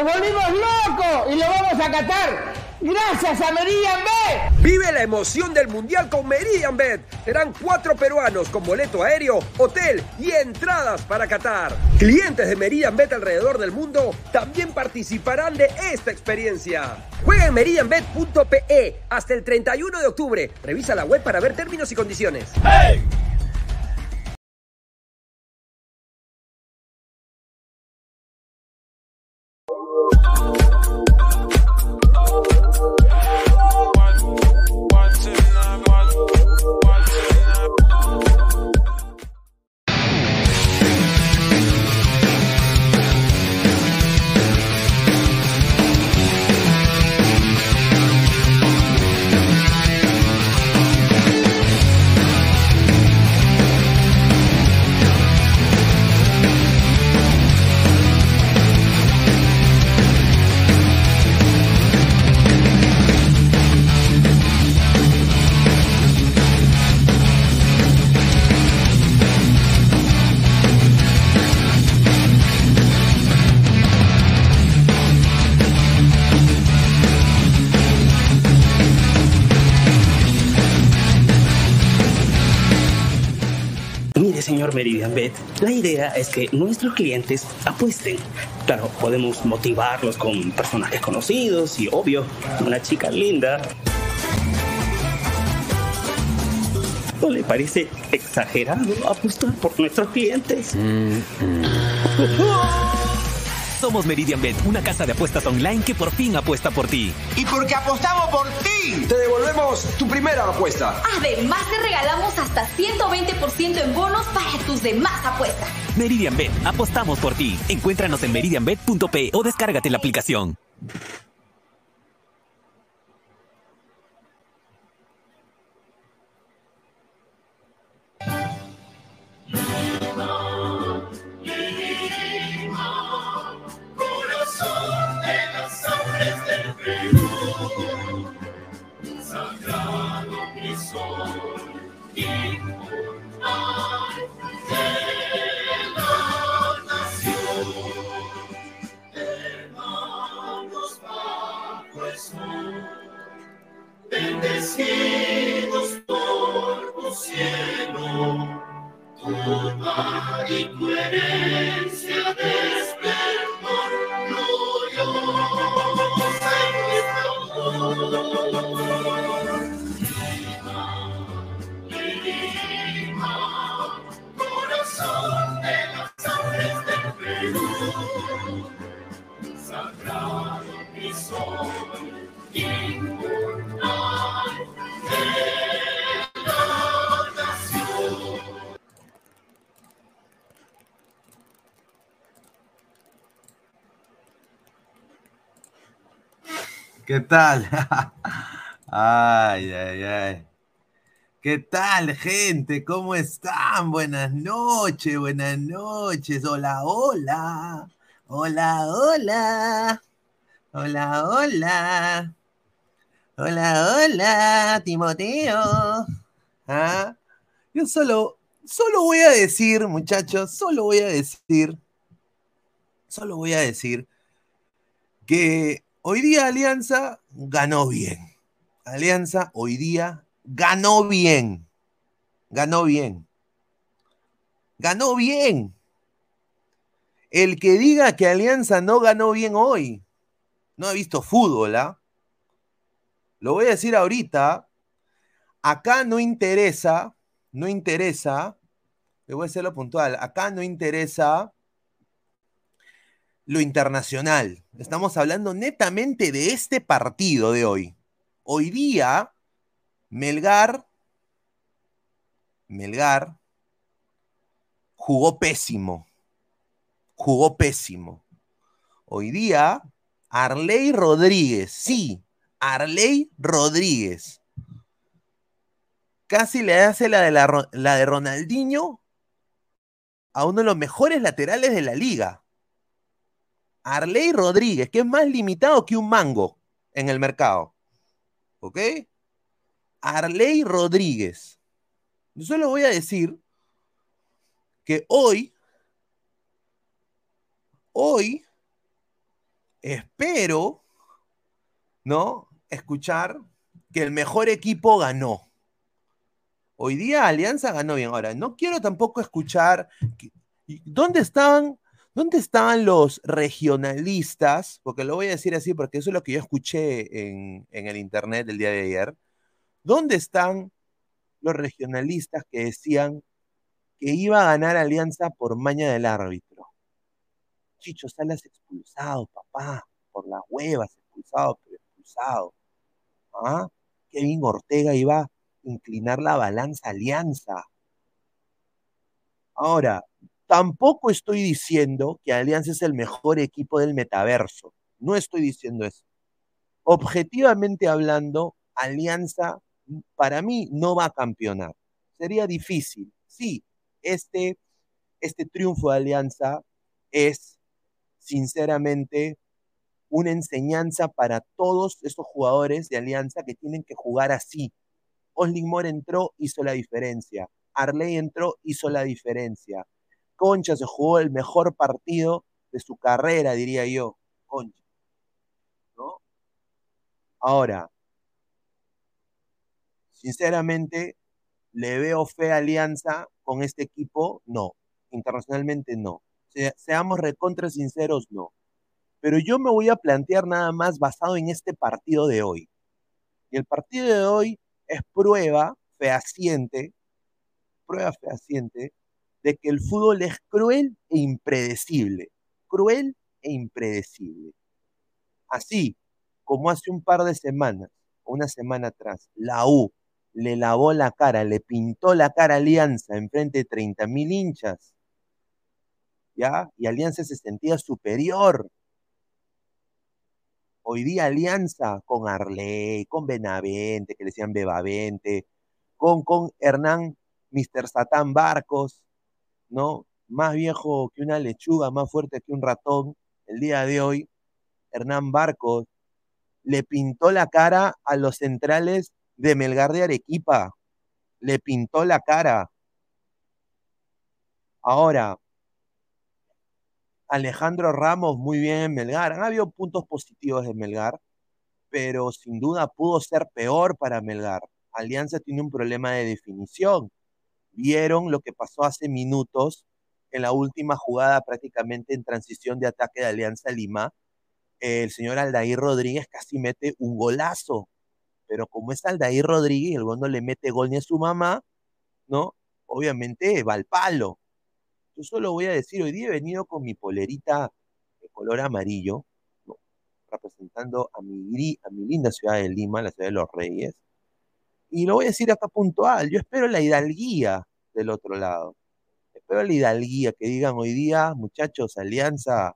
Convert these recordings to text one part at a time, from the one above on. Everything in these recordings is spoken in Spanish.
¡Lo volvimos loco y lo vamos a catar! ¡Gracias a Meridian Bet! Vive la emoción del Mundial con Meridian Bet. Serán cuatro peruanos con boleto aéreo, hotel y entradas para Qatar. Clientes de Meridian Bet alrededor del mundo también participarán de esta experiencia. Juega en meridianbet.pe hasta el 31 de octubre. Revisa la web para ver términos y condiciones. ¡Hey! Meridian Bet, la idea es que nuestros clientes apuesten. Claro, podemos motivarlos con personajes conocidos y, obvio, una chica linda. ¿No le parece exagerado apostar por nuestros clientes? Somos Meridian Bet, una casa de apuestas online que por fin apuesta por ti. Y porque apostamos por ti, te devolvemos tu primera apuesta. Además, te regalamos hasta 120% en bonos para tus demás apuestas. Meridian Bet, apostamos por ti. Encuéntranos en meridianbet.p o descárgate la aplicación. soul. Tal? ay, ay, ay. ¿Qué tal, gente? ¿Cómo están? Buenas noches, buenas noches. Hola, hola. Hola, hola. Hola, hola. Hola, hola, Timoteo. ¿Ah? Yo solo, solo voy a decir, muchachos, solo voy a decir, solo voy a decir que hoy día Alianza ganó bien. Alianza hoy día ganó bien. Ganó bien. Ganó bien. El que diga que Alianza no ganó bien hoy, no ha visto fútbol, ¿ah? Lo voy a decir ahorita. Acá no interesa, no interesa, le voy a hacerlo puntual, acá no interesa lo internacional. Estamos hablando netamente de este partido de hoy. Hoy día, Melgar, Melgar jugó pésimo. Jugó pésimo. Hoy día, Arley Rodríguez, sí, Arley Rodríguez. Casi le hace la de, la, la de Ronaldinho a uno de los mejores laterales de la liga. Arley Rodríguez, que es más limitado que un mango en el mercado. ¿Ok? Arley Rodríguez. Yo solo voy a decir que hoy, hoy, espero, ¿no? Escuchar que el mejor equipo ganó. Hoy día Alianza ganó bien. Ahora, no quiero tampoco escuchar dónde estaban ¿Dónde estaban los regionalistas? Porque lo voy a decir así porque eso es lo que yo escuché en, en el internet el día de ayer. ¿Dónde están los regionalistas que decían que iba a ganar Alianza por maña del árbitro? Chicho Salas expulsado, papá, por las huevas, expulsado, pero expulsado. ¿Ah? Kevin Ortega iba a inclinar la balanza Alianza. Ahora, Tampoco estoy diciendo que Alianza es el mejor equipo del metaverso. No estoy diciendo eso. Objetivamente hablando, Alianza para mí no va a campeonar. Sería difícil. Sí, este, este triunfo de Alianza es sinceramente una enseñanza para todos esos jugadores de Alianza que tienen que jugar así. Osling Moore entró, hizo la diferencia. Arley entró, hizo la diferencia. Concha se jugó el mejor partido de su carrera, diría yo. Concha. ¿No? Ahora, sinceramente, ¿le veo fe alianza con este equipo? No. Internacionalmente no. seamos recontra sinceros, no. Pero yo me voy a plantear nada más basado en este partido de hoy. Y el partido de hoy es prueba fehaciente, prueba fehaciente de que el fútbol es cruel e impredecible. Cruel e impredecible. Así como hace un par de semanas, una semana atrás, la U le lavó la cara, le pintó la cara a Alianza en frente de 30 mil hinchas, ¿ya? Y Alianza se sentía superior. Hoy día Alianza con Arley, con Benavente, que le decían Bebavente, con, con Hernán Mr. Satán Barcos, ¿no? Más viejo que una lechuga, más fuerte que un ratón, el día de hoy, Hernán Barcos le pintó la cara a los centrales de Melgar de Arequipa. Le pintó la cara. Ahora, Alejandro Ramos, muy bien en Melgar. Han habido puntos positivos de Melgar, pero sin duda pudo ser peor para Melgar. Alianza tiene un problema de definición vieron lo que pasó hace minutos en la última jugada prácticamente en transición de ataque de Alianza Lima. El señor Aldair Rodríguez casi mete un golazo, pero como es Aldair Rodríguez, el gol no le mete gol ni a su mamá, ¿no? Obviamente va al palo. Yo solo voy a decir, hoy día he venido con mi polerita de color amarillo, representando a mi, a mi linda ciudad de Lima, la ciudad de los Reyes, y lo voy a decir acá puntual, yo espero la hidalguía del otro lado. Espero la hidalguía, que digan hoy día, muchachos, Alianza,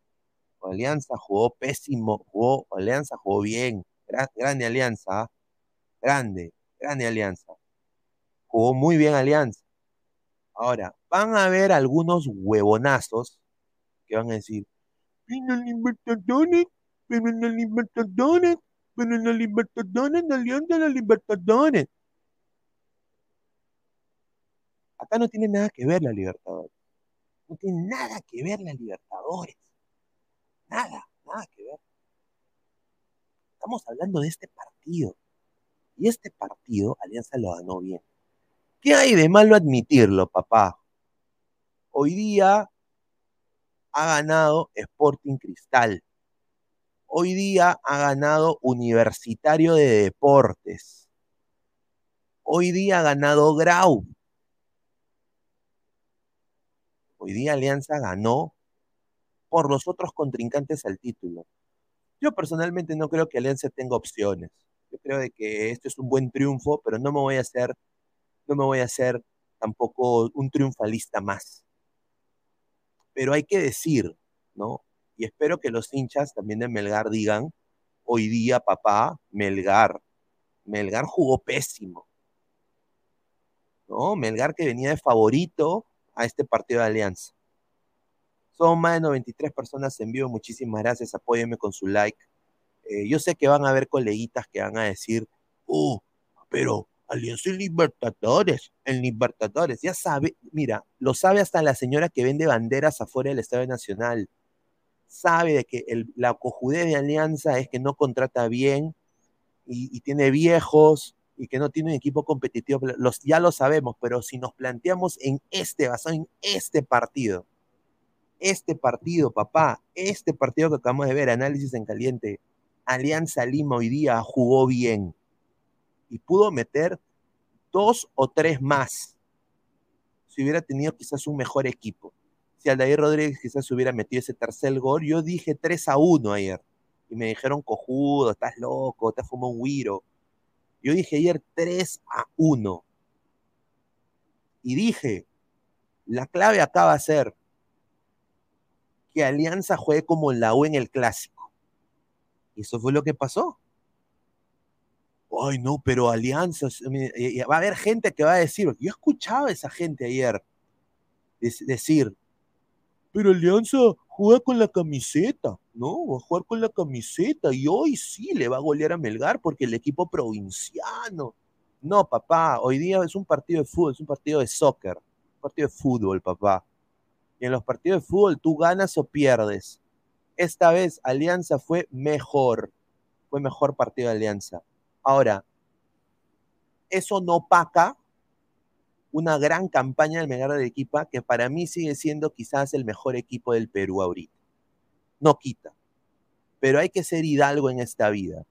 Alianza jugó pésimo, jugó, Alianza jugó bien, grande Alianza, ¿ah? grande, grande Alianza. jugó muy bien Alianza. Ahora, van a haber algunos huevonazos que van a decir, en el Libertadores, en el Libertadores, en el Libertadores, Alianza la Libertadores. Acá no tiene nada que ver la Libertadores. No tiene nada que ver la Libertadores. Nada, nada que ver. Estamos hablando de este partido. Y este partido, Alianza lo ganó bien. ¿Qué hay de malo admitirlo, papá? Hoy día ha ganado Sporting Cristal. Hoy día ha ganado Universitario de Deportes. Hoy día ha ganado Grau. Hoy día Alianza ganó por los otros contrincantes al título. Yo personalmente no creo que Alianza tenga opciones. Yo creo de que esto es un buen triunfo, pero no me voy a hacer, no me voy a hacer tampoco un triunfalista más. Pero hay que decir, ¿no? Y espero que los hinchas también de Melgar digan, hoy día, papá, Melgar. Melgar jugó pésimo. ¿No? Melgar que venía de favorito a este partido de Alianza. Son más de 93 personas en vivo. Muchísimas gracias. Apóyenme con su like. Eh, yo sé que van a haber coleguitas que van a decir, oh, pero Alianza en Libertadores, en Libertadores. Ya sabe, mira, lo sabe hasta la señora que vende banderas afuera del Estadio Nacional. Sabe de que el, la cojudez de Alianza es que no contrata bien y, y tiene viejos y que no tiene un equipo competitivo. Los, ya lo sabemos, pero si nos planteamos en este, basado en este partido, este partido, papá, este partido que acabamos de ver, análisis en caliente, Alianza Lima hoy día jugó bien y pudo meter dos o tres más si hubiera tenido quizás un mejor equipo. Si Aldair Rodríguez quizás hubiera metido ese tercer gol, yo dije 3 a 1 ayer. Y me dijeron, cojudo, estás loco, te fumó un guiro. Yo dije ayer 3 a 1. Y dije, la clave acá va a ser que Alianza juegue como la U en el clásico. Y eso fue lo que pasó. Ay, no, pero Alianza, va a haber gente que va a decir, yo escuchaba a esa gente ayer decir, pero Alianza juega con la camiseta, ¿no? Va a jugar con la camiseta y hoy sí le va a golear a Melgar porque el equipo provinciano. No, papá, hoy día es un partido de fútbol, es un partido de soccer, un partido de fútbol, papá. Y en los partidos de fútbol tú ganas o pierdes. Esta vez Alianza fue mejor, fue mejor partido de Alianza. Ahora, eso no opaca una gran campaña del Melgar de Arequipa, que para mí sigue siendo quizás el mejor equipo del Perú ahorita. No quita. Pero hay que ser hidalgo en esta vida.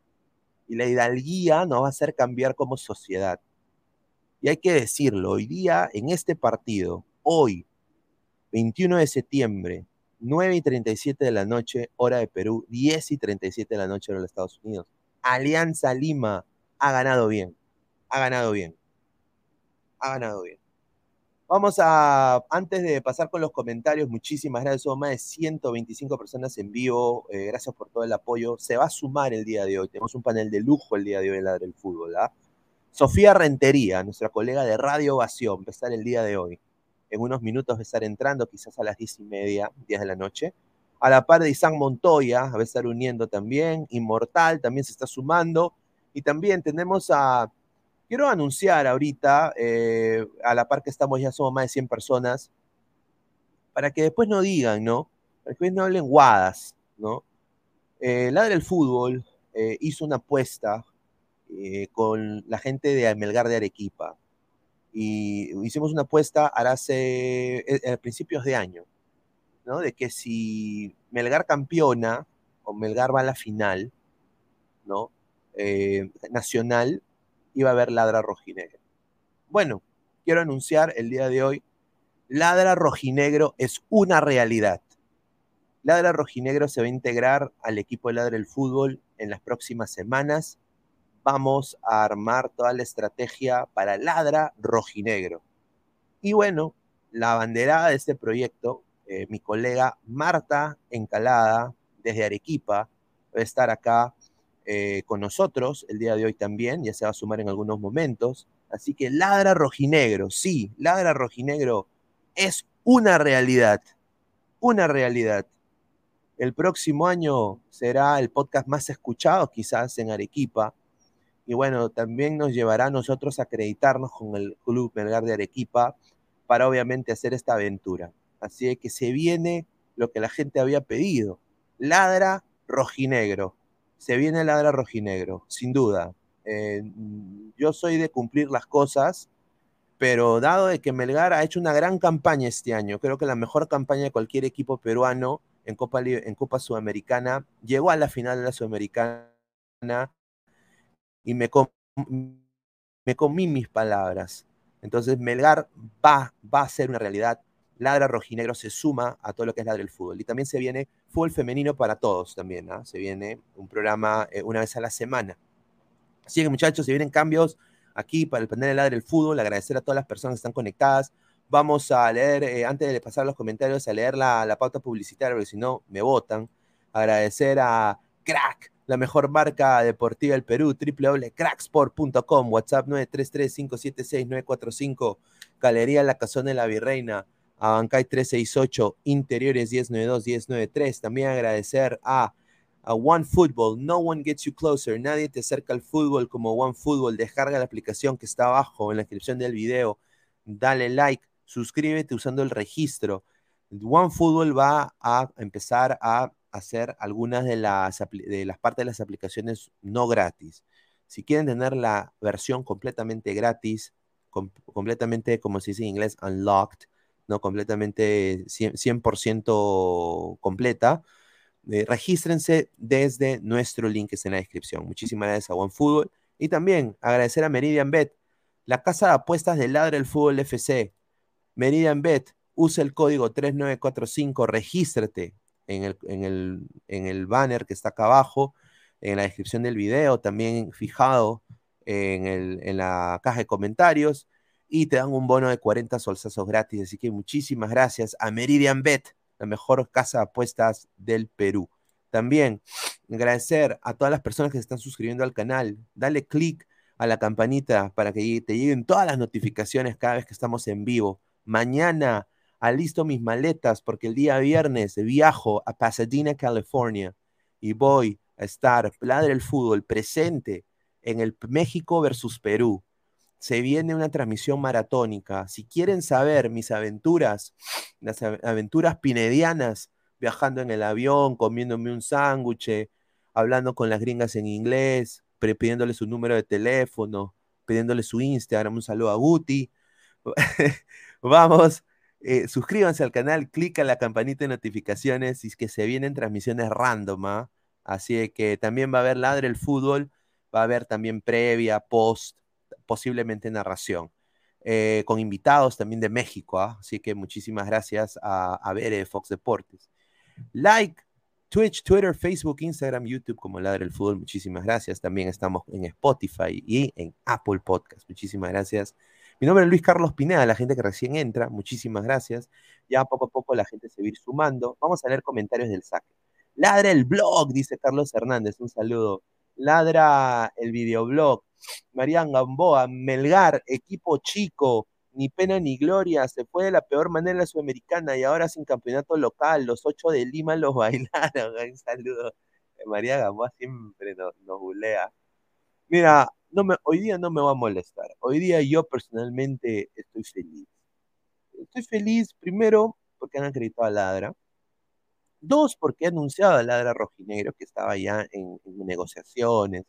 Y la hidalguía nos va a hacer cambiar como sociedad. Y hay que decirlo, hoy día, en este partido, hoy, 21 de septiembre, 9 y 37 de la noche, hora de Perú, 10 y 37 de la noche, hora de los Estados Unidos. Alianza Lima ha ganado bien, ha ganado bien, ha ganado bien. Vamos a, antes de pasar con los comentarios, muchísimas gracias, somos más de 125 personas en vivo, eh, gracias por todo el apoyo. Se va a sumar el día de hoy, tenemos un panel de lujo el día de hoy en la del fútbol. ¿ah? Sofía Rentería, nuestra colega de Radio Ovación, va a estar el día de hoy. En unos minutos va a estar entrando, quizás a las 10 y media, 10 de la noche a la par de Isaac Montoya, va a estar uniendo también, Inmortal también se está sumando, y también tenemos a, quiero anunciar ahorita, eh, a la par que estamos ya somos más de 100 personas, para que después no digan, ¿no? Para que no hablen guadas, ¿no? Eh, del fútbol eh, hizo una apuesta eh, con la gente de Melgar de Arequipa, y hicimos una apuesta hace, a principios de año, ¿no? De que si Melgar campeona o Melgar va a la final, ¿no? Eh, nacional, iba a haber Ladra Rojinegro. Bueno, quiero anunciar el día de hoy, Ladra Rojinegro es una realidad. Ladra Rojinegro se va a integrar al equipo de Ladra del Fútbol en las próximas semanas. Vamos a armar toda la estrategia para Ladra Rojinegro. Y bueno, la banderada de este proyecto eh, mi colega Marta Encalada, desde Arequipa, va a estar acá eh, con nosotros el día de hoy también, ya se va a sumar en algunos momentos. Así que ladra rojinegro, sí, ladra rojinegro es una realidad, una realidad. El próximo año será el podcast más escuchado quizás en Arequipa. Y bueno, también nos llevará a nosotros a acreditarnos con el Club Melgar de Arequipa para obviamente hacer esta aventura. Así que se viene lo que la gente había pedido. Ladra rojinegro. Se viene ladra rojinegro, sin duda. Eh, yo soy de cumplir las cosas, pero dado de que Melgar ha hecho una gran campaña este año, creo que la mejor campaña de cualquier equipo peruano en Copa, en Copa Sudamericana, llegó a la final de la Sudamericana y me, comí mis palabras. Entonces Melgar va a ser una realidad. Ladra Rojinegro se suma a todo lo que es Ladra el Fútbol. Y también se viene fútbol femenino para todos también. ¿ah? Se viene un programa eh, una vez a la semana. Así que muchachos, se vienen cambios aquí para el panel de Ladra del Fútbol. Agradecer a todas las personas que están conectadas. Vamos a leer, eh, antes de pasar los comentarios, a leer la, la pauta publicitaria, porque si no, me votan. Agradecer a Crack, la mejor marca deportiva del Perú, www.cracksport.com, WhatsApp 933-576-945, Galería La Cazón de la Virreina, Abancay 368, Interiores 1092-1093. También agradecer a, a One Football, No One Gets You Closer, nadie te acerca al fútbol como One Football. Descarga la aplicación que está abajo en la descripción del video, dale like, suscríbete usando el registro. One Football va a empezar a hacer algunas de las, de las partes de las aplicaciones no gratis. Si quieren tener la versión completamente gratis, com completamente, como se dice en inglés, unlocked, no completamente 100%, completa, eh, regístrense desde nuestro link que está en la descripción. Muchísimas gracias a OneFootball y también agradecer a Meridian Bet, la casa de apuestas del Ladra del Fútbol FC. Meridian Bet, usa el código 3945, regístrate en el, en, el, en el banner que está acá abajo, en la descripción del video, también fijado en, el, en la caja de comentarios y te dan un bono de 40 solsazos gratis. Así que muchísimas gracias a Meridian Bet, la mejor casa de apuestas del Perú. También agradecer a todas las personas que se están suscribiendo al canal. Dale click a la campanita para que te lleguen todas las notificaciones cada vez que estamos en vivo. Mañana alisto mis maletas porque el día viernes viajo a Pasadena, California y voy a estar, Ladre el Fútbol, presente en el México versus Perú. Se viene una transmisión maratónica. Si quieren saber mis aventuras, las aventuras pinedianas, viajando en el avión, comiéndome un sándwich, hablando con las gringas en inglés, pidiéndole su número de teléfono, pidiéndole su Instagram, un saludo a Guti. Vamos eh, suscríbanse al canal, clica la campanita de notificaciones y es que se vienen transmisiones random. ¿ah? Así que también va a haber Ladre el Fútbol, va a haber también previa, post, posiblemente narración. Eh, con invitados también de México. ¿ah? Así que muchísimas gracias a, a Bere Fox Deportes. Like, Twitch, Twitter, Facebook, Instagram, YouTube como Ladre el Fútbol. Muchísimas gracias. También estamos en Spotify y en Apple Podcast. Muchísimas gracias. Mi nombre es Luis Carlos Pineda, la gente que recién entra, muchísimas gracias. Ya poco a poco la gente se va a ir sumando. Vamos a leer comentarios del saque. Ladra el blog, dice Carlos Hernández, un saludo. Ladra el videoblog. Marian Gamboa, Melgar, equipo chico, ni pena ni gloria, se fue de la peor manera la sudamericana y ahora sin campeonato local, los ocho de Lima los bailaron. Un saludo. María Gamboa siempre nos, nos bulea. Mira, no me, hoy día no me va a molestar. Hoy día yo personalmente estoy feliz. Estoy feliz, primero, porque han acreditado a Ladra. Dos, porque ha anunciado a Ladra Rojinegro, que estaba ya en, negociaciones,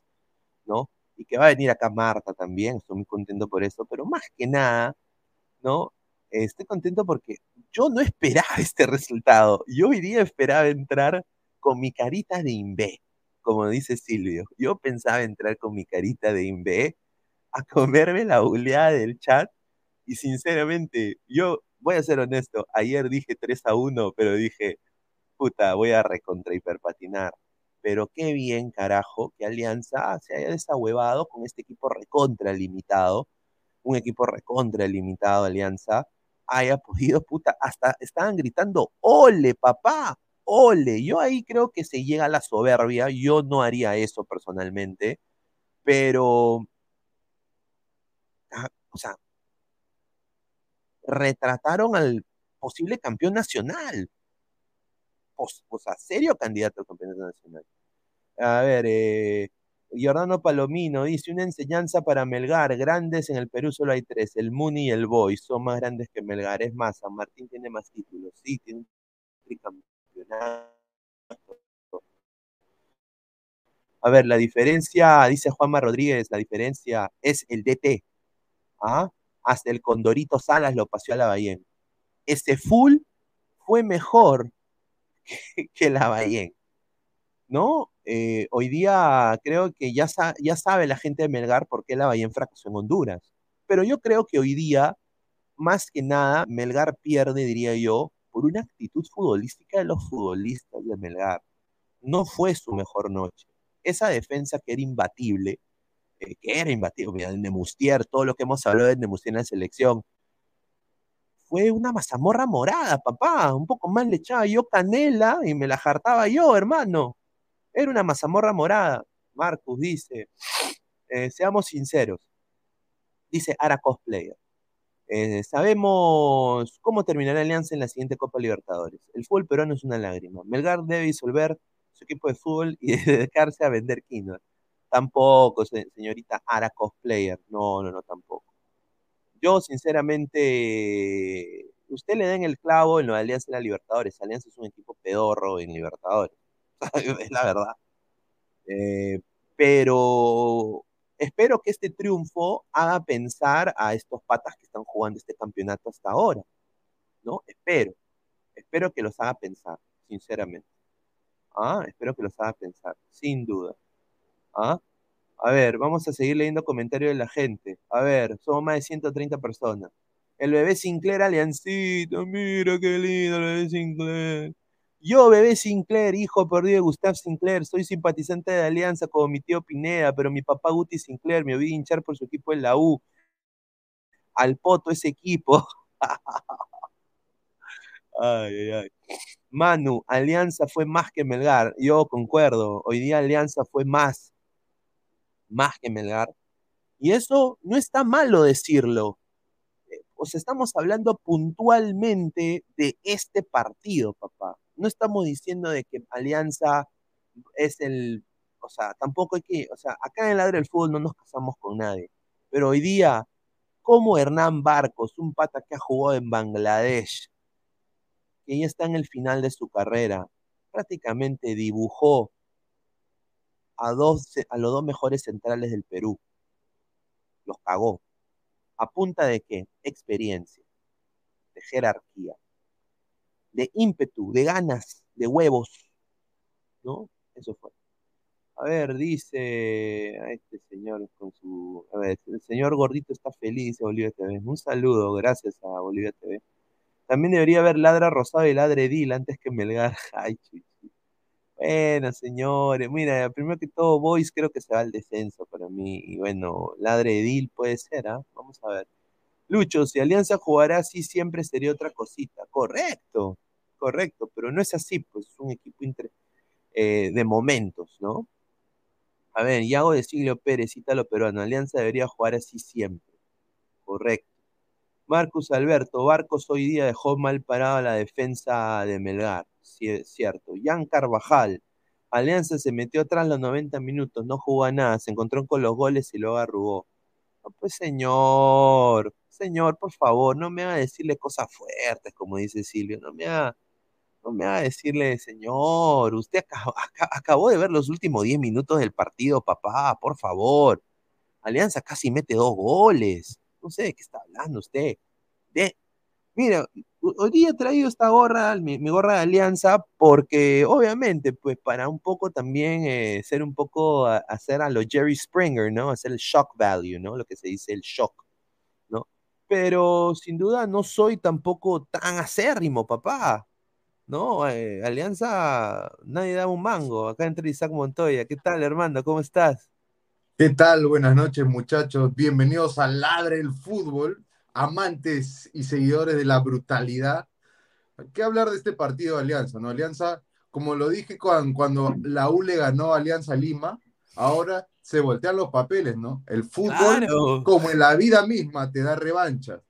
¿no? Y que va a venir acá Marta también, estoy muy contento por eso, pero más que nada, ¿no? Estoy contento porque yo no esperaba este resultado. Yo hoy día esperaba entrar con mi carita de Inve como dice Silvio, yo pensaba entrar con mi carita de Inve a comerme la buleada del chat y sinceramente, yo voy a ser honesto, ayer dije 3 a 1, pero dije, puta, voy a recontra hiperpatinar. Pero qué bien, carajo, que Alianza se haya desahuevado con este equipo recontra limitado, un equipo recontra limitado, Alianza, haya podido, puta, hasta estaban gritando, ole, papá, ole, yo ahí creo que se llega a la soberbia, yo no haría eso personalmente, pero ca- o sea, retrataron al posible campeón nacional. Pos- O, sea, serio candidato al campeonato nacional. A ver, eh, Giordano Palomino dice, una enseñanza para Melgar, grandes en el Perú solo hay tres, el Muni y el Boy, son más grandes que Melgar, es más, San Martín tiene más títulos, sí, tiene un tricampeonato. A ver, la diferencia, dice Juanma Rodríguez, la diferencia es el DT, ¿ah? Hasta el Condorito Salas lo paseó a la Bahía. Ese full fue mejor que, la Bahía. ¿no? Eh, hoy día creo que ya, ya sabe la gente de Melgar por qué la Bahía fracasó en Honduras. Pero yo creo que hoy día, más que nada, Melgar pierde, diría yo, por una actitud futbolística de los futbolistas de Melgar. No fue su mejor noche. Esa defensa que era imbatible, eh, que era imbatible, el Nemustier, todo lo que hemos hablado de Nemustier en la selección, fue una mazamorra morada, papá. Un poco más le echaba yo canela y me la jartaba yo, hermano. Era una mazamorra morada. Marcus dice, eh, seamos sinceros. Dice Ara Cosplayer. Eh, sabemos cómo terminará Alianza en la siguiente Copa Libertadores. El fútbol peruano es una lágrima. Melgar debe disolver su equipo de fútbol y dedicarse a vender quinoa. Tampoco, se- señorita Ara Cosplayer. No, no, no, tampoco. Yo, sinceramente, usted le den el clavo en lo de Alianza en la Libertadores. Alianza es un equipo pedorro en Libertadores. es la verdad. Eh, pero espero que este triunfo haga pensar a estos patas que están jugando este campeonato hasta ahora, ¿no? Espero, espero que los haga pensar, sinceramente. Ah, espero que los haga pensar, sin duda. Ah, a ver, vamos a seguir leyendo comentarios de la gente. A ver, somos más de 130 personas. El bebé Sinclair Aliancito, mira qué lindo el bebé Sinclair. Yo, bebé Sinclair, hijo perdido de Gustav Sinclair, soy simpatizante de Alianza como mi tío Pineda, pero mi papá Guti Sinclair me vi hinchar por su equipo en la U. Al poto ese equipo. Ay, ay, ay. Manu, Alianza fue más que Melgar. Yo concuerdo. Hoy día Alianza fue más, más que Melgar. Y eso no está malo decirlo. Eh, sea, estamos hablando puntualmente de este partido, papá. No estamos diciendo de que Alianza es el, o sea, tampoco hay que, o sea, acá en el ladro del fútbol no nos casamos con nadie. Pero hoy día, como Hernán Barcos, un pata que ha jugado en Bangladesh, que ya está en el final de su carrera, prácticamente dibujó a, dos, a los dos mejores centrales del Perú. Los cagó. ¿A punta de qué? Experiencia, de jerarquía, de ímpetu, de ganas, de huevos. ¿No? Eso fue. A ver, dice a este señor con su. A ver, el señor gordito está feliz, dice Bolivia TV. Un saludo, gracias a Bolivia TV. También debería haber ladra rosado y ladre Dil antes que Melgar. Ay. Bueno, señores, mira, primero que todo, Boys creo que se va al descenso para mí. Y bueno, ladre Dil puede ser, ¿ah? Vamos a ver. Lucho, si Alianza jugará así, siempre sería otra cosita. Correcto, correcto, pero no es así, pues es un equipo inter- eh, de momentos, ¿no? A ver, Yago de Siglio Pérez, Ítalo Peruano, Alianza debería jugar así siempre. Correcto. Marcus Alberto, Barcos hoy día dejó mal parada la defensa de Melgar, es cierto. Jan Carvajal, Alianza se metió atrás los 90 minutos, no jugó a nada, se encontró con los goles y luego arrugó. No, pues señor, señor, por favor, no me haga decirle cosas fuertes, como dice Silvio, no me haga, no me haga decirle, señor, usted acabó, aca- acabó de ver los últimos 10 minutos del partido, papá, por favor. Alianza casi mete dos goles. No sé de qué está hablando usted. De, mira, ho- hoy día he traído esta gorra, mi, gorra de Alianza, porque obviamente, pues para un poco también eh, ser un poco, a- hacer a lo Jerry Springer, ¿no? Hacer el shock value, ¿no? Lo que se dice el shock, ¿no? Pero sin duda no soy tampoco tan acérrimo, papá. ¿No? Eh, Alianza, nadie da un mango. Acá entre Isaac Montoya. ¿Qué tal, hermano? ¿Cómo estás? ¿Qué tal? Buenas noches, muchachos. Bienvenidos a Ladre el Fútbol, amantes y seguidores de la brutalidad. ¿Qué hablar de este partido de Alianza? ¿no? Alianza, como lo dije cuando, cuando la U le ganó a Alianza Lima, ahora se voltean los papeles, ¿no? El fútbol, Claro. como en la vida misma, te da revanchas.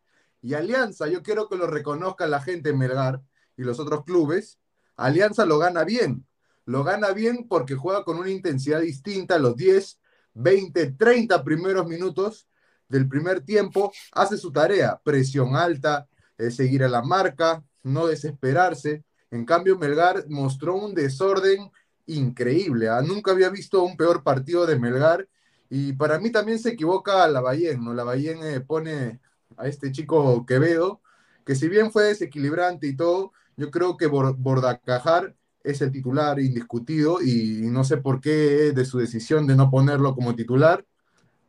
Y Alianza, yo quiero que lo reconozca la gente en Melgar y los otros clubes, Alianza lo gana bien. Lo gana bien porque juega con una intensidad distinta los 10, 20, 30 primeros minutos del primer tiempo, hace su tarea, presión alta, eh, seguir a la marca, no desesperarse. En cambio, Melgar mostró un desorden increíble. ¿ah? Nunca había visto un peor partido de Melgar. Y para mí también se equivoca Lavallén, ¿no? Lavallén eh, pone a este chico Quevedo, que si bien fue desequilibrante y todo, yo creo que Bor- Bordacajar es el titular indiscutido y no sé por qué de su decisión de no ponerlo como titular.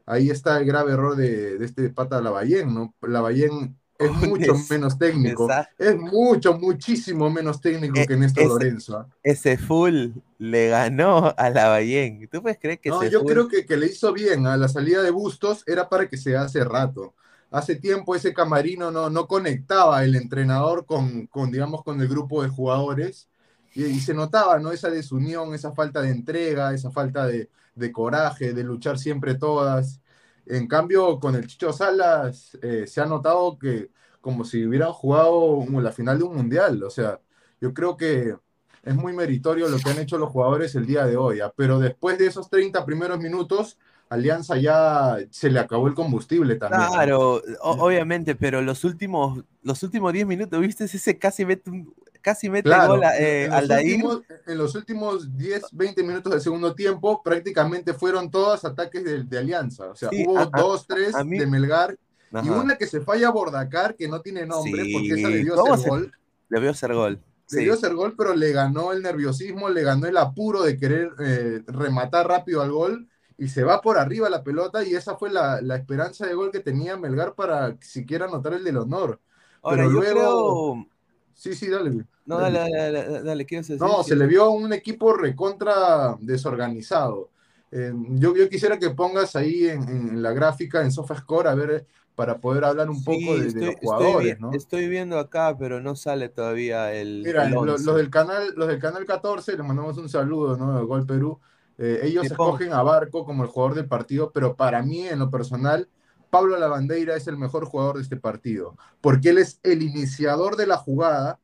Ahí está el grave error de, de este pata Lavallén, ¿no? Lavallén es mucho Es- menos técnico, esa- es mucho, muchísimo menos técnico Eh, que Néstor ese- Lorenzo. ¿ah? Ese full le ganó a la Bayén. ¿Tú puedes creer que No, yo full- creo que, que le hizo bien a la salida de Bustos, era para que se hace rato. Hace tiempo ese camarino no, no conectaba el entrenador con, con, digamos, con el grupo de jugadores y, se notaba, ¿no? Esa desunión, esa falta de entrega, esa falta de, coraje, de luchar siempre todas. En cambio, con el Chicho Salas eh, se ha notado que como si hubieran jugado la final de un mundial. O sea, yo creo que es muy meritorio lo que han hecho los jugadores el día de hoy, ¿ah? pero después de esos 30 primeros minutos, Alianza ya se le acabó el combustible también. Claro, obviamente, pero los últimos, los últimos 10 minutos, ¿viste? Ese casi mete, un- casi mete Claro, gol a, eh, en, los Aldair. últimos, en los últimos 10, 20 minutos del segundo tiempo, prácticamente fueron todos ataques de, de Alianza. O sea, Sí, hubo a- dos, tres a mí- de Melgar y una que se falla a Bordacar, que no tiene nombre, porque esa debió ¿cómo ser se- gol. Debió ser gol. Sí. Debió ser gol, pero le ganó el nerviosismo, le ganó el apuro de querer eh, rematar rápido al gol y se va por arriba la pelota y esa fue la, la esperanza de gol que tenía Melgar para siquiera anotar el del honor. Ahora, pero yo luego... creo. Sí, sí, dale. No, dale, dale, dale, dale, ¿qué decir? No, se le vio un equipo recontra desorganizado. Eh, yo, yo quisiera que pongas ahí en, en la gráfica, en SofaScore, a ver, para poder hablar un Sí, poco de, de estoy, los estoy jugadores, vi- ¿no? estoy viendo acá, pero no sale todavía el. Mira, el lo- 11. los, del canal, los del canal 14, les mandamos un saludo, ¿no? De Gol Perú. Eh, ellos escogen a Barco como el jugador del partido, pero para mí, en lo personal, Pablo Lavandeira es el mejor jugador de este partido, porque él es el iniciador de la jugada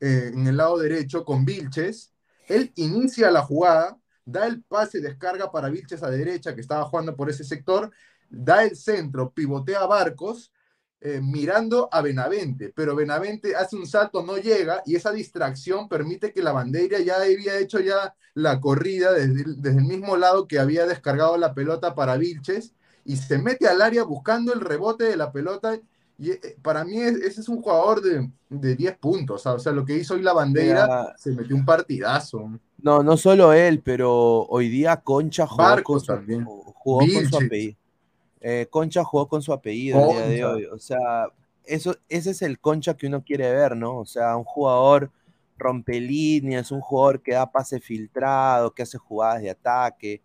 eh, en el lado derecho con Vilches. Él inicia la jugada, da el pase, descarga para Vilches a derecha, que estaba jugando por ese sector, da el centro, pivotea a Barcos, eh, mirando a Benavente, pero Benavente hace un salto, no llega, y esa distracción permite que la bandera ya había hecho ya la corrida desde, el- desde el mismo lado que había descargado la pelota para Vilches, y se mete al área buscando el rebote de la pelota, y eh, para mí es- ese es un jugador de, de 10 puntos, o sea, lo que hizo hoy la bandera, Mira. se metió un partidazo. No, no solo él, pero hoy día Concha jugó Barcos con su, también. jugó con su apellido. Eh, Concha jugó con su apellido el día de hoy. O sea, eso, ese es el Concha que uno quiere ver, ¿no? O sea, un jugador rompelíneas, un jugador que da pase filtrado, que hace jugadas de ataque.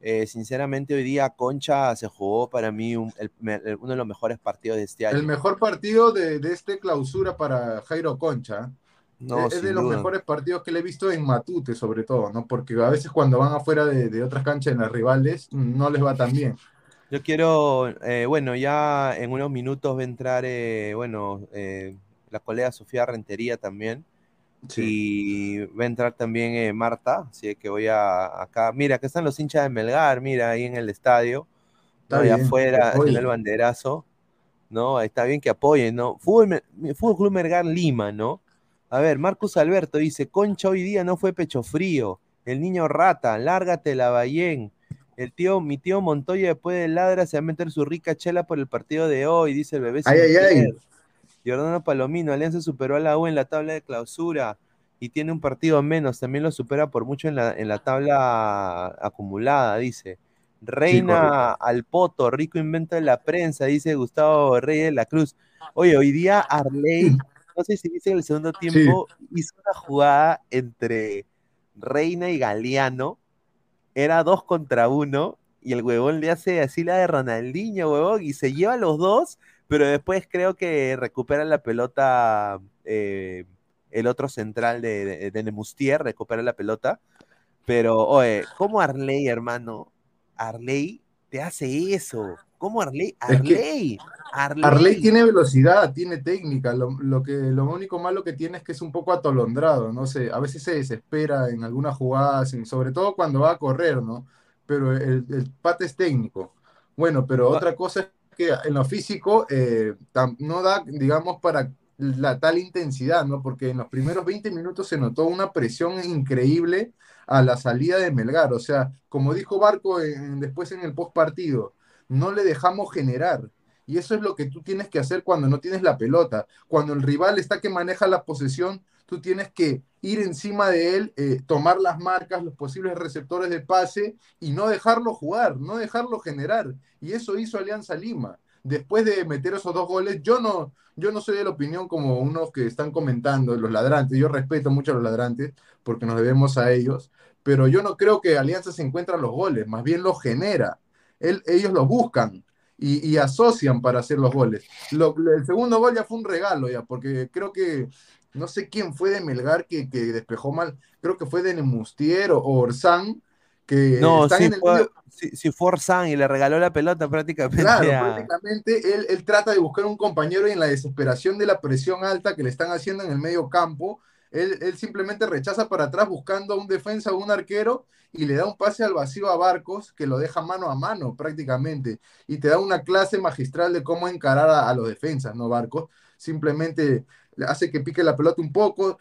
Eh, sinceramente, hoy día Concha se jugó para mí un- el- el- uno de los mejores partidos de este año. El mejor partido de, de este clausura para Jairo Concha. No, es de los duda. mejores partidos que le he visto en Matute, sobre todo, ¿no? Porque a veces cuando van afuera de, de otras canchas en las rivales, no les va tan bien. Yo quiero, eh, bueno, ya en unos minutos va a entrar, eh, bueno, eh, la colega Sofía Rentería también. Y va a entrar también eh, Marta, así que voy a acá. Mira, acá están los hinchas de Melgar, mira, ahí en el estadio. Está ¿no? Y afuera, apoyen. el banderazo. ¿No? Está bien que apoyen, ¿no? Fútbol, Fútbol Club Melgar Lima, ¿no? A ver, Marcus Alberto dice, Concha hoy día no fue pecho frío. El niño rata, lárgate la Ballén. El tío, mi tío Montoya después de ladra se va a meter su rica chela por el partido de hoy, dice el bebé. Ay, ay, ay. Giordano Palomino, Alianza superó a la U en la tabla de clausura y tiene un partido menos, también lo supera por mucho en la, en la tabla acumulada, dice. Reina al poto, rico invento de la prensa, dice Gustavo Reyes de la Cruz. Oye, hoy día Arley, no sé si dice en el segundo tiempo, hizo una jugada entre Reina y Galeano, era dos contra uno, y el huevón le hace así la de Ronaldinho, huevón, y se lleva los dos, pero después creo que recupera la pelota eh, el otro central de, de, de Nemustier, recupera la pelota. Pero, oye, ¿cómo Arley, hermano? Arley te hace eso. ¿Cómo Arley? Es que Arley. Tiene velocidad, tiene técnica. Lo, lo que, lo único malo que tiene es que es un poco atolondrado, no sé, a veces se desespera en algunas jugadas, sobre todo cuando va a correr, ¿no? Pero el, el pata es técnico. Bueno, pero otra cosa es que en lo físico eh, tam- no da, digamos, para la tal intensidad, ¿no? Porque en los primeros 20 minutos se notó una presión increíble a la salida de Melgar. O sea, como dijo Barco en- después en el post partido, no le dejamos generar. Y eso es lo que tú tienes que hacer cuando no tienes la pelota. Cuando el rival está que maneja la posesión, tú tienes que ir encima de él, eh, tomar las marcas, los posibles receptores de pase y no dejarlo jugar, no dejarlo generar. Y eso hizo Alianza Lima. Después de meter esos dos goles, yo no, yo no soy de la opinión como unos que están comentando, los ladrantes. Yo respeto mucho a los ladrantes porque nos debemos a ellos, pero yo no creo que Alianza se encuentra los goles, más bien los genera. Él- ellos los buscan y, y asocian para hacer los goles. Lo- el segundo gol ya fue un regalo, ya, porque creo que no sé quién fue de Melgar que, que despejó mal, creo que fue de Nemustier o, o Orsán, que No, están sí en el fue, medio- sí, sí fue Orsán y le regaló la pelota prácticamente Claro, a- prácticamente él, él trata de buscar un compañero y en la desesperación de la presión alta que le están haciendo en el medio campo, él, simplemente rechaza para atrás buscando a un defensa o un arquero y le da un pase al vacío a Barcos que lo deja mano a mano prácticamente y te da una clase magistral de cómo encarar a, los defensas, ¿no, Barcos? Simplemente le hace que pique la pelota un poco,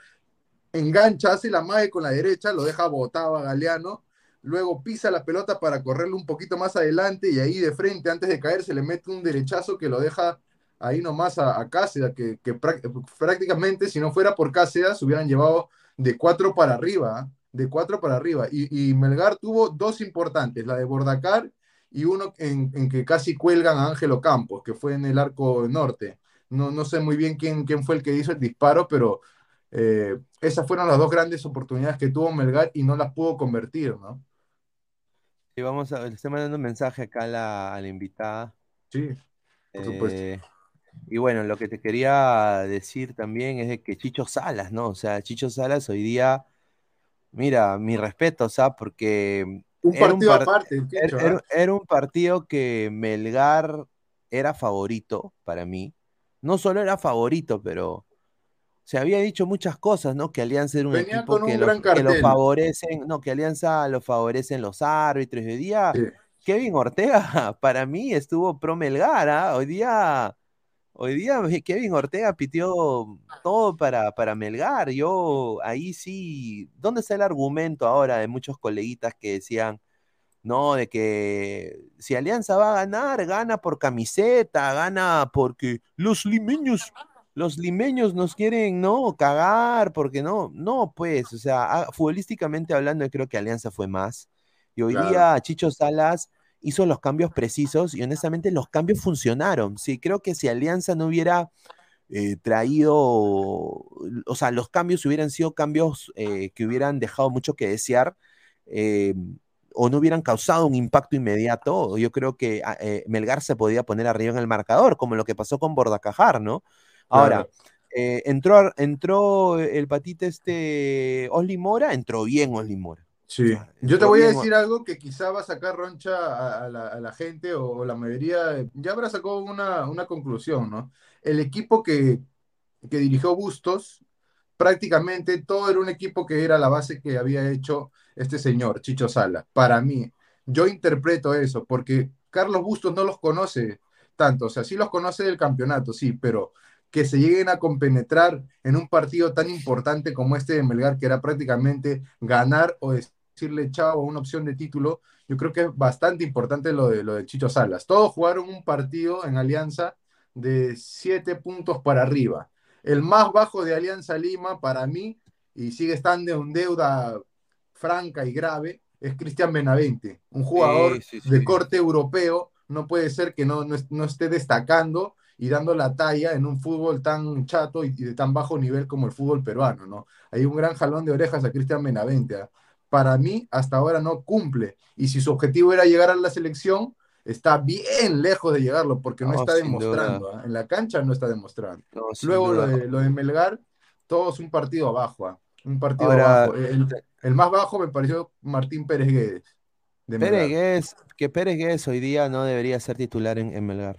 engancha, hace la mague con la derecha, lo deja botado a Galeano, luego pisa la pelota para correrle un poquito más adelante y ahí de frente, antes de caer, se le mete un derechazo que lo deja ahí nomás a, a Cáceres, que, que prá- prácticamente si no fuera por Cáceres se hubieran llevado de cuatro para arriba, de cuatro para arriba. Y, y Melgar tuvo dos importantes, la de Bordacar y uno en, en que casi cuelgan a Ángelo Campos, que fue en el arco norte. No, no sé muy bien quién, quién fue el que hizo el disparo, pero eh, esas fueron las dos grandes oportunidades que tuvo Melgar y no las pudo convertir, ¿no? Y vamos a, le estoy mandando un mensaje acá a la, a la invitada. Sí, por supuesto. Y bueno, lo que te quería decir también es de que Chicho Salas, ¿no? O sea, Chicho Salas hoy día, mira, mi respeto, o sea, porque Un era partido par- aparte, era, Chicho, era- ¿ah? era un partido que Melgar era favorito para mí. No solo era favorito, pero se había dicho muchas cosas, ¿no? Que Alianza era un Venía equipo con que un lo, que lo favorecen, no, que Alianza lo favorecen los árbitros. Hoy día, Sí. Kevin Ortega, para mí, estuvo pro Melgar, ¿ah? Hoy día, hoy día Kevin Ortega pitió todo para, para Melgar. Yo ahí sí, ¿dónde está el argumento ahora de muchos coleguitas que decían, no, de que si Alianza va a ganar, gana por camiseta, gana porque los limeños, los limeños nos quieren, no, cagar, porque no, no, pues, o sea, ah, futbolísticamente hablando, yo creo que Alianza fue más. Y hoy Claro. día Chicho Salas hizo los cambios precisos y honestamente los cambios funcionaron. Sí, creo que si Alianza no hubiera eh, traído, o sea, los cambios hubieran sido cambios eh, que hubieran dejado mucho que desear, eh, o no hubieran causado un impacto inmediato, yo creo que ah, Melgar se podía poner arriba en el marcador, como lo que pasó con Bordacajar, ¿no? Ahora, entró, entró el patita este Osli Mora, entró bien Osli Mora. Sí, sea, yo te voy a decir algo que quizá va a sacar roncha a, a la, a la gente o, o la mayoría, ya habrá sacado una, una conclusión, ¿no? El equipo que, que dirigió Bustos, prácticamente todo era un equipo que era la base que había hecho este señor, Chicho Sala. Para mí, yo interpreto eso, porque Carlos Bustos no los conoce tanto, o sea, sí los conoce del campeonato, sí, pero que se lleguen a compenetrar en un partido tan importante como este de Melgar, que era prácticamente ganar o decirle chao a una opción de título, yo creo que es bastante importante lo de, lo de Chicho Salas. Todos jugaron un partido en Alianza de siete puntos para arriba. El más bajo de Alianza Lima, para mí, y sigue estando en deuda franca y grave, es Cristian Benavente, un jugador Sí, sí, de corte europeo. No puede ser que no, no, no esté destacando y dando la talla en un fútbol tan chato y, y de tan bajo nivel como el fútbol peruano, ¿no? Hay un gran jalón de orejas a Cristian Benavente. ¿ah? Para mí, hasta ahora no cumple. Y si su objetivo era llegar a la selección, está bien lejos de llegarlo, porque no, No, está demostrando. ¿ah? En la cancha no está demostrando. No, Luego lo de, lo de Melgar, todo es un partido abajo. ¿ah? Un partido Ahora, abajo. El, el más bajo me pareció Martín Pérez Guedes, de Pérez. Guedes, que Pérez Guedes hoy día no debería ser titular en, en Melgar.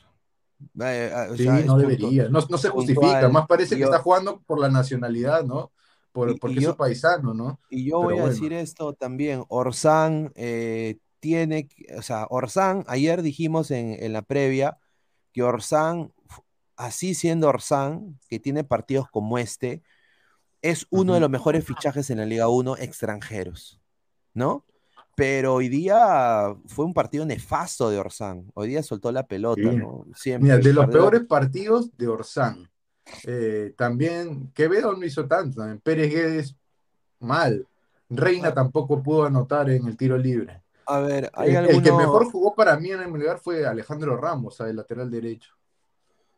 Eh, o Sí, sea, no debería, no, no se justifica, más parece que está jugando por la nacionalidad, ¿no? Por, porque es su paisano, ¿no? Y yo Pero voy a decir esto también, Orsán eh, tiene, o sea, Orsán, ayer dijimos en, en la previa que Orsán, así siendo Orsán, que tiene partidos como este, es uno de los mejores fichajes en la Liga 1 extranjeros, ¿no? Pero hoy día fue un partido nefasto de Orsán, hoy día soltó la pelota, Sí. ¿no? Siempre Mira, de los perdió- peores partidos de Orsán. Eh, también Quevedo no hizo tanto, también Pérez Guedes mal. Reina tampoco pudo anotar en el tiro libre. A ver, hay El, el que mejor jugó para mí en el lugar fue Alejandro Ramos, el lateral derecho.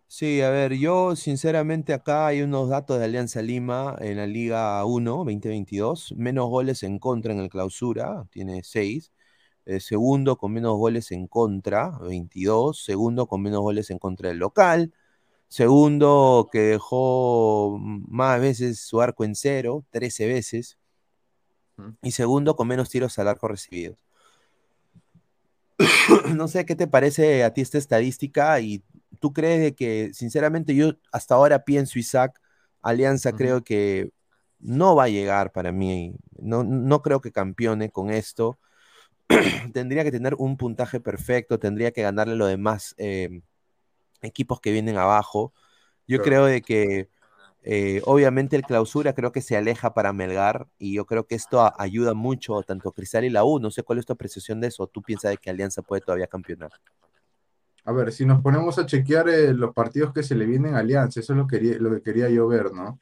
Sí, a ver, yo sinceramente acá hay unos datos de Alianza Lima en la Liga 1 2022, menos goles en contra en el clausura, tiene 6, segundo con menos goles en contra, 22, segundo con menos goles en contra del local, segundo que dejó más veces su arco en cero, 13 veces, y segundo con menos tiros al arco recibidos. no sé qué te parece a ti esta estadística y tú crees de que, sinceramente, yo hasta ahora pienso, Isaac, Alianza creo que no va a llegar para mí, no, no creo que campeone con esto. tendría que tener un puntaje perfecto, tendría que ganarle los demás eh, equipos que vienen abajo. Yo creo de que eh, obviamente el clausura creo que se aleja para Melgar y yo creo que esto ayuda mucho tanto a Cristal y la U. No sé cuál es tu apreciación de eso. ¿Tú piensas de que Alianza puede todavía campeonar? A ver, si nos ponemos a chequear eh, los partidos que se le vienen a Alianza, eso es lo, quería, lo que quería yo ver, ¿no?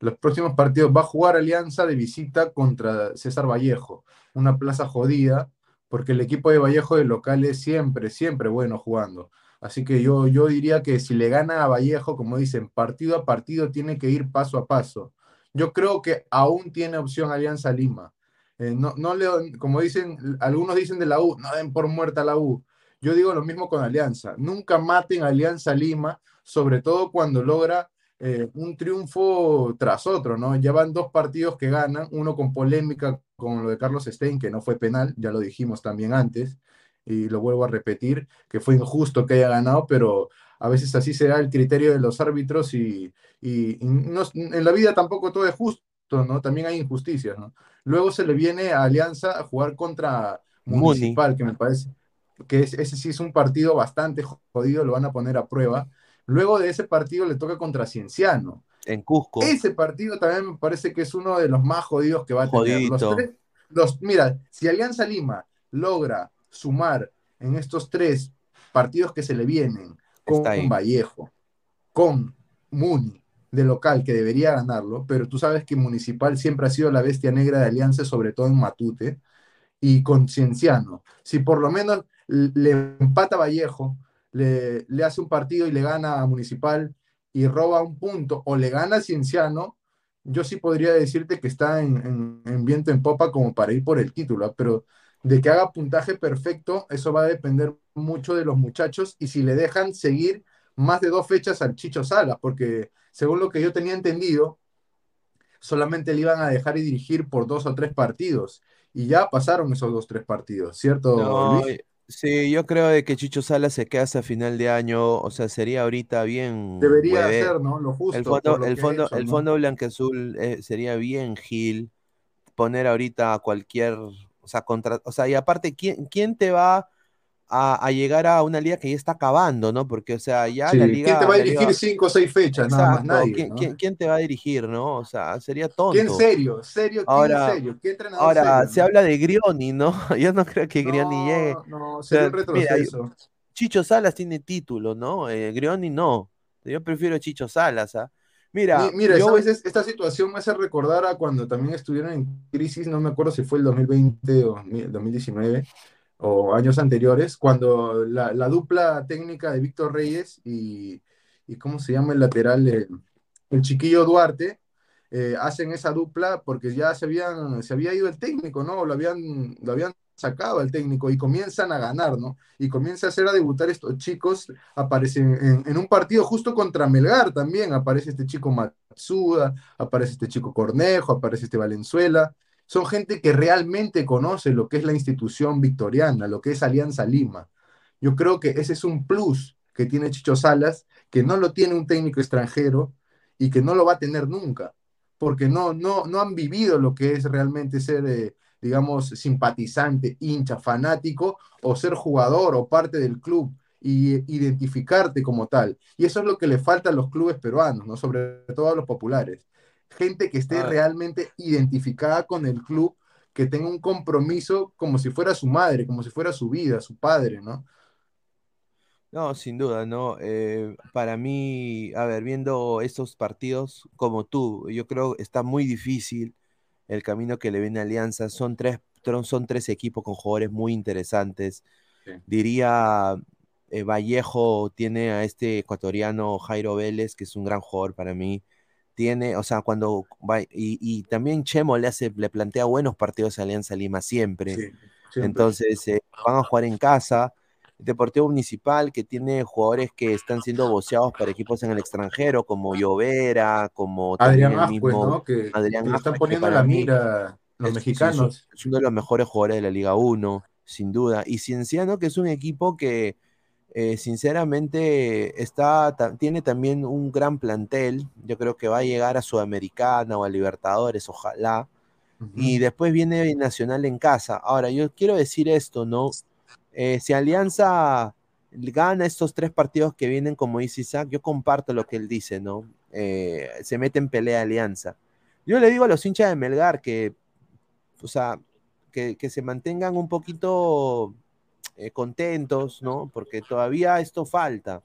Los próximos partidos va a jugar Alianza de visita contra César Vallejo, una plaza jodida, porque el equipo de Vallejo de local es siempre, siempre bueno jugando. Así que yo, yo diría que si le gana a Vallejo, como dicen, partido a partido tiene que ir paso a paso. Yo creo que aún tiene opción Alianza Lima. Eh, no, no le, como dicen, algunos dicen de la U, no den por muerta la U. Yo digo lo mismo con Alianza. Nunca maten Alianza Lima, sobre todo cuando logra eh, un triunfo tras otro, ¿no? Ya van dos partidos que ganan, uno con polémica con lo de Carlos Stein, que no fue penal, ya lo dijimos también antes, y lo vuelvo a repetir, que fue injusto que haya ganado, pero a veces así será el criterio de los árbitros y, y- y no- en la vida tampoco todo es justo, ¿no? También hay injusticias, ¿no? Luego se le viene a Alianza a jugar contra Muni. Municipal, que me parece que es- ese sí es un partido bastante jodido, lo van a poner a prueba. Luego de ese partido le toca contra Cienciano. En Cusco. Ese partido también me parece que es uno de los más jodidos que va a tener. Los tres- los- mira, si Alianza Lima logra sumar en estos tres partidos que se le vienen con. Vallejo, con Muni de local, que debería ganarlo, pero tú sabes que Municipal siempre ha sido la bestia negra de Alianza, sobre todo en Matute, y con Cienciano. Si por lo menos le empata Vallejo, le, le hace un partido y le gana a Municipal y roba un punto, o le gana a Cienciano, yo sí podría decirte que está en, en- en viento en popa como para ir por el título, ¿ah? pero de que haga puntaje perfecto, eso va a depender mucho de los muchachos y si le dejan seguir más de dos fechas al Chicho Salas, porque según lo que yo tenía entendido, solamente le iban a dejar y dirigir por dos o tres partidos. Y ya pasaron esos dos o tres partidos, ¿cierto, No, Luis? sí, yo creo de que Chicho Salas se queda hasta final de año, o sea, sería ahorita bien Debería hueve- hacer, ¿no? Lo justo. El fondo, el fondo, hecho, el ¿no? fondo blanqueazul eh, sería bien Gil poner ahorita a cualquier, o sea, contra, o sea, y aparte, ¿quién, quién te va a, a llegar a una liga que ya está acabando, ¿no? Porque, o sea, ya Sí, la ¿quién liga. te va a dirigir liga- cinco o seis fechas? Nada más Exacto, nadie. ¿quién, ¿no? quién- quién te va a dirigir, no? O sea, sería tonto. ¿Quién serio? ¿Serio? ¿Quién Ahora, serio? ¿Qué entrenador ahora serio, se no? habla de Grioni, ¿no? Yo no creo que Grioni llegue. No, O sería sea, un mira, retroceso. Chicho Salas tiene título, ¿no? Eh, Grioni no. Yo prefiero Chicho Salas, ¿ah? Mira, Mi- Mira, Esta situación me hace recordar a cuando también estuvieron en crisis, no me acuerdo si fue el 2020 o 2019 o años anteriores, cuando la, la dupla técnica de Víctor Reyes y, y ¿cómo se llama el lateral? El, el chiquillo Duarte, eh, hacen esa dupla porque ya se, habían, se había ido el técnico, ¿no? Lo habían, lo habían sacado al técnico y comienzan a ganar, ¿no? Y comienza a hacer a debutar estos chicos, aparecen en, en un partido justo contra Melgar también, aparece este chico Matsuda, aparece este chico Cornejo, aparece este Valenzuela, son gente que realmente conoce lo que es la institución victoriana, lo que es Alianza Lima. Yo creo que ese es un plus que tiene Chicho Salas, que no lo tiene un técnico extranjero y que no lo va a tener nunca, porque no, no, no han vivido lo que es realmente ser, eh, digamos, simpatizante, hincha, fanático, o ser jugador o parte del club y identificarte como tal. Y eso es lo que le falta a los clubes peruanos, ¿no? sobre todo a los populares. Gente que esté Ah. realmente identificada con el club, que tenga un compromiso como si fuera su madre, como si fuera su vida, su padre, ¿no? No, sin duda, ¿no? Eh, para mí, a ver, viendo estos partidos como tú, yo creo que está muy difícil el camino que le viene a Alianza. Son tres, son tres equipos con jugadores muy interesantes. Sí. Diría, eh, Vallejo tiene a este ecuatoriano Jairo Vélez, que es un gran jugador para mí. Tiene, o sea, cuando va, y, y también Chemo le hace, le plantea buenos partidos a Alianza Lima siempre. Sí, siempre. Entonces, eh, van a jugar en casa. Deportivo Municipal, que tiene jugadores que están siendo voceados para equipos en el extranjero, como Llovera, como Adrián Ascuez, mismo ¿no? Que, Adrián que están Ascuez, poniendo en la mira los es, mexicanos. es- uno de los mejores jugadores de la Liga 1, sin duda. Y Cienciano, que es un equipo que eh, sinceramente está, tiene también un gran plantel. Yo creo que va a llegar a Sudamericana o a Libertadores, ojalá. Y después viene Nacional en casa. Ahora, yo quiero decir esto, ¿no? Eh, si Alianza gana estos tres partidos que vienen, como dice Isaac, yo comparto lo que él dice, ¿no? Eh, se mete en pelea Alianza. Yo le digo a los hinchas de Melgar que, o sea, que, que se mantengan un poquito eh, contentos, ¿no? Porque todavía esto falta.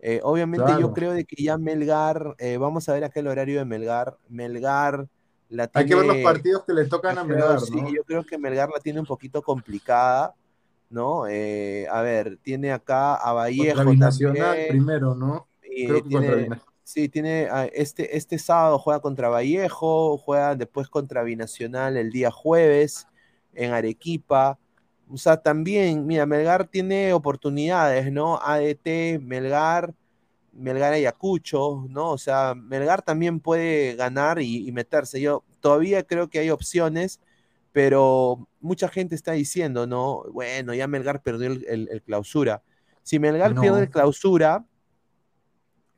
Eh, obviamente yo creo de que ya Melgar, vamos a ver acá el horario de Melgar. Melgar la Hay que ver los tiene- partidos que le tocan a creo, Melgar, sí, ¿no? yo creo que Melgar la tiene un poquito complicada, ¿no? Eh, a ver, tiene acá a Vallejo Contra Binacional también. primero, ¿no? y Creo que contra tiene, sí, tiene ah, este, este sábado juega contra Vallejo, juega después contra Binacional el día jueves en Arequipa. O sea, también, mira, Melgar tiene oportunidades, ¿no? ADT, Melgar, Melgar Ayacucho, ¿no? O sea, Melgar también puede ganar y, y meterse. Yo todavía creo que hay opciones, pero mucha gente está diciendo, ¿no? Bueno, ya Melgar perdió el, el- el clausura. Si Melgar No. pierde el clausura,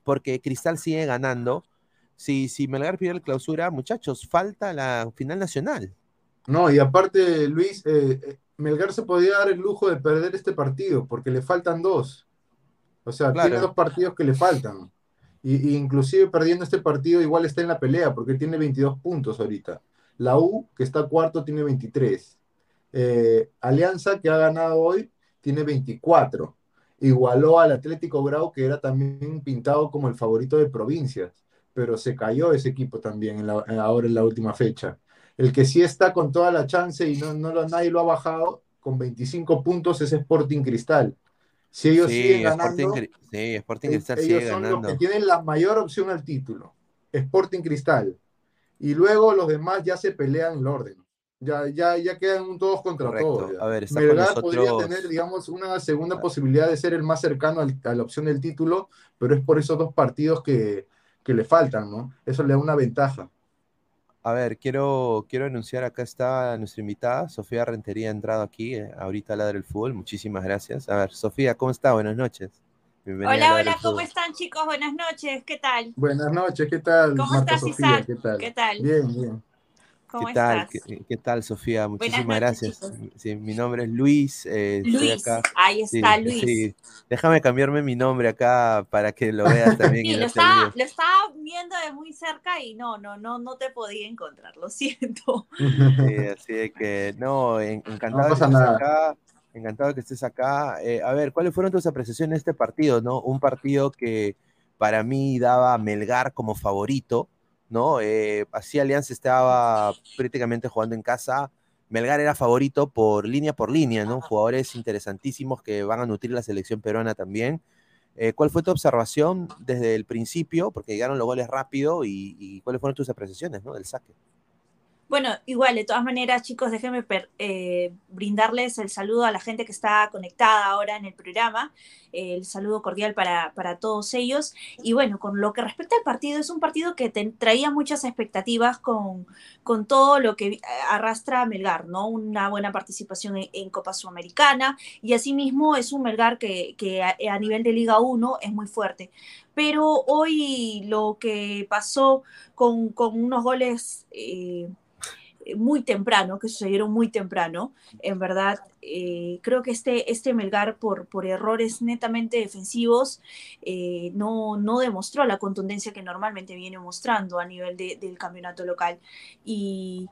porque Cristal sigue ganando, si, si Melgar pierde el clausura, muchachos, falta la final nacional. No, y aparte, Luis, eh, eh, Melgar se podía dar el lujo de perder este partido porque le faltan dos. O sea, Claro. tiene dos partidos que le faltan. Y, y inclusive perdiendo este partido igual está en la pelea porque tiene 22 puntos ahorita. La U, que está cuarto, tiene 23. Eh, Alianza, que ha ganado hoy, tiene 24. Igualó al Atlético Grau, que era también pintado como el favorito de provincias, pero se cayó ese equipo también en la- ahora en la última fecha. El que sí está con toda la chance y no, no lo, nadie lo ha bajado, con 25 puntos es Sporting Cristal. Si ellos Sí, siguen Sporting, ganando, Cri- sí, Sporting eh, Cristal ellos sigue son ganando. los que tienen la mayor opción al título. Sporting Cristal. Y luego los demás ya se pelean el orden. Ya, ya, ya quedan todos contra Correcto. todos. ya. A ver, está con Melgar podría nosotros- tener, digamos, una segunda posibilidad de ser el más cercano al- a la opción del título, pero es por esos dos partidos que, que le faltan, ¿no? Eso le da una ventaja. A ver, quiero, quiero anunciar, acá está nuestra invitada, Sofía Rentería ha entrado aquí, eh, ahorita a Ladra el Fútbol, muchísimas gracias. A ver, Sofía, ¿cómo está? Buenas noches. Bienvenida Hola, hola, ¿cómo están chicos? Buenas noches, ¿qué tal? Buenas noches, ¿qué tal? ¿Cómo Marta estás, Sofía? Isaac? ¿Qué tal? ¿Qué tal? Bien, bien. ¿Cómo ¿Qué tal? estás? ¿Qué, qué tal, Sofía? Muchísimas noches, gracias. Sí, mi nombre es Luis. eh, Luis, acá. ahí Sí, está Luis. sí. Déjame cambiarme mi nombre acá para que lo veas también. Sí, no lo estaba, olvides. lo estaba viendo de muy cerca y no, no, no, no te podía encontrar, lo siento. Sí, así que, no, en- encantado de nada. acá, encantado que estés acá. Eh, a ver, ¿cuáles fueron tus apreciaciones de este partido, no? Un partido que para mí daba a Melgar como favorito, ¿no? Eh, así Alianza estaba prácticamente jugando en casa. Melgar era favorito por línea por línea, ¿no? Jugadores interesantísimos que van a nutrir la selección peruana también. Eh, ¿Cuál fue tu observación desde el principio? Porque llegaron los goles rápido y, y cuáles fueron tus apreciaciones, ¿no? Del saque. Bueno, igual, de todas maneras, chicos, déjenme eh, brindarles el saludo a la gente que está conectada ahora en el programa. Eh, el saludo cordial para, para, todos ellos. Y bueno, con lo que respecta al partido, es un partido que traía muchas expectativas con, con, todo lo que arrastra Melgar, ¿no? Una buena participación en, Copa Sudamericana y asimismo es un Melgar que, a, nivel de Liga 1 es muy fuerte. Pero hoy lo que pasó con, con unos goles... Eh, muy temprano, que sucedieron muy temprano. En verdad, eh, creo que este, este Melgar, por, por errores netamente defensivos, eh, no, no demostró la contundencia que normalmente viene mostrando a nivel de, del campeonato local. Y,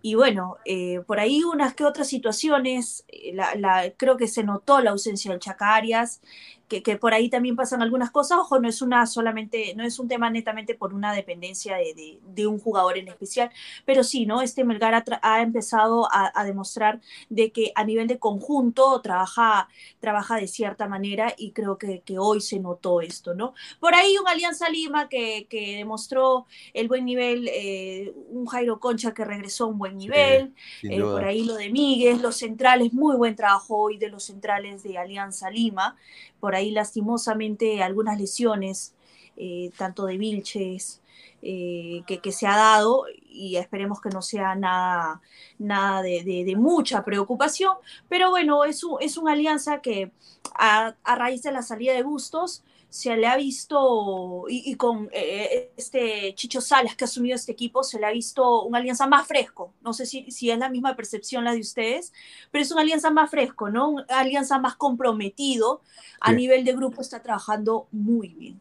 y bueno, eh, por ahí unas que otras situaciones, la, la, creo que se notó la ausencia del Chacarias, que, que, por ahí también pasan algunas cosas. Ojo, no es una solamente, no es un tema netamente por una dependencia de, de, de un jugador en especial, pero sí, ¿no? Este Melgar ha, ha empezado a, a, demostrar de que a nivel de conjunto trabaja, trabaja de cierta manera y creo que, que hoy se notó esto, ¿no? Por ahí un Alianza Lima que, que demostró el buen nivel, eh, un Jairo Concha que regresó a un buen nivel, sí, eh, por ahí lo de Miguel, los centrales, muy buen trabajo hoy de los centrales de Alianza Lima por ahí lastimosamente algunas lesiones, eh, tanto de Vilches, eh, que, se ha dado y esperemos que no sea nada, nada de mucha preocupación, pero bueno, es, un, es una alianza que a, a, raíz de la salida de Bustos se le ha visto, y, y con eh, este Chicho Salas que ha asumido este equipo, se le ha visto una alianza más fresco. No sé si, si es la misma percepción la de ustedes, pero es una alianza más fresco, ¿no? Una alianza más comprometido. A sí. nivel de grupo está trabajando muy bien.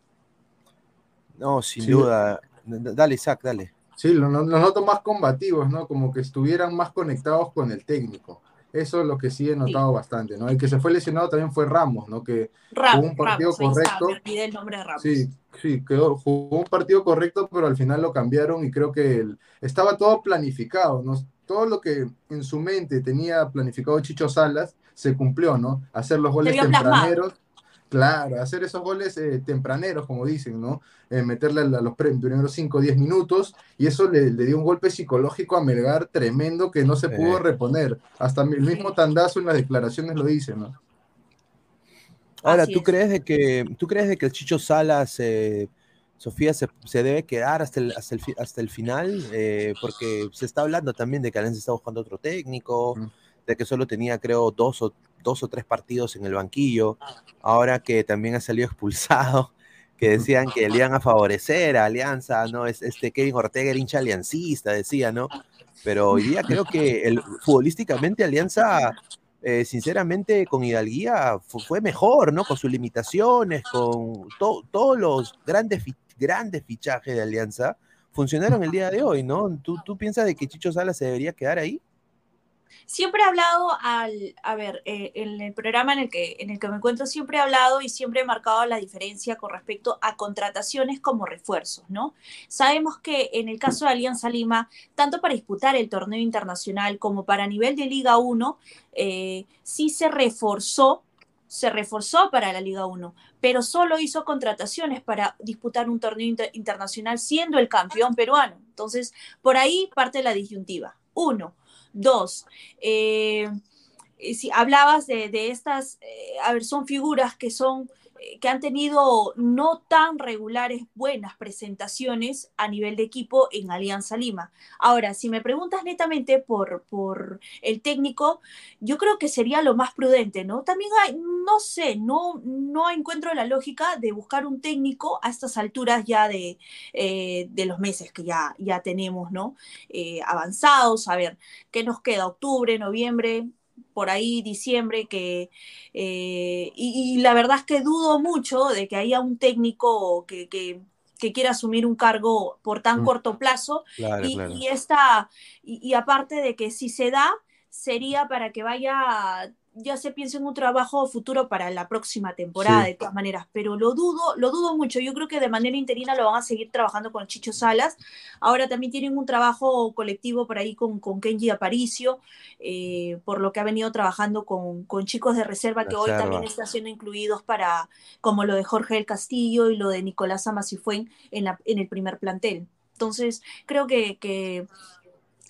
No, sin sí. duda. Dale, Isaac, dale. Sí, los lo noto más combativos, ¿no? Como que estuvieran más conectados con el técnico. Eso es lo que sí he notado sí. bastante, ¿no? El que se fue lesionado también fue Ramos, ¿no? Que Ramos, jugó un partido Ramos, correcto. Está, el nombre de Ramos. Sí, sí, quedó, jugó un partido correcto, pero al final lo cambiaron y creo que el, estaba todo planificado, ¿no? Todo lo que en su mente tenía planificado Chicho Salas se cumplió, ¿no? Hacer los goles tempraneros. Plasmado. Claro, hacer esos goles eh, tempraneros, como dicen, ¿no? Eh, meterle a los primeros 5 o 10 minutos, y eso le, le, dio un golpe psicológico a Melgar tremendo que no se pudo reponer. Hasta el mismo Tandazo en las declaraciones lo dice, ¿no? Ahora, ¿tú crees, de que, ¿tú crees de que el Chicho Salas, eh, Sofía, se, se, debe quedar hasta el, hasta el, hasta el final? Eh, porque se está hablando también de que Alianza está buscando otro técnico, mm. de que solo tenía, creo, dos o dos o tres partidos en el banquillo, ahora que también ha salido expulsado, que decían que le iban a favorecer a Alianza, ¿no? Es, este Kevin Ortega era hincha aliancista, decía, ¿no? Pero hoy día creo que el, futbolísticamente Alianza, eh, sinceramente, con Hidalguía fue, mejor, ¿no? Con sus limitaciones, con to, todos los grandes, grandes fichajes de Alianza, funcionaron el día de hoy, ¿no? ¿Tú, tú piensas de que Chicho Salas se debería quedar ahí? Siempre he hablado al, a ver, eh, en el programa en el, que, en el que me encuentro, siempre he hablado y siempre he marcado la diferencia con respecto a contrataciones como refuerzos, ¿no? Sabemos que en el caso de Alianza Lima, tanto para disputar el torneo internacional como para nivel de Liga 1, eh, sí se reforzó se reforzó para la Liga 1, pero solo hizo contrataciones para disputar un torneo inter internacional siendo el campeón peruano. Entonces, por ahí parte la disyuntiva. Uno, Dos, eh, si hablabas de, de estas, eh, a ver, son figuras que son que han tenido no tan regulares buenas presentaciones a nivel de equipo en Alianza Lima. Ahora, si me preguntas netamente por, por el técnico, yo creo que sería lo más prudente, ¿no? También hay, no sé, no, no encuentro la lógica de buscar un técnico a estas alturas ya de, eh, de los meses que ya, ya tenemos, ¿no? Eh, avanzados, a ver, ¿qué nos queda? Octubre, noviembre, por ahí diciembre que eh, y, y, la verdad es que dudo mucho de que haya un técnico que, que, que quiera asumir un cargo por tan mm. corto plazo claro, y, claro. y, esta y, y, aparte de que si se da sería para que vaya ya se piensa en un trabajo futuro para la próxima temporada, sí. de todas maneras, pero lo dudo, lo dudo mucho. Yo creo que de manera interina lo van a seguir trabajando con Chicho Salas. Ahora también tienen un trabajo colectivo por ahí con, con Kenji Aparicio, eh, por lo que ha venido trabajando con, con chicos de reserva que reserva. hoy también están siendo incluidos para, como lo de Jorge del Castillo y lo de Nicolás Amasifuen en, la, en el primer plantel. Entonces, creo que, que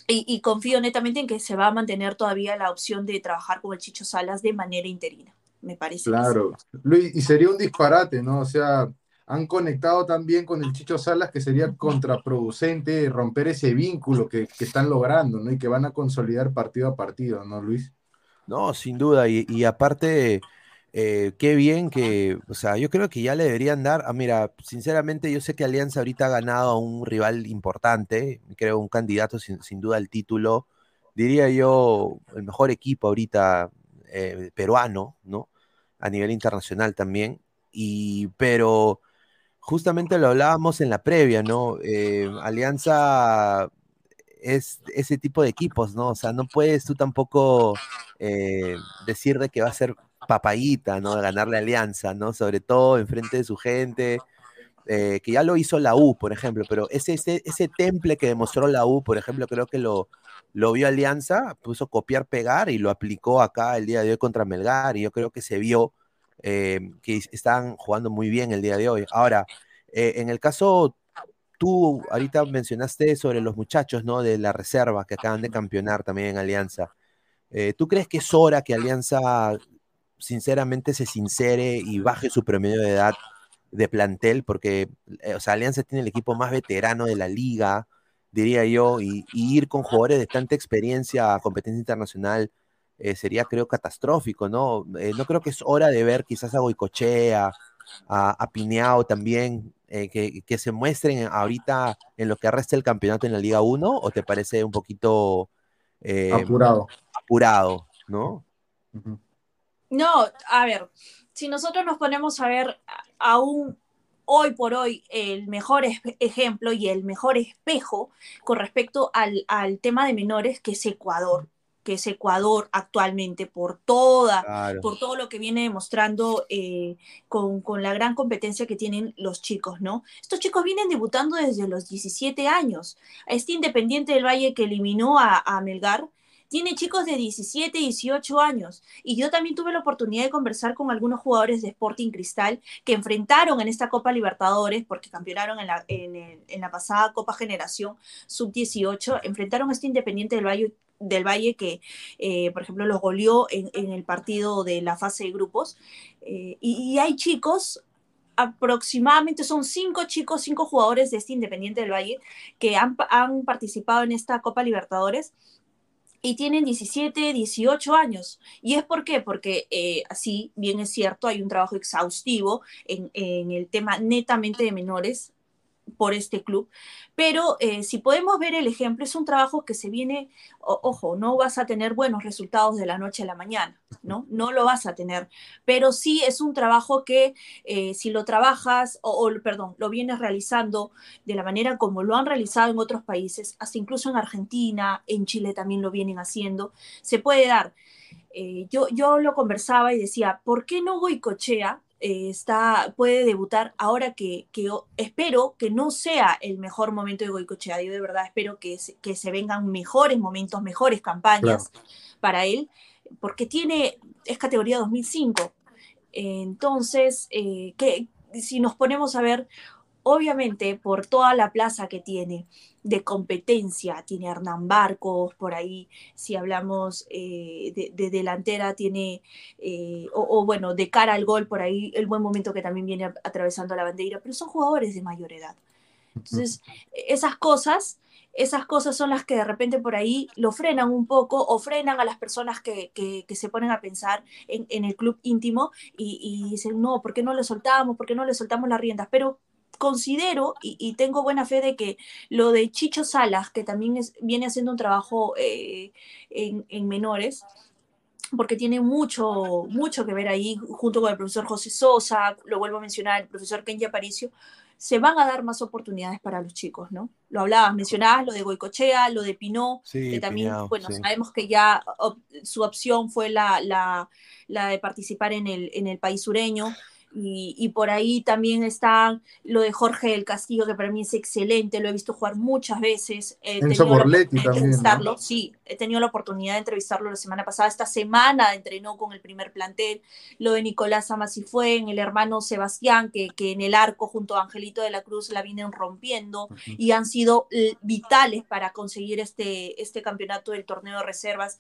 y, y confío netamente en que se va a mantener todavía la opción de trabajar con el Chicho Salas de manera interina, me parece. Claro, Luis, y sería un disparate, ¿no? O sea, han conectado también con el Chicho Salas que sería contraproducente romper ese vínculo que, que están logrando, ¿no? Y que van a consolidar partido a partido, ¿no, Luis? No, sin duda. Y, y aparte, eh, qué bien que, o sea, yo creo que ya le deberían dar, ah, mira, sinceramente yo sé que Alianza ahorita ha ganado a un rival importante, creo un candidato sin, sin duda al título, diría yo, el mejor equipo ahorita eh, peruano, ¿no? A nivel internacional también. Y, pero justamente lo hablábamos en la previa, ¿no? Eh, Alianza es ese tipo de equipos, ¿no? O sea, no puedes tú tampoco eh, decir de que va a ser papayita, ¿no? Ganarle a Alianza, ¿no? Sobre todo enfrente de su gente, eh, que ya lo hizo la U, por ejemplo, pero ese, ese, temple que demostró la U, por ejemplo, creo que lo, lo vio Alianza, puso copiar, pegar y lo aplicó acá el día de hoy contra Melgar y yo creo que se vio eh, que están jugando muy bien el día de hoy. Ahora, eh, en el caso, tú ahorita mencionaste sobre los muchachos, ¿no? De la reserva que acaban de campeonar también en Alianza. ¿Tú crees que es hora que Alianza sinceramente se sincere y baje su promedio de edad de plantel? Porque, eh, o sea, Alianza tiene el equipo más veterano de la liga, diría yo, y, y ir con jugadores de tanta experiencia a competencia internacional eh, sería, creo, catastrófico, ¿no? Eh, no creo que es hora de ver quizás a Goicochea, a, a Pineao también, eh, que, que, se muestren ahorita en lo que resta el campeonato en la Liga 1, o te parece un poquito apurado. apurado, ¿no? Uh -huh. No, a ver, si nosotros nos ponemos a ver aún hoy por hoy el mejor ejemplo y el mejor espejo con respecto al, al tema de menores que es Ecuador que es Ecuador actualmente, por toda, claro. por todo lo que viene demostrando eh, con, con, la gran competencia que tienen los chicos, ¿no? Estos chicos vienen debutando desde los 17 años. Este Independiente del Valle que eliminó a, a Melgar, tiene chicos de 17, 18 años. Y yo también tuve la oportunidad de conversar con algunos jugadores de Sporting Cristal que enfrentaron en esta Copa Libertadores, porque campeonaron en la, en, la pasada Copa Generación Sub-18, enfrentaron a este Independiente del Valle del Valle que, eh, por ejemplo, los goleó en, el partido de la fase de grupos. Eh, y, hay chicos, aproximadamente son cinco chicos, cinco jugadores de este Independiente del Valle que han participado en esta Copa Libertadores y tienen 17, 18 años. ¿Y es por qué? Porque eh, así, bien es cierto, hay un trabajo exhaustivo en, en el tema netamente de menores por este club, pero eh, si podemos ver el ejemplo, es un trabajo que se viene, o, ojo, no vas a tener buenos resultados de la noche a la mañana, ¿no? No lo vas a tener, pero sí es un trabajo que eh, si lo trabajas, o, o, perdón, lo vienes realizando de la manera como lo han realizado en otros países, hasta incluso en Argentina, en Chile también lo vienen haciendo, se puede dar. Eh, yo, yo lo conversaba y decía, ¿por qué no Goicochea eh, está, puede debutar ahora que, que, espero que no sea el mejor momento de Goicochea. Yo de verdad espero que se, que se vengan mejores momentos, mejores campañas claro. para él, porque tiene, es categoría 2005. Entonces, eh, que, si nos ponemos a ver, obviamente por toda la plaza que tiene de competencia, tiene Hernán Barcos por ahí, si hablamos eh, de, de, delantera, tiene, eh, o, bueno, de cara al gol por ahí, el buen momento que también viene atravesando la bandera, pero son jugadores de mayor edad. Entonces, esas cosas, esas cosas son las que de repente por ahí lo frenan un poco o frenan a las personas que, que, que se ponen a pensar en, en el club íntimo y, y, dicen, no, ¿por qué no le soltamos? ¿Por qué no le soltamos las riendas? Pero considero y, y, tengo buena fe de que lo de Chicho Salas, que también es, viene haciendo un trabajo eh, en, en, menores, porque tiene mucho, mucho que ver ahí, junto con el profesor José Sosa, lo vuelvo a mencionar, el profesor Kenji Aparicio, se van a dar más oportunidades para los chicos, ¿no? Lo hablabas, mencionabas lo de Goicochea, lo de Pinó, sí, que también, Pinao, bueno, sí. sabemos que ya op, su opción fue la, la, la, de participar en el, en el país sureño. Y, y por ahí también está lo de Jorge del Castillo, que para mí es excelente, lo he visto jugar muchas veces. He Enzo Borletti también, sí, he tenido la oportunidad de entrevistarlo la semana pasada. Esta semana entrenó con el primer plantel. Lo de Nicolás en el hermano Sebastián, que, que en el arco junto a Angelito de la Cruz la vienen rompiendo y han sido eh, vitales para conseguir este, este campeonato del torneo de reservas.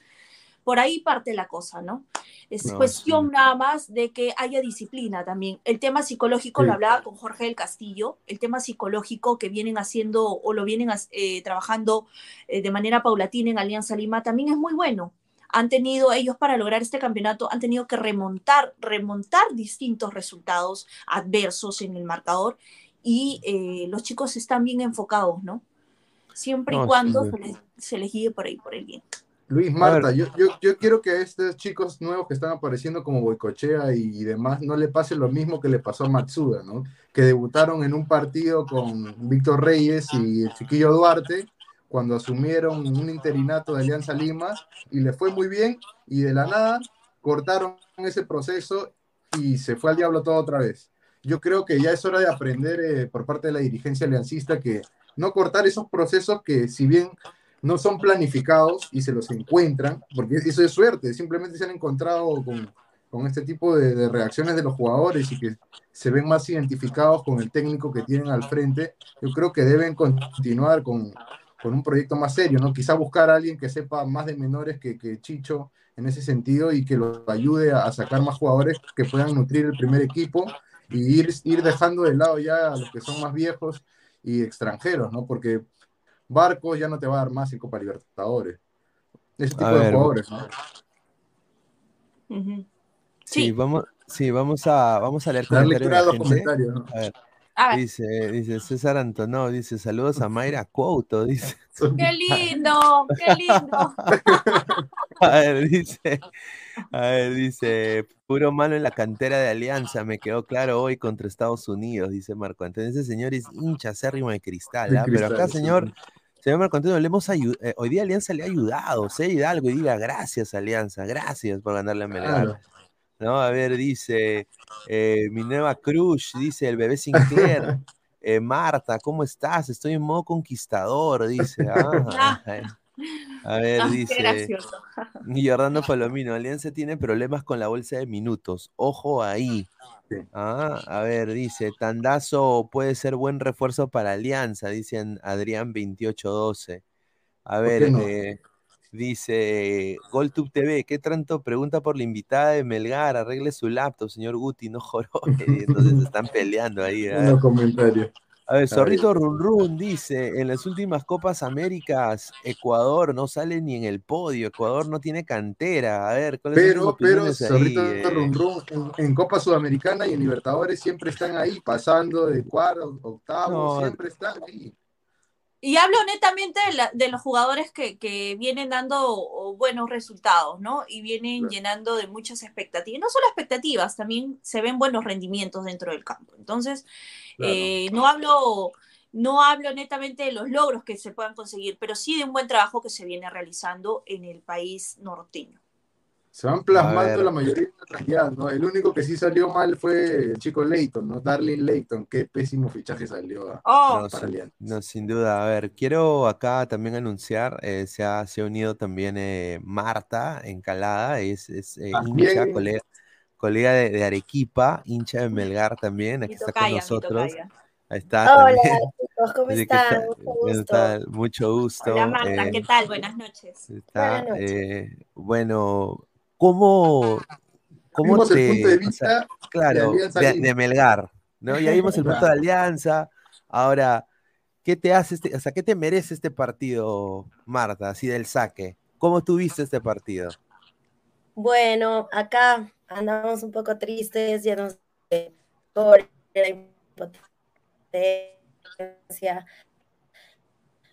Por ahí parte la cosa, ¿no? Es No, cuestión nada más de que haya disciplina también. El tema psicológico Sí. lo hablaba con Jorge del Castillo, el tema psicológico que vienen haciendo o lo vienen eh, trabajando eh, de manera paulatina en Alianza Lima también es muy bueno. Han tenido ellos para lograr este campeonato, han tenido que remontar, remontar distintos resultados adversos en el marcador y eh, los chicos están bien enfocados, ¿no? Siempre y cuando sí. se les, se les guíe por ahí, por el bien. Luis Marta, yo, yo, yo quiero que a estos chicos nuevos que están apareciendo como Boicochea y, demás no le pase lo mismo que le pasó a Matsuda, ¿no? Que debutaron en un partido con Víctor Reyes y el chiquillo Duarte cuando asumieron un interinato de Alianza Lima y le fue muy bien y de la nada cortaron ese proceso y se fue al diablo todo otra vez. Yo creo que ya es hora de aprender eh, por parte de la dirigencia aliancista que no cortar esos procesos que si bien no son planificados y se los encuentran, porque eso es suerte, simplemente se han encontrado con, con este tipo de, reacciones de los jugadores y que se ven más identificados con el técnico que tienen al frente, yo creo que deben continuar con, con un proyecto más serio, ¿no? Quizá buscar a alguien que sepa más de menores que, que Chicho en ese sentido y que los ayude a, a sacar más jugadores que puedan nutrir el primer equipo y ir, ir dejando de lado ya a los que son más viejos y extranjeros, ¿no? Porque Barcos ya no te va a dar más en Copa Libertadores. Ese tipo A de ver, jugadores, ¿no? Sí, vamos, sí, vamos a, vamos a leer Dar lectura a los gente. comentarios, ¿no? A ver. A ver. Dice, dice César Antonó, dice saludos a Mayra Couto, dice. ¡Qué lindo! ¡Qué lindo! A ver, dice, a ver, dice, puro malo en la cantera de Alianza, me quedó claro hoy contra Estados Unidos, dice Marco Antonio. Ese señor es hincha acérrimo de cristal, ¿ah? pero acá, Cristal, sí. Señor, señor Marco Antonio, le hemos ayu- eh, hoy día Alianza le ha ayudado, sé Hidalgo, y diga gracias, Alianza, gracias por ganarle a Melgar. Claro. ¿no? A ver, dice eh, mi nueva crush, dice el bebé Sinclair. Eh, Marta, ¿cómo estás? Estoy en modo conquistador, dice. Ah, ay. a ver, Ah, dice. Y Jordano Palomino, Alianza tiene problemas con la bolsa de minutos. Ojo ahí. Ah, a ver, dice, Tandazo puede ser buen refuerzo para Alianza, dice Adrián 2812. A ¿Por ver, no? eh, dice GolTube TV, ¿qué tanto pregunta por la invitada de Melgar? Arregle su laptop, señor Guti, no jorobe. Entonces están peleando ahí. los comentarios. A ver. Zorrito Run Run dice, en las últimas Copas Américas, Ecuador no sale ni en el podio, Ecuador no tiene cantera. A ver, ¿cuáles son Pero, pero, ahí, Zorrito eh? Rum Rum, en, en Copa Sudamericana y en Libertadores siempre están ahí, pasando de cuarto, octavo, No. siempre están ahí. Y hablo netamente de, la- de los jugadores que, que vienen dando buenos resultados, ¿no? Y vienen llenando de muchas expectativas. No solo expectativas, también se ven buenos rendimientos dentro del campo. Entonces, Claro. eh, no hablo no hablo netamente de los logros que se puedan conseguir, pero sí de un buen trabajo que se viene realizando en el país norteño. Se van plasmando la mayoría de las realidades, ¿no? El único que sí salió mal fue el chico Leighton, ¿no? Darling Leighton, qué pésimo fichaje salió a- Oh. No, para sin, no, sin duda. A ver, quiero acá también anunciar, eh, se, ha, se ha unido también eh, Marta Encalada, es, es eh, hincha, colega, colega de, de Arequipa, hincha de Melgar también, aquí está con nosotros. Ahí está Hola también. chicos, ¿cómo están? está- Mucho ¿qué gusto. tal? Mucho gusto. Hola Marta, eh, ¿qué tal? Buenas noches. está, Buenas noches. eh, bueno, ¿cómo, cómo Vimos el te, punto de o sea, vista de claro, de, Melgar, ¿no? Ya vimos el punto de. Alianza. Ahora, ¿qué te hace este, o sea, qué te merece este partido, Marta, así del saque? ¿Cómo tuviste este partido? Bueno, acá andamos un poco tristes, llenos de dolor, de impotencia.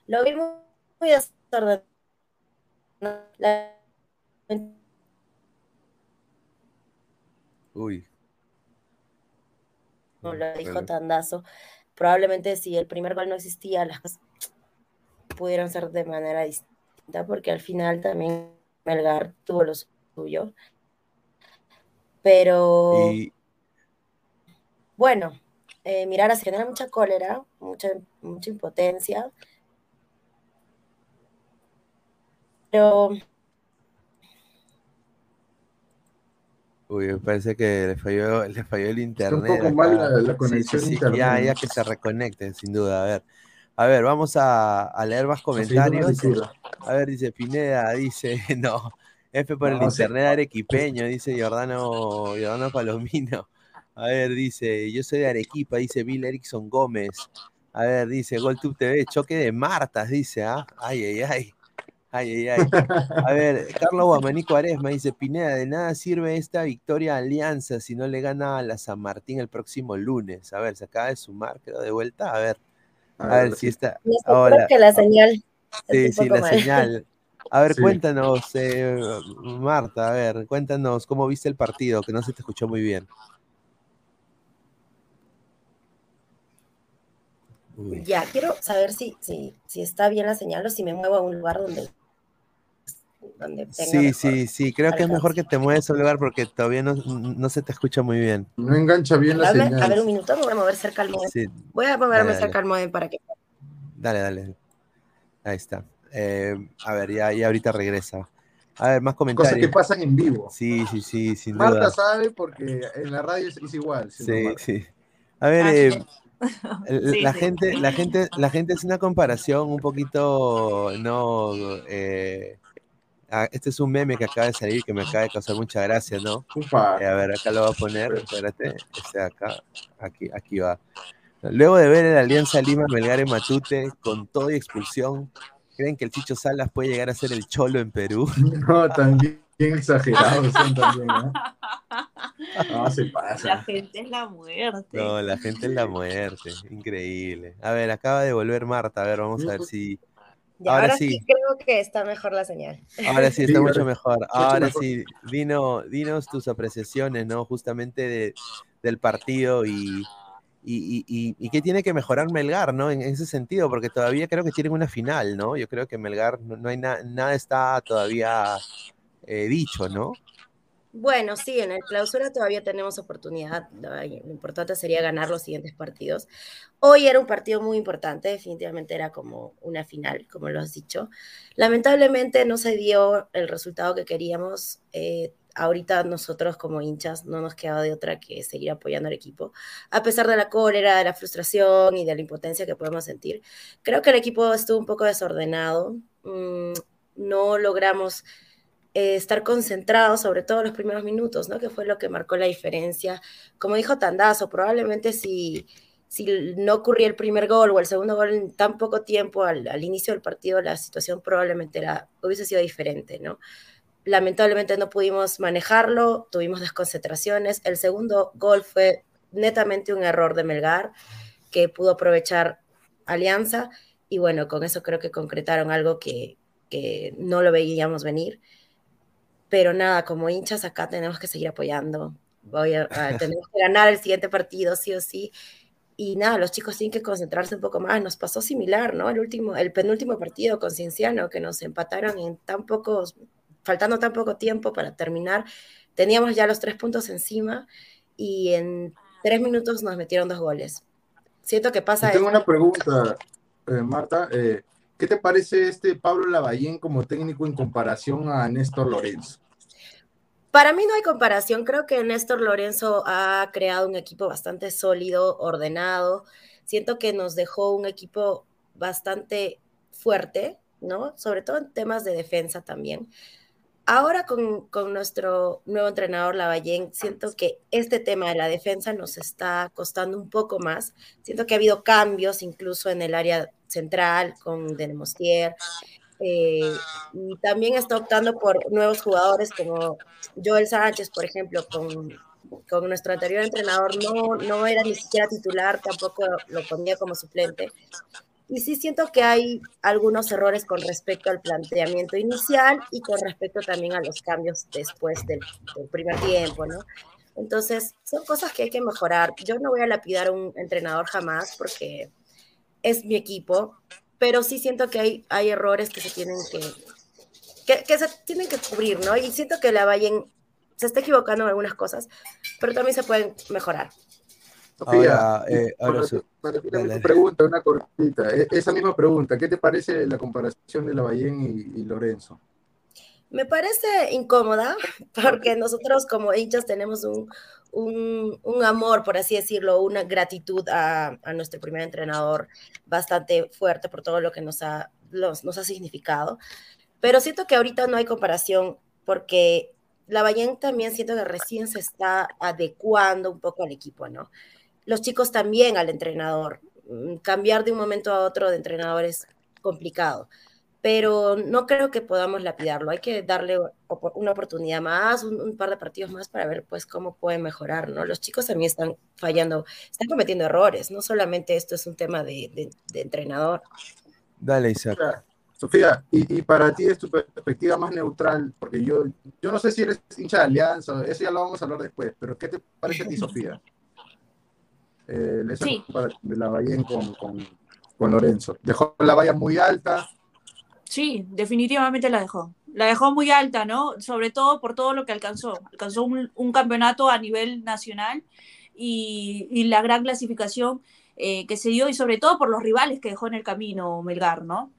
Lo vi muy, muy desordenado. La- Uy. como lo dijo Bueno. Tandazo, probablemente si el primer gol no existía, las cosas pudieron ser de manera distinta, porque al final también Melgar tuvo lo suyo. Pero Y, bueno, eh, Mirara se genera mucha cólera, mucha, mucha impotencia. Pero Uy, me parece que le falló, le falló el internet. poco mal la- conexión sí, sí, internet, Ya, ya que se reconecten, sin duda. A ver, a ver, vamos a, a leer más comentarios. A ver, dice Pineda, dice, no, F por el sí. internet arequipeño, dice Giordano, Giordano Palomino. A ver, dice, yo soy de Arequipa, dice Bill Erickson Gómez. A ver, dice GolTube TV, choque de Martas, dice, ¿ah? Ay, ay, ay. Ay, ay, ay. A ver, Carlos Guamanico Aresma dice, Pineda, de nada sirve esta victoria a Alianza si no le gana a la San Martín el próximo lunes. A ver, se acaba de sumar, quedó de vuelta. A ver, a ver si está. creo Hola. que la señal Sí, sí, la mal. señal. A ver, Sí. cuéntanos, eh, Marta, a ver, cuéntanos cómo viste el partido, que no se te escuchó muy bien. Uy. Ya, quiero saber si, si, si está bien la señal o si me muevo a un lugar donde, donde tenga Sí, mejor sí, sí, creo que es mejor que te mueves a un lugar porque todavía no, no se te escucha muy bien. No engancha bien la Dame- a ver señal. un minuto, me voy a mover cerca al modem. Sí, Voy a moverme Dale, cerca dale. al modem para que... dale, dale. Ahí está. Eh, a ver, ya, ya ahorita regresa. A ver, más comentarios. Cosas que pasan en vivo. Sí, sí, sí, sin Marta duda. sabe porque en la radio es, es igual. ¿sí, Sí. A ver, Ah, eh, Sí, la sí. gente, la gente, la gente es una comparación un poquito, no, eh, ah, este es un meme que acaba de salir que me acaba de causar mucha gracia, ¿no? Eh, a ver, acá lo voy a poner, espérate, este acá, aquí, aquí va. Luego de ver el Alianza Lima Melgar en Matute con todo y expulsión, ¿creen que el Chicho Salas puede llegar a ser el cholo en Perú? No, también bien exagerados son también, ¿no? No, se La pasa. gente es la muerte. No, la gente es la muerte, increíble. A ver, acaba de volver Marta, a ver, vamos a ver si... Ya, Ahora ahora, sí. sí. creo que está mejor la señal. Ahora sí está Sí, mucho mejor. mucho Ahora mejor. sí, dino, dinos tus apreciaciones, ¿no? Justamente de- del partido y, y, y- y- y qué tiene que mejorar Melgar, ¿no? En, ese sentido, porque todavía creo que tienen una final, ¿no? Yo creo que Melgar no, no hay na- nada está todavía eh, dicho, ¿no? Bueno, sí, en el clausura todavía tenemos oportunidad. Lo importante sería ganar los siguientes partidos. Hoy era un partido muy importante, definitivamente era como una final, como lo has dicho. Lamentablemente no se dio el resultado que queríamos. Eh, ahorita nosotros como hinchas no nos queda de otra que seguir apoyando al equipo, a pesar de la cólera, de la frustración y de la impotencia que podemos sentir. Creo que el equipo estuvo un poco desordenado. Mm, no logramos eh, estar concentrados, sobre todo los primeros minutos, ¿no? Que fue lo que marcó la diferencia. Como dijo Tandazo, probablemente si, si no ocurría el primer gol o el segundo gol en tan poco tiempo al, al inicio del partido, la situación probablemente era, hubiese sido diferente, ¿no? Lamentablemente no pudimos manejarlo, tuvimos desconcentraciones. El segundo gol fue netamente un error de Melgar, que pudo aprovechar Alianza, y bueno, con eso creo que concretaron algo que, que no lo veíamos venir pero nada, como hinchas acá tenemos que seguir apoyando. Voy a, a- tenemos que ganar el siguiente partido, sí o sí. Y nada, los chicos tienen que concentrarse un poco más. Nos pasó similar, ¿no? El último, el penúltimo partido con Cienciano, que nos empataron en tan pocos, faltando tan poco tiempo para terminar. Teníamos ya los tres puntos encima y en tres minutos nos metieron dos goles. Siento que pasa Tengo una pregunta, eh, Marta. eh, ¿Qué te parece este Pablo Lavallén como técnico en comparación a Néstor Lorenzo? Para mí no hay comparación. Creo que Néstor Lorenzo ha creado un equipo bastante sólido, ordenado. Siento que nos dejó un equipo bastante fuerte, ¿no? Sobre todo en temas de defensa también. Ahora con, con nuestro nuevo entrenador Lavallén, siento que este tema de la defensa nos está costando un poco más. Siento que ha habido cambios incluso en el área central con Denemostier. Eh, y también está optando por nuevos jugadores como Joel Sánchez, por ejemplo, con, con nuestro anterior entrenador no, no era ni siquiera titular, tampoco lo ponía como suplente. Y sí siento que hay algunos errores con respecto al planteamiento inicial y con respecto también a los cambios después del, del primer tiempo, ¿no? Entonces, son cosas que hay que mejorar. Yo no voy a lapidar a un entrenador jamás porque es mi equipo, pero sí siento que hay, hay errores que se tienen que, que, que se tienen que cubrir, ¿no? Y siento que la Vallen se está equivocando en algunas cosas, pero también se pueden mejorar. Sofía, Ahora, eh, ahora para, para dale. pregunta, una cortita. E- Esa misma pregunta, ¿qué te parece la comparación de Lavallén y, y Lorenzo? Me parece incómoda porque nosotros como hinchas tenemos un, un, un amor, por así decirlo, una gratitud a, a nuestro primer entrenador bastante fuerte por todo lo que nos ha, los- nos ha significado. Pero siento que ahorita no hay comparación porque Lavallén también siento que recién se está adecuando un poco al equipo, ¿no? Los chicos también al entrenador. Mm, Cambiar de un momento a otro de entrenador es complicado pero no creo que podamos lapidarlo. Hay que darle una oportunidad más, un, un par de partidos más para ver pues cómo pueden mejorar, ¿no? Los chicos también están fallando, están cometiendo errores, no solamente esto es un tema de, de- de entrenador. Dale, Isaac. Sofía, y, y para ti es tu perspectiva más neutral, porque yo, yo no sé si eres hincha de Alianza, eso ya lo vamos a hablar después, pero ¿qué te parece a ti, Sofía? Eh, esa Sí. comparación de Lavallén con, con, con Lorenzo. Dejó la valla muy alta, Sí, definitivamente la dejó. La dejó muy alta, ¿no? Sobre todo por todo lo que alcanzó. Alcanzó un, un campeonato a nivel nacional y, y la gran clasificación eh, que se dio y sobre todo por los rivales que dejó en el camino Melgar, ¿no?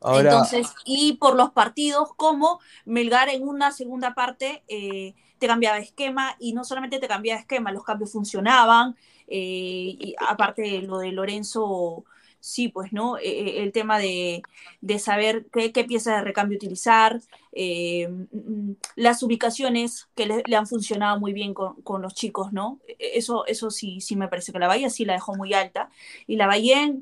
Ahora, Entonces, y por los partidos, como Melgar en una segunda parte eh, te cambiaba esquema y no solamente te cambiaba esquema, los cambios funcionaban, eh, y aparte de lo de Lorenzo, sí, pues, ¿no? Eh, eh, el tema de, de saber qué, pieza de recambio utilizar, eh, mm, las ubicaciones que le, han funcionado muy bien con, con los chicos, ¿no? E- Eso, eso sí, sí me parece que la Bahía sí la dejó muy alta. Y la Bahía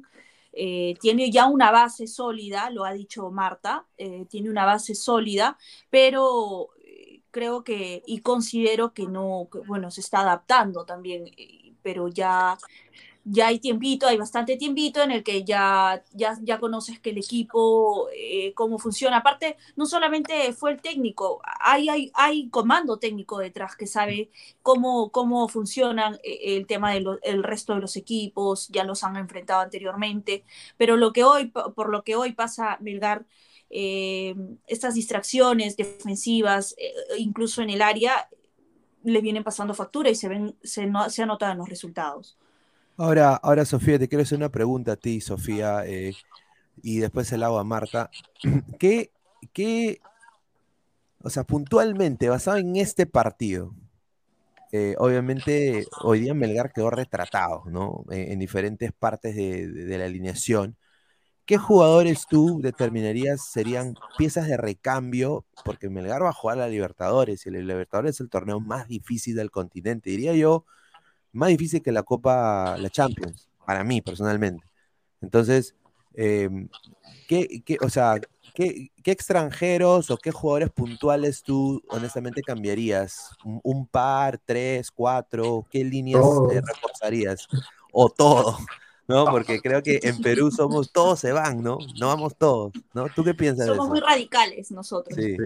tiene ya una base sólida, lo ha dicho Marta, tiene una base sólida, pero creo que y considero que no, bueno, se está adaptando también, pero ya, ya hay tiempito, hay bastante tiempito en el que ya, ya, ya conoces que el equipo, eh, cómo funciona. Aparte, no solamente fue el técnico, hay, hay, hay comando técnico detrás que sabe cómo, cómo funcionan eh, el tema del el resto de los equipos, ya los han enfrentado anteriormente, pero lo que hoy, por lo que hoy pasa Melgar, eh, estas distracciones defensivas, incluso en el área, le vienen pasando factura y se ven, se, no, se anotan los resultados. ahora, ahora, Sofía, te quiero hacer una pregunta a ti, Sofía, eh, y después se la hago a Marta. ¿Qué, qué, o sea, puntualmente, basado en este partido, eh, obviamente hoy día Melgar quedó retratado, ¿no? En, en diferentes partes de- de la alineación. ¿Qué jugadores tú determinarías serían piezas de recambio? Porque Melgar va a jugar a la Libertadores y la Libertadores es el torneo más difícil del continente, diría yo, más difícil que la Copa, la Champions, para mí personalmente. Entonces, eh, ¿qué, qué- o sea, ¿qué, qué extranjeros o qué jugadores puntuales tú honestamente cambiarías? ¿Un, un par, tres, cuatro? ¿Qué líneas eh, reforzarías? O todo, ¿no? Porque creo que en Perú somos, todos se van, ¿no? No vamos todos, ¿no? ¿Tú qué piensas de Somos eso? muy radicales nosotros. Sí.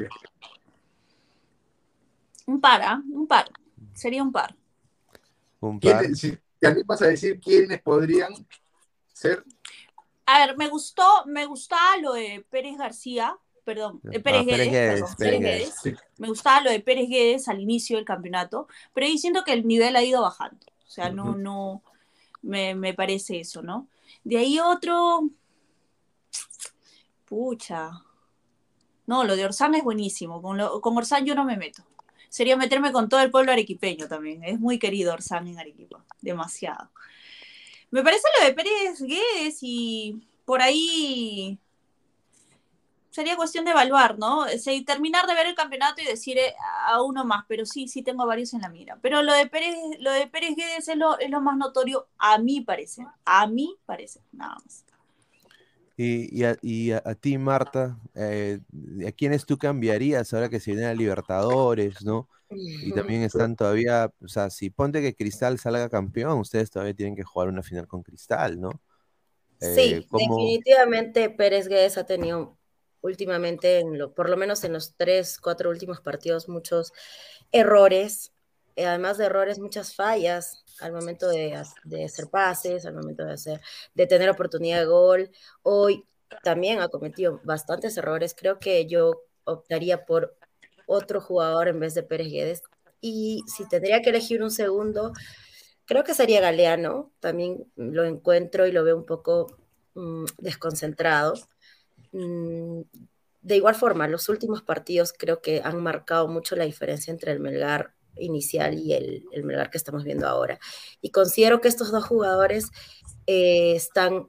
Un par, ¿ah? Un par. Sería un par. Un par. ¿quiénes- si te animas a decir quiénes podrían ser, A ver, me gustó, me gustaba lo de Pérez García, perdón, eh, Pérez Ah, Pérez Guedes, Guedes, perdón, Pérez Pérez Guedes. Guedes. Me gustaba lo de Pérez Guedes al inicio del campeonato, pero ahí siento que el nivel ha ido bajando. O sea, no, no, me, me parece eso, ¿no? De ahí otro, pucha. No, lo de Orsán es buenísimo. Con, lo- con Orsán yo no me meto. Sería meterme con todo el pueblo arequipeño también. Es muy querido Orsán en Arequipa. Demasiado. Me parece lo de Pérez Guedes y por ahí sería cuestión de evaluar, ¿no? Terminar de ver el campeonato y decir eh, a uno más, pero sí, sí tengo varios en la mira. Pero lo de Pérez, lo de Pérez Guedes es lo, es lo más notorio a mi parecer. A mi parecer, nada más. Y, y a, y a- a ti, Marta, eh, ¿a quiénes tú cambiarías ahora que se viene a Libertadores, ¿no? Y también están todavía, o sea, si ponte que Cristal salga campeón, ustedes todavía tienen que jugar una final con Cristal, ¿no? Eh, Sí, ¿cómo- definitivamente Pérez Guedes ha tenido últimamente, en lo- por lo menos en los tres, cuatro últimos partidos, muchos errores, eh, además de errores, muchas fallas al momento de, ha- de hacer pases, al momento de hacer, de tener oportunidad de gol. Hoy también ha cometido bastantes errores. Creo que yo optaría por otro jugador en vez de Pérez Guedes. Y si tendría que elegir un segundo, Creo que sería Galeano, también lo encuentro y lo veo un poco mm, desconcentrado. Mm, de igual forma, los últimos partidos creo que han marcado mucho la diferencia entre el Melgar inicial y el, el Melgar que estamos viendo ahora. Y considero que estos dos jugadores eh, están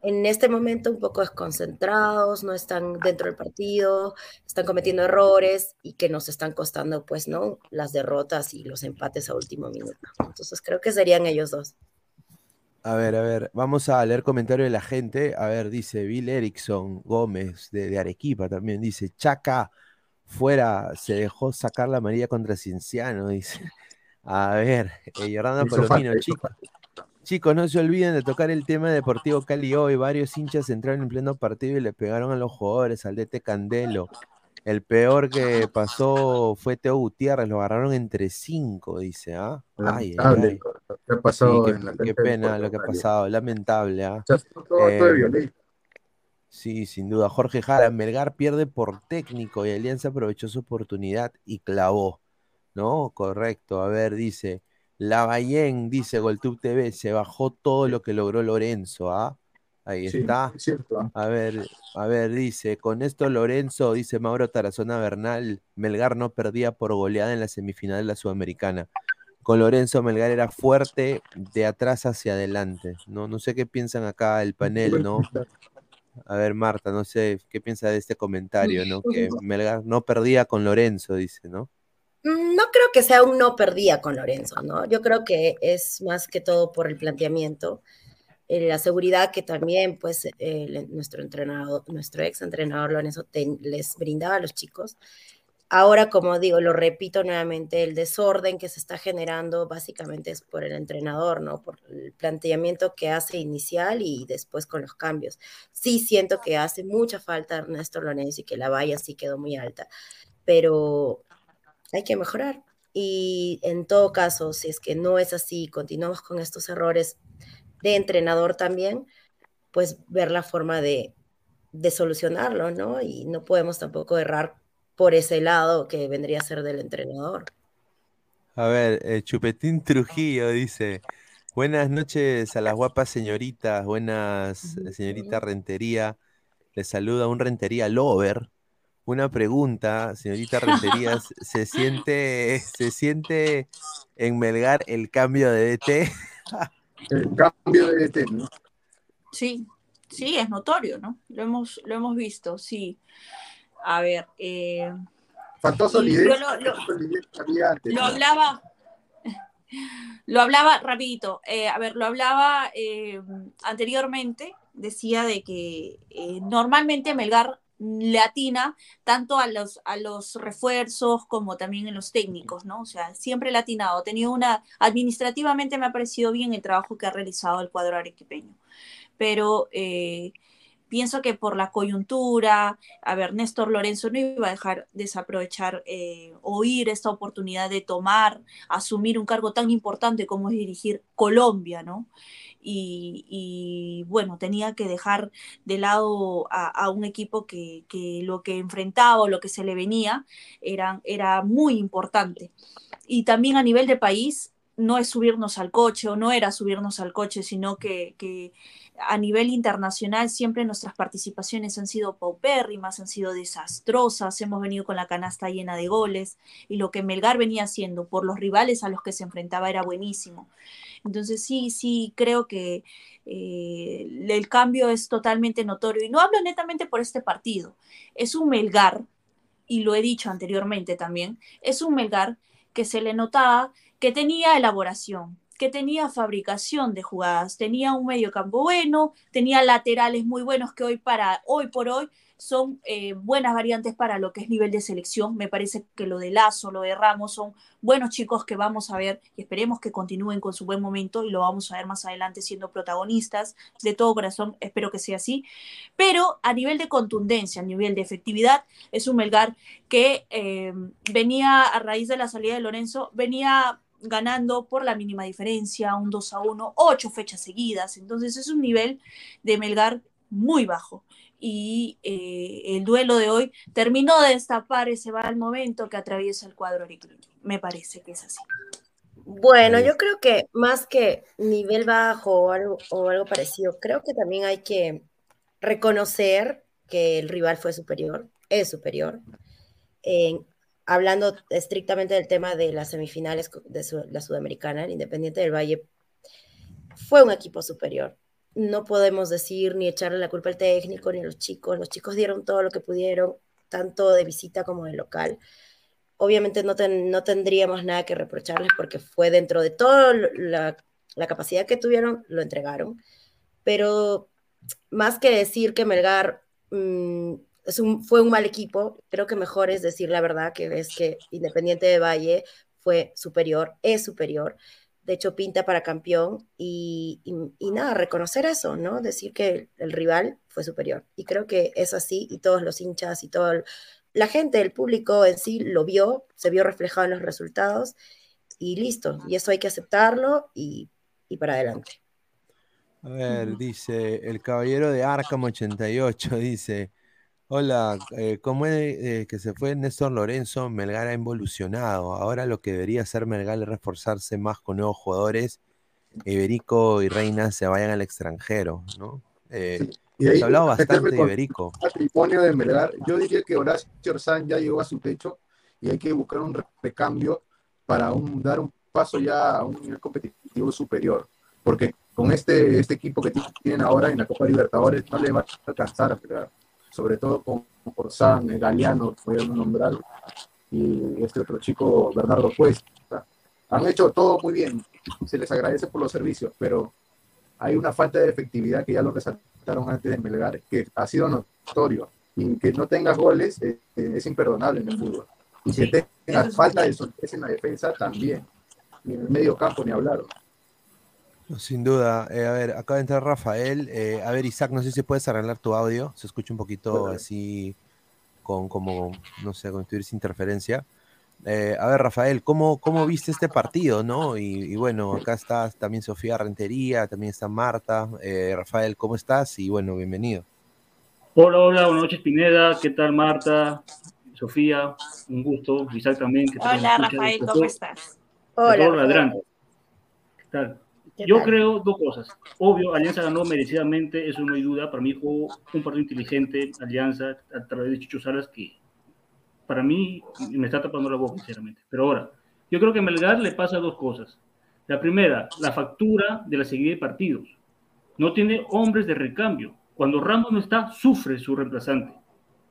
en este momento un poco desconcentrados, no están dentro del partido, están cometiendo errores y que nos están costando, pues, ¿no? Las derrotas y los empates a último minuto. Entonces creo que serían ellos dos. A ver, a ver, vamos a leer comentarios de la gente. A ver, dice Bill Erickson Gómez de, de Arequipa también, dice, Chaca, fuera, se dejó sacar la María contra Cienciano, dice. A ver, eh, Palomino, chicos. Chicos, no se olviden de tocar el tema de Deportivo Cali hoy. Varios hinchas entraron en pleno partido y le pegaron a los jugadores, al DT Candelo. El peor que pasó fue Teo Gutiérrez, lo agarraron entre cinco, dice, ¿ah? Ay, Lamentable ay. lo que ha pasado Sí, en la qué, pena lo que ha pasado, lamentable, ¿ah? O sea, todo, todo Eh, de. Sí, sin duda. Jorge Jara, Melgar pierde por técnico y Alianza aprovechó su oportunidad y clavó. ¿No? Correcto. A ver, dice. Lavallén, dice Goltub TV, se bajó todo lo que logró Lorenzo, ¿ah? Ahí Sí, está. A ver, a ver, dice, con esto Lorenzo, dice Mauro Tarazona Bernal, Melgar no perdía por goleada en la semifinal de la Sudamericana. Con Lorenzo Melgar era fuerte de atrás hacia adelante. No, no sé qué piensan acá el panel, ¿no? A ver, Marta, no sé qué piensa de este comentario, ¿no? Que Melgar no perdía con Lorenzo, dice, ¿no? Mm, No creo que sea un no perdía con Lorenzo, ¿no? Yo creo que es más que todo por el planteamiento, la seguridad que también, pues, eh, nuestro entrenador, nuestro ex entrenador Lorenzo les brindaba a los chicos. Ahora, como digo, lo repito nuevamente, el desorden que se está generando básicamente es por el entrenador, ¿no? Por el planteamiento que hace inicial y después con los cambios. Sí siento que hace mucha falta Ernesto Lorenzo y que la valla sí quedó muy alta, pero hay que mejorar. Y en todo caso, si es que no es así, continuamos con estos errores de entrenador también, pues ver la forma de, de solucionarlo, ¿no? Y no podemos tampoco errar por ese lado que vendría a ser del entrenador. A ver, eh, Chupetín Trujillo dice, buenas noches a las guapas señoritas, buenas eh, señorita Rentería, le saluda un Rentería Lover. Una pregunta, señorita Rentería, ¿se siente, se siente en Melgar el cambio de DT? El cambio de DT, ¿no? Sí, sí, es notorio, ¿no? Lo hemos, lo hemos visto, sí. A ver, eh, Faltó solidez. yo lo, solidez antes, lo ¿no? hablaba, lo hablaba rapidito, eh, a ver, lo hablaba eh, anteriormente, decía de que eh, normalmente Melgar le atina tanto a los, a los refuerzos como también en los técnicos, ¿no? O sea, siempre le atinado. Tenido una, administrativamente me ha parecido bien el trabajo que ha realizado el cuadro arequipeño, pero eh, pienso que por la coyuntura, a ver, Néstor Lorenzo no iba a dejar desaprovechar eh, o ir esta oportunidad de tomar, asumir un cargo tan importante como es dirigir Colombia, ¿no? Y, y, bueno, tenía que dejar de lado a, a un equipo que, que, lo que enfrentaba o lo que se le venía era, era muy importante. Y también a nivel de país, no es subirnos al coche o no era subirnos al coche, sino que, que a nivel internacional siempre nuestras participaciones han sido paupérrimas, han sido desastrosas, hemos venido con la canasta llena de goles y lo que Melgar venía haciendo por los rivales a los que se enfrentaba era buenísimo. Entonces sí, sí, creo que eh, el cambio es totalmente notorio. Y no hablo netamente por este partido, es un Melgar, y lo he dicho anteriormente también, es un Melgar que se le notaba que tenía elaboración, que tenía fabricación de jugadas, tenía un mediocampo bueno, tenía laterales muy buenos que hoy para hoy por hoy son eh, buenas variantes para lo que es nivel de selección. Me parece que lo de Lazo, lo de Ramos son buenos chicos que vamos a ver y esperemos que continúen con su buen momento y lo vamos a ver más adelante siendo protagonistas. De todo corazón, espero que sea así. Pero a nivel de contundencia, a nivel de efectividad, es un Melgar que eh, venía a raíz de la salida de Lorenzo, venía ganando por la mínima diferencia, un 2 a 1, ocho fechas seguidas. Entonces es un nivel de Melgar muy bajo. Y eh, el duelo de hoy terminó de destapar ese mal momento que atraviesa el cuadro arequipeño. Me parece que es así. Bueno, yo creo que más que nivel bajo o algo, o algo parecido, creo que también hay que reconocer que el rival fue superior, es superior. En- hablando estrictamente del tema de las semifinales de la Sudamericana, el Independiente del Valle fue un equipo superior. No podemos decir ni echarle la culpa al técnico ni a los chicos. Los chicos dieron todo lo que pudieron, tanto de visita como de local. Obviamente no, ten- no tendríamos nada que reprocharles porque fue dentro de toda la, la capacidad que tuvieron, lo entregaron. Pero más que decir que Melgar mm, fue un mal equipo, creo que mejor es decir la verdad, que es que Independiente de Valle fue superior, es superior, de hecho pinta para campeón y, y- y nada, reconocer eso, ¿no? Decir que el, rival fue superior. Y creo que es así y todos los hinchas y todo, la gente, el público en sí lo vio, se vio reflejado en los resultados y listo, y eso hay que aceptarlo y, y para adelante. A ver, dice el caballero de Arkham 88, dice, hola, eh, ¿cómo es eh, que se fue Néstor Lorenzo? Melgar ha evolucionado. Ahora lo que debería hacer Melgar es reforzarse más con nuevos jugadores. Iberico y Reina se vayan al extranjero, ¿no? Eh, Y ahí se ha hablado bastante de Iberico. patrimonio de Melgar. Yo diría que Horacio Orzán ya llegó a su techo y hay que buscar un recambio para un- dar un paso ya a un nivel competitivo superior. Porque con este, este equipo que tienen ahora en la Copa Libertadores no le va a alcanzar a Melgar. Sobre todo con Orzán, eh, Galeano, voy a nombrar, y este otro chico, Bernardo Cuesta. Han hecho todo muy bien. Se les agradece por los servicios, pero hay una falta de efectividad que ya lo resaltaron antes de Melgar, que ha sido notorio. Y que no tengas goles eh, eh, es imperdonable en el fútbol. Y que tengas falta de solidez en la defensa también. Y en el medio campo ni hablar. Sin duda. Eh, a ver, acaba de entrar Rafael. Eh, a ver, Isaac, no sé si puedes arreglar tu audio. Se escucha un poquito así, con como, no sé, con tuviese interferencia. Eh, a ver, Rafael, ¿cómo, ¿cómo viste este partido, no? Y, y bueno, acá está también Sofía Rentería, también está Marta. Eh, Rafael, ¿cómo estás? Y bueno, bienvenido. Hola, hola, buenas noches Pineda, ¿qué tal Marta? Sofía, un gusto, Isaac también. ¿qué tal? Hola. Rafael, ¿cómo estás? Hola, ladrante. ¿Qué tal? ¿Qué Yo creo dos cosas. Obvio, Alianza ganó merecidamente, eso no hay duda. Para mí fue un partido inteligente, Alianza, a través de Chicho Salas, que para mí me está tapando la boca, sinceramente. Pero ahora, yo creo que a Melgar le pasa dos cosas. La primera, la factura de la seguida de partidos. No tiene hombres de recambio. Cuando Ramos no está, sufre su reemplazante.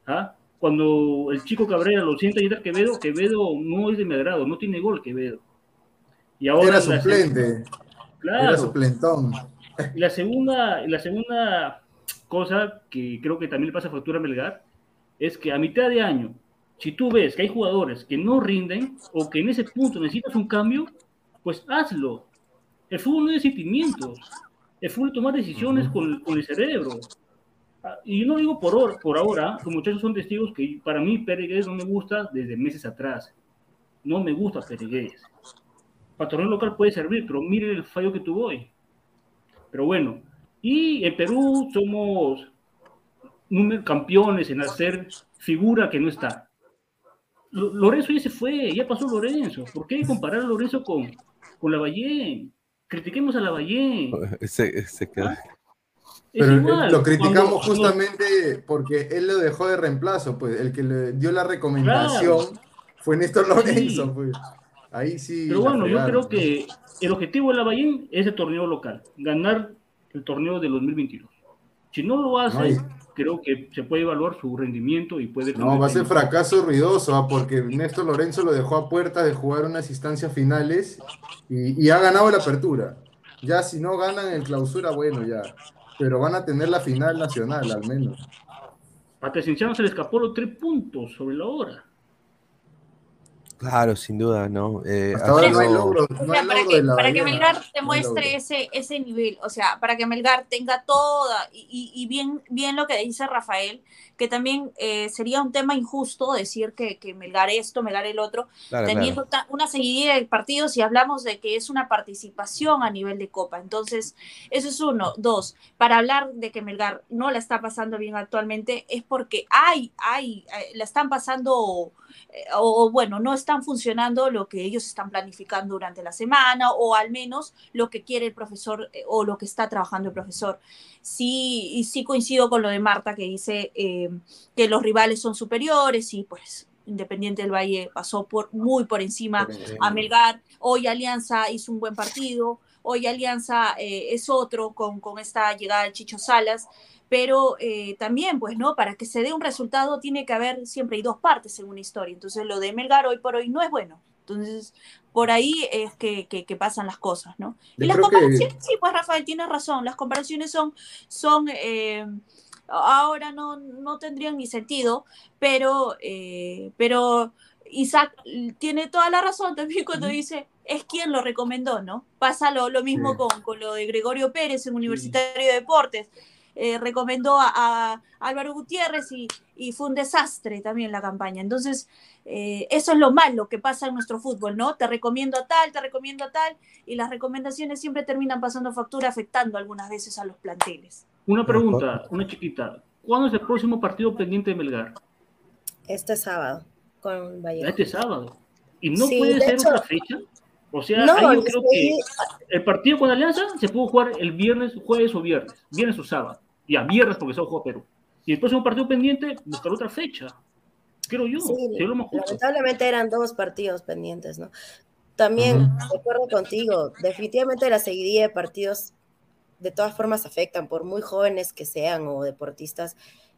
¿Ah? Cuando el chico Cabrera lo sienta y entra Quevedo, Quevedo no es de mi agrado, no tiene gol Quevedo. Y ahora Era la- suplente. Claro. Era suplentón. Y la segunda, la segunda cosa que creo que también le pasa factura a Melgar es que a mitad de año, si tú ves que hay jugadores que no rinden o que en ese punto necesitas un cambio, pues hazlo. El fútbol no es sentimientos. El fútbol es tomar decisiones con, con el cerebro. Ah, Y yo no digo por, hor- por ahora, los muchachos son testigos que para mí Pérez no me gusta desde meses atrás. No me gusta Pérez. Para torneo local puede servir, pero mire el fallo que tuvo hoy. Pero bueno, y en Perú somos campeones en hacer figura que no está. Lo- Lorenzo ya se fue, ya pasó Lorenzo. ¿Por qué comparar a Lorenzo con, con Lavallén? Critiquemos a Lavallén. Se, se quedó. Es Pero igual, lo criticamos cuando- justamente porque él lo dejó de reemplazo, pues el que le dio la recomendación fue Néstor Lorenzo, Sí. pues. Ahí sí. Pero la bueno, yo creo que el objetivo de Lavallén es el torneo local, ganar el torneo del 2022. Si no lo hace, creo que se puede evaluar su rendimiento y puede... No, va a ser fracaso ruidoso, ah, porque Néstor Lorenzo lo dejó a puerta de jugar unas instancias finales y, y ha ganado la apertura. Ya si no ganan en clausura, bueno, ya. Pero van a tener la final nacional, al menos. A Cienciano se le escapó los tres puntos sobre la hora. Claro, sin duda, ¿no? Eh, Hasta ha ahora no hay logro, O no sea, hay para logro que, para que Melgar logro. demuestre ese, ese nivel, o sea, para que Melgar tenga toda, y, y- y bien, bien lo que dice Rafael, que también eh, sería un tema injusto decir que, que Melgar esto, Melgar el otro, Claro, teniendo una seguidilla de partidos y hablamos de que es una participación a nivel de Copa. Entonces, eso es uno. Dos, para hablar de que Melgar no la está pasando bien actualmente, es porque hay, hay, eh, la están pasando, eh, o bueno, no, es- están funcionando lo que ellos están planificando durante la semana o al menos lo que quiere el profesor eh, o lo que está trabajando el profesor. Sí, y sí coincido con lo de Marta que dice eh, que los rivales son superiores y pues Independiente del Valle pasó por, muy por encima a Melgar. Hoy Alianza hizo un buen partido. Hoy Alianza eh, es otro con, con esta llegada de Chicho Salas pero eh, también, pues, ¿no? Para que se dé un resultado tiene que haber siempre hay dos partes en una historia. Entonces, lo de Melgar hoy por hoy no es bueno. Entonces, por ahí es que, que, que pasan las cosas, ¿no? Yo y las creo que- comparaciones, sí, pues Rafael, tienes razón, las comparaciones son, son eh, ahora no, no tendrían ni sentido, pero, eh, pero Isaac tiene toda la razón también cuando dice, es quien lo recomendó, ¿no? Pasa lo, lo mismo Sí. con, con lo de Gregorio Pérez en Universitario de Deportes. Eh, recomendó a, a Álvaro Gutiérrez y, y fue un desastre también la campaña. Entonces, eh, eso es lo malo que pasa en nuestro fútbol, ¿no? Te recomiendo a tal, te recomiendo a tal, y las recomendaciones siempre terminan pasando factura, afectando algunas veces a los planteles. Una pregunta, una chiquita. ¿Cuándo es el próximo partido pendiente de Melgar? Este sábado con Vallejo. Este sábado. ¿Y no Sí, puede de ser hecho- otra fecha? O sea, No, ahí yo creo que que el partido con Alianza se pudo jugar el viernes, jueves o viernes. Viernes o sábado. Ya, viernes porque se jugó Perú. Y el próximo partido pendiente, buscar otra fecha. Creo yo. Sí, sería lo más justo. lamentablemente eran dos partidos pendientes, ¿no? También, de acuerdo contigo, definitivamente la seguidilla de partidos de todas formas afectan, por muy jóvenes que sean o deportistas.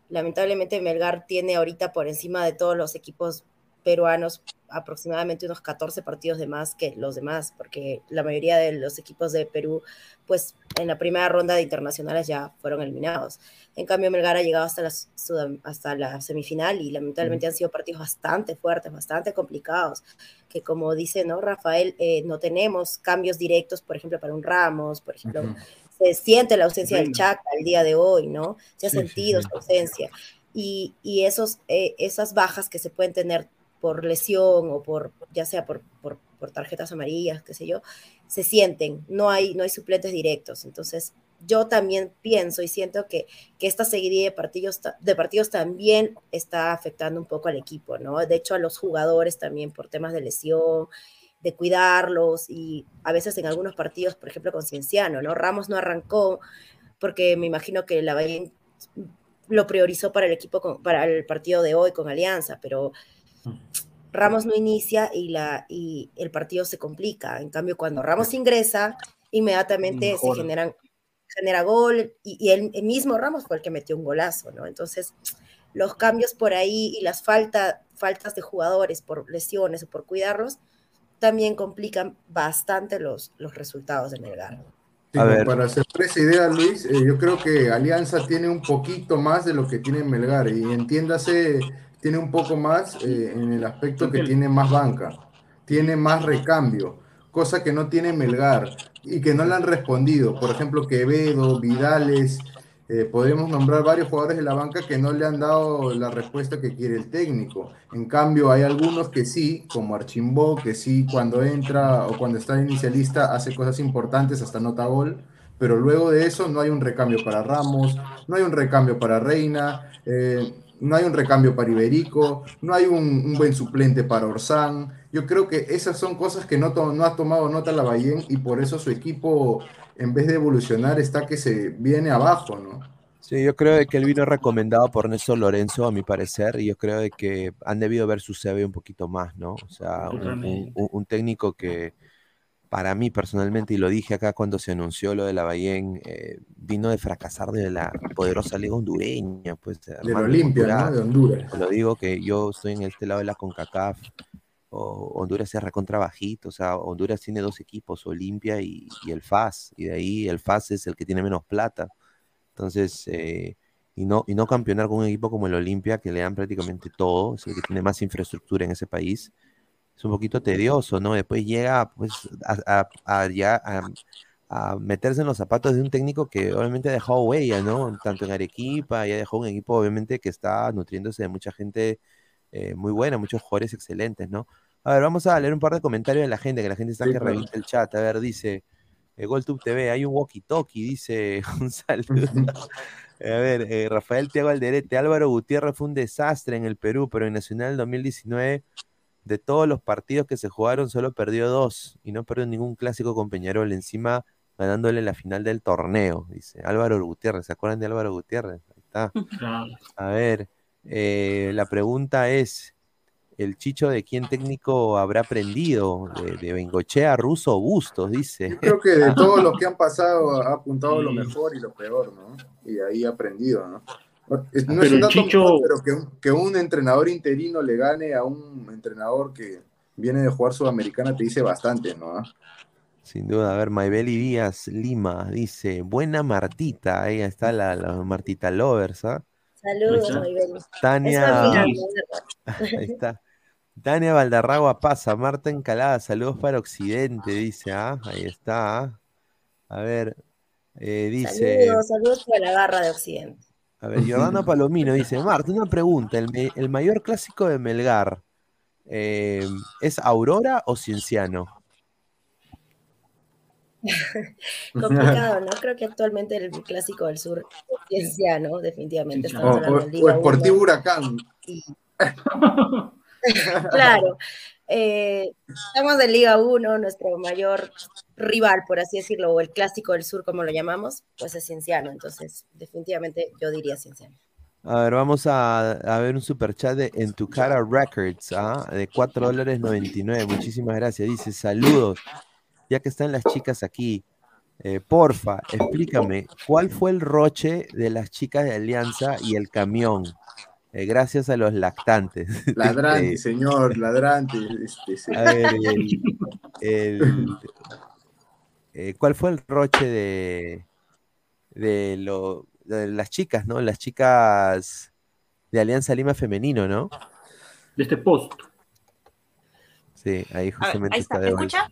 Lamentablemente Melgar tiene ahorita por encima de todos los equipos peruanos aproximadamente unos 14 partidos de más que los demás, porque la mayoría de los equipos de Perú, pues en la primera ronda de internacionales ya fueron eliminados. En cambio, Melgar ha llegado hasta la, hasta la semifinal y lamentablemente han sido partidos bastante fuertes, bastante complicados, que como dice ¿no? Rafael, eh, no tenemos cambios directos, por ejemplo, para un Ramos, por ejemplo, se siente la ausencia del. Chaca el día de hoy, ¿no? Se ha Sí, sí, sentido sí. su ausencia. Y, y esos, eh, esas bajas que se pueden tener por lesión o por, ya sea por, por, por tarjetas amarillas, qué sé yo, se sienten, no hay, no hay suplentes directos. Entonces, yo también pienso y siento que, que esta seguidilla de partidos, de partidos también está afectando un poco al equipo, ¿no? De hecho, a los jugadores también por temas de lesión, de cuidarlos y a veces en algunos partidos, por ejemplo, con Cienciano, ¿no? Ramos no arrancó porque me imagino que la Bahía lo priorizó para el equipo, con- para el partido de hoy con Alianza, pero Ramos no inicia y, la, y el partido se complica. En cambio, cuando Ramos ingresa, inmediatamente se Mejora. generan, genera gol y, y el, el mismo Ramos fue el que metió un golazo, ¿no? Entonces, los cambios por ahí y las falta, faltas de jugadores por lesiones o por cuidarlos también complican bastante los, los resultados de Melgar. Sí. Para cerrar esa idea, Luis, eh, yo creo que Alianza tiene un poquito más de lo que tiene Melgar y entiéndase, tiene un poco más eh, en el aspecto que tiene más banca, tiene más recambio, cosa que no tiene Melgar y que no le han respondido. Por ejemplo, Quevedo, Vidales, eh, podemos nombrar varios jugadores de la banca que no le han dado la respuesta que quiere el técnico. En cambio, hay algunos que sí, como Archimbó, que sí cuando entra o cuando está inicialista hace cosas importantes, hasta nota gol, pero luego de eso no hay un recambio para Ramos, no hay un recambio para Reina, eh, no hay un recambio para Iberico, no hay un, buen suplente para Orsán. Yo creo que esas son cosas que no, ha tomado nota la Bayern y por eso su equipo, en vez de evolucionar, está que se viene abajo, ¿no? Sí, yo creo de que él vino recomendado por Néstor Lorenzo, a mi parecer, y yo creo de que han debido ver su CV un poquito más, ¿no? O sea, un, un- un- técnico que para mí personalmente, y lo dije acá cuando se anunció lo de la Bayén, eh, vino de fracasar de la poderosa liga hondureña, pues. De la Olimpia. ¿no? De Honduras. Lo digo que yo estoy en este lado de la CONCACAF, o Honduras es recontra bajito, o sea, Honduras tiene dos equipos, Olimpia y, el FAS, y de ahí el FAS es el que tiene menos plata. Entonces, eh, y, no, y no campeonar con un equipo como el Olimpia, que le dan prácticamente todo, es el que tiene más infraestructura en ese país, es un poquito tedioso, ¿no? Después llega pues, a, ya a- meterse en los zapatos de un técnico que obviamente ha dejado huella, ¿no? Tanto en Arequipa, y ha dejado un equipo obviamente que está nutriéndose de mucha gente eh, muy buena, muchos jugadores excelentes, ¿no? A ver, vamos a leer un par de comentarios de la gente, que la gente está Sí, que claro. revienta el chat. A ver, dice, eh, GolTube TV, hay un walkie-talkie, dice, un saludo. A ver, eh, Rafael Tiago Alderete, Álvaro Gutiérrez fue un desastre en el Perú, pero en Nacional 2019 De todos los partidos que se jugaron, solo perdió dos y no perdió ningún clásico con Peñarol. Encima ganándole la final del torneo, dice Álvaro Gutiérrez. ¿Se acuerdan de Álvaro Gutiérrez? Ahí está. A ver, eh, la pregunta es: ¿el Chicho de quién técnico habrá aprendido? ¿De, de Bengochea, Russo o Bustos? Dice. Yo creo que de todos los que han pasado ha apuntado lo mejor y lo peor, ¿no? Y de ahí ha aprendido, ¿no? Es- No es Pero un el dato Chicho- menor, pero que un, que un entrenador interino le gane a un entrenador que viene de jugar Sudamericana te dice bastante, ¿no? Sin duda, a ver, Maybeli Díaz Lima dice, buena Martita, ahí está la, la Martita Lovers, ¿ah? Saludos, está. Maybeli. Tania, ahí está. Tania Valdarragua pasa, Marta Encalada, saludos para Occidente, dice, ah, ahí está, ah. A ver, eh, dice, Saludos, saludos para la garra de Occidente. a ver, Giordano Palomino dice, Marta, una pregunta, ¿el, el mayor clásico de Melgar eh, es Aurora o Cienciano? Complicado, ¿no? Creo que actualmente el clásico del sur es Cienciano, definitivamente. O, Estamos hablando o- o Liga Sportivo. Huracán. Claro. Eh, estamos en Liga 1, nuestro mayor rival, por así decirlo, o el clásico del sur, como lo llamamos, pues es Cienciano. Entonces, definitivamente yo diría Cienciano. A ver, vamos a, a ver un super chat de En tu cara Records, ¿ah? de 4 dólares 99. Muchísimas gracias. Dice, saludos. Ya que están las chicas aquí, eh, porfa, explícame, ¿cuál fue el roche de las chicas de Alianza y el camión? Eh, gracias a los lactantes. Ladrante, Este, señor, ladrante. Este, sí. a ver, el- el- eh, ¿cuál fue el roche de, de, lo, de las chicas, ¿no? Las chicas de Alianza Lima Femenino, ¿no? De este post. Sí, ahí justamente ahí está, está ¿me de escucha?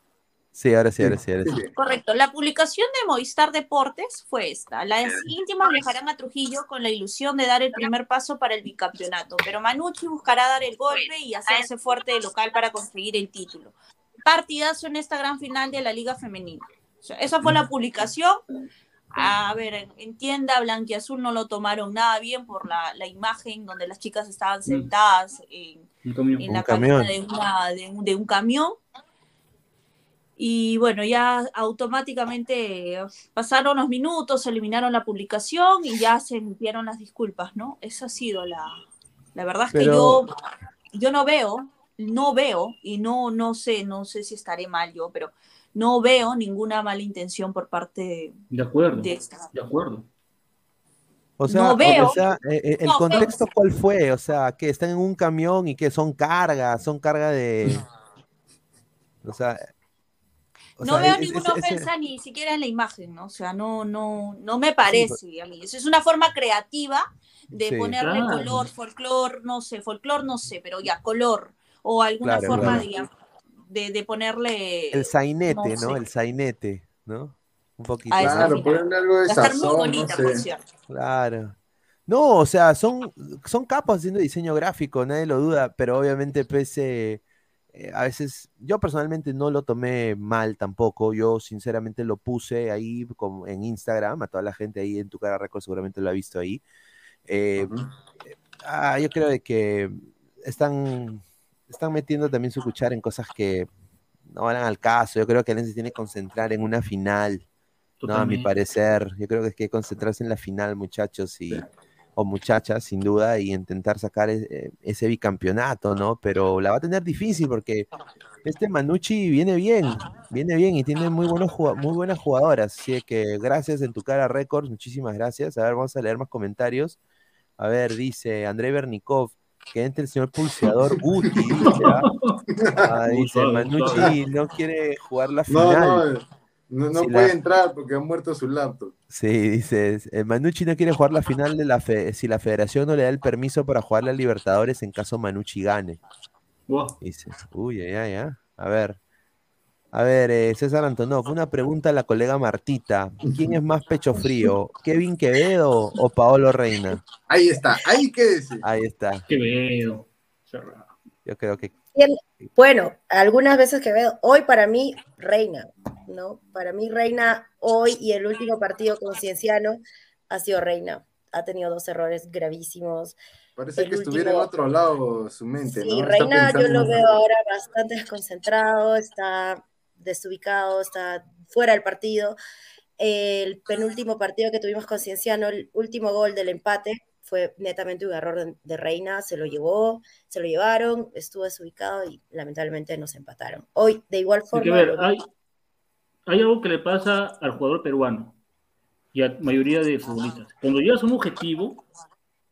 Sí, ahora sí, ahora sí, ahora sí. Correcto. La publicación de Movistar Deportes fue esta. Las íntimas viajarán a Trujillo con la ilusión de dar el primer paso para el bicampeonato, pero Manucci buscará dar el golpe y hacerse fuerte de local para conseguir el título. Partidazo en esta gran final de la Liga Femenina. O sea, esa fue la publicación. A ver, en- en tienda Blanquiazul no lo tomaron nada bien por la, la imagen donde las chicas estaban sentadas en, Un camión. en Un la camión. cabina de, una- de un, de un camión. Y bueno, ya automáticamente pasaron los minutos, se eliminaron la publicación y ya se emitieron las disculpas, ¿no? Esa ha sido la... La verdad es que yo, yo no veo, no veo, y no, no sé, no sé si estaré mal yo, pero no veo ninguna mala intención por parte de, De acuerdo. de esta. De acuerdo. O sea, No o- veo. o sea, eh, eh, el No, contexto cuál fue, o sea, que están en un camión y que son carga, son carga de, o sea, o no sea, veo es- ninguna es- es- ofensa ni siquiera en la imagen, ¿no? O sea, no, no, no me parece a mí. Eso es una forma creativa de Sí. ponerle Claro. color, folclor, no sé, folclor no sé, pero ya, color. O alguna Claro, forma claro. De, de, de ponerle. el sainete, no ¿no? sé. El sainete, ¿no? Un poquito. Claro, ponerle algo de Va a estar muy sazón, no bonita, por cierto. Claro. No, o sea, son, son capos haciendo diseño gráfico, nadie lo duda, pero obviamente pese, eh, a veces, yo personalmente no lo tomé mal tampoco, yo sinceramente lo puse ahí como en Instagram, a toda la gente ahí en tu cara Record seguramente lo ha visto ahí. Eh, ah, yo creo de que están, están metiendo también su cuchara en cosas que no van al caso, yo creo que Alianza se tiene que concentrar en una final. No, a mi parecer, yo creo que hay que concentrarse en la final, muchachos, y, o muchachas, sin duda, y intentar sacar e- eh, ese bicampeonato, ¿no? Pero la va a tener difícil porque este Manucci viene bien, viene bien y tiene muy, buenos, muy buenas jugadoras. Así que gracias en tu cara Records, muchísimas gracias. A ver, vamos a leer más comentarios. A ver, dice Andrei Bernikov, que entre el señor pulseador Guti, dice, ¿ah? Ah, dice, Gustavo, Manucci no quiere jugar la final. no, no, no Si puede la- entrar porque ha muerto su laptop. Sí, dices, eh, Manucci no quiere jugar la final de la fe si la federación no le da el permiso para jugar la Libertadores en caso Manucci gane. Wow. Dice, uy, ya, ya. A ver, a ver, eh, César Antonov, una pregunta a la colega Martita. ¿Quién es más pecho frío, Kevin Quevedo o Paolo Reina? Ahí está, ahí quédese. Ahí está. Quevedo. Yo creo que Bueno, algunas veces que veo, hoy para mí, Reina, ¿no? Para mí, Reina, hoy y el último partido con Cienciano ha sido Reina. Ha tenido dos errores gravísimos. Parece el que estuviera en otro lado su mente, Sí, Reina yo lo veo ahora bastante desconcentrado, está desubicado, está fuera del partido. El penúltimo partido que tuvimos con Cienciano, el último gol del empate, fue netamente un error de, de Reina, se lo llevó, se lo llevaron, estuvo desubicado y lamentablemente nos empataron. Hoy, de igual Hay forma, que ver, hay, hay algo que le pasa al jugador peruano y a la mayoría de futbolistas. Cuando llegas a un objetivo,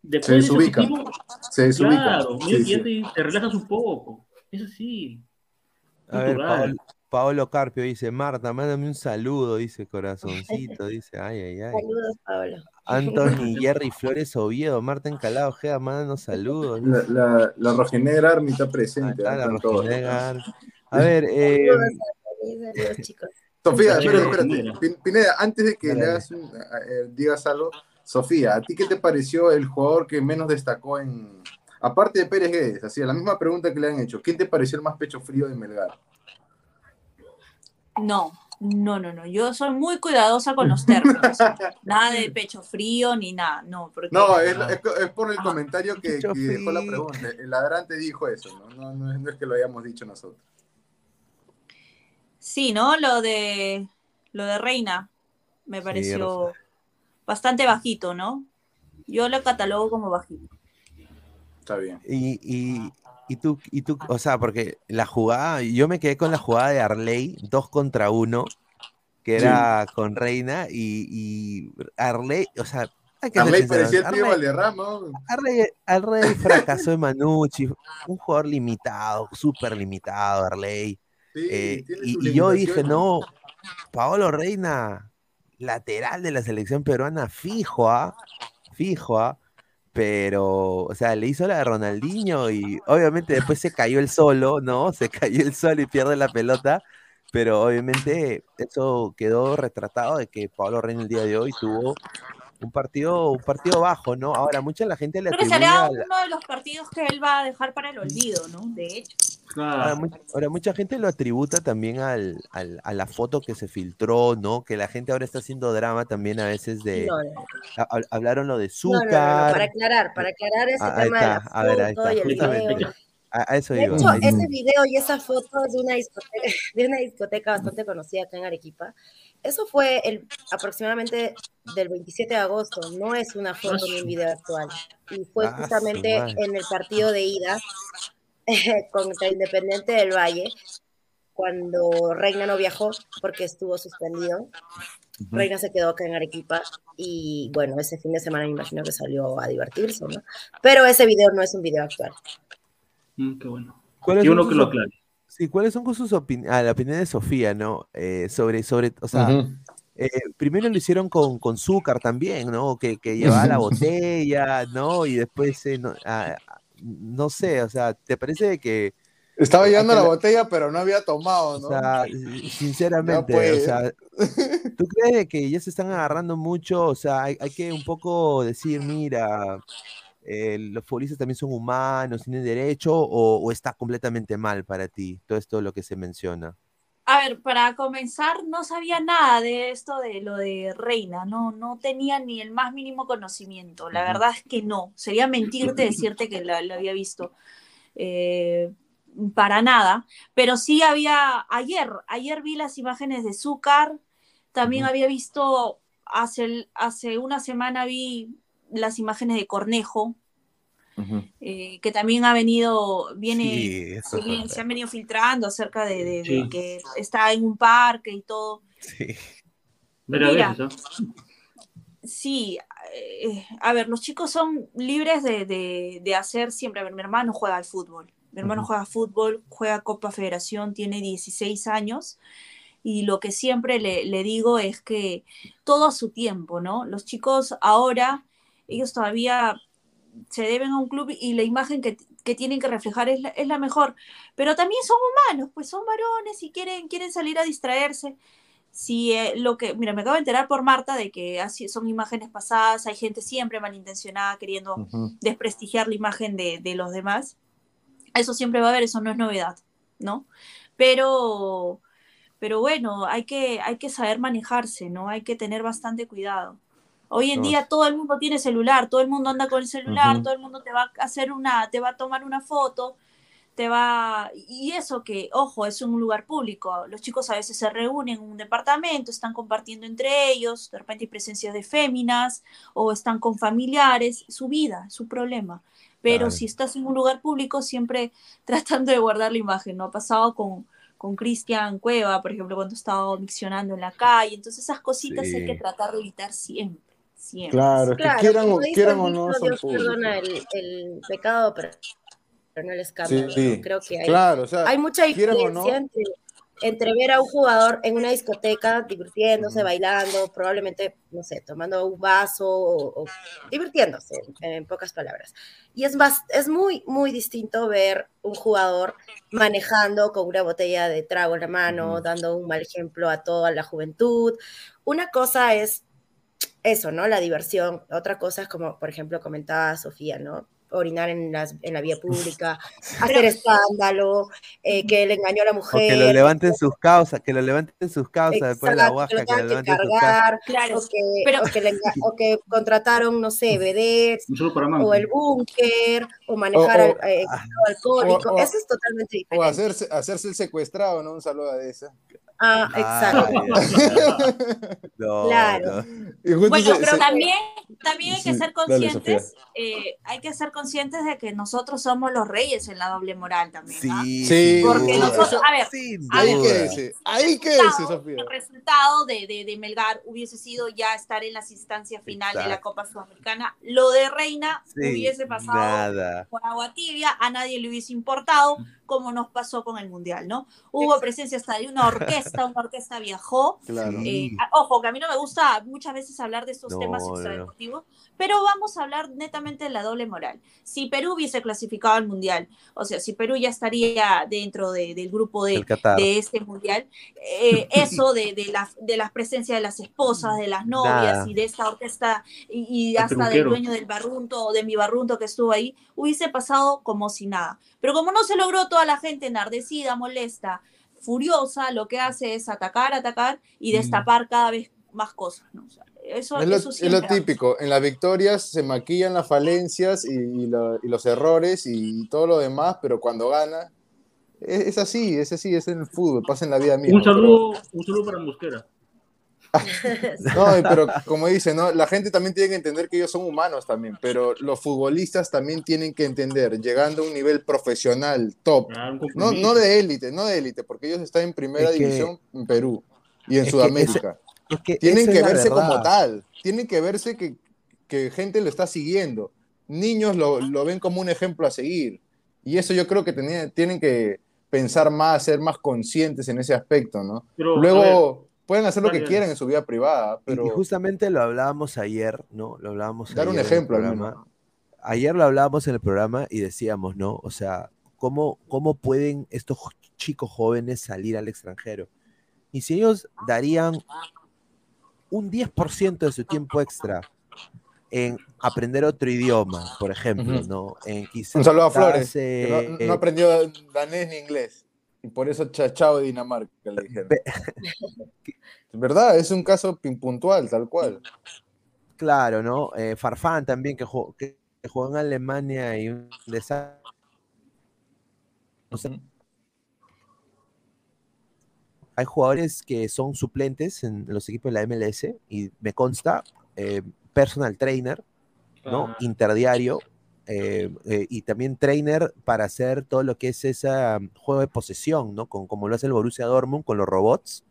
después Se de ese desubica. objetivo, Se desubica. claro, Sí, sí. te, te relajas un poco. Es así. A ver. Paolo, Paolo Carpio dice, Marta, mándame un saludo, dice corazoncito, dice, ay, ay, ay. Saludos, Pablo. Anthony, Jerry Flores Oviedo, Marta Encalado, Ojeda, mándanos saludos. La, la, la rojinegra Army está presente. Está ¿eh? la rojinegra Army. A ver, eh, Saludos, saludos, chicos. Sofía, espérate, espérate. Pineda, antes de que le hagas un- eh, digas algo, Sofía, ¿a ti qué te pareció el jugador que menos destacó en. Aparte de Pérez Guedes, así, la misma pregunta que le han hecho, ¿quién te pareció el más pecho frío de Melgar? No, no, no, no. Yo soy muy cuidadosa con los términos. nada de pecho frío ni nada, no. Porque, No, es, es- es por el comentario que, dejó la pregunta. El ladrante dijo eso, ¿no? No, no es, no es que lo hayamos dicho nosotros. Sí, ¿no? Lo de lo de Reina me pareció bastante bajito, ¿no? Yo lo catalogo como bajito. Está bien. y, y, y tú, y tú, o sea, porque la jugada, yo me quedé con la jugada de Arley, dos contra uno, que era con Reina, y, y Arley, o sea, hay que Arley parecía el tío Arley- Valderrama. ¿no? Arley, Arley fracasó en Manucci, un jugador limitado, súper limitado, Arley. Sí, Eh, y, y yo dije, no, Paolo Reina, lateral de la selección peruana, fijo, ¿ah? Fijo, ¿ah? Pero, o sea, le hizo la de Ronaldinho y obviamente después se cayó el solo, ¿no? Se cayó el solo y pierde la pelota, pero obviamente eso quedó retratado de que Paolo Reina el día de hoy tuvo un partido, un partido bajo, ¿no? Ahora, mucha la gente le Creo que será uno de los partidos que él va a dejar para el olvido, ¿no? De hecho. Ahora, mu- ahora, mucha gente lo atributa también al, al- a la foto que se filtró, ¿no? Que la gente ahora está haciendo drama también a veces de... No, no, hab- hablaron lo de No, no, no, no, Azúcar. para aclarar, para aclarar ese Ah, tema de la está, a ver, ahí foto está, y el justamente. video. A, a eso De iba. hecho, ahí ese está. video y esa foto es de una discoteca, de una discoteca bastante conocida acá en Arequipa. Eso fue el, aproximadamente del 27 de agosto, no es una foto ni un video actual. Y fue Ah, justamente en el partido de ida contra Independiente del Valle, cuando Reina no viajó porque estuvo suspendido. Reina se quedó acá en Arequipa y bueno, ese fin de semana me imagino que salió a divertirse, ¿no? Pero ese video no es un video actual. Mm, qué bueno. ¿Cuáles Qué son bueno que lo aclare. Sí, ¿cuáles son con sus opiniones? Ah, la opinión de Sofía, ¿no? Eh, sobre, sobre, o sea, Ujú. eh, primero lo hicieron con, con Zúcar también, ¿no? Que, que llevaba la botella, ¿no? Y después, eh, no, ah, no sé, o sea, ¿te parece que... Estaba eh, llevando la botella, pero no había tomado, ¿no? O sea, sinceramente, Ya, pues. o sea, ¿tú crees que ya se están agarrando mucho? O sea, hay, hay que un poco decir, mira, eh, los futbolistas también son humanos, tienen derecho, o, o está completamente mal para ti todo esto lo que se menciona. A ver, para comenzar, no sabía nada de esto de lo de Reina, no, no tenía ni el más mínimo conocimiento. La verdad es que no. Sería mentirte decirte que lo, lo había visto. Eh, para nada. Pero sí había, ayer, ayer vi las imágenes de Zúcar, también había visto, hace, hace una semana vi las imágenes de Cornejo, eh, que también ha venido, viene, Sí, se, han venido filtrando acerca de, de- de Sí. que está en un parque y todo. Sí. Mira, Mira. veces. Sí, eh, a ver, los chicos son libres de, de- de hacer siempre. A ver, mi hermano juega al fútbol. Mi hermano juega fútbol, juega Copa Federación, tiene 16 años. Y lo que siempre le, le digo es que todo a su tiempo, ¿no? Los chicos ahora, ellos todavía se deben a un club y la imagen que, que tienen que reflejar es la, es la mejor. Pero también son humanos, pues son varones y quieren, quieren salir a distraerse. Si eh, lo que, mira, me acabo de enterar por Marta de que así son imágenes pasadas, hay gente siempre malintencionada queriendo desprestigiar la imagen de, de los demás. Eso siempre va a haber, eso no es novedad, ¿no? Pero, pero bueno, hay que, hay que saber manejarse, ¿no? Hay que tener bastante cuidado. Hoy en No. día todo el mundo tiene celular, todo el mundo anda con el celular, todo el mundo te va a hacer una, te va a tomar una foto, te va y eso que, ojo, es un lugar público. Los chicos a veces se reúnen en un departamento, están compartiendo entre ellos, de repente hay presencias de féminas o están con familiares, su vida, su problema. Pero si estás en un lugar público, siempre tratando de guardar la imagen, ¿no? Ha pasado con, con Cristian Cueva, por ejemplo, cuando estaba miccionando en la calle. Entonces, esas cositas hay que tratar de evitar siempre. Siempre. Claro, es que Claro, quieran, quieran o no, son Dios públicos. perdona el, el pecado, pero, pero no el escándalo. Sí, ¿no? Creo que hay, claro, o sea, hay mucha diferencia no. entre, entre ver a un jugador en una discoteca divirtiéndose, bailando, probablemente, no sé, tomando un vaso o, o divirtiéndose, en, en pocas palabras. Y es, más, es muy, muy distinto ver un jugador manejando con una botella de trago en la mano, dando un mal ejemplo a toda la juventud. Una cosa es eso, ¿no? La diversión. Otra cosa es como, por ejemplo, comentaba Sofía, ¿no? Orinar en, las, en la vía pública, hacer escándalo, eh, que le engañó a la O mujer. que lo levanten sus causas, que lo levanten sus causas después de la Exacto, que lo que lo que levanten sus causas. cargar, Claro, o, que, pero- o que le o que contrataron, no sé, vedettes, o el búnker, o manejar O- o- al- eh, estado alcohólico. o- Eso es totalmente O diferente. hacerse, hacerse el secuestrado, ¿no? Un saludo a esa. Ah, exacto. No, Claro. no. Bueno, se- pero se- también, también hay que Sí, ser dale, conscientes, eh, hay que ser conscientes de que nosotros somos los reyes en la doble moral también. ¿ah? Sí, Sí, Porque duda. nosotros, a ver, Ahí quédese, ahí el quédese, Sofía. El resultado de, de, de Melgar hubiese sido ya estar en las instancias finales de la. Copa Sudamericana. Lo de Reina Sí, hubiese pasado nada. por agua tibia, a nadie le hubiese importado, como nos pasó con el Mundial, ¿no? Hubo presencia hasta de una orquesta, una orquesta viajó. Claro. Eh, ojo, que a mí no me gusta muchas veces hablar de estos No, temas no, no. extradeportivos, pero vamos a hablar netamente de la doble moral. Si Perú hubiese clasificado al Mundial, o sea, si Perú ya estaría dentro de- del grupo de, este Mundial, eh, eso de, de, la, de las presencias de las esposas, de las novias Nada. y de esta orquesta y, hasta del dueño del barrunto o de mi barrunto que estuvo ahí, hubiese pasado como si nada. Pero como no se logró, toda la gente enardecida, molesta, furiosa, lo que hace es atacar, atacar y destapar cada vez más cosas. ¿no? O sea, eso, Es lo, eso es lo típico, en las victorias se maquillan las falencias y, y lo- y los errores y todo lo demás, pero cuando gana, es, es así, es así, es en el fútbol, pasa en la vida misma. Un saludo, un saludo para Mosquera. No, pero como dice, ¿no? La gente también tiene que entender que ellos son humanos también, pero los futbolistas también tienen que entender, llegando a un nivel profesional, top, Ah, no, no de élite, no de élite, porque ellos están en primera Es que- división en Perú y en es que Sudamérica. Es que tienen que verse verdad. como tal, tienen que verse que, que gente lo está siguiendo. Niños lo, lo ven como un ejemplo a seguir. Y eso yo creo que tenía- tienen que pensar más, ser más conscientes en ese aspecto, ¿no? Pero, a Luego pueden hacer lo que quieran en su vida privada, Y- pero Y justamente lo hablábamos ayer, ¿no? Lo hablábamos dar un ayer en el ejemplo programa. Ayer lo hablábamos en el programa y decíamos, ¿no? O sea, ¿cómo, cómo pueden estos chicos jóvenes salir al extranjero? Y si ellos darían un 10% de su tiempo extra en aprender otro idioma, por ejemplo. ¿no? En Un saludo a Flores, quizás, que no, eh, no aprendió danés ni inglés. Y por eso chachao de Dinamarca le dijeron. Es verdad, es un caso puntual, tal cual. Claro, ¿no? Eh, Farfán también, que, jugó- que, que jugó en Alemania y un desastre. O sea, hay jugadores que son suplentes en los equipos de la MLS y me consta, eh, personal trainer, ¿no? Interdiario eh, eh, y también trainer para hacer todo lo que es ese juego de posesión, ¿no? Con, como lo hace el Borussia Dortmund con los robots,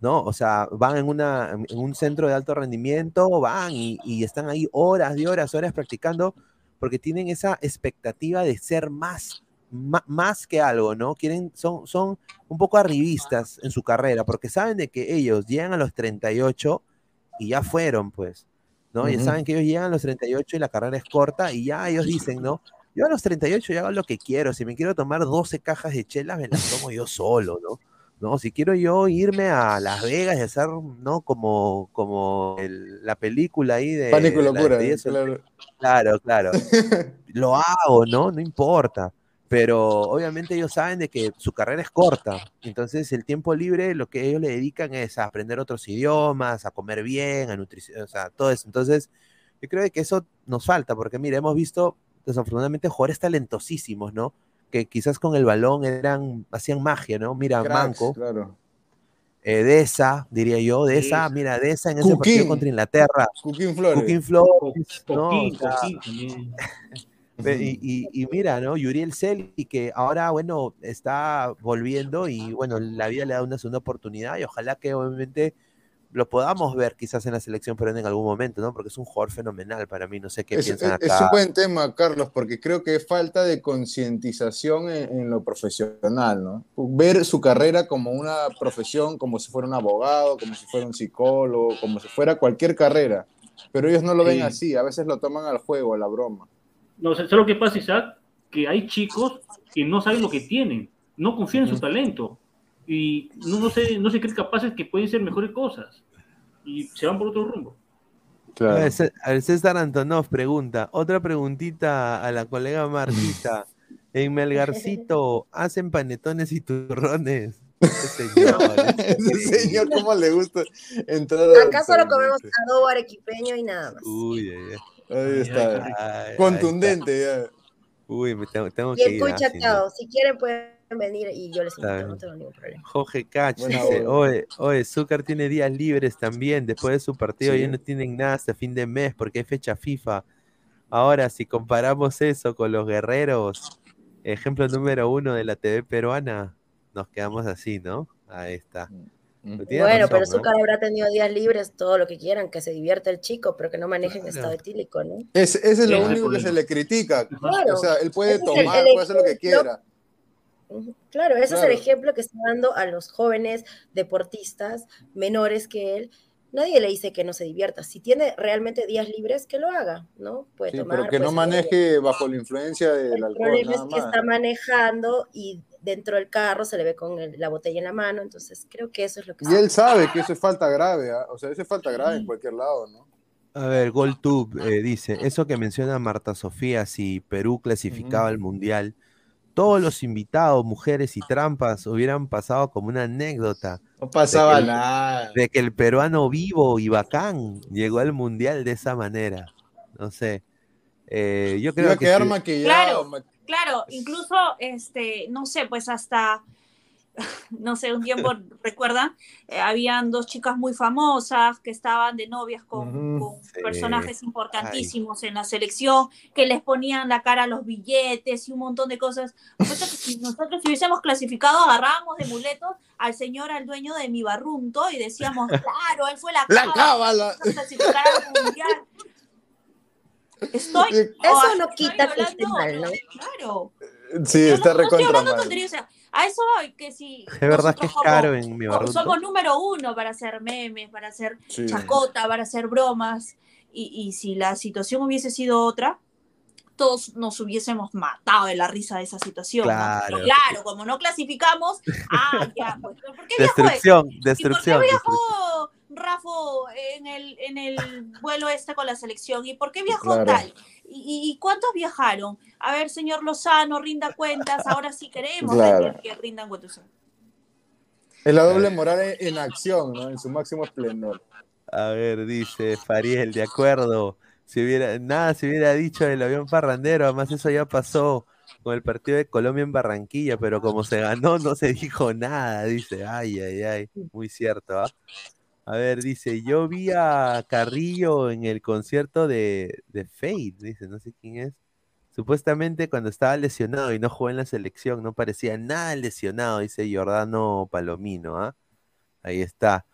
¿no? O sea, van en, una, en un centro de alto rendimiento, van y, y están ahí horas y horas, horas practicando, porque tienen esa expectativa de ser más, ma- más que algo, ¿no? Quieren, son, son un poco arribistas en su carrera, porque saben de que ellos llegan a los 38 y ya fueron, pues, ¿no? Ya Ujú. saben que ellos llegan a los 38 y la carrera es corta y ya ellos dicen, ¿no? Yo a los 38 ya hago lo que quiero, si me quiero tomar 12 cajas de chelas, me las tomo yo solo, ¿no? No, si quiero yo irme a Las Vegas y hacer, ¿no? Como, como el- la película ahí de... Pánico y la locura, claro. Claro, claro. Lo hago, ¿no? No importa. Pero obviamente ellos saben de que su carrera es corta, entonces el tiempo libre lo que ellos le dedican es a aprender otros idiomas, a comer bien, a nutrición, o sea, todo eso. Entonces, yo creo que eso nos falta, porque mira, hemos visto desafortunadamente jugadores talentosísimos, ¿no? Que quizás con el balón eran, hacían magia, ¿no? Mira, Cracks, Manco, Claro. eh, Deza, diría yo, Deza, mira, Deza en ese partido contra Inglaterra. Cuquín Flores. Cuquín Flores, ¿no? O sea, Y, y- y mira, ¿no? Yuriel Cel, y que ahora, bueno, está volviendo y, bueno, la vida le da una segunda oportunidad y ojalá que obviamente lo podamos ver quizás en la selección peruana en algún momento, ¿no? Porque es un jugador fenomenal para mí, no sé qué Es, piensan es- es un buen tema, Carlos, porque creo que es falta de concientización en, en lo profesional, ¿no? Ver su carrera como una profesión, como si fuera un abogado, como si fuera un psicólogo, como si fuera cualquier carrera. Pero ellos no lo ven Sí. así, a veces lo toman al juego, a la broma. No, ¿sabes lo que pasa, Isaac? Que hay chicos que no saben lo que tienen, no confían en su talento y no, no, se, no se creen capaces que pueden ser mejores cosas y se van por otro rumbo. A ver, Cé- a ver, César Antonov pregunta, otra preguntita a la colega Martita. En Melgarcito, ¿hacen panetones y turrones? Ese señor, es Ese señor, ¿cómo le gusta entrar a Acá solo comemos adobo arequipeño y nada más. Uy, ay, ay. Ahí está. Ay, ahí Contundente ya. está. Uy, me tengo, tengo Y que el ir. ah. Si quieren pueden venir y yo les invito, no tengo ningún problema. Jorge Cach dice, oye, oye, Zúcar tiene días libres también, después de su partido Sí. ya no tienen nada hasta fin de mes porque hay fecha FIFA. Ahora, si comparamos eso con los guerreros, ejemplo número uno de la TV peruana, nos quedamos así, ¿no? Ahí está. Bueno, razón, pero ¿no? Zúcar habrá tenido días libres, todo lo que quieran, que se divierta el chico, pero que no maneje en estado etílico, ¿no? Es- ese es lo el único que problema. se le critica. Claro. O sea, él puede el- tomar, el puede hacer lo que quiera. Claro, ese es Claro. el ejemplo que está dando a los jóvenes deportistas menores que él. Nadie le dice que no se divierta. Si tiene realmente días libres, que lo haga, ¿no? Puede Sí, tomar. pero que no maneje bajo la influencia del El alcohol, problema nada es que más. está manejando y dentro del carro se le ve con el- la botella en la mano, entonces creo que eso es lo que Y él sabe que eso es falta grave, ¿ah? o sea, eso es falta grave en cualquier lado, ¿no? A ver, GolTube eh, dice, eso que menciona Marta Sofía, si Perú clasificaba al Mundial, todos los invitados, mujeres y trampas hubieran pasado como una anécdota. No pasaba de que el- nada. De que el peruano vivo y bacán llegó al Mundial de esa manera. No sé. Eh, yo creo Iba a que quedar sí. maquillado. Claro, claro, incluso, este, no sé, pues hasta, no sé, un tiempo, recuerdan, Eh, habían dos chicas muy famosas que estaban de novias con, Ujú. con Sí. personajes importantísimos en la selección, que les ponían la cara a los billetes y un montón de cosas. Que si nosotros si hubiésemos clasificado, agarrábamos de muletos al señor, al dueño de mi barrunto y decíamos, claro, él fue la La cábala, cábala. clasificar al mundial. Estoy. Eso o no quita que esté hablando- mal, ¿no? Claro. Sí, Yo está no, no estoy recontra hablando mal. tonterías, o sea, a eso voy, que si Es verdad que es caro somos- en mi barruto. somos número uno para hacer memes, para hacer Sí. chacota, para hacer bromas, y, y si la situación hubiese sido otra, todos nos hubiésemos matado de la risa de esa situación. ¿no? Claro. Claro, como no clasificamos, ah, ya, pues, ¿por qué viajó Destrucción? ¿Y por destrucción. qué destrucción. viajó Rafa en el, en el vuelo este con la selección? ¿Y por qué viajó Claro. tal? ¿Y, y cuántos viajaron? A ver, señor Lozano, rinda cuentas. Ahora sí queremos Claro. que, rindan cuentas. Es la doble moral en, en acción, ¿no? En su máximo esplendor. A ver, dice Fariel, de acuerdo. Si hubiera, nada se hubiera dicho del avión parrandero, además eso ya pasó con el partido de Colombia en Barranquilla, pero como se ganó, no se dijo nada, dice. Ay, ay, ay. Muy cierto, ¿ah? A ver, dice, yo vi a Carrillo en el concierto de, de Fate, dice, no sé quién es. Supuestamente cuando estaba lesionado y no jugó en la selección, no parecía nada lesionado, dice Giordano Palomino, ¿ah? Ahí está.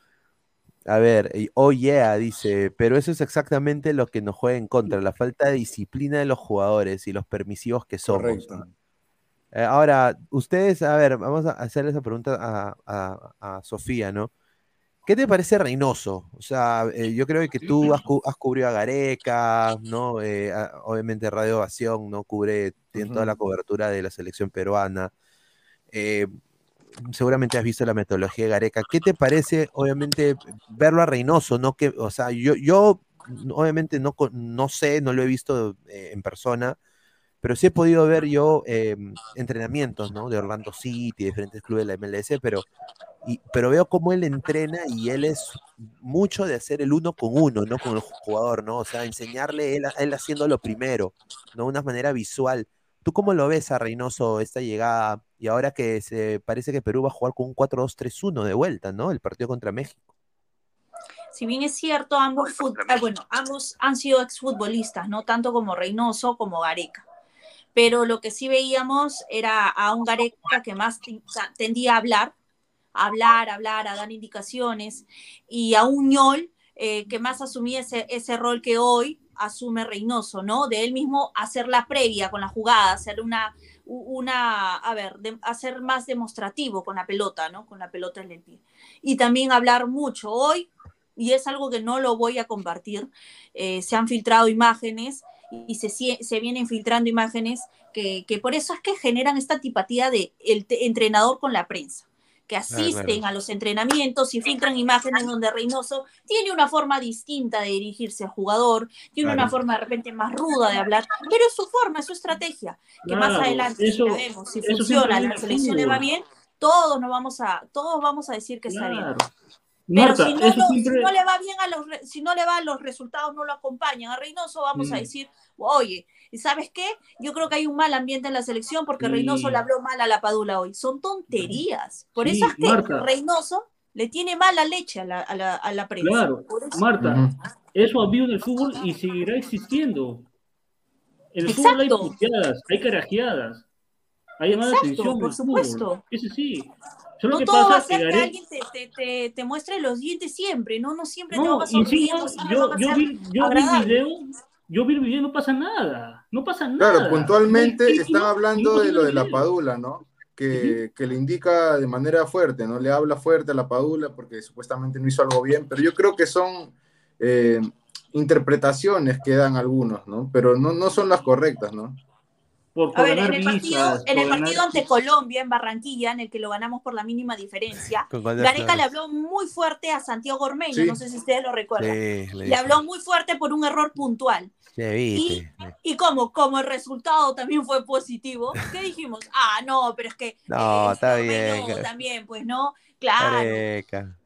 A ver, oh yeah, dice, pero eso es exactamente lo que nos juega en contra, la falta de disciplina de los jugadores y los permisivos que somos. Eh, ahora, ustedes, a ver, vamos a hacerle esa pregunta a, a- a Sofía, ¿no? ¿Qué te parece Reynoso? O sea, eh, yo creo que tú has, has cubrido a Gareca, ¿no? Eh, a- obviamente Radio Ovación, ¿no? Cubre, tiene toda la cobertura de la selección peruana. Eh, seguramente has visto la metodología de Gareca. ¿Qué te parece, obviamente, verlo a Reynoso? ¿no? Que, o sea, yo, yo obviamente no, no sé, no lo he visto en persona, pero sí he podido ver yo eh, entrenamientos, ¿no? De Orlando City, de diferentes clubes de la MLS, pero, y- pero veo cómo él entrena y él es mucho de hacer el uno con uno, ¿no? Con el jugador, ¿no? O sea, enseñarle él, él haciéndolo primero, ¿no? De una manera visual. ¿Tú cómo lo ves a Reynoso esta llegada? Y ahora que se parece que Perú va a jugar con un 4-2-3-1 de vuelta, ¿no? El partido contra México. Si bien es cierto, ambos, fut- ah, bueno, ambos han sido exfutbolistas, ¿no? Tanto como Reynoso como Gareca. Pero lo que sí veíamos era a un Gareca que más ten- tendía a hablar, a hablar, a hablar, a dar indicaciones, y a un ñol eh, que más asumía ese, rol que hoy asume Reynoso, ¿no? De él mismo hacer la previa con la jugada, hacer una, una a ver, de- hacer más demostrativo con la pelota, ¿no? Con la pelota en el pie. Y también hablar mucho. Hoy y es algo que no lo voy a compartir. eh, se han filtrado imágenes y se, se vienen filtrando imágenes que, que por eso es que generan esta antipatía de el entrenador con la prensa que asisten claro. a los entrenamientos y filtran imágenes donde Reynoso tiene una forma distinta de dirigirse al jugador, tiene una forma de repente más ruda de hablar, pero es su forma, es su estrategia, que más adelante, eso- si la vemos, si funciona, la selección le va bien, todos nos vamos a, todos vamos a decir que está bien. Pero si, no eso lo- si siempre- no le va bien a los si no le va los resultados no lo acompañan a Reynoso vamos a Mm. decir oye ¿y sabes qué? yo creo que hay un mal ambiente en la selección porque Sí. Reynoso le habló mal a la Padula hoy son tonterías por Sí, eso es que Marta. Reynoso le tiene mala leche a la, a la, a la prensa Claro, Por eso- Marta, eso ha habido en el fútbol y seguirá existiendo. En el fútbol hay Exacto. puteadas, hay carajeadas, hay llamada de Exacto, atención. en por supuesto. Eso sí. Solo no que todo va a ser que Gareca- alguien te, te, te, te muestre los dientes siempre, ¿no? No siempre te No, va a yo, yo, vi, yo vi el video, yo vi el video y no pasa nada. No pasa nada. Claro, puntualmente y están no- hablando de lo de la. Padula, ¿no? Que, que le indica de manera fuerte, ¿no? Le habla fuerte a la Padula porque supuestamente no hizo algo bien, pero yo creo que son eh, interpretaciones que dan algunos, ¿no? Pero no, no son las correctas, ¿no? Por, A ver, en el partido, visas, en ganar- ante Colombia, en Barranquilla, en el que lo ganamos por la mínima diferencia, de Gareca le habló muy fuerte a Santiago Ormeño, Sí. no sé si ustedes lo recuerdan. Sí, le habló muy fuerte por un error puntual. Sí, viste. Y como, como el resultado también fue positivo, ¿qué dijimos? Ah, no, pero es que No, está bien. También, pues no, claro. Gareca.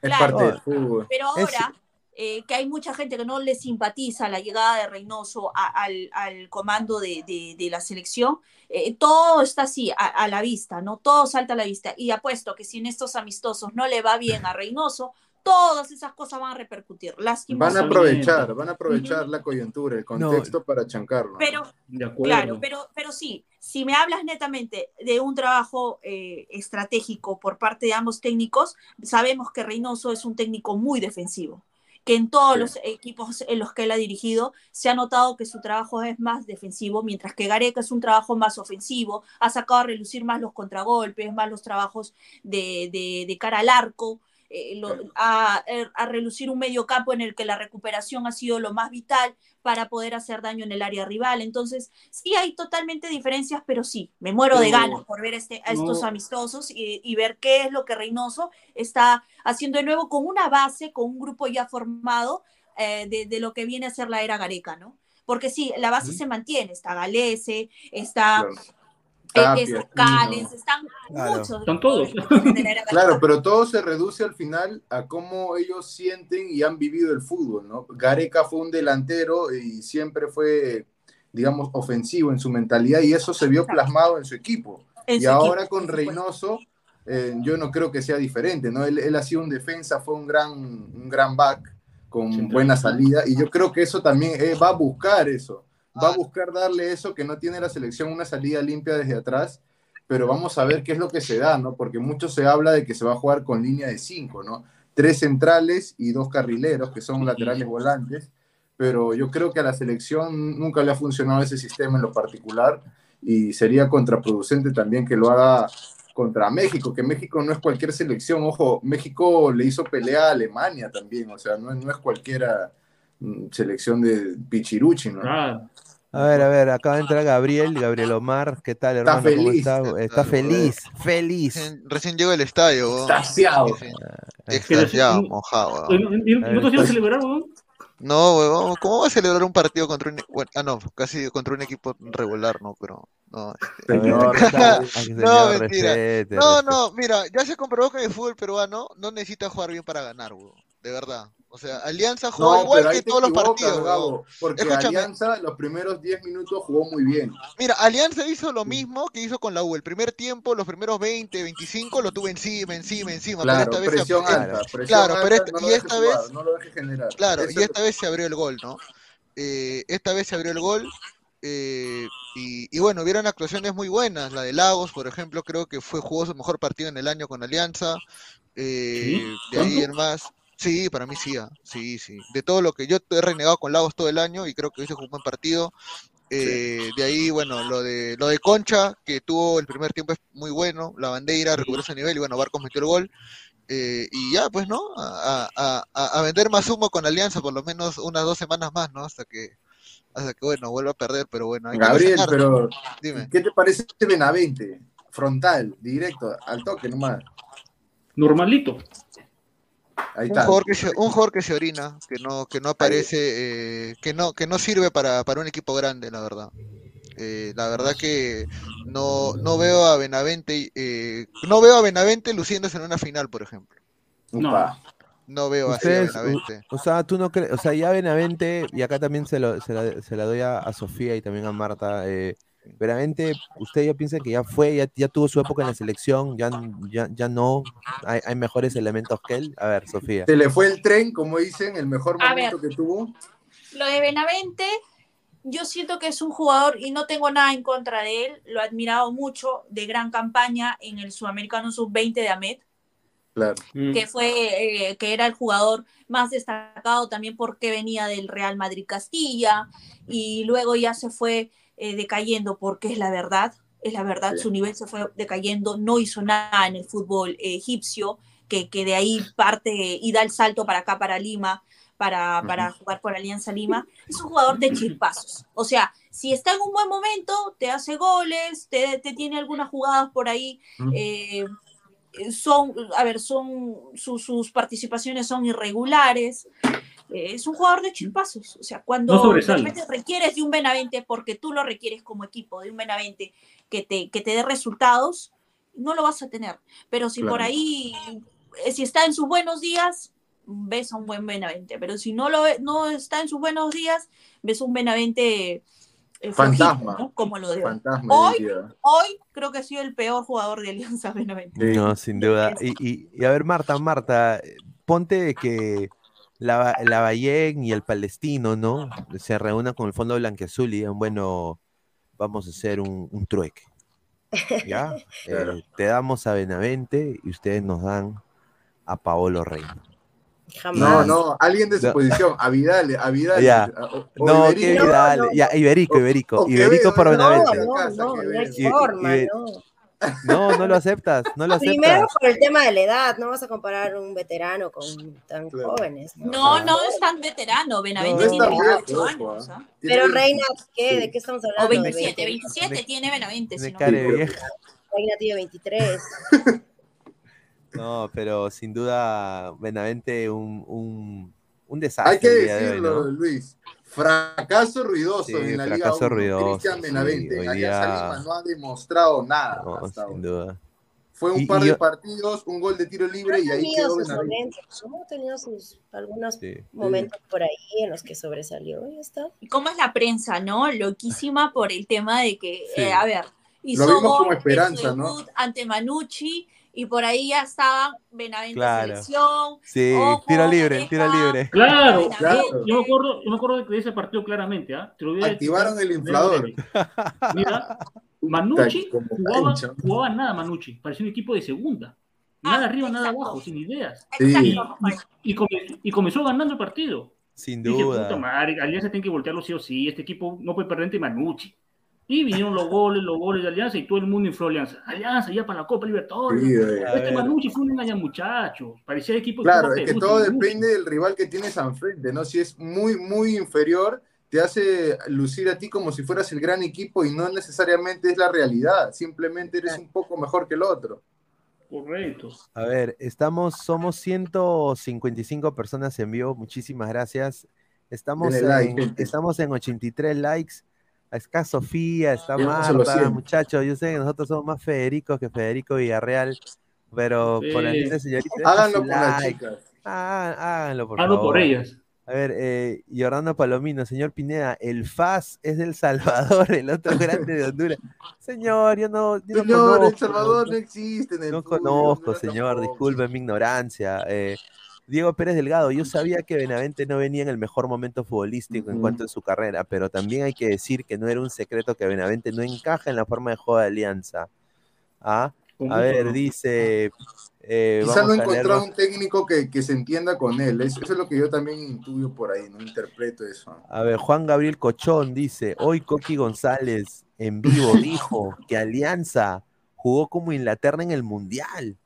Es Claro. parte del fútbol. Pero Es- ahora eh, que hay mucha gente que no le simpatiza la llegada de Reynoso a- al, al comando de, de- de la selección, eh, todo está así, a, a la vista, ¿no? Todo salta a la vista. Y apuesto que si en estos amistosos no le va bien a Reynoso, todas esas cosas van a repercutir. Van a aprovechar, van a aprovechar la coyuntura, el contexto para chancarlo. Pero, De acuerdo. Claro, pero, pero sí, si me hablas netamente de un trabajo eh, estratégico por parte de ambos técnicos, sabemos que Reynoso es un técnico muy defensivo, que en todos Sí. los equipos en los que él ha dirigido se ha notado que su trabajo es más defensivo, mientras que Gareca es un trabajo más ofensivo, ha sacado a relucir más los contragolpes, más los trabajos de, de- de cara al arco. Eh, lo- a, a relucir un medio campo en el que la recuperación ha sido lo más vital para poder hacer daño en el área rival. Entonces, sí hay totalmente diferencias, pero sí, me muero de ganas por ver este, a estos no. amistosos y, y ver qué es lo que Reynoso está haciendo de nuevo con una base, con un grupo ya formado eh, de, de lo que viene a ser la era Gareca, ¿no? Porque sí, la base se mantiene, está Galese, está... eh, Callens, están Claro. muchos Están todos. Claro, pero todo se reduce al final a cómo ellos sienten y han vivido el fútbol, ¿no? Gareca fue un delantero y siempre fue, digamos, ofensivo en su mentalidad y eso se vio plasmado en su equipo. En y su ahora equipo, con Reynoso, eh, yo no creo que sea diferente, ¿no? Él, él ha sido un defensa, fue un gran, un gran back con buena salida y yo creo que eso también eh, va a buscar eso, va a buscar darle eso que no tiene la selección, una salida limpia desde atrás, pero vamos a ver qué es lo que se da, ¿no? Porque mucho se habla de que se va a jugar con línea de cinco, ¿no? Tres centrales y dos carrileros, que son laterales volantes, pero yo creo que a la selección nunca le ha funcionado ese sistema en lo particular y sería contraproducente también que lo haga contra México, que México no es cualquier selección, ojo, México le hizo pelea a Alemania también, o sea, no, es- no es cualquiera mm, selección de Pichiruchi, ¿no? A ver, a ver, acaba de entrar Gabriel, Gabriel Omar, ¿qué tal, Está hermano? ¿Cómo feliz. está? Está feliz, feliz. Recién, recién llegó al estadio, weón. Extasiado. Sí. Extasiado, mojado. ¿Y, y- y nosotros íbamos a celebrar, weón? No, huevón, ¿cómo va a celebrar un partido contra un... bueno, ah, no, casi contra un equipo regular, no, pero... No, este- Señor, no, mentira. respete, no, respete. no, mira, ya se comprobó que el fútbol peruano no necesita jugar bien para ganar, huevón, de verdad. O sea, Alianza No, igual que todos los partidos, Gabo, porque Escúchame. Alianza los primeros 10 minutos jugó muy bien. Mira, Alianza hizo lo mismo que hizo con la U. El primer tiempo, los primeros 20, 25, lo tuvo encima, encima, encima. Claro, pero esta vez presión se- eh, alta, presión claro, pero esta- no y esta jugar, vez, no lo generar. claro, Eso y es esta vez se abrió el gol, ¿no? Eh, esta vez se abrió el gol. eh, y, y bueno, vieron actuaciones muy buenas. La de Lagos, por ejemplo, creo que fue jugó su mejor partido en el año con Alianza. eh, de ahí en más. Sí, para mí sí, ah, sí, sí. De todo lo que yo he renegado con Lagos todo el año y creo que hoy se jugó un buen partido. Eh, De ahí, bueno, lo de lo de Concha, que tuvo el primer tiempo es muy bueno, la bandera recuperó ese nivel y bueno, Barcos metió el gol. Eh, y ya, pues, ¿no? A, a- a- a vender más humo con Alianza, por lo menos unas dos semanas más, ¿no? Hasta que, hasta que bueno, vuelva a perder, pero bueno. hay que Gabriel, pero. Dime. ¿qué te parece este Benavente? Frontal, directo, al toque nomás. Normalito. Ahí Un jugador, que se, un jugador que se orina, que no, que no aparece, eh, que no, que no sirve para, para un equipo grande, la verdad. Eh, la verdad que no, no veo a Benavente, eh, no veo a Benavente luciéndose en una final, por ejemplo. Upa. No veo así a Benavente. o, o sea, tú no crees, o sea, ya Benavente, y acá también se, lo, se, la, se la doy a, a Sofía y también a Marta, eh, Benavente, ¿usted ya piensa que ya fue, ya, ya tuvo su época en la selección, ya, ya, ya no, hay, hay mejores elementos que él? A ver, Sofía. Se le fue el tren, como dicen, el mejor A momento ver. que tuvo. Lo de Benavente, yo siento que es un jugador y no tengo nada en contra de él. Lo he admirado mucho, de gran campaña en el Sudamericano Sub-20 de Amet, Claro. que fue eh, que era el jugador más destacado también porque venía del Real Madrid Castilla y luego ya se fue eh, decayendo porque es la verdad, es la verdad, Sí. su nivel se fue decayendo, no hizo nada en el fútbol eh, egipcio, que, que de ahí parte y da el salto para acá, para Lima, para, para jugar por Alianza Lima, es un jugador de chispazos. O sea, si está en un buen momento, te hace goles, te, te tiene algunas jugadas por ahí. eh, son, a ver, son, su- sus participaciones son irregulares. Eh, es un jugador de chispazos. O sea, No cuando de sobresale. repente requieres de un Benavente, porque tú lo requieres como equipo, de un Benavente que te, que te dé resultados, no lo vas a tener. Pero si por Claro. ahí, eh, si está en sus buenos días, ves a un buen Benavente. Pero si no, lo, no está en sus buenos días, ves un Benavente eh, Fantasma. ¿no? Como lo de hoy. Fantasma, Hoy, hoy creo que ha sido el peor jugador de Alianza Benavente. No, sin duda. Y, y- y a ver, Marta, Marta, eh, ponte que la, la y el Palestino, ¿no? Se reúnan con el Fondo Blanquiazul y digan, bueno, vamos a hacer un, un trueque. ¿Ya? Eh, te damos a Benavente y ustedes nos dan a Paolo Reina. No, no, alguien de su No. posición, a Vidal, a Vidal. Ya. a- o- o No, que Vidal. Ya, Iberico, Iberico. o Iberico por no, Benavente. no, no, no hay forma, no. No, no lo aceptas, no lo aceptas. Primero por el tema de la edad, no vas a comparar un veterano con tan jóvenes. No, no es tan veterano. Benavente No, tiene no es tan 28 viejo, años. ¿ah? Pero Reina, ¿qué? ¿De qué estamos O hablando? 27, De 27 tiene Benavente. Me si no care me equivoco. vieja. Reina tiene 23. No, pero sin duda, Benavente, un, un, un desastre. Hay que de hoy, decirlo, ¿no? Luis. Fracaso ruidoso Sí, en la Liga fracaso 1. ruidoso, Cristian sí, Benavente. Alianza día- no ha demostrado nada. No, hasta ahora. sin duda. Fue un Y- par y de yo- partidos, un gol de tiro libre y Ha ahí tenido quedó sus Benavente. Ha tenido sus algunos Sí. momentos por ahí en los que sobresalió y está. ¿Y cómo es la prensa, no? Loquísima por el tema de que, Sí. eh, a ver, hizo Lo vimos como esperanza, ¿no? ante Manucci y por ahí ya estaban Benavente Claro. selección. Sí, ojo, tiro libre, tiro libre. Claro, claro. Yo me acuerdo, yo me acuerdo de ese partido claramente, ¿ah? A Activaron el inflador. Mira, Manucci jugaba, nada Manucci, parecía un equipo de segunda. Nada arriba, nada abajo, sin ideas. Sí. Y, y come- y comenzó ganando el partido. Sin Dije, puta duda. madre, Alianza tiene que voltearlo sí o sí, este equipo no puede perder ante Manucci. Y vinieron los goles, los goles de Alianza y todo el mundo infló Alianza. Alianza ya para la Copa Libertadores. Sí, eh. Este. Manucci fue un engaña muchacho. Parecía equipo Claro, Copa es que Perú, todo depende del rival que tienes al frente, ¿no? Si es muy, muy inferior, te hace lucir a ti como si fueras el gran equipo y no necesariamente es la realidad, simplemente eres un poco mejor que el otro. Correcto. A ver, estamos, somos 155 personas en vivo, muchísimas gracias. Estamos, like, en, gente. estamos en 83 likes. Está Sofía, está Marta, 100. muchachos. Yo sé que nosotros somos más Federicos que Federico Villarreal, pero por linda señorita. Háganlo por las chicas. Ah, háganlo, por favor. por ellas. A ver, eh, Jordano Palomino, señor Pineda, el FAS es del Salvador, el otro grande de Honduras. Señor, yo no, yo no Señor, El Salvador no- no existe en el no fútbol, conozco, señor, disculpe mi ignorancia. Eh, Diego Pérez Delgado, yo sabía que Benavente no venía en el mejor momento futbolístico en cuanto a su carrera, pero también hay que decir que no era un secreto que Benavente no encaja en la forma de juego de Alianza. ¿Ah? A ver, dice... eh, Quizá no más- un técnico que, que se entienda con él. Eso, eso es lo que yo también intuyo por ahí, no interpreto eso. A ver, Juan Gabriel Cochón dice, hoy Coqui González en vivo dijo que Alianza jugó como Inglaterra en el Mundial.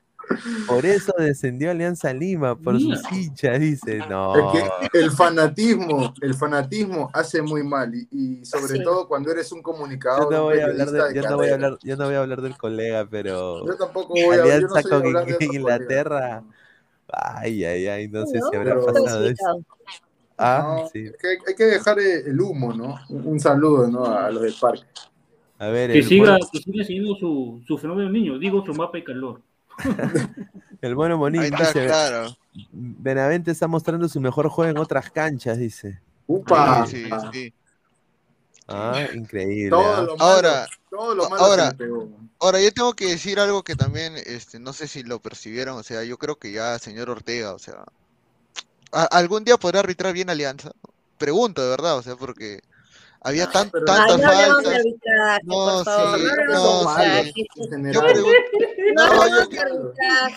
Por eso descendió Alianza Lima, por sus hinchas, dice. No. Es que el fanatismo, el fanatismo hace muy mal y, y sobre Sí. todo cuando eres un Yo comunicador, no un voy a hablar de, de yo no voy a hablar, yo no voy a hablar del colega, pero Yo tampoco voy a yo no Alianza con hablar de Inglaterra. Ay, ay, ay, no sé si habrá pasado eso. Ah, No, sí. es que hay, que dejar el el humo, ¿no? Un, saludo, ¿no? A los del parque. A ver, Que el siga, que siga siguiendo su, su fenómeno niño, digo su mapa y calor. el Monín Ahí está, dice, claro. Benavente está mostrando su mejor juego en otras canchas, dice. ¡Upa! Sí, sí, sí. Ah, increíble. Todo ¿ah? lo malo, Ahora, todo lo malo ahora, pegó. ahora yo tengo que decir algo que también, este, no sé si lo percibieron, o sea, yo creo que ya, señor Ortega, o sea, a- algún día podrá arbitrar bien Alianza. Pregunto, de verdad, o sea, porque había tan, pero- Ay, tantas no faltas. No, sí, no no, en Yo pregunto, No no, yo,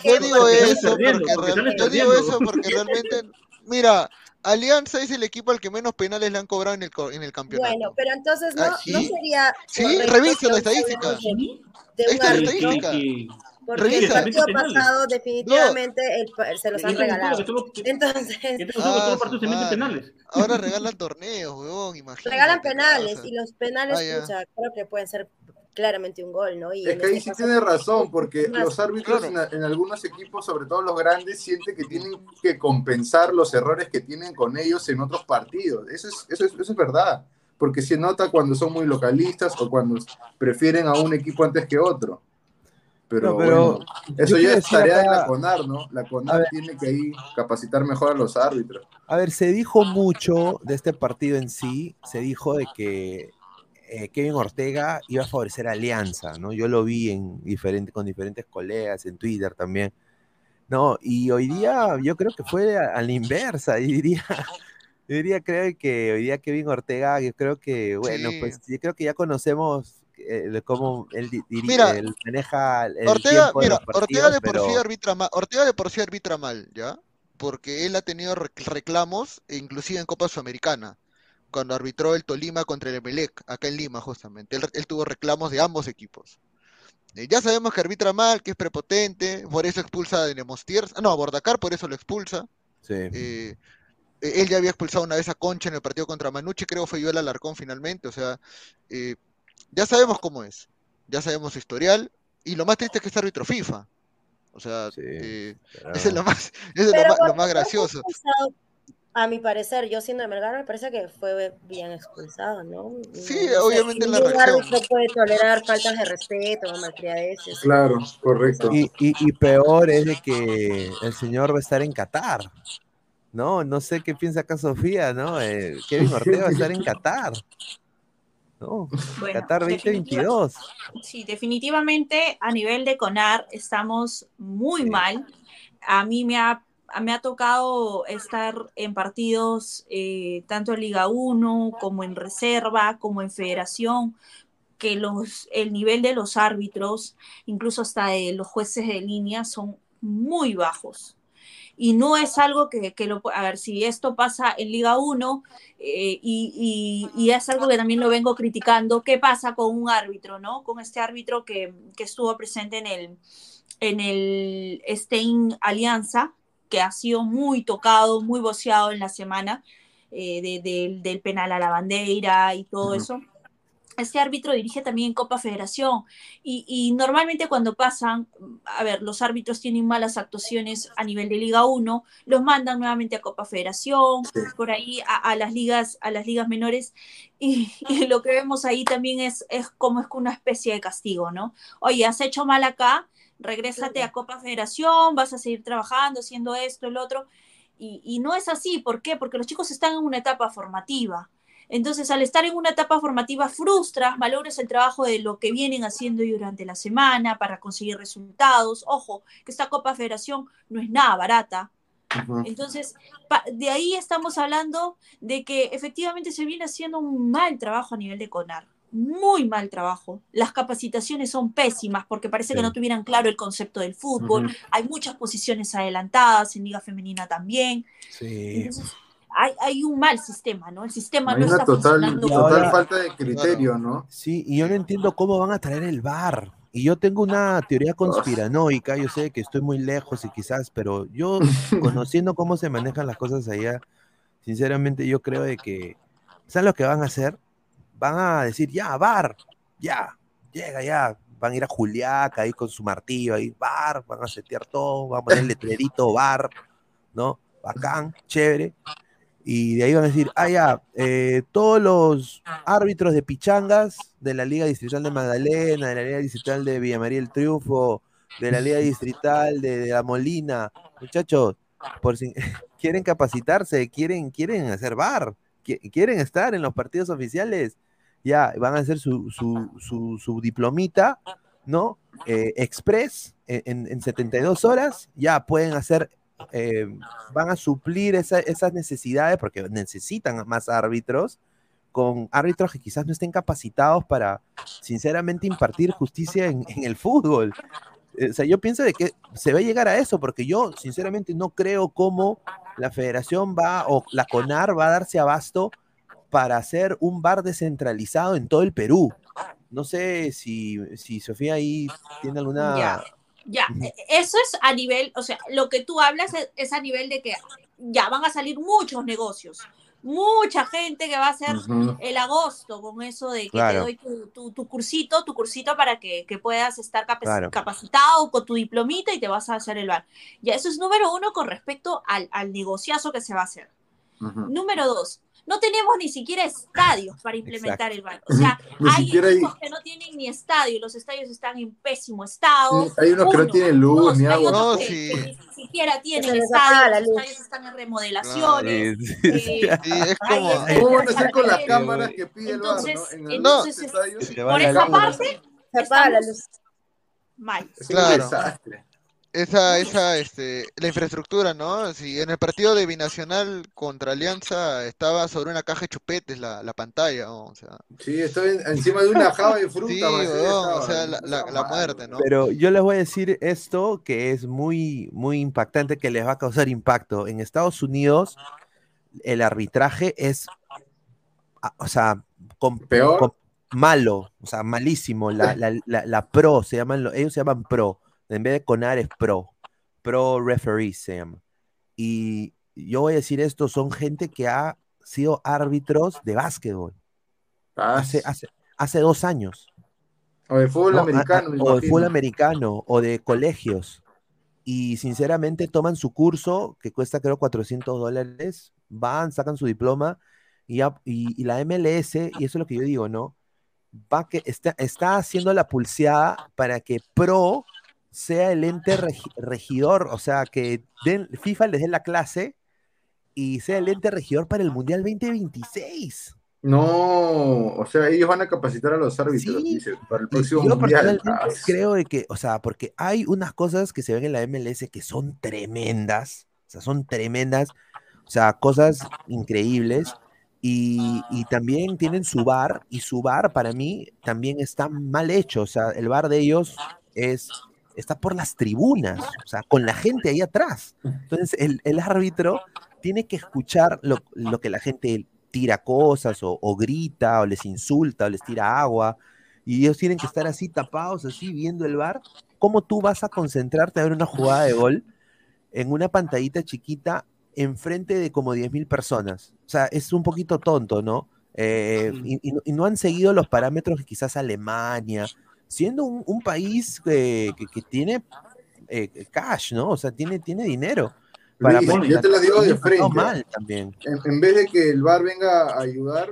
yo digo eso porque, real- yo digo eso porque realmente, mira, Alianza es el equipo al que menos penales le han cobrado en el, co- en el campeonato. Bueno, pero entonces no, Ah, no sí. sería Sí, revisa la estadística. de, Sí, de un está la árbitro, estadística. Que- porque el partido pasado definitivamente el se los han regalado. Entonces, Ah, penales. Ahora regalan torneos, weón, imagínate. regalan penales y los penales, Ah, pucha, creo que pueden ser claramente un gol, ¿no? Y Es que ahí sí tiene razón, porque Más. los árbitros Claro. en, a- en algunos equipos, sobre todo los grandes, sienten que tienen que compensar los errores que tienen con ellos en otros partidos. Eso es, eso es, eso es verdad, porque se nota cuando son muy localistas o cuando prefieren a un equipo antes que otro. Pero, No, pero bueno, eso ya es tarea de la CONAR, ¿no? La CONAR ver. tiene que ahí capacitar mejor a los árbitros. A ver, se dijo mucho de este partido en sí, se dijo de que eh, Kevin Ortega iba a favorecer a Alianza, ¿no? Yo lo vi en diferente, con diferentes colegas, en Twitter también. No, y hoy día yo creo que fue a, a la inversa, y diría, yo diría, creo que hoy día Kevin Ortega, yo creo que, bueno, Sí. pues yo creo que ya conocemos eh, cómo él, di- diri- Mira, él maneja el Ortega, tiempo de mira, los Ortega de por sí arbitra mal, Ortega de por sí arbitra mal, ¿ya? Porque él ha tenido rec- reclamos, e inclusive en Copa Sudamericana, cuando arbitró el Tolima contra el Emelec, acá en Lima justamente. Él, él tuvo reclamos de ambos equipos. Eh, ya sabemos que arbitra mal, que es prepotente, por eso expulsa a Nemostier, ah, no, a Bordacar por eso lo expulsa. Sí. Eh, eh, él ya había expulsado una vez a Concha en el partido contra Manucci, creo fue yo el Alarcón finalmente, o sea, eh, ya sabemos cómo es, ya sabemos su historial, y lo más triste es que es árbitro FIFA. O sea, eh, eso es lo más, eso es lo más, lo más gracioso. A mi parecer, yo siendo de Melgar, me parece que fue bien expulsado, ¿no? Sí, No sé, obviamente la ningún reacción. árbitro puede tolerar faltas de respeto o malcriadeces. Claro, correcto. Y, y- y peor es de que el señor va a estar en Qatar. No, no sé qué piensa acá Sofía, ¿no? Eh, Kevin Ortega va a estar en Qatar. No, Bueno, Qatar definitiva- 2022. Sí, definitivamente a nivel de CONAR estamos muy mal. A mí me ha, me ha tocado estar en partidos eh, tanto en Liga 1 como en reserva, como en federación, que los, el nivel de los árbitros, incluso hasta de los jueces de línea, son muy bajos. Y no es algo que, que lo... A ver, si esto pasa en Liga 1 eh, y, y- y es algo que también lo vengo criticando, ¿qué pasa con un árbitro, no? Con este árbitro que, que estuvo presente en el, en el Stein Alianza, que ha sido muy tocado, muy voceado en la semana eh, de- del- del penal a la bandera y todo eso. Este árbitro dirige también Copa Federación y, y, normalmente cuando pasan, a ver, los árbitros tienen malas actuaciones a nivel de Liga 1, los mandan nuevamente a Copa Federación, por ahí a, a, las ligas, a las ligas menores y, y, lo que vemos ahí también es, es como es una especie de castigo, ¿no? Oye, has hecho mal acá, regrésate a Copa Federación, vas a seguir trabajando, haciendo esto, el otro. Y, y no es así, ¿por qué? Porque los chicos están en una etapa formativa entonces, al estar en una etapa formativa, frustras, valores el trabajo de lo que vienen haciendo durante la semana para conseguir resultados. Ojo, que esta Copa Federación no es nada barata. Entonces, de ahí estamos hablando de que efectivamente se viene haciendo un mal trabajo a nivel de CONAR. Muy mal trabajo. Las capacitaciones son pésimas porque parece sí. que no tuvieran claro el concepto del fútbol. Uh -huh. Hay muchas posiciones adelantadas, en Liga Femenina también. Sí. Entonces, hay, hay, un mal sistema, ¿no? El sistema hay no una está total, funcionando. total falta de criterio, ¿no? Sí, y yo no entiendo cómo van a traer el VAR. Y yo tengo una teoría conspiranoica, yo sé que estoy muy lejos y quizás, pero yo, conociendo cómo se manejan las cosas allá, sinceramente yo creo de que, ¿saben lo que van a hacer? Van a decir, ya, VAR, ya, llega ya, van a ir a Juliaca ahí con su martillo, ahí, VAR, van a setear todo, van a poner el letrerito VAR, ¿no? Bacán, chévere y de ahí van a decir, ah, ya, eh, todos los árbitros de pichangas de la Liga Distrital de Magdalena, de la Liga Distrital de Villa María del Triunfo, de la Liga Distrital de, de La Molina, muchachos, por si quieren capacitarse, quieren, quieren hacer bar, quieren estar en los partidos oficiales, ya van a hacer su, su, su, su diplomita, ¿no? Eh, express en, en 72 horas, ya pueden hacer eh, van a suplir esa, esas necesidades porque necesitan más árbitros con árbitros que quizás no estén capacitados para sinceramente impartir justicia en, el fútbol. O sea, yo pienso de que se va a llegar a eso, porque yo sinceramente no creo cómo la federación va o la CONAR va a darse abasto para hacer un bar descentralizado en todo el Perú. No sé si, si Sofía ahí tiene alguna... Ya, uh -huh. eso es a nivel, o sea, lo que tú hablas es, es, a nivel de que ya van a salir muchos negocios, mucha gente que va a hacer uh -huh. el agosto con eso de que claro. te doy tu, tu, tu, cursito, tu cursito para que, que puedas estar capac claro. capacitado con tu diplomita y te vas a hacer el bar. Ya, eso es número uno con respecto al, al negociazo que se va a hacer. Uh -huh. Número dos, no tenemos ni siquiera estadios para implementar Exacto. el VAR. O sea, ni hay equipos hay... que no tienen ni estadio, los estadios están en pésimo estado. hay unos Uno, que no tienen luz dos, ni agua. No, que, sí. que ni siquiera tienen estadio, los estadios están en remodelaciones. Claro. Eh, sí, es como... ¿Cómo van a hacer con las cámaras que pide entonces, el VAR, ¿no? entonces, entonces por esa parte, se apaga la luz. Mal. Claro. Un desastre esa, esa, este, la infraestructura, ¿no? Si en el partido de Binacional contra Alianza estaba sobre una caja de chupetes la, la pantalla, ¿no? o sea. Sí, estaba encima de una java de fruta. sí, o sea, la, la, la, muerte, ¿no? Pero yo les voy a decir esto que es muy, muy impactante, que les va a causar impacto. En Estados Unidos, el arbitraje es, o sea, con, peor. Con, malo, o sea, malísimo. La, la, la, la pro, se llaman, ellos se llaman pro en vez de CONAR es pro, pro referee se llama. Y yo voy a decir esto, son gente que ha sido árbitros de básquetbol. Ah, hace, hace, hace, dos años. O de fútbol ¿no? americano. o de fútbol americano, o de colegios. Y sinceramente toman su curso, que cuesta creo 400 dólares, van, sacan su diploma, y, y, y la MLS, y eso es lo que yo digo, ¿no? Va que está, está haciendo la pulseada para que pro sea el ente regidor, o sea, que den, FIFA les dé la clase y sea el ente regidor para el Mundial 2026. No, o sea, ellos van a capacitar a los árbitros, sí. dice, para el próximo Yo Mundial. Ah. creo de que, o sea, porque hay unas cosas que se ven en la MLS que son tremendas, o sea, son tremendas, o sea, cosas increíbles. Y, y, también tienen su bar, y su bar para mí también está mal hecho. O sea, el bar de ellos es está por las tribunas, o sea, con la gente ahí atrás. Entonces, el, el árbitro tiene que escuchar lo, lo, que la gente tira cosas, o, o, grita, o les insulta, o les tira agua, y ellos tienen que estar así tapados, así, viendo el bar. ¿Cómo tú vas a concentrarte a ver una jugada de gol en una pantallita chiquita enfrente de como 10.000 personas? O sea, es un poquito tonto, ¿no? eh, y, y no- y no han seguido los parámetros que quizás Alemania, siendo un, un país eh, que, que tiene eh, cash, ¿no? O sea, tiene, tiene dinero. Luis, yo te lo digo de frente. mal también. En, en vez de que el VAR venga a ayudar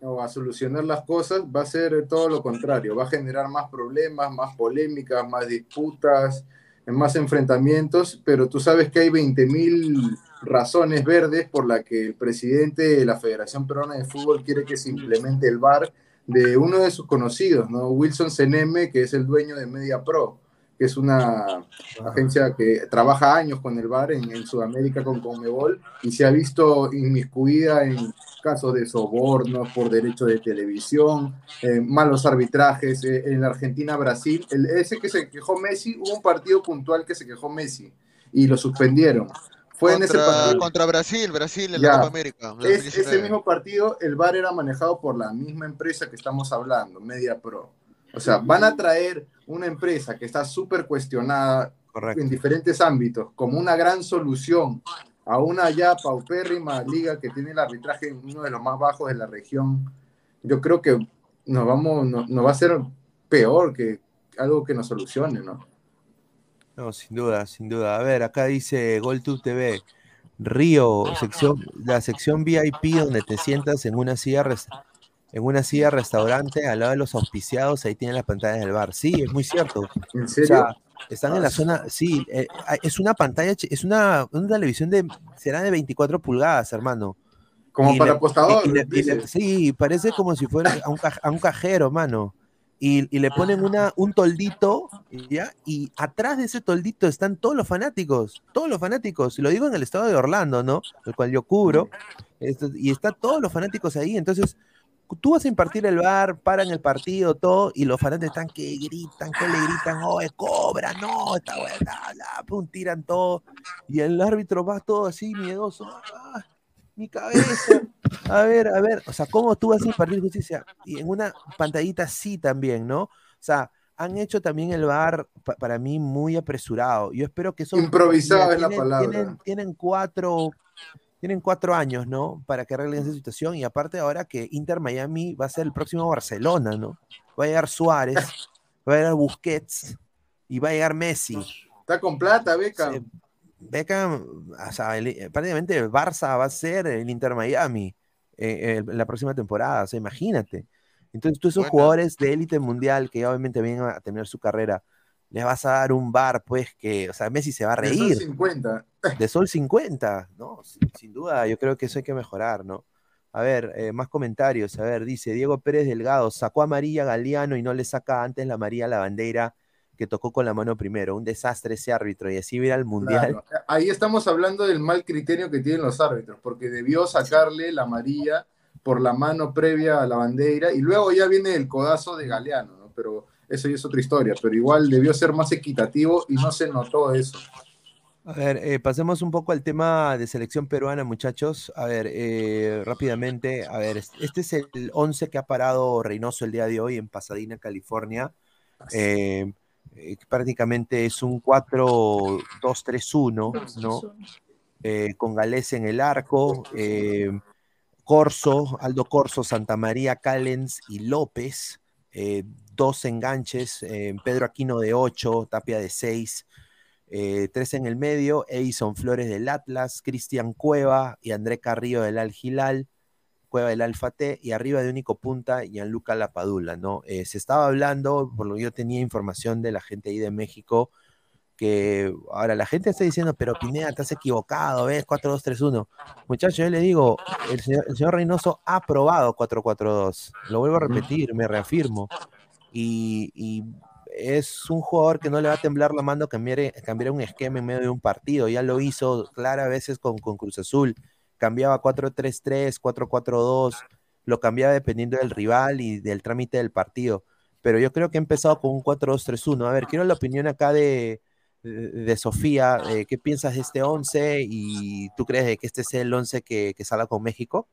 o a solucionar las cosas, va a ser todo lo contrario. Va a generar más problemas, más polémicas, más disputas, más enfrentamientos, pero tú sabes que hay 20.000 razones verdes por las que el presidente de la Federación Peruana de Fútbol quiere que se implemente el VAR de uno de sus conocidos, ¿no? Wilson Seneme, que es el dueño de Media Pro, que es una agencia que trabaja años con el VAR en, en Sudamérica con Conmebol y se ha visto inmiscuida en casos de sobornos por derecho de televisión, eh, malos arbitrajes eh, en la Argentina-Brasil. El, ese que se quejó Messi, hubo un partido puntual que se quejó Messi y lo suspendieron. Fue en ese Contra, partido. contra Brasil, Brasil en Ya. la Copa América. del Es- 2019. ese mismo partido, el VAR era manejado por la misma empresa que estamos hablando, Media Pro. O sea, van a traer una empresa que está súper cuestionada en diferentes ámbitos como una gran solución a una ya paupérrima liga que tiene el arbitraje uno de los más bajos de la región. Yo creo que nos, vamos, nos, nos va a ser peor que algo que nos solucione, ¿no? No, sin duda, sin duda. A ver, acá dice GolTube TV. Río, sección, la sección VIP donde te sientas en una silla en una silla restaurante al lado de los auspiciados, ahí tienen las pantallas del bar. Sí, es muy cierto. ¿En O serio? sea, están en la Ah, zona, sí, eh, hay- es una pantalla, es una, una televisión de, será de 24 pulgadas, hermano. Como Y para le- apostador, y le- y le- dices. sí, parece como si fuera a un, caj- a un cajero, mano. Y, y le ponen una, un toldito, ¿ya? Y atrás de ese toldito están todos los fanáticos, todos los fanáticos. Y lo digo en el estado de Orlando, ¿no? El cual yo cubro. Esto- y están todos los fanáticos ahí. Entonces, tú vas a impartir el bar, paran el partido, todo, y los fanáticos están que gritan, que le gritan, oh, cobra, no, está buena, bla, pum, tiran todo. Y el árbitro va todo así, miedoso. "Ah, mi cabeza. A ver, a ver, o sea, ¿cómo tú vas a impartir justicia? Y en una pantallita así también, ¿no? O sea, han hecho también el bar pa- para mí muy apresurado. Yo espero que eso. Improvisado es la palabra. Tienen, tienen cuatro. Tienen cuatro años, ¿no? Para que arreglen esa situación. Y aparte ahora que Inter Miami va a ser el próximo Barcelona, ¿no? Va a llegar Suárez, va a llegar Busquets y va a llegar Messi. Está con plata, Beca. Beckham, o sea, el- eh, prácticamente el Barça va a ser el Inter Miami eh, la próxima temporada, o sea, imagínate. Entonces, tú esos jugadores de élite mundial que ya obviamente vienen a tener su carrera, les vas a dar un bar, pues que, o sea, Messi se va a De Sol reír. 50. De Sol 50, ¿no? Sin, sin duda, yo creo que eso hay que mejorar, ¿no? A ver, eh, más comentarios. A ver, dice Diego Pérez Delgado, sacó a Galeano y no le saca antes la amarilla a la bandera que tocó con la mano primero. Un desastre ese árbitro y así viene al mundial. Claro. Ahí estamos hablando del mal criterio que tienen los árbitros, porque debió sacarle la amarilla por la mano previa a la bandera y luego ya viene el codazo de Galeano, ¿no? Pero eso ya es otra historia, pero igual debió ser más equitativo y no se notó eso. A ver, eh, pasemos un poco al tema de selección peruana, muchachos. A ver, eh, rápidamente, a ver, es- este es el 11 que ha parado Reynoso el día de hoy en Pasadena, California. Eh, eh, prácticamente es un 4-2-3-1, ¿no? Eh, con Galés en el arco, eh, Corso, Aldo Corso, Santa María, Callens y López, eh, dos enganches, eh, Pedro Aquino de 8, Tapia de 6, eh, tres en el medio, Edison Flores del Atlas, Cristian Cueva y André Carrillo del Al Hilal, Cueva del Alfa T, y arriba de único punta, Gianluca Lapadula, ¿no? Eh, se estaba hablando, por lo que yo tenía información de la gente ahí de México, que ahora la gente está diciendo, pero Pineda, has equivocado, ves 4-2-3-1. Muchachos, yo le digo, el señor, el señor Reynoso ha probado 4-4-2. Lo vuelvo a repetir, me reafirmo. Y, y es un jugador que no le va a temblar la mano cambiar, cambiar un esquema en medio de un partido. Ya lo hizo clara a veces con, con Cruz Azul. Cambiaba 4-3-3, 4-4-2, lo cambiaba dependiendo del rival y del trámite del partido. Pero yo creo que ha empezado con un 4-2-3-1. A ver, quiero la opinión acá de, de, de Sofía. eh, ¿Qué piensas de este 11? ¿Y tú crees que este es el 11 que, que salga con México?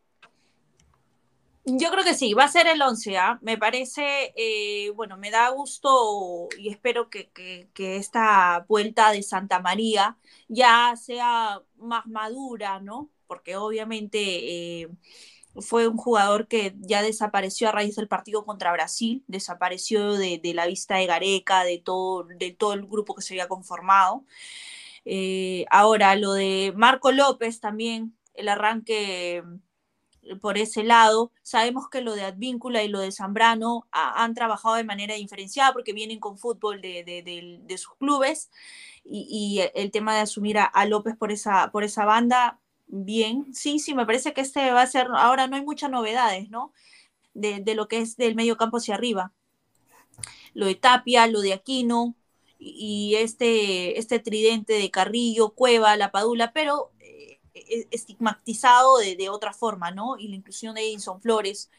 Yo creo que sí, va a ser el 11, ¿ah? Me parece, eh, bueno, me da gusto y espero que, que- que esta vuelta de Santa María ya sea más madura, ¿no? Porque obviamente eh, fue un jugador que ya desapareció a raíz del partido contra Brasil, desapareció de, la vista de Gareca, de todo, de todo el grupo que se había conformado. Eh, ahora, lo de Marco López también, el arranque por ese lado. Sabemos que lo de Advíncula y lo de Zambrano han trabajado de manera diferenciada porque vienen con fútbol de, sus clubes y, y, el tema de asumir a, a, López por esa, por esa banda, bien. Sí, sí, me parece que este va a ser, ahora no hay muchas novedades, ¿no? De, de lo que es del medio campo hacia arriba. Lo de Tapia, lo de Aquino, y este, este tridente de Carrillo, Cueva, La Padula, pero eh, estigmatizado de, de, otra forma, ¿no? Y la inclusión de Edison Flores,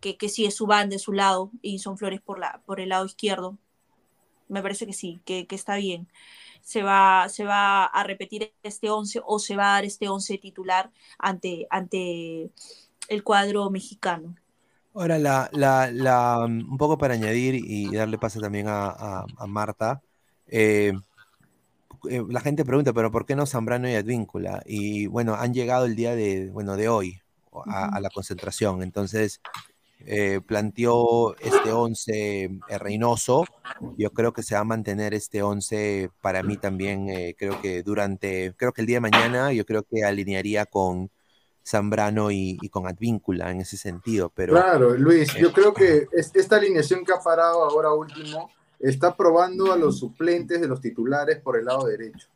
que, que sí es su banda de su lado, Edison Flores por, la, por el lado izquierdo. Me parece que sí, que, que está bien. Se va, se va a repetir este 11 o se va a dar este 11 titular ante, ante el cuadro mexicano. Ahora, la, la, la, un poco para añadir y darle paso también a, a, a Marta, eh, eh, la gente pregunta, pero ¿por qué no Zambrano y Advíncula? Y bueno, han llegado el día de, bueno, de hoy a, a la concentración. Entonces, eh, planteó este 11 Reynoso. Yo creo que se va a mantener este 11 para mí también. Eh, creo que durante, creo que el día de mañana, yo creo que alinearía con Zambrano y, y con Advíncula en ese sentido. Pero, claro, Luis, yo creo que es, esta alineación que ha parado ahora último está probando a los suplentes de los titulares por el lado derecho,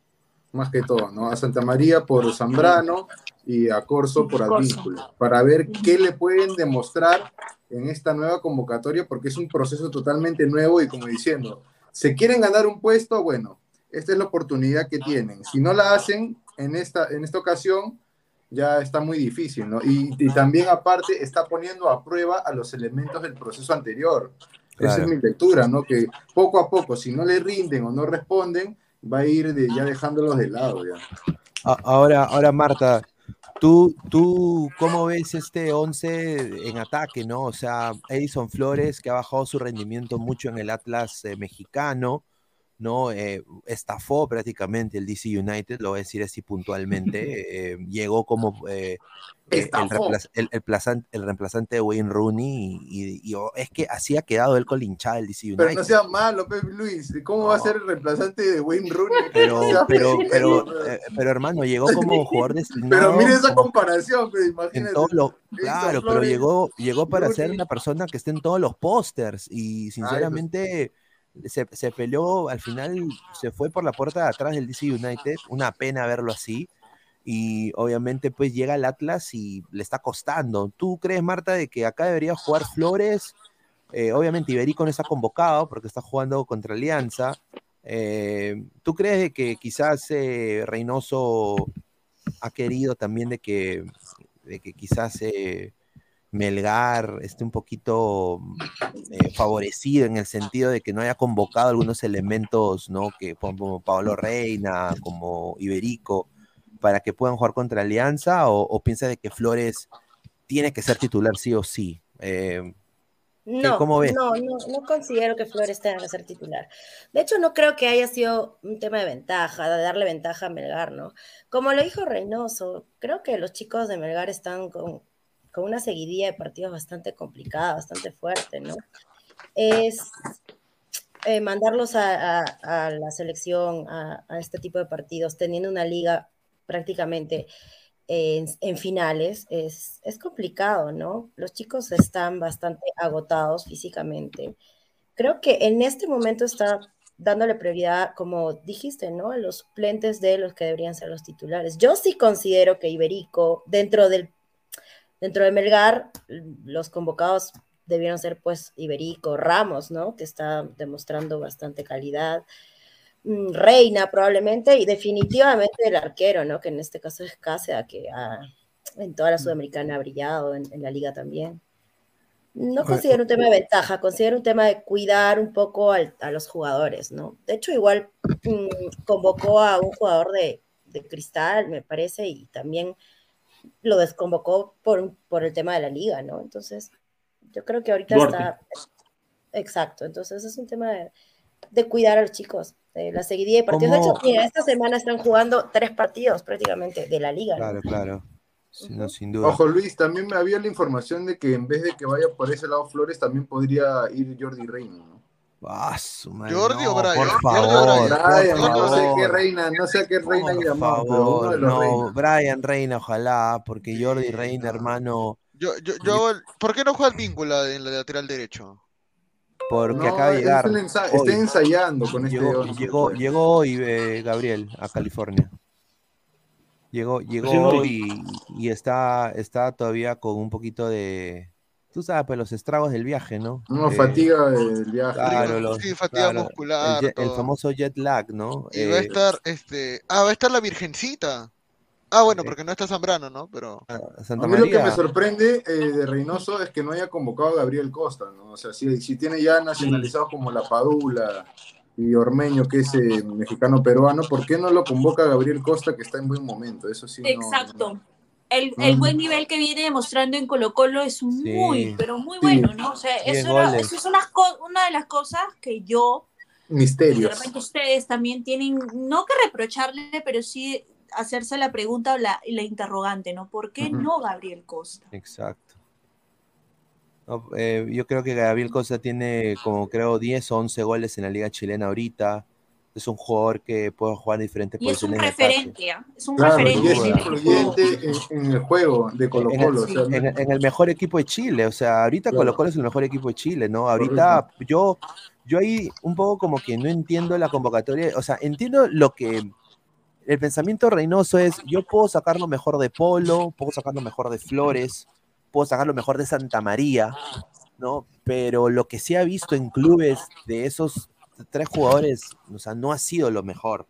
más que todo, ¿no? A Santa María por Zambrano y a Corso por Advíncula, para ver qué le pueden demostrar en esta nueva convocatoria, porque es un proceso totalmente nuevo y como diciendo, ¿se quieren ganar un puesto? Bueno, esta es la oportunidad que tienen. Si no la hacen en esta, en esta ocasión, ya está muy difícil, ¿no? Y, y también aparte está poniendo a prueba a los elementos del proceso anterior. Claro. Esa es mi lectura, ¿no? Que poco a poco, si no le rinden o no responden, va a ir de, ya dejándolos de lado. Ya. Ahora, ahora Marta, ¿tú, ¿tú cómo ves este 11 en ataque, no? O sea, Edison Flores, que ha bajado su rendimiento mucho en el Atlas eh, mexicano, ¿no? Eh, estafó prácticamente el DC United, lo voy a decir así puntualmente. Eh, llegó como eh, el, reemplaz, el, el, plazante, el, reemplazante de Wayne Rooney y, y, y, es que así ha quedado él con hinchada del DC United. Pero no sea malo, Pep Luis. ¿Cómo no. va a ser el reemplazante de Wayne Rooney? Pero, pero, pero, pero, hermano, llegó como jugador designado. Pero mire esa comparación, pues, imagínate. Lo, claro, pero llegó, llegó para Rooney. ser una persona que esté en todos los pósters y sinceramente... Ay, pues se, se, peleó, al final se fue por la puerta de atrás del DC United, una pena verlo así, y obviamente pues llega al Atlas y le está costando. ¿Tú crees, Marta, de que acá debería jugar Flores? Eh, obviamente Iberico no está convocado porque está jugando contra Alianza. Eh, ¿Tú crees de que quizás eh, Reynoso ha querido también de que, de que quizás Melgar esté un poquito eh, favorecido en el sentido de que no haya convocado algunos elementos, ¿no? Que como Pablo Reina, como Iberico, para que puedan jugar contra Alianza, o, o piensa de que Flores tiene que ser titular sí o sí. Eh, no, ¿Cómo ves? No, no, no considero que Flores tenga que ser titular. De hecho, no creo que haya sido un tema de ventaja, de darle ventaja a Melgar, ¿no? Como lo dijo Reynoso, creo que los chicos de Melgar están con, con una seguidilla de partidos bastante complicada, bastante fuerte, ¿no? Es eh, mandarlos a, la selección, a, este tipo de partidos, teniendo una liga prácticamente en, en finales, es, es, complicado, ¿no? Los chicos están bastante agotados físicamente. Creo que en este momento está dándole prioridad, como dijiste, ¿no? A los suplentes de los que deberían ser los titulares. Yo sí considero que Iberico, dentro del Dentro de Melgar, los convocados debieron ser pues Iberico, Ramos, ¿no? Que está demostrando bastante calidad. Mm, Reina probablemente y definitivamente el arquero, ¿no? Que en este caso es Cáceres, que ha, en toda la Sudamericana ha brillado, en, en, la liga también. No considero un tema de ventaja, considero un tema de cuidar un poco al, a los jugadores, ¿no? De hecho, igual mmm, convocó a un jugador de, de Cristal, me parece, y también lo desconvocó por, por el tema de la liga, ¿no? Entonces, yo creo que ahorita Duarte. está... Exacto, entonces es un tema de, de cuidar a los chicos, de la seguidilla de partidos. ¿Cómo? De hecho, mira, esta semana están jugando tres partidos prácticamente de la liga. Claro, ¿no? claro. No, sin duda. Ojo, Luis, también me había la información de que en vez de que vaya por ese lado Flores, también podría ir Jordi Reina, ¿no? Ah, su madre, Jordi o no, Brian. Por Jordi o favor, Brian. por Brian, no sé qué reina, no sé a qué reina Por llamado, pero uno de favor, los no. Brian Reina, ojalá, porque Jordi Reina, hermano, Yo, yo, yo, ¿por qué no juega el víncula en la lateral derecho? porque No, acaba de es llegar. ensa- hoy. está ensayando con este Llegó, pues. llegó hoy eh, Gabriel a California. Llegó, llegó hoy y, y está, está todavía con un poquito de, tú sabes, pues los estragos del viaje, ¿no? No, Eh, fatiga del viaje. Claro, los- Sí, fatiga claro, muscular, El, famoso jet lag, ¿no? Y va a Eh, estar, este, ah, va a estar la Virgencita. Ah, bueno, Sí. porque no está Zambrano, ¿no? Pero Santa A mí lo que me sorprende eh, de Reynoso es que no haya convocado a Gabriel Costa, ¿no? O sea, si, si tiene ya nacionalizados como La Padula y Ormeño, que es eh, mexicano-peruano, ¿por qué no lo convoca a Gabriel Costa, que está en buen momento? Eso sí, no- Exacto. El, el Mm. buen nivel que viene demostrando en Colo Colo es muy, pero muy bueno, ¿no? O sea, eso, era- eso es una, una de las cosas que yo, de Misterios. repente ustedes también tienen, no que reprocharle, pero sí hacerse la pregunta o la, la interrogante, ¿no? ¿Por qué no Gabriel Costa? Exacto. No, eh, yo creo que Gabriel Costa tiene como creo 10 o 11 goles en la liga chilena ahorita. Es un jugador que puede jugar en diferentes Y es un posiciones referente, ¿ah? Es un Claro, y referente. es en el equipo. influyente en, en el juego de Colo en, el, Colo. en el- en el mejor equipo de Chile. O sea, ahorita Claro. Colo Colo es el mejor equipo de Chile, ¿no? Ahorita yo, yo ahí un poco como que no entiendo la convocatoria. O sea, entiendo lo que. El pensamiento reinoso es: yo puedo sacar lo mejor de Polo, puedo sacar lo mejor de Flores, puedo sacar lo mejor de Santa María, ¿no? Pero lo que se ha visto en clubes de esos tres jugadores, o sea, no ha sido lo mejor.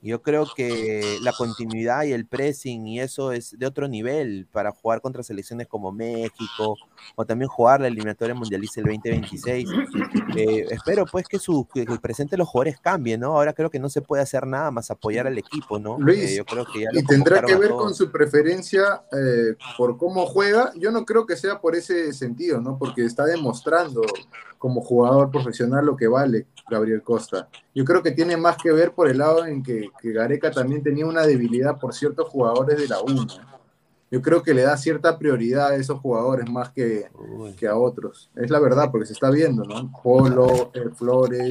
Yo creo que la continuidad y el pressing y eso es de otro nivel para jugar contra selecciones como México o también jugar la eliminatoria mundialista el 2026. Eh, espero pues que, su, que el presente de los jugadores cambie, ¿no? Ahora creo que no se puede hacer nada más apoyar al equipo, ¿no? Luis, Eh, yo creo que ya y tendrá que ver con su preferencia eh, por cómo juega. Yo no creo que sea por ese sentido, ¿no? Porque está demostrando como jugador profesional lo que vale Gabriel Costa. Yo creo que tiene más que ver por el lado en que, que Gareca también tenía una debilidad por ciertos jugadores de la U. Yo creo que le da cierta prioridad a esos jugadores más que, que a otros. Es la verdad, porque se está viendo, ¿no? Polo, eh, Flores,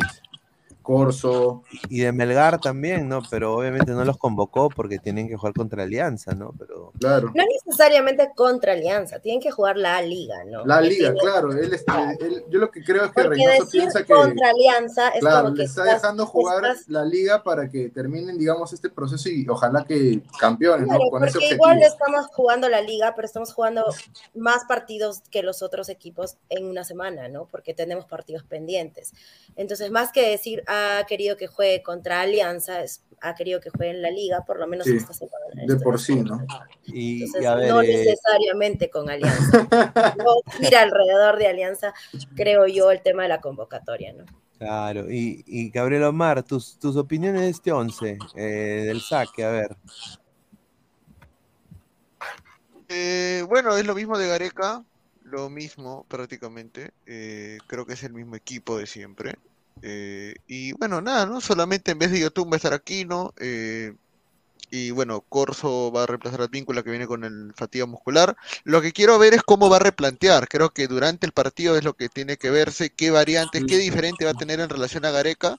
Corso. Y de Melgar también, ¿no? Pero obviamente no los convocó porque tienen que jugar contra Alianza, ¿no? Pero Claro. No necesariamente contra Alianza, tienen que jugar la liga, ¿no? La liga, tiene- claro. Él, está- él- yo lo que creo es que Porque Reynoso decir piensa que contra Alianza es claro, como que le está estás- dejando jugar estás- la liga para que terminen, digamos, este proceso y ojalá que campeones, Claro, ¿no? Con ese porque objetivo. igual estamos jugando la liga, pero estamos jugando más partidos que los otros equipos en una semana, ¿no? Porque tenemos partidos pendientes. Entonces, más que decir ha querido que juegue contra Alianza, es- ha querido que juegue en la liga, por lo menos Sí, esta semana. de por sí, ¿no? Y, Entonces, y a ver, no eh, necesariamente con Alianza. no gira alrededor de Alianza, creo yo, el tema de la convocatoria, ¿no? claro. Y, y Gabriel Omar, tus, tus opiniones de este 11, eh, del saque, a ver. Eh, bueno, es lo mismo de Gareca, lo mismo prácticamente. eh, creo que es el mismo equipo de siempre. Eh, y bueno, nada, ¿no? Solamente en vez de YouTube va a estar Aquino. eh, y bueno, Corso va a reemplazar al vínculo que viene con el fatiga muscular. Lo que quiero ver es cómo va a replantear. Creo que durante el partido es lo que tiene que verse, qué variantes, qué diferente va a tener en relación a Gareca.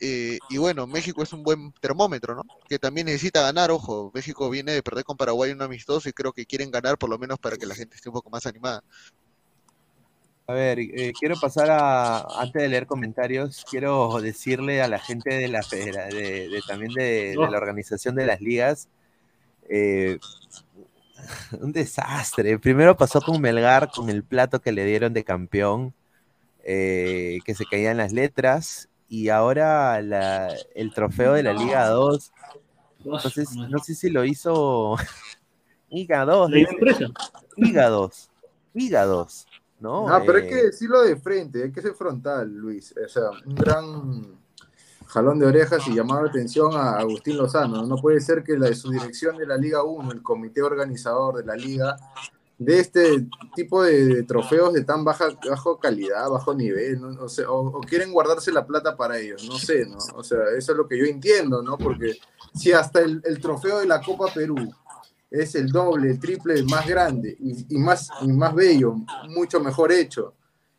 Eh, y bueno, México es un buen termómetro, ¿no? Que también necesita ganar, ojo. México viene de perder con Paraguay un amistoso y creo que quieren ganar por lo menos para que la gente esté un poco más animada. A ver, eh, quiero pasar a, antes de leer comentarios, quiero decirle a la gente de la federa, de, de- también de, de la organización de las ligas, eh, un desastre. Primero pasó con Melgar, con el plato que le dieron de campeón, eh, que se caían las letras, y ahora la- el trofeo de la Liga 2, no sé, si- no sé si lo hizo Liga 2, La dice. empresa. Liga 2, Liga 2, ¿no? No, pero hay Eh, que decirlo de frente, hay que ser frontal, Luis. O sea, un gran jalón de orejas y llamar la atención a Agustín Lozano. No puede ser que la, su dirección de la Liga 1, el comité organizador de la Liga, de este tipo de, de trofeos de tan baja bajo calidad, bajo nivel, ¿no? o, sea, o- o quieren guardarse la plata para ellos, no sé, ¿no? O sea, eso es lo que yo entiendo, ¿no? Porque si hasta el, el trofeo de la Copa Perú es el doble, el triple más grande y, más, y más bello, mucho mejor hecho.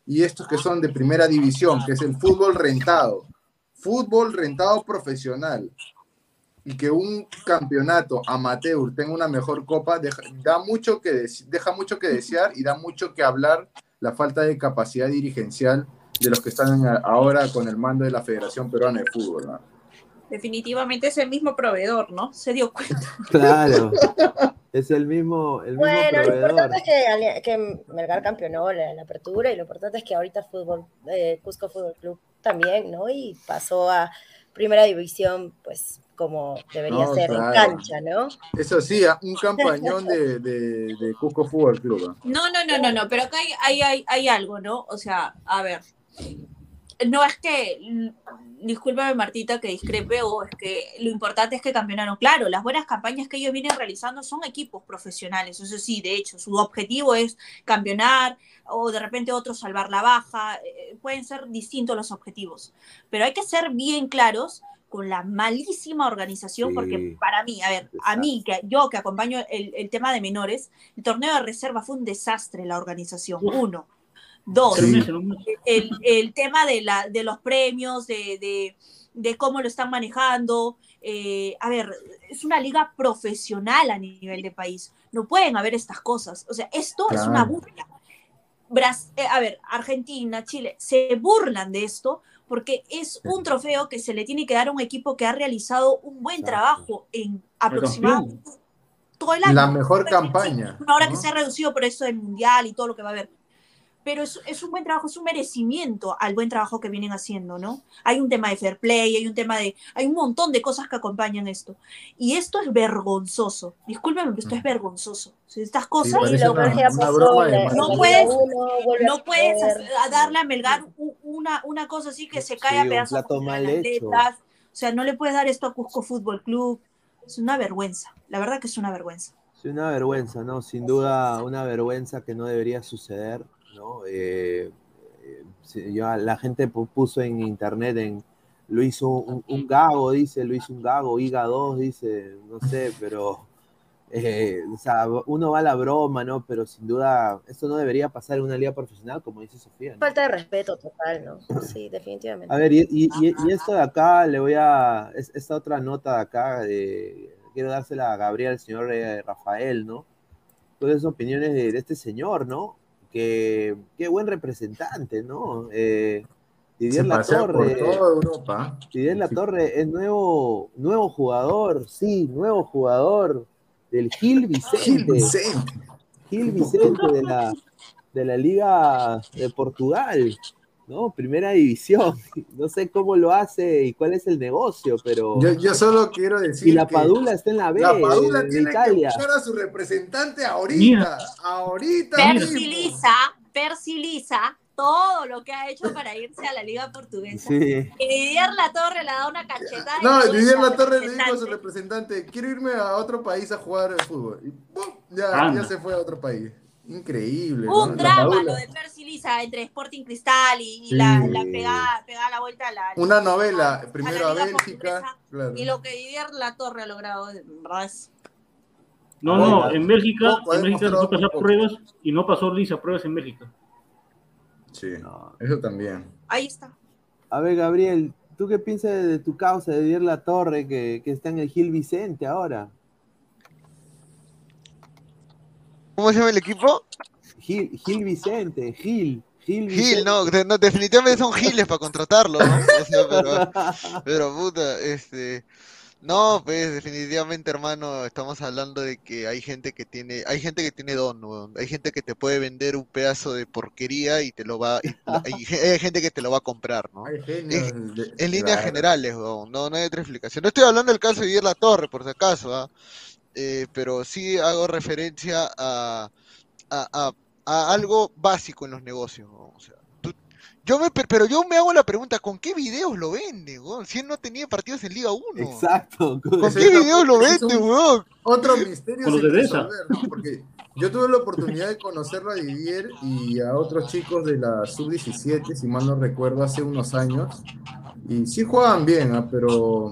Y estos que son de primera división, que es el fútbol rentado, fútbol rentado profesional. Y que un campeonato amateur tenga una mejor copa, deja, da mucho que deja mucho que desear y da mucho que hablar la falta de capacidad dirigencial de los que están ahora con el mando de la Federación Peruana de Fútbol. Definitivamente es el mismo proveedor, ¿no? Se dio cuenta. Claro. Es el mismo, el mismo Bueno, lo importante es que, que Melgar campeonó la, la apertura y lo importante es que ahorita fútbol, eh, Cusco Fútbol Club también, ¿no? Y pasó a primera división, pues como debería No, ser claro. en cancha, ¿no? Eso sí, un campañón de, de, de Cusco Fútbol Club. ¿ah? No, no, no, no, no, pero acá hay, hay, hay, hay algo, ¿no? O sea, a ver, no es que, mm, discúlpame Martita que discrepe, o es que lo importante es que campeonaron. Claro, las buenas campañas que ellos vienen realizando son equipos profesionales, eso sí, de hecho, su objetivo es campeonar o de repente otros salvar la baja, eh, pueden ser distintos los objetivos, pero hay que ser bien claros con la malísima organización, Sí. porque para mí, a ver, a mí, que yo que acompaño el, el tema de menores, el torneo de reserva fue un desastre la organización, uno. Dos, ¿no? el, el tema de, la, de los premios, de, de, de cómo lo están manejando. eh, a ver, es una liga profesional a nivel de país. No pueden haber estas cosas. O sea, esto es una burla. Bras- eh, a ver, Argentina, Chile, se burlan de esto porque es un trofeo que se le tiene que dar a un equipo que ha realizado un buen trabajo en aproximadamente todo el año. La mejor campaña. Ahora que ¿no? se ha reducido por eso del mundial y todo lo que va a haber. Pero es, es un buen trabajo, es un merecimiento al buen trabajo que vienen haciendo, ¿no? Hay un tema de fair play, hay un tema de. Hay un montón de cosas que acompañan esto. Y esto es vergonzoso. Discúlpeme, pero esto es vergonzoso. O sea, estas cosas. parece una- una broma de no puedes, no puedes perder. hacer- a darle a Melgar una, una cosa así que se cae Sí, a pedazos mal hecho. O sea, no le puedes dar esto a Cusco Fútbol Club. Es una vergüenza. La verdad que es una vergüenza. Sí, una vergüenza, ¿no? Sin duda, una vergüenza que no debería suceder, ¿no? Eh, eh, yo- la gente pu- puso en internet, en, lo hizo un, un gago, dice, lo hizo un gago, IGA 2, dice, no sé, pero, eh, o sea, uno va a la broma, ¿no? Pero sin duda, esto no debería pasar en una liga profesional, como dice Sofía, ¿no? Falta de respeto total, ¿no? Sí, definitivamente. A ver, y, y- y- y esto de acá, le voy a. es- esta otra nota de acá, de, quiero dársela a Gabriel, al señor eh, Rafael, ¿no? Todas esas opiniones de, de este señor, ¿no? Que qué buen representante, ¿no? Eh, Didier Se La pasea por Torre. toda Europa. Didier La Torre es nuevo, nuevo jugador, sí, nuevo jugador del Gil Vicente. Gil Vicente. Gil Vicente de la, de la Liga de Portugal, ¿no? Primera división. No sé cómo lo hace y cuál es el negocio, pero. Yo, yo solo quiero decir. y la que Padula está en la B La Padula tiene Italia. que buscar a su representante ahorita. Mira. Ahorita. Percy Lisa, todo lo que ha hecho para irse a la liga portuguesa. Sí. Y Didier La Torre le da una cachetada. No, Didier La Torre le dijo a su representante, quiero irme a otro país a jugar al fútbol. Y ¡pum! ya, ya se fue a otro país. Increíble. Un drama lo de Percy Lisa entre Sporting Cristal y, y la, Sí. la pegada, pegada la vuelta a la. Una novela, primero a Bélgica. Claro. Y lo que Didier La Torre ha logrado, verdad. No, no, en Bélgica, poco, en ha Bélgica pasar poco. pruebas y no pasó Lisa pruebas en Bélgica. Sí, eso también. Ahí está. A ver, Gabriel, ¿tú qué piensas de tu causa de Didier La Torre que, que está en el Gil Vicente ahora? ¿Cómo se llama el equipo? Gil, Gil Vicente, Gil. Gil, Vicente. Gil, no, de- no, definitivamente son giles para contratarlo, ¿no? O sea, pero, pero puta, este, no, pues definitivamente, hermano, estamos hablando de que hay gente que tiene, hay gente que tiene don, weón. Hay gente que te puede vender un pedazo de porquería y te lo va, y hay, ge- hay gente que te lo va a comprar, ¿no? En, de- en líneas claro. generales, weón, no, no hay otra explicación. No estoy hablando del caso de Didier La Torre, por si acaso, ¿ah? Eh, pero sí hago referencia a, a, a- a algo básico en los negocios. O sea, tú- yo me, per- pero yo me hago la pregunta, ¿con qué videos lo vende, weón? Si él no tenía partidos en Liga 1. Exacto. ¿Con qué videos lo vende, weón? Otro misterio sin resolver, ¿no? Porque yo tuve la oportunidad de conocerlo a Didier y a otros chicos de la sub-17, si mal no recuerdo, hace unos años. Y sí jugaban bien, ¿ah? pero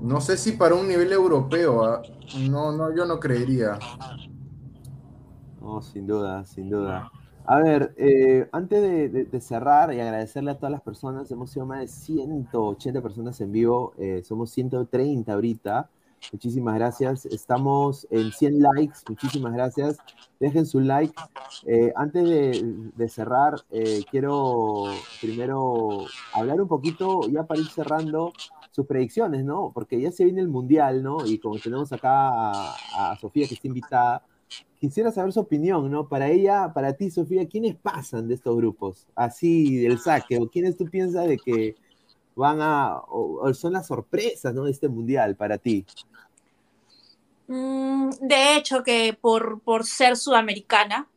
No sé si para un nivel europeo, ¿ah? no, no, yo no creería. No, sin duda, sin duda. A ver, eh, antes de, cerrar y agradecerle a todas las personas, hemos sido más de 180 personas en vivo, eh, somos 130 ahorita. Muchísimas gracias. Estamos en 100 likes, muchísimas gracias. Dejen su like. Eh, antes de, cerrar, eh, quiero primero hablar un poquito, ya para ir cerrando, sus predicciones, ¿no? Porque ya se viene el Mundial, ¿no? Y como tenemos acá a, a Sofía que está invitada, quisiera saber su opinión, ¿no? Para ella, para ti, Sofía, ¿quiénes pasan de estos grupos? Así del saque, o quiénes tú piensas de que van a, o, o son las sorpresas, ¿no? De este mundial para ti. Mm, de hecho, que por, por ser sudamericana,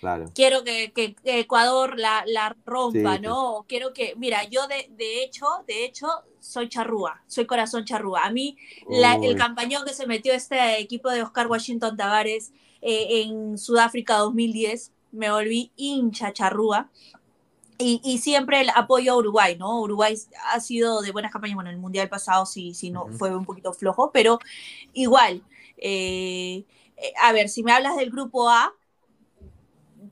Claro. quiero que, que Ecuador la, la rompa, Sí, ¿no? Quiero que, mira, yo de, de hecho, de hecho, soy charrúa, soy corazón charrúa. A mí, la- el campañón que se metió este equipo de Oscar Washington Tavares eh, en Sudáfrica 2010, me volví hincha charrúa. Y, y siempre el apoyo a Uruguay, ¿no? Uruguay ha sido de buenas campañas, bueno, el Mundial pasado sí, sí no, fue un poquito flojo, pero igual, eh, eh, a ver, si me hablas del grupo A,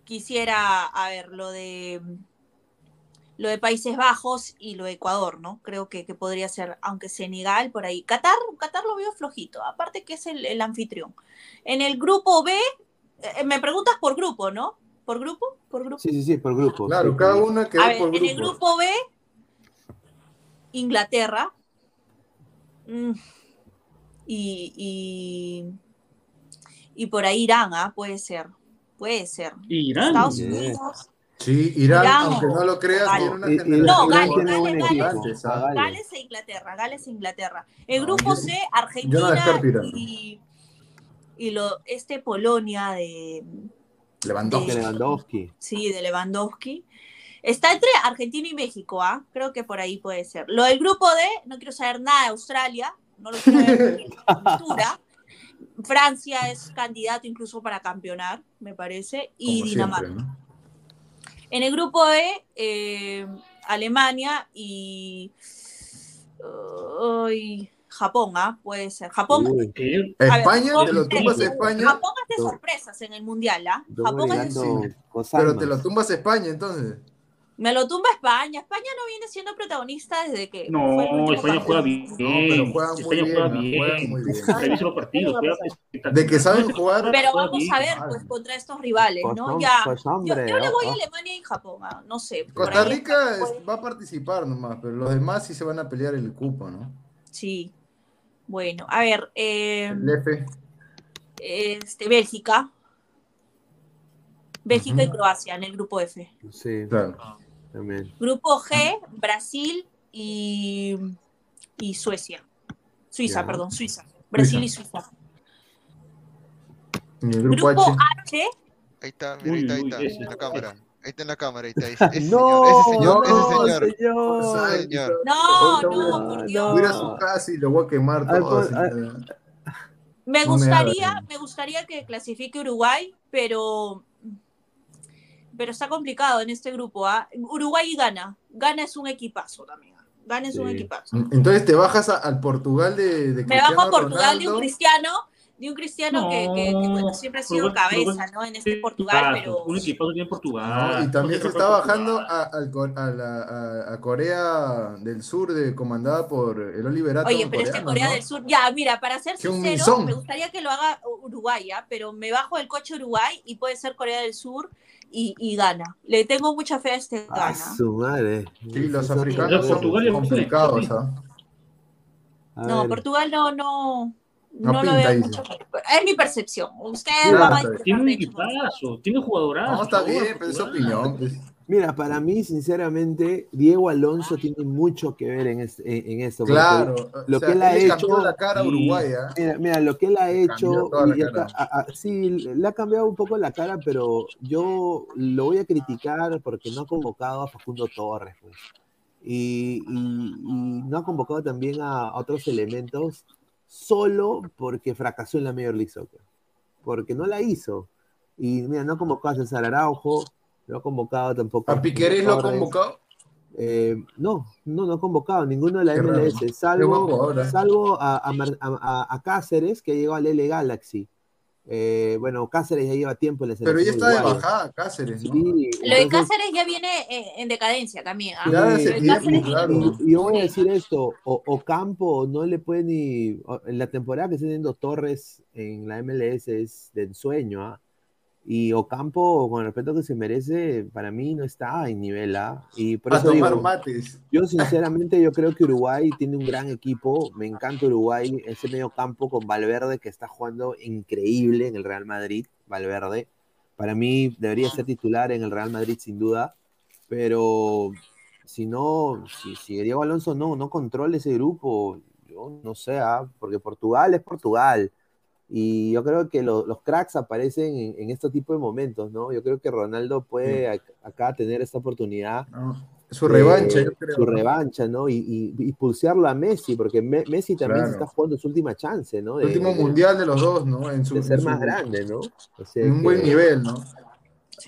quisiera, a ver, lo de lo de Países Bajos y lo de Ecuador, ¿no? Creo que, que podría ser, aunque Senegal por ahí. Qatar, Qatar lo veo flojito, aparte que es el, el anfitrión. En el grupo B, eh, me preguntas por grupo, ¿no? ¿Por grupo? ¿Por grupo? Sí, sí, sí, por grupo. Claro, sí, cada una quedó A ver, por en el grupo. B, Inglaterra. Mm, y, y, y por ahí Irán, ¿ah? Puede ser. Puede ser. Irán. Estados. Unidos. Sí, Irán, Irán aunque no lo creas, Gales. tiene una Y- y- generación No, Gales, tiene Gales. Ah, Gales. Gales e Inglaterra, Gales e Inglaterra. El No, grupo C, no Argentina y, y lo, este Polonia de, Lewandowski. De Lewandowski. sí, de Lewandowski. Está entre Argentina y México, ¿ah? Creo que por ahí puede ser. Lo del grupo D, no quiero saber nada de Australia, no lo quiero en pintura. Francia es candidato incluso para campeonar, me parece, y Como Dinamarca. siempre, ¿no? En el grupo E, eh, Alemania y ay, Japón, ¿ah? Puede ser. Japón. Uy, ¿Qué? a ver, España, Japón te lo tumbas a España, Japón hace No. sorpresas en el mundial, ¿ah? Japón hace con pero te lo tumbas a España entonces. Me lo tumba España. España no viene siendo protagonista desde que. No, fue España juega bien. pero juegan muy España bien, juega ¿no? bien. Juegan muy bien. Revisa los partidos, juega. De que saben jugar. Pero Juega vamos a ver, pues, contra estos rivales, ¿no? Ya. Yo, yo le voy a. Alemania y Japón, ah, no sé. Costa Rica es- va a participar nomás, pero los demás sí se van a pelear el cupo, ¿no? Sí. Bueno, a ver. eh, este, Bélgica. Bélgica y. Croacia en el grupo F. Sí, Claro. también. Grupo G, Brasil y, y Suecia. Suiza, perdón, Suiza. Brasil y Suiza. En el grupo Grupo H. H, Ahí está, mira, Uy, ahí está, ahí está, la cámara. Ahí está en la cámara, ahí está. Ese, ese No, señor, ese señor, no, ese señor. señor. Ese señor. no, no, por. Dios. Voy a ir a su casa y lo voy a quemar Ay, todo. pues, así, ay. ¿no? Me No me gustaría, me gustaría que clasifique Uruguay, pero pero está complicado en este grupo. ¿ah? Uruguay y Ghana. Ghana es un equipazo también. Ghana es un equipazo. Entonces te bajas a- al Portugal de, de Me bajo a Portugal de un Ronaldo. cristiano, de un cristiano que, que- que, bueno, siempre ha sido cabeza, ¿no? En este Portugal, pero Un equipazo tiene Portugal. No, y también se está bajando a, a la- a- a Corea del Sur, de, comandada por el Oliverato. Oye, pero este Corea del Sur, ya, mira, para ser sincero, me gustaría que lo haga Uruguay, ¿ah? pero me bajo del coche Uruguay y puede ser Corea del Sur y, y Ghana. Le tengo mucha fe a este A Ghana. su madre. Sí, los africanos son Portugal es muy complicados. ¿ah? A No, ver, Portugal no, no, No no, lo veo mucho. Es mi percepción. Usted Sí, va a Tiene un equipazo, tiene jugadorazos. No, está bien, pero es opinión. pues. Mira, para mí, sinceramente, Diego Alonso tiene mucho que ver en, es- en, en esto. Claro, lo o sea, que él ha hecho. la cara a. Uruguay, ¿ah? Mira, mira, lo que él ha hecho, y esta- a- a- sí, le ha cambiado un poco la cara, pero yo lo voy a criticar porque no ha convocado a Facundo Torres, pues. Y, y- y no ha convocado también a, a otros elementos solo porque fracasó en la Major League Soccer, porque no la hizo. Y mira, no ha convocado a César Araujo, no ha convocado tampoco ¿A Piquerés lo ha convocado? Eh, no, no, no ha convocado ninguno de la Qué. MLS, salvo, ¿eh? salvo a, a Mar- a- a- a Cáceres, que llegó al L Galaxy. Eh, bueno, Cáceres ya lleva tiempo en la Pero ya selección está de bajada Cáceres, ¿no? Sí, Lo de Cáceres ya viene eh, en decadencia también. ¿ah? Claro. Y, y yo voy a decir esto, o, Ocampo no le puede ni, o- en la temporada que está teniendo Torres en la MLS es de ensueño, ¿ah? Y Ocampo, con el respeto que se merece, para mí no está en nivel A. Y por A eso digo, yo sinceramente yo creo que Uruguay tiene un gran equipo, me encanta Uruguay, ese medio campo con Valverde que está jugando increíble en el Real Madrid, Valverde. Para mí debería ser titular en el Real Madrid sin duda, pero si no, si, si Diego Alonso no, no controla ese grupo, yo no sé, ah, porque Portugal es Portugal. Y yo creo que lo- los cracks aparecen en, en este tipo de momentos, ¿no? Yo creo que Ronaldo puede ac- acá tener esta oportunidad. Su de- revancha, yo creo. Su revancha, ¿no? Y, y, y pulsearlo a Messi, porque Me- Messi también Claro. está jugando su última chance, ¿no? El De- último de- mundial de los dos, ¿no? En su, de ser en su- más grande, ¿no? O sea en un buen que- nivel, ¿no?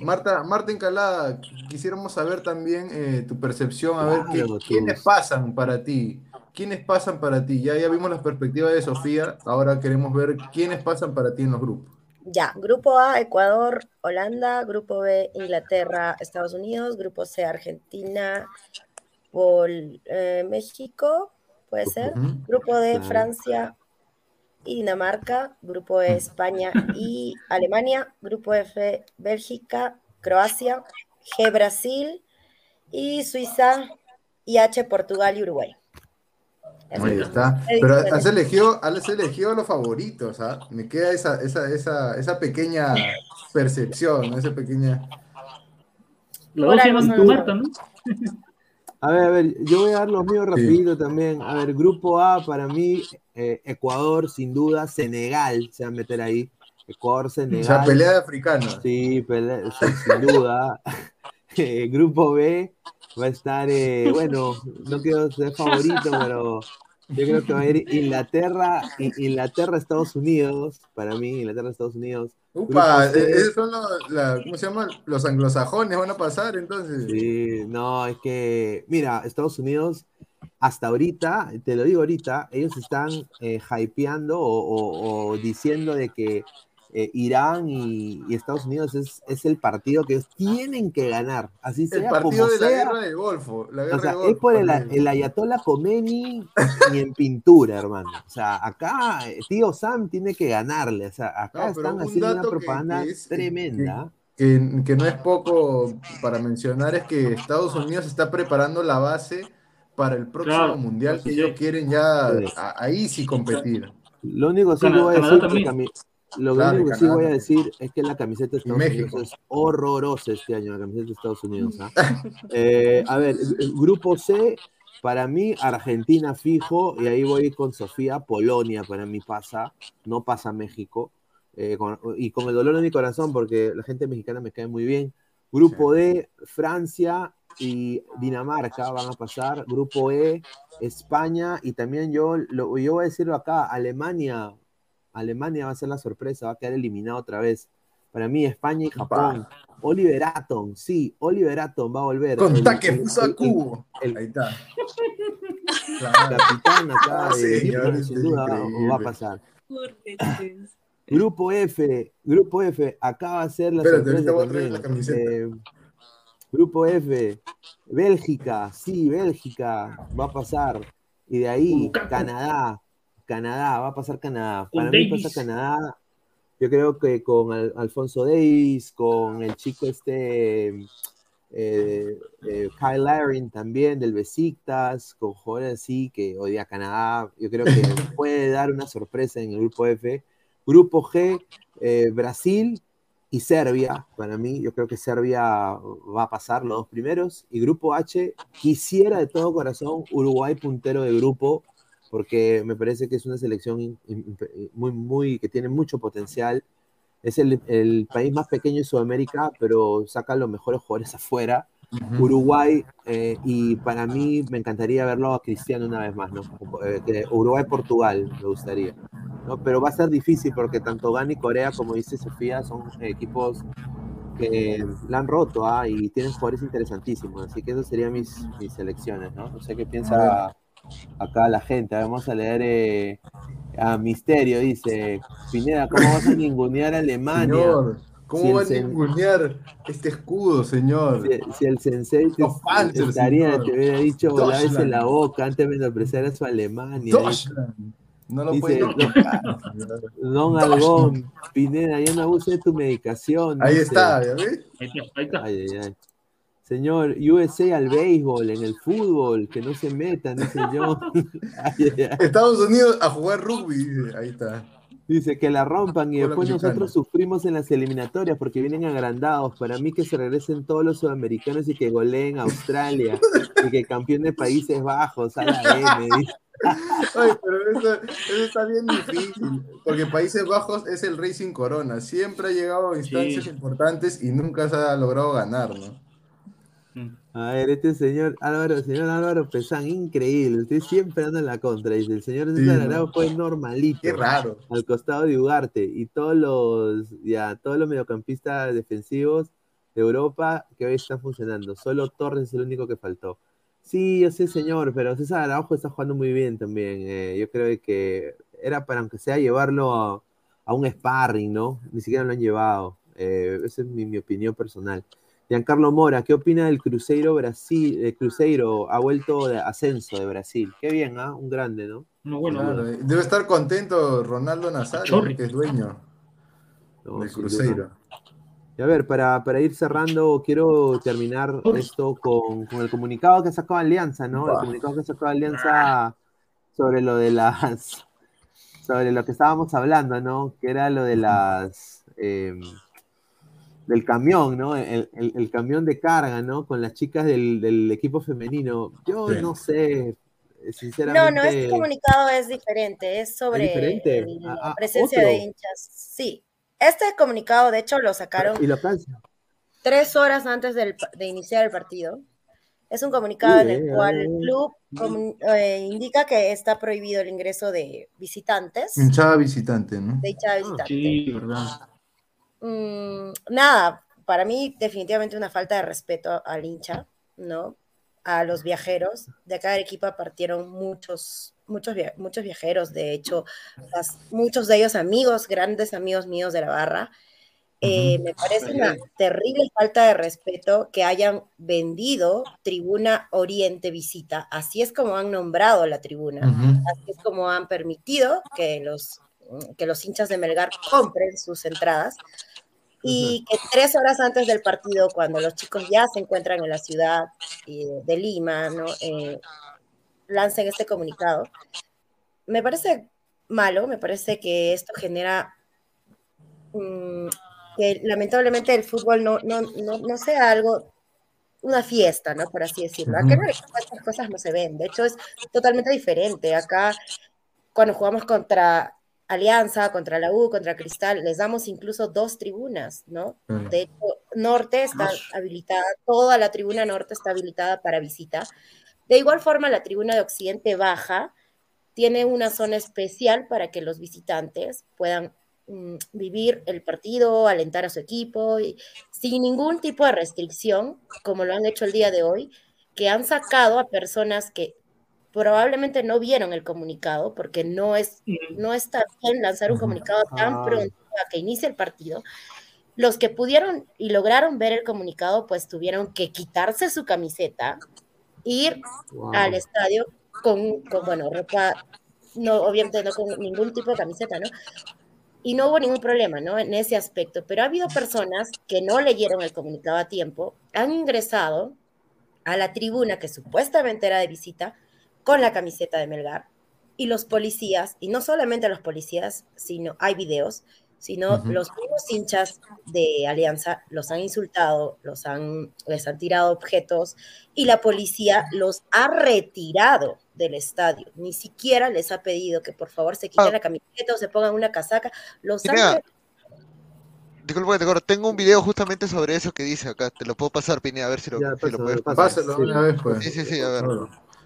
Marta, Marta Encalada, quisiéramos saber también eh, tu percepción, a ver qué- Claro, tus- quiénes pasan para ti, quiénes pasan para ti. Ya, ya vimos las perspectivas de Sofía, ahora queremos ver quiénes pasan para ti en los grupos. Ya, grupo A, Ecuador, Holanda, grupo B, Inglaterra, Estados Unidos, grupo C, Argentina, Pol- eh, México, puede ser, grupo D. Francia y Dinamarca, grupo E, España y Alemania, grupo F, Bélgica, Croacia, G, Brasil y Suiza y H, Portugal y Uruguay. Ahí está. Es Pero has elegido, has elegido a los favoritos, ¿ah? Me queda esa, esa, esa, esa pequeña percepción, esa pequeña. Los dos se llaman Marta, ¿no? A ver, a ver, yo voy a dar los míos rapidito también. A ver, grupo A para mí, eh, Ecuador, sin duda, Senegal se va a meter ahí. Ecuador, O sea, Senegal. pelea de africanos. Sí, pelea- sí, sin duda. Eh, grupo B va a estar, eh, bueno, no quiero ser favorito, pero yo creo que va a ir Inglaterra, Inglaterra, Estados Unidos, para mí, Inglaterra, Estados Unidos. Upa, eh, esos son los, la- ¿cómo se llama? Los anglosajones van a pasar, entonces. Sí, no, es que, mira, Estados Unidos, hasta ahorita, te lo digo ahorita, ellos están eh, hypeando o, o- o diciendo de que eh, Irán y, y Estados Unidos es, es el partido que ellos tienen que ganar, así El sea partido como de la sea. guerra del Golfo. La guerra O sea, del es por el, el Ayatollah Khomeini ni en pintura, hermano. O sea, acá eh, tío Sam tiene que ganarle. O sea, acá No, están un haciendo una que- propaganda que es- tremenda. que, que no es poco para mencionar es que Estados Unidos está preparando la base para el próximo Claro, mundial eso que sí. ellos quieren ya a- ahí sí competir. Lo único que sí Cana- que voy a Canadá decir, que lo Claro, único que sí voy a decir es que la camiseta de Estados México. Unidos es horrorosa este año, la camiseta de Estados Unidos. ¿ah? Eh, a ver, el- grupo C, para mí, Argentina fijo, y ahí voy con Sofía, Polonia para mí pasa, no pasa México. Eh, con- y con el dolor de mi corazón, porque la gente mexicana me cae muy bien. Grupo D, Francia y Dinamarca van a pasar. Grupo E, España y también yo, lo, yo voy a decirlo acá, Alemania. Alemania va a ser la sorpresa, va a quedar eliminado otra vez. Para mí, España y Japón. Oliver Atom, sí, Oliver Atom va a volver. Con El- taque el- puso a cubo. el- Ahí está. el capitán acá Ah, de es sin duda va- va a pasar. Grupo F, Grupo F, acá va a ser la Espérate, sorpresa voy a traer también. la camiseta. Eh, grupo F, Bélgica, sí, Bélgica va a pasar. Y de ahí, Canadá, Canadá, va a pasar Canadá. Para mí Davis. pasa Canadá. Yo creo que con Al- Alfonso Davis, con el chico este, eh, eh, Kyle Larin también del Besiktas, con jugadores así que hoy día Canadá, yo creo que puede dar una sorpresa en el grupo F. Grupo G, eh, Brasil y Serbia, para mí, yo creo que Serbia va a pasar los dos primeros. Y grupo H, quisiera de todo corazón Uruguay puntero de grupo, porque me parece que es una selección in- muy, muy, que tiene mucho potencial. Es el, el país más pequeño de Sudamérica, pero saca los mejores jugadores afuera. Ujú. Uruguay, eh, y para mí me encantaría verlo a Cristiano una vez más, ¿no? Eh, Uruguay-Portugal me gustaría, ¿no? Pero va a ser difícil porque tanto Ghana y Corea, como dice Sofía, son equipos que la han roto ah, y tienen jugadores interesantísimos. Así que esas serían mis, mis selecciones, ¿no? No sé qué piensa acá la gente. Vamos a leer eh, a Misterio, dice, Pineda, ¿cómo vas a ningunear a Alemania? Señor, ¿cómo Si va a ningunear este escudo, señor? Si, si el sensei te, estaría, señor. te hubiera dicho, Deutschland. la boca antes de menospreciar a su Alemania. No lo Dice, puede Don Algón, Pineda, ya no abuse de tu medicación. Ahí dice. está, ¿ya ves? Ahí está, ahí está. Ay, ay, ay. Señor, USA al béisbol, en el fútbol, que no se metan, dice yo. Estados Unidos a jugar rugby, ahí está. Dice que la rompan y después mexicana. nosotros sufrimos en las eliminatorias porque vienen agrandados. Para mí que se regresen todos los sudamericanos y que goleen a Australia y que campeón de Países Bajos a la M. dice. Ay, pero eso, eso está bien difícil, porque Países Bajos es el Racing Corona, siempre ha llegado a instancias Sí. importantes y nunca se ha logrado ganar, ¿no? A ver, este señor Álvaro, señor Álvaro Pesán, increíble. Usted siempre anda en la contra. Dice, el señor Sí, César ¿no? Araujo fue normalito. Qué raro. Al costado de Ugarte. Y todos los, ya, todos los mediocampistas defensivos de Europa que hoy están funcionando. Solo Torres es el único que faltó. Sí, yo sé, señor, pero César Araujo está jugando muy bien también. eh, yo creo que era para, aunque sea, llevarlo a, a un sparring, ¿no? Ni siquiera lo han llevado. Eh, esa es mi, mi opinión personal. Giancarlo Mora, ¿qué opina del Cruzeiro Brasil? El Cruzeiro ha vuelto de ascenso de Brasil. Qué bien, ¿ah? Un grande, ¿no? No, bueno, Claro, bueno. Debe estar contento Ronaldo Nazario, que es dueño No, del Cruzeiro. duda. Y a ver, para, para ir cerrando, quiero terminar esto con, con el comunicado que sacó Alianza, ¿no? El comunicado que sacó Alianza sobre lo de las. sobre lo que estábamos hablando, ¿no? Que era lo de las. eh, del camión, ¿no? El, el- el camión de carga, ¿no? Con las chicas del, del equipo femenino. Yo Sí. no sé, eh, No, sinceramente. no, este comunicado es diferente, es sobre diferente? el- Ah, la ah, presencia otro. de hinchas. Sí, este comunicado de hecho lo sacaron Y lo tres horas antes del de iniciar el partido. Es un comunicado en el eh, cual eh, el club eh, indica que está prohibido el ingreso de visitantes, Hinchada visitante, ¿no? de hinchada visitante. Sí, verdad. Mm, nada, para mí definitivamente una falta de respeto al hincha, ¿no? A los viajeros. De acá de Arequipa partieron muchos, muchos, via- muchos viajeros, de hecho, las- muchos de ellos amigos, grandes amigos míos de la barra. Eh, me parece una terrible falta de respeto que hayan vendido Tribuna Oriente Visita. Así es como han nombrado la tribuna. Así es como han permitido que los, que los hinchas de Melgar compren sus entradas. Y que tres horas antes del partido, cuando los chicos ya se encuentran en la ciudad eh, de Lima, ¿no? Eh, lancen este comunicado. Me parece malo, me parece que esto genera mm, que lamentablemente el fútbol no, no, no, no sea algo, una fiesta, ¿no? Por así decirlo. Acá. Arequipa estas cosas no se ven, de hecho es totalmente diferente. Acá cuando jugamos contra Alianza, contra la U, contra Cristal, les damos incluso dos tribunas, ¿no? Mm. De hecho, Norte está habilitada, toda la tribuna norte está habilitada para visita. De igual forma, la tribuna de Occidente Baja tiene una zona especial para que los visitantes puedan mm, vivir el partido, alentar a su equipo, y sin ningún tipo de restricción, como lo han hecho el día de hoy, que han sacado a personas que probablemente no vieron el comunicado, porque no es, no está bien lanzar un comunicado tan pronto a que inicie el partido. Los que pudieron y lograron ver el comunicado, pues tuvieron que quitarse su camiseta, ir Wow. al estadio con, con, bueno, ropa, no, obviamente no con ningún tipo de camiseta, ¿no? Y no hubo ningún problema, ¿no? En ese aspecto. Pero ha habido personas que no leyeron el comunicado a tiempo, han ingresado a la tribuna que supuestamente era de visita con la camiseta de Melgar y los policías, y no solamente los policías, sino hay videos, sino los mismos hinchas de Alianza los han insultado, los han, les han tirado objetos y la policía los ha retirado del estadio. Ni siquiera les ha pedido que por favor se quiten Ah. la camiseta o se pongan una casaca. Los han Pineda, re- disculpa que te tengo un video justamente sobre eso que dice acá, te lo puedo pasar, Pineda, a ver si lo, Ya, si lo pásalo, puedes pásalo. Pásalo una vez, pues. Sí, sí, sí, a ver.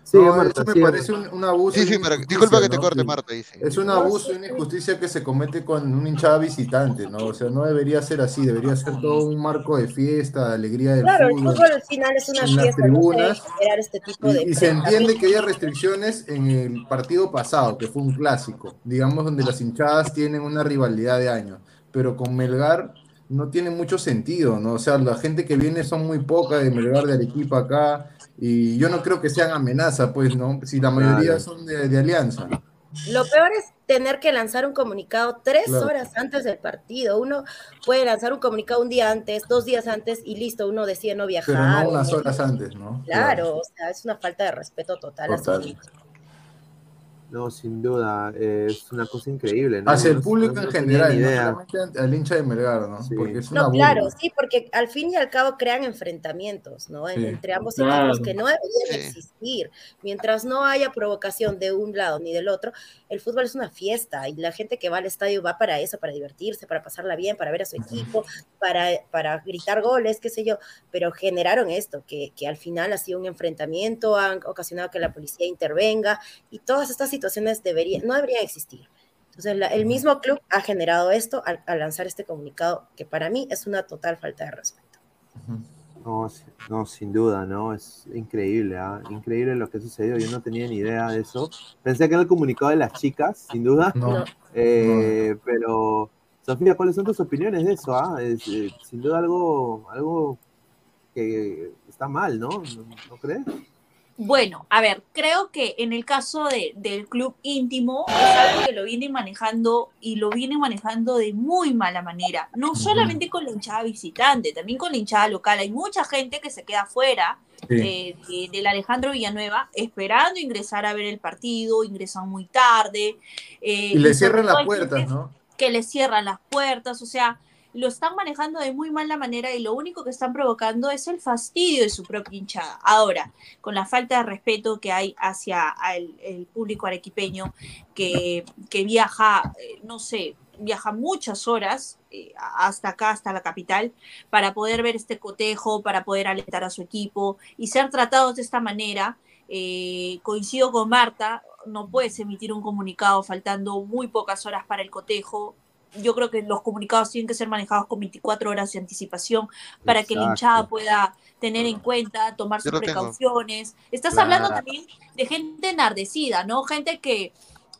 Sí, No, Marta, eso me sí, parece un, un abuso. Sí, y sí, injusticia, disculpa que te ¿no? corte, Marta, dice. Es un abuso y una injusticia que se comete con una hinchada visitante, ¿no? O sea, no debería ser así, debería ser todo un marco de fiesta, de alegría del Claro, el fútbol. fútbol al final es una en fiesta, no se tribunas, este tipo de Y, y se entiende que haya restricciones en el partido pasado, que fue un clásico, digamos, donde las hinchadas tienen una rivalidad de años, pero con Melgar no tiene mucho sentido, ¿no? O sea, la gente que viene son muy poca de Melgar, de Arequipa acá, y yo no creo que sean amenaza, pues, ¿no? Si la mayoría Claro. son de, de Alianza. Lo peor es tener que lanzar un comunicado tres Claro. horas antes del partido. Uno puede lanzar un comunicado un día antes, dos días antes y listo, uno decide no viajar. Pero no unas horas antes, ¿no? Claro, o sea, es una falta de respeto total. Total. el- No, sin duda, eh, es una cosa increíble, ¿no? Hacia el No- público no- en no general, no idea. solamente al hincha de Melgar, ¿no? Porque es una No, burla. claro, sí, porque al fin y al cabo crean enfrentamientos, ¿no? En- Sí. Entre ambos Claro. equipos que no deberían existir. Mientras no haya provocación de un lado ni del otro, el fútbol es una fiesta y la gente que va al estadio va para eso, para divertirse, para pasarla bien, para ver a su equipo, para, para gritar goles, qué sé yo, pero generaron esto, que, que al final ha sido un enfrentamiento, han ocasionado que la policía intervenga y todas estas situaciones deberían, no deberían existir. Entonces, la- el mismo club ha generado esto al, al lanzar este comunicado, que para mí es una total falta de respeto. No, no, sin duda, ¿no? Es increíble, ¿ah? Increíble lo que sucedió. Yo no tenía ni idea de eso. Pensé que era el comunicado de las chicas, sin duda. No. Eh, Pero, Sofía, ¿cuáles son tus opiniones de eso? ah? Es, eh, sin duda algo, algo que está mal, ¿no? ¿No, no crees? Bueno, a ver, creo que en el caso de- del club íntimo es algo que lo vienen manejando y lo vienen manejando de muy mala manera. No solamente con la hinchada visitante, también con la hinchada local. Hay mucha gente que se queda fuera Sí. eh, de- del Alejandro Villanueva esperando ingresar a ver el partido, ingresan muy tarde. eh, Y le cierran las puertas, ¿no? que le cierran las puertas, o sea, lo están manejando de muy mala manera y lo único que están provocando es el fastidio de su propia hinchada. Ahora, con la falta de respeto que hay hacia el, público arequipeño que, que viaja, eh, no sé, viaja muchas horas eh, hasta acá, hasta la capital, para poder ver este cotejo, para poder alentar a su equipo y ser tratados de esta manera. eh, coincido con Marta, no puedes emitir un comunicado faltando muy pocas horas para el cotejo. Yo creo que los comunicados tienen que ser manejados con 24 horas de anticipación para que la hinchada pueda tener en cuenta, tomar sus tengo. precauciones. Estás Claro. hablando también de gente enardecida, ¿no? Gente que,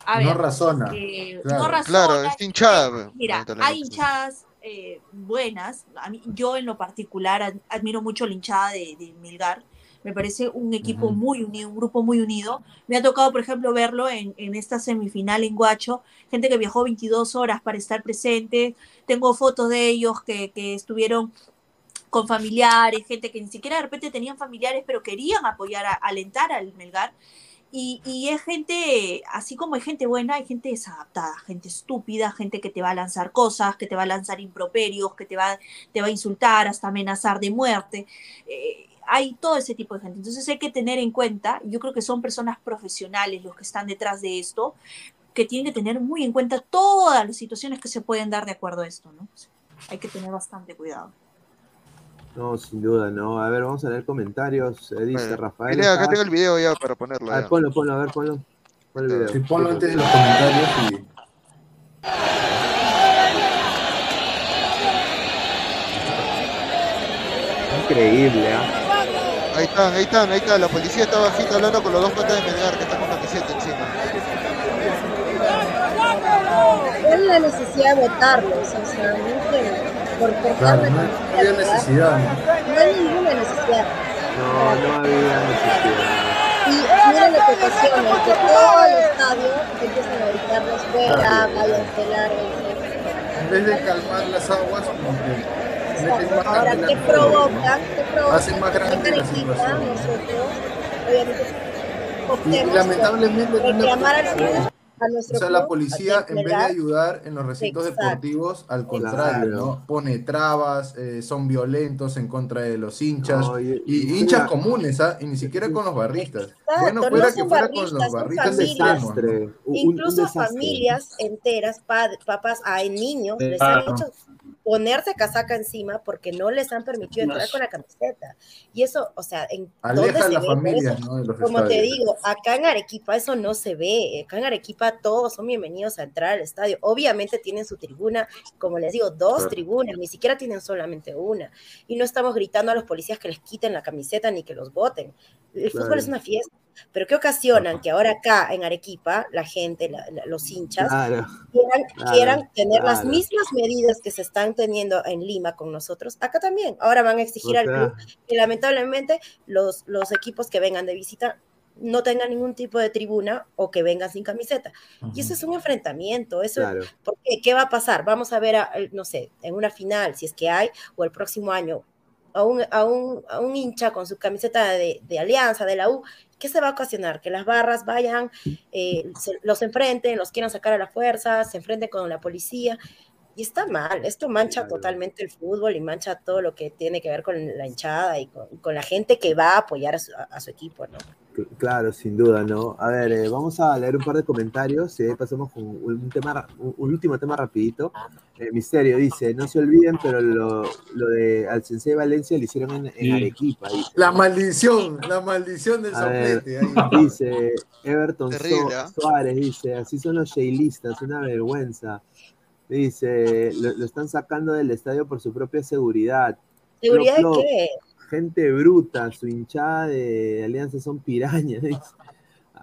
a No ver, razona, que claro. no razona. Claro, es hinchada. Mira, hay hinchadas eh, buenas. A mí, yo en lo particular ad- admiro mucho la hinchada de, de Milgar. Me parece un equipo muy unido, un grupo muy unido. Me ha tocado, por ejemplo, verlo en, en esta semifinal en Guacho. Gente que viajó 22 horas para estar presente. Tengo fotos de ellos que, que estuvieron con familiares, gente que ni siquiera de repente tenían familiares, pero querían apoyar, a, alentar al Melgar. Y, y es gente, así como hay gente buena, hay gente desadaptada, gente estúpida, gente que te va a lanzar cosas, que te va a lanzar improperios, que te va, te va a insultar, hasta amenazar de muerte. Eh, hay todo ese tipo de gente. Entonces hay que tener en cuenta, yo creo que son personas profesionales los que están detrás de esto, que tienen que tener muy en cuenta todas las situaciones que se pueden dar de acuerdo a esto, ¿no? Hay que tener bastante cuidado. No, sin duda, no. A ver, vamos a leer comentarios. Eh, dice Bueno, Rafael. Mira, acá tengo el video ya para ponerlo. A ver, ponlo, ponlo, a ver, ponlo. Pon el video. Sí, ponlo antes de los comentarios y. Increíble, ¿ah? Ahí están, ahí están, ahí está. La policía está bajito hablando con los dos patas de Melgar que están con camiseta encima. ¿Cuál es la necesidad de votarlos? O sea, no entiendo. Por Claro, la no, no había ¿verdad? necesidad, ¿no? No hay ninguna necesidad. No, no había necesidad. Y miren lo que ocasiona, que todo el estadio empiezan a gritarlos fuera, váyanse largos. En vez de calmar las aguas, como que más Ahora, ¿qué provoca? ¿Qué provoca? Hacen más grande la situación. nosotros, obviamente, Y lamentablemente reclamar al O sea, la policía, en vez de ayudar en los recintos Exacto. deportivos, al contrario, ¿no? Pone trabas, eh, son violentos en contra de los hinchas, No, y- y, y hinchas mira- comunes, ¿ah? Y ni siquiera con los barristas. Exacto, Bueno, no fuera que fuera con los barristas familias. extremos, ¿no? Desastre. un- un Incluso desastre. familias enteras, pad- papás, a niños, les han hecho ponerse casaca encima porque no les han permitido entrar con la camiseta. Y eso, o sea, ¿en Aleja se ve familia, eso? ¿no? Como te estadios. digo, acá en Arequipa eso no se ve. Acá en Arequipa todos son bienvenidos a entrar al estadio. Obviamente tienen su tribuna, como les digo, dos Claro. tribunas, ni siquiera tienen solamente una. Y no estamos gritando a los policías que les quiten la camiseta ni que los voten. El Claro. fútbol es una fiesta. Pero ¿qué ocasionan? Que ahora acá en Arequipa, la gente, la- la- los hinchas, Claro. quieran, Claro, quieran tener las mismas medidas que se están teniendo en Lima con nosotros, acá también. Ahora van a exigir O al sea, club que lamentablemente los, los equipos que vengan de visita no tengan ningún tipo de tribuna o que vengan sin camiseta. Y eso es un enfrentamiento. Eso, Claro. ¿por qué? ¿Qué va a pasar? Vamos a ver, a- el- no sé, en una final, si es que hay, o el próximo año, a un, a un, a un hincha con su camiseta de, de Alianza, de la U, ¿qué se va a ocasionar? Que las barras vayan, eh, se- los enfrenten, los quieran sacar a la fuerza, se enfrenten con la policía. Y está mal, esto mancha totalmente el fútbol y mancha todo lo que tiene que ver con la hinchada y con, con la gente que va a apoyar a su, a- su equipo, ¿no? Cl- Claro, sin duda, ¿no? A ver, eh, vamos a leer un par de comentarios y ahí pasamos con un, tema, un, un último tema rapidito. Eh, Misterio dice, no se olviden, pero lo, lo de al Sensei Valencia lo hicieron en, en. Arequipa. dice. La maldición, la maldición del soplete. ahí. dice Everton Terrible, ¿ah? Suárez, dice, así son los sheilistas, una vergüenza. Dice, lo, lo están sacando del estadio por su propia seguridad. ¿Seguridad de qué? Gente bruta, su hinchada de Alianza son pirañas.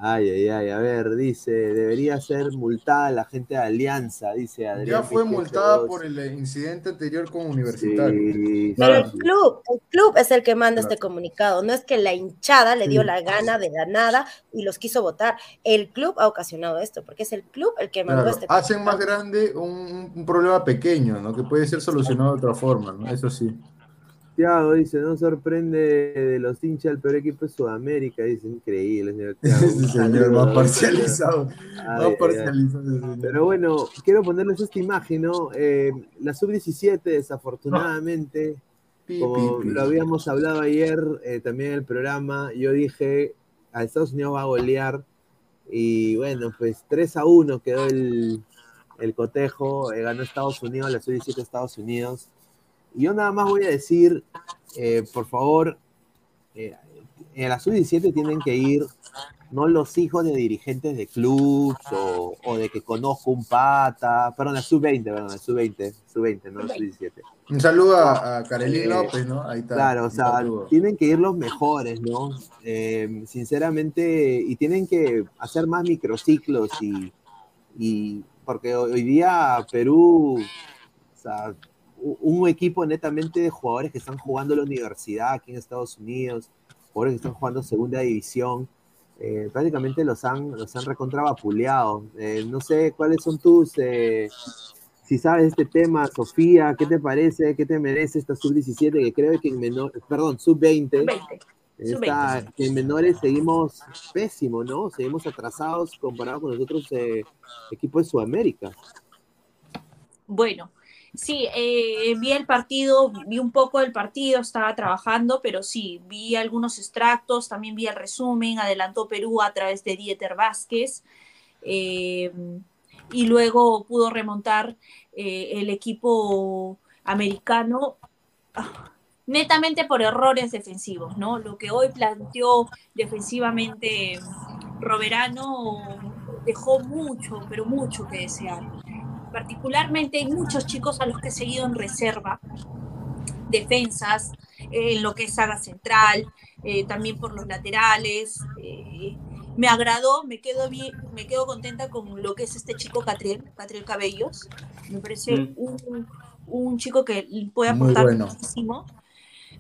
Ay, ay, ay, a ver, dice, debería ser multada la gente de Alianza, dice Adrián. Ya fue multada por el incidente anterior con Universitario. Sí, Pero el club, el club es el que manda Claro. este comunicado, no es que la hinchada le dio Sí. la gana de la nada y los quiso votar. El club ha ocasionado esto, porque es el club el que mandó Claro, este hacen más grande un, un problema pequeño, ¿no? Que puede ser solucionado de otra forma, ¿no? Eso sí. Tiago dice, no sorprende de los hinchas del peor equipo de Sudamérica, dice, increíble, señor Thiago. Ese señor un parcializado. ay, parcializado. Pero bueno, quiero ponerles esta imagen, ¿no? Eh, la sub-17, desafortunadamente, Pi, como lo habíamos hablado ayer eh, también en el programa, yo dije, a Estados Unidos va a golear, y bueno, pues 3 a 1 quedó el, el cotejo, eh, ganó Estados Unidos, la sub-17 de Estados Unidos. Y yo nada más voy a decir, eh, por favor, eh, en la sub-17 tienen que ir no los hijos de dirigentes de clubs o, o de que conozco un pata, perdón, la sub-20, perdón, la sub-20, sub-20, no la sub-17. Un saludo a, a Karelín Eh, López, ¿no? Ahí está. Claro, o sea, saludo. tienen que ir los mejores, ¿no? Eh, sinceramente, y tienen que hacer más microciclos y, y porque hoy día Perú, o sea, un equipo netamente de jugadores que están jugando la universidad aquí en Estados Unidos, jugadores que están jugando segunda división, eh, prácticamente los han, los han recontravapuleado. Eh, no sé cuáles son tus, eh, si sabes este tema, Sofía, ¿qué te parece? ¿Qué te merece esta sub-17? Que creo que en menor, perdón, sub-20. Está, Sub-20. que en menores seguimos pésimo, ¿no? Seguimos atrasados comparado con los otros equipos de Sudamérica. Bueno, sí, eh, vi el partido, vi un poco del partido, estaba trabajando, pero sí, vi algunos extractos, también vi el resumen, adelantó Perú a través de Dieter Vázquez, eh, y luego pudo remontar eh, el equipo americano ah, netamente por errores defensivos, ¿no? Lo que hoy planteó defensivamente Roberano dejó mucho, pero mucho que desear particularmente hay muchos chicos a los que he seguido en reserva, defensas, eh, en lo que es saga central, eh, también por los laterales. eh, me agradó, me quedo bien, me quedo contenta con lo que es este chico Catriel, Catriel Cabellos. Me parece Mm. un, un chico que puede aportar bueno. muchísimo.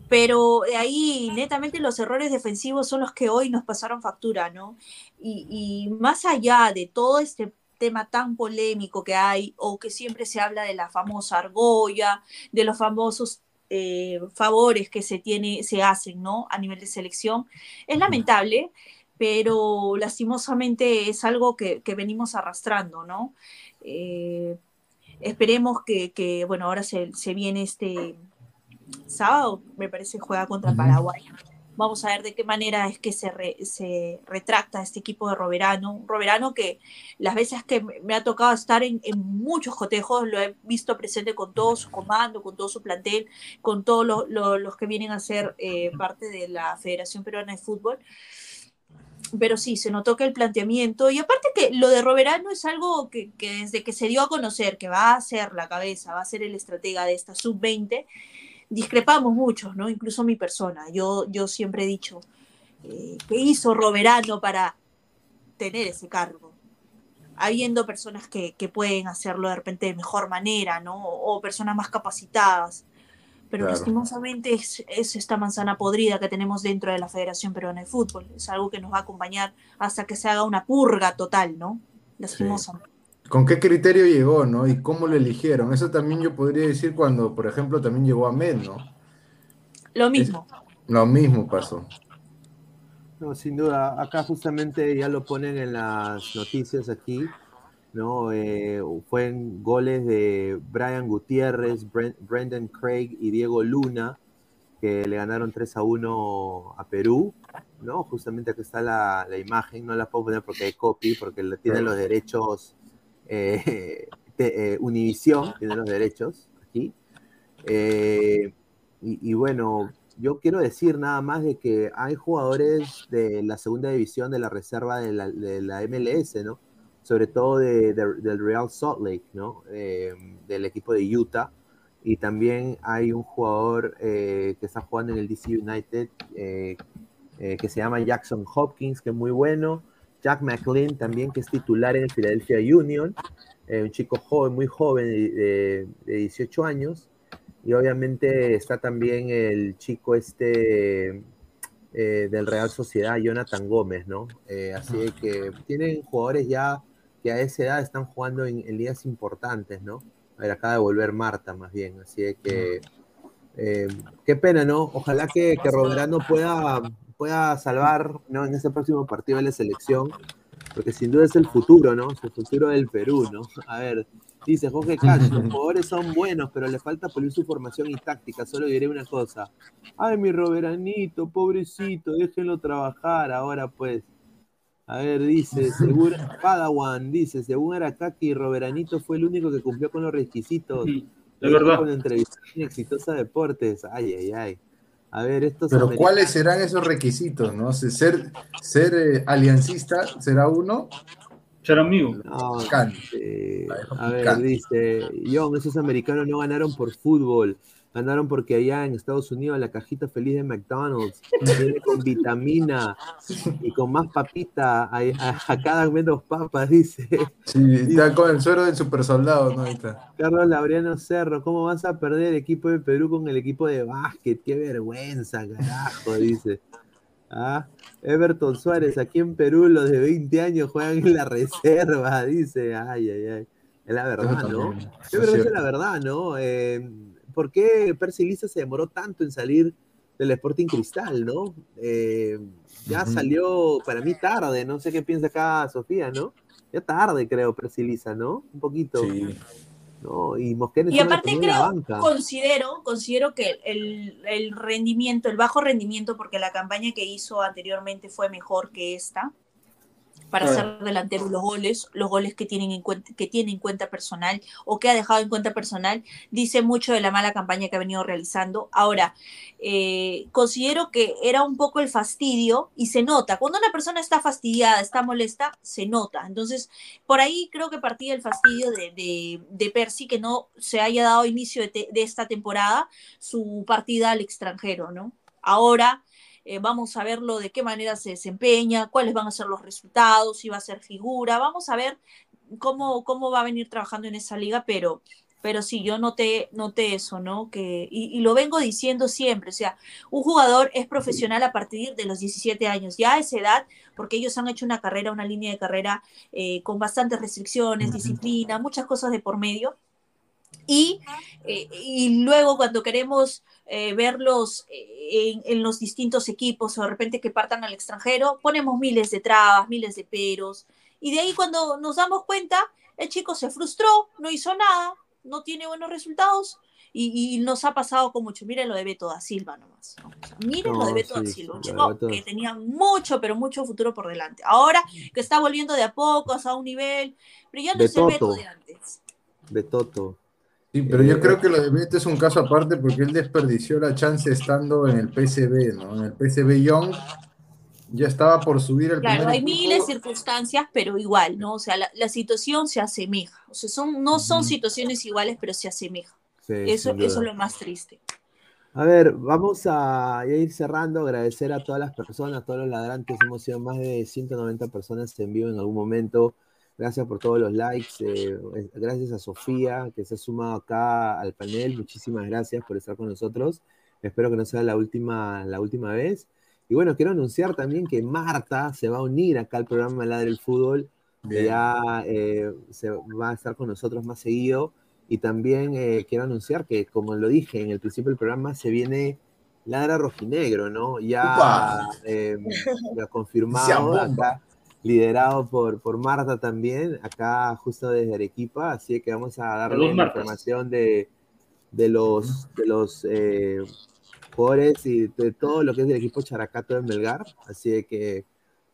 Pero de ahí, netamente, los errores defensivos son los que hoy nos pasaron factura, ¿no? Y, y más allá de todo este tema tan polémico que hay, o que siempre se habla de la famosa argolla, de los famosos eh, favores que se, tiene, se hacen, ¿no? A nivel de selección, es lamentable, pero lastimosamente es algo que, que venimos arrastrando, ¿no? Eh, esperemos que, que, bueno, ahora se, se viene este sábado, me parece, juega contra. Paraguay. Vamos a ver de qué manera es que se, se retracta este equipo de Roverano. Un Roverano que las veces que me ha tocado estar en, en muchos cotejos, lo he visto presente con todo su comando, con todo su plantel, con todos lo- lo- los que vienen a ser eh, parte de la Federación Peruana de Fútbol. Pero sí, se notó que el planteamiento, y aparte que lo de Roverano es algo que, que desde que se dio a conocer que va a ser la cabeza, va a ser el estratega de esta sub-20, discrepamos muchos, ¿no? Incluso mi persona. Yo, yo siempre he dicho, eh, ¿qué hizo Roverano para tener ese cargo? Habiendo personas que, que pueden hacerlo de repente de mejor manera, ¿no? O, o personas más capacitadas. Pero Claro. lastimosamente es, es esta manzana podrida que tenemos dentro de la Federación Peruana de Fútbol. Es algo que nos va a acompañar hasta que se haga una purga total, ¿no? Lastimosamente. ¿Con qué criterio llegó, no? Y cómo lo eligieron. Eso también yo podría decir cuando, por ejemplo, también llegó Ahmed, ¿no? Lo mismo. Lo mismo pasó. No, sin duda, acá justamente ya lo ponen en las noticias aquí, ¿no? Eh, fue en goles de Brian Gutiérrez, Bren- Brendan Craig y Diego Luna, que le ganaron 3 a 1 a Perú, ¿no? Justamente aquí está la, la imagen, no la puedo poner porque hay copy, porque le tienen los derechos, eh, te- eh, Univision tiene los derechos aquí. Eh, y, y bueno, yo quiero decir nada más de que hay jugadores de la segunda división de la reserva de la, de la MLS, ¿no? Sobre todo de, de- del Real Salt Lake, ¿no? Eh, del equipo de Utah. Y también hay un jugador eh, que está jugando en el DC United que se llama Jackson Hopkins, que es muy bueno. Jack McLean también, que es titular en el Philadelphia Union. eh, un chico joven, muy joven, de, de- de 18 años. Y obviamente está también el chico este eh, del Real Sociedad, Jonathan Gómez, ¿no? Eh, así que tienen jugadores ya que a esa edad están jugando en, en ligas importantes, ¿no? A ver, acaba de volver Marta, más bien. Así que qué pena, ¿no? Ojalá que, que Roberano pueda, pueda salvar, ¿no? En ese próximo partido de la selección, porque sin duda es el futuro, ¿no? Es el futuro del Perú, ¿no? A ver, dice Jorge Cash, los jugadores son buenos, pero le falta pulir su formación y táctica. Solo diré una cosa. Ay, mi Roberanito, pobrecito, déjenlo trabajar ahora, pues. A ver, dice, según Padawan, dice, según Arakaki, Roberanito fue el único que cumplió con los requisitos. de verdad. Con la entrevista en Exitosa Deportes. Ay, ay, ay. A ver, estos Pero americanos- ¿cuáles serán esos requisitos, no? Se- Ser, ser eh, aliancista será uno. Ser amigo. No, eh, a ver, dice, John, esos americanos no ganaron por fútbol, ganaron porque allá en Estados Unidos la cajita feliz de McDonald's viene con vitamina y con más papita, a, a- a cada menos papas, dice. Sí, está con el suero del super soldado, ¿no? Ahí está. Carlos Laureano Cerro, ¿cómo vas a perder el equipo de Perú con el equipo de básquet? Qué vergüenza, carajo, dice. Ah, Everton Suárez, aquí en Perú los de 20 años juegan en la reserva, dice. Ay, ay, ay. Es la verdad, ¿no? también, Qué es vergüenza cierto. la verdad, ¿no? Eh, ¿Por qué Percy Lisa se demoró tanto en salir del Sporting Cristal, ¿no? Eh, ya salió para mí tarde, no sé qué piensa acá Sofía, ¿no? Ya tarde, creo, Percy Lisa, ¿no? Un poquito. Sí. ¿no? Y Mosquera Y aparte creo, banca. considero, considero que el, el rendimiento, el bajo rendimiento, porque la campaña que hizo anteriormente fue mejor que esta, para ser delantero los goles, los goles que tienen en cuenta, que tiene en cuenta personal o que ha dejado en cuenta personal, dice mucho de la mala campaña que ha venido realizando. Ahora, eh, considero que era un poco el fastidio y se nota. Cuando una persona está fastidiada, está molesta, se nota. Entonces, por ahí creo que partía el fastidio de, de, de Percy que no se haya dado inicio de, te- de esta temporada su partida al extranjero, ¿no? Ahora eh, vamos a verlo de qué manera se desempeña, cuáles van a ser los resultados, si va a ser figura, vamos a ver cómo, cómo va a venir trabajando en esa liga, pero, pero sí, yo noté, noté eso, ¿no? Que, y, y lo vengo diciendo siempre, o sea, un jugador es profesional a partir de los 17 años, ya a esa edad, porque ellos han hecho una carrera, una línea de carrera eh, con bastantes restricciones, disciplina, muchas cosas de por medio. Y, eh, y luego cuando queremos eh, verlos eh, en, en los distintos equipos o de repente que partan al extranjero, ponemos miles de trabas, miles de peros. Y de ahí cuando nos damos cuenta, el chico se frustró, no hizo nada, no tiene buenos resultados Y, y nos ha pasado con mucho. Miren lo de Beto da Silva nomás. ¿no? O sea, miren lo de No, Beto da sí, Silva, un chico Beto- que tenía mucho, pero mucho futuro por delante. Ahora que está volviendo de a pocos a un nivel, pero ya no es el Beto Betoto. de antes. De Toto. Sí, pero yo creo que lo de Beto es un caso aparte porque él desperdició la chance estando en el PSV, ¿no? En el PSV Young ya estaba por subir al Claro, hay equipo. miles de circunstancias, pero igual, ¿no? O sea, la, la situación se asemeja. O sea, son, no son situaciones iguales, pero se asemejan. Sí, eso, eso es lo más triste. A ver, vamos a ir cerrando, agradecer a todas las personas, a todos los ladrantes, hemos sido más de 190 personas en vivo en algún momento, gracias por todos los likes, eh, gracias a Sofía que se ha sumado acá al panel, muchísimas gracias por estar con nosotros, espero que no sea la última, la última vez, y bueno, quiero anunciar también que Marta se va a unir acá al programa Ladre el Fútbol, que ya eh, se va a estar con nosotros más seguido. Y también eh, quiero anunciar que, como lo dije en el principio del programa, se viene Ladra Rojinegro, ¿no? Ya eh, Sea confirmado, acá, liderado por, por Marta también, acá justo desde Arequipa. Así que vamos a darle la información de, de los, de los eh, jugadores y de todo lo que es del equipo Characato de Melgar. Así que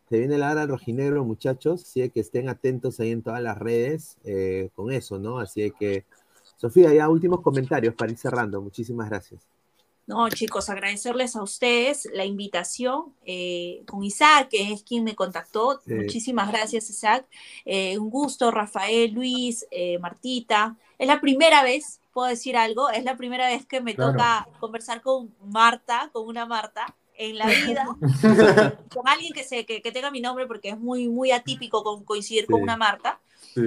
se viene la hora rojinegro, muchachos. Así que estén atentos ahí en todas las redes eh, con eso, ¿no? Así que, Sofía, ya últimos comentarios para ir cerrando. Muchísimas gracias. No, chicos, agradecerles a ustedes la invitación eh, con Isaac, que es quien me contactó. Sí. Muchísimas gracias, Isaac. Eh, un gusto, Rafael, Luis, eh, Martita. Es la primera vez, puedo decir algo, es la primera vez que me Claro. toca conversar con Marta, con una Marta en la vida, con alguien que, se, que, que tenga mi nombre, porque es muy, muy atípico con- coincidir con una Marta Sí.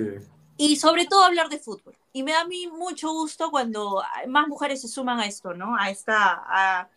Y sobre todo hablar de fútbol. Y me da a mí mucho gusto cuando más mujeres se suman a esto, ¿no? A esta a,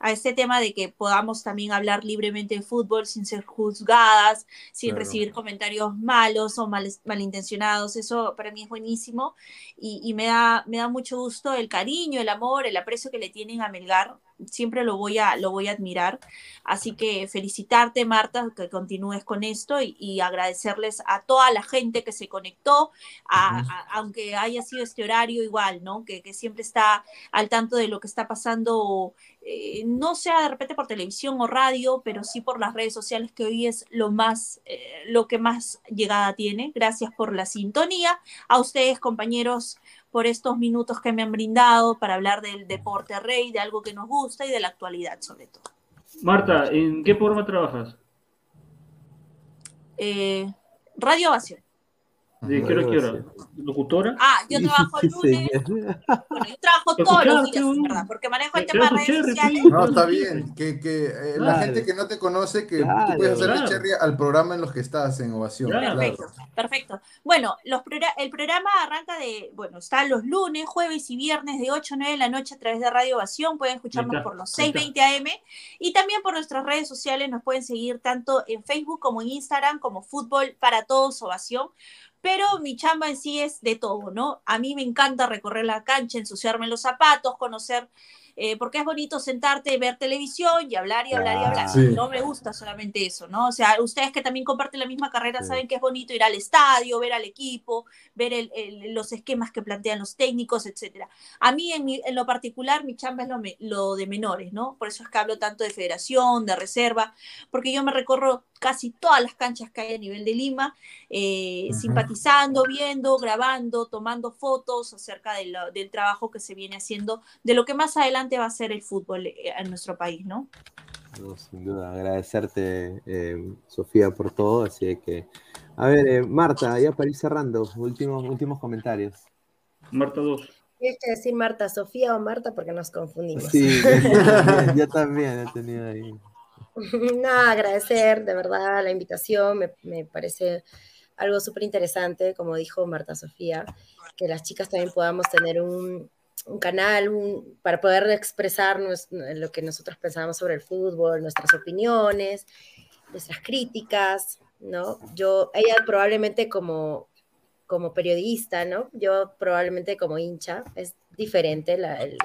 a este tema de que podamos también hablar libremente de fútbol sin ser juzgadas, sin Claro. recibir comentarios malos o mal, malintencionados. Eso para mí es buenísimo y, y me, da, me da mucho gusto el cariño, el amor, el aprecio que le tienen a Melgar. Siempre lo voy a, lo voy a admirar. Así que felicitarte, Marta, que continúes con esto y, y agradecerles a toda la gente que se conectó, a- a- aunque haya sido este horario igual, ¿no? Que, que siempre está al tanto de lo que está pasando, eh, no sea de repente por televisión o radio, pero sí por las redes sociales, que hoy es lo más, eh, lo que más llegada tiene. Gracias por la sintonía. A ustedes, compañeros, por estos minutos que me han brindado para hablar del deporte rey, de algo que nos gusta y de la actualidad sobre todo. Marta, ¿en qué programa trabajas? Eh, Radio Ovación. ¿De qué hora a qué hora? ¿Locutora? Ah, yo trabajo el lunes. Bueno, yo trabajo todos los días, verdad, porque manejo el tema de redes sociales. No, está bien. Que, que eh, la gente que no te conoce, que Claro, tú puedes hacerle claro. cherry al programa en los que estás en Ovación. Claro. Claro. Perfecto, perfecto. Bueno, los el programa arranca de, bueno, está los lunes, jueves y viernes de 8 a 9 de la noche a través de Radio Ovación. Pueden escucharnos por los ahí está. 620 AM y también por nuestras redes sociales. Nos pueden seguir tanto en Facebook como en Instagram como Fútbol para Todos Ovación. Pero mi chamba en sí es de todo, ¿no? A mí me encanta recorrer la cancha, ensuciarme los zapatos, conocer, eh, porque es bonito sentarte, ver televisión y hablar y hablar y hablar. Sí. No me gusta solamente eso, ¿no? O sea, ustedes que también comparten la misma carrera Sí. saben que es bonito ir al estadio, ver al equipo, ver el- el- los esquemas que plantean los técnicos, etcétera. A mí, en, mi- en lo particular, mi chamba es lo, me- lo de menores, ¿no? Por eso es que hablo tanto de federación, de reserva, porque yo me recorro casi todas las canchas que hay a nivel de Lima, eh, Ujú. simpatizando, viendo, grabando, tomando fotos acerca de lo- del trabajo que se viene haciendo, de lo que más adelante va a ser el fútbol eh, en nuestro país, ¿no? No, sin duda, agradecerte, eh, Sofía, por todo. Así que, a ver, eh, Marta, ya para ir cerrando, últimos, últimos comentarios. Marta 2. Tienes que decir Marta Sofía o Marta porque nos confundimos. Sí, yo también, yo también he tenido ahí. Nada, agradecer de verdad la invitación, me, me parece algo súper interesante, como dijo Marta Sofía, que las chicas también podamos tener un, un canal un- para poder expresar nues- lo que nosotros pensamos sobre el fútbol, nuestras opiniones, nuestras críticas, ¿no? Yo, ella probablemente como, como periodista, ¿no? Yo probablemente como hincha, es diferente la, el-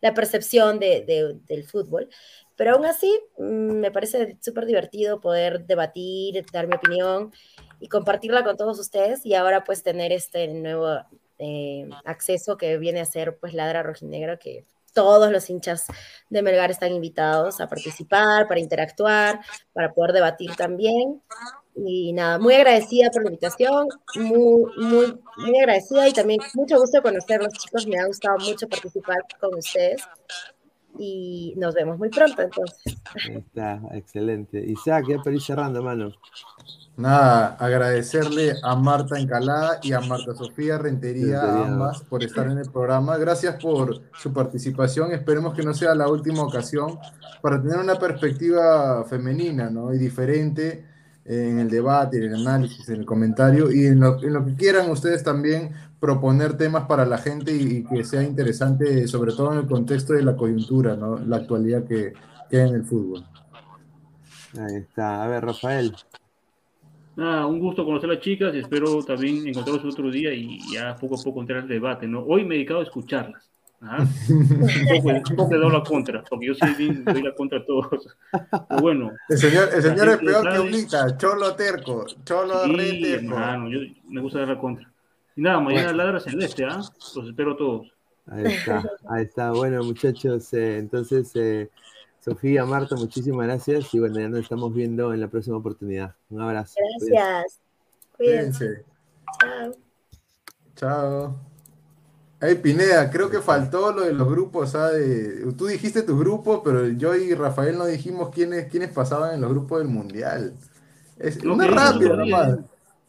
la percepción de- de- del fútbol, pero aún así mm, me parece súper divertido poder debatir, dar mi opinión y compartirla con todos ustedes y ahora pues tener este nuevo, eh, acceso que viene a ser pues Ladra Rojinegra, que todos los hinchas de Melgar están invitados a participar, para interactuar, para poder debatir también. Y nada, muy agradecida por la invitación, muy, muy, muy agradecida y también mucho gusto conocerlos, chicos. Me ha gustado mucho participar con ustedes y nos vemos muy pronto entonces. Está, excelente. Isaac, ya para ir cerrando, mano. Nada, agradecerle a Marta Encalada y a Marta Sofía Rentería, Rentería. ambas, por estar en el programa. Gracias por su participación. Esperemos que no sea la última ocasión para tener una perspectiva femenina ¿no? y diferente en el debate, en el análisis, en el comentario y en lo, en lo que quieran ustedes también proponer temas para la gente y, y que sea interesante, sobre todo en el contexto de la coyuntura, ¿no? la actualidad que, que hay en el fútbol. Ahí está. A ver, Rafael. Nada, un gusto conocer a las chicas y espero también encontrarlos otro día y ya poco a poco entrar al debate, ¿no? Hoy me he dedicado a escucharlas. ¿ah? Un poco, dado la contra, porque yo soy bien, doy la contra a todos. Pero bueno. El señor, el señor es peor que Ulita, cholo terco, cholo Sí, re terco. hermano, yo me gusta dar la contra. Y nada, mañana Bueno. ladra celeste, ¿ah? Los espero a todos. Ahí está, ahí está. Bueno, muchachos, eh, entonces, eh, Sofía, Marta, muchísimas gracias. Y bueno, ya nos estamos viendo en la próxima oportunidad. Un abrazo. Gracias. Cuídense. Cuídense. Chao. Chao. Hey, Pineda, creo que faltó lo de los grupos, ¿ah? De- Tú dijiste tus grupos, pero yo y Rafael no dijimos quiénes, quiénes pasaban en los grupos del Mundial. Es, una rápida nomás.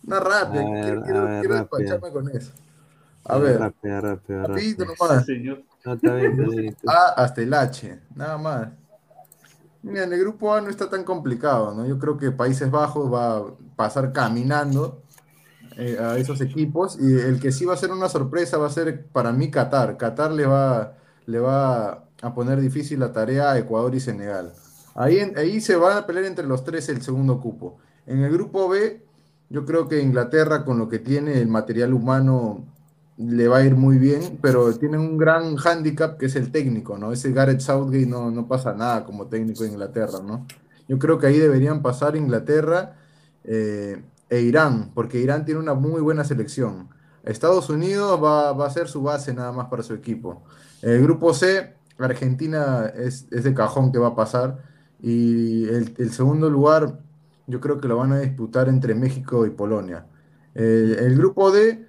Una rápida. Ver, quiero quiero, ver, quiero rápida. despacharme con eso. A ver, Rápido, rápido, rapidito rápido. nomás. Señor. No, está bien, está bien. A hasta el H, nada más. Mira, en el grupo A no está tan complicado, ¿no? Yo creo que Países Bajos va a pasar caminando eh, a esos equipos y el que sí va a ser una sorpresa va a ser para mí Qatar. Qatar le va, le va a poner difícil la tarea a Ecuador y Senegal. Ahí, ahí se van a pelear entre los tres el segundo cupo. En el grupo B, yo creo que Inglaterra con lo que tiene el material humano le va a ir muy bien, pero tienen un gran hándicap que es el técnico, ¿no? Ese Gareth Southgate no, no pasa nada como técnico de Inglaterra, ¿no? Yo creo que ahí deberían pasar Inglaterra eh, e Irán, porque Irán tiene una muy buena selección. Estados Unidos va, va a ser su base nada más para su equipo. El grupo C, Argentina es, es de cajón que va a pasar. Y el, segundo lugar, yo creo que lo van a disputar entre México y Polonia. El, el grupo D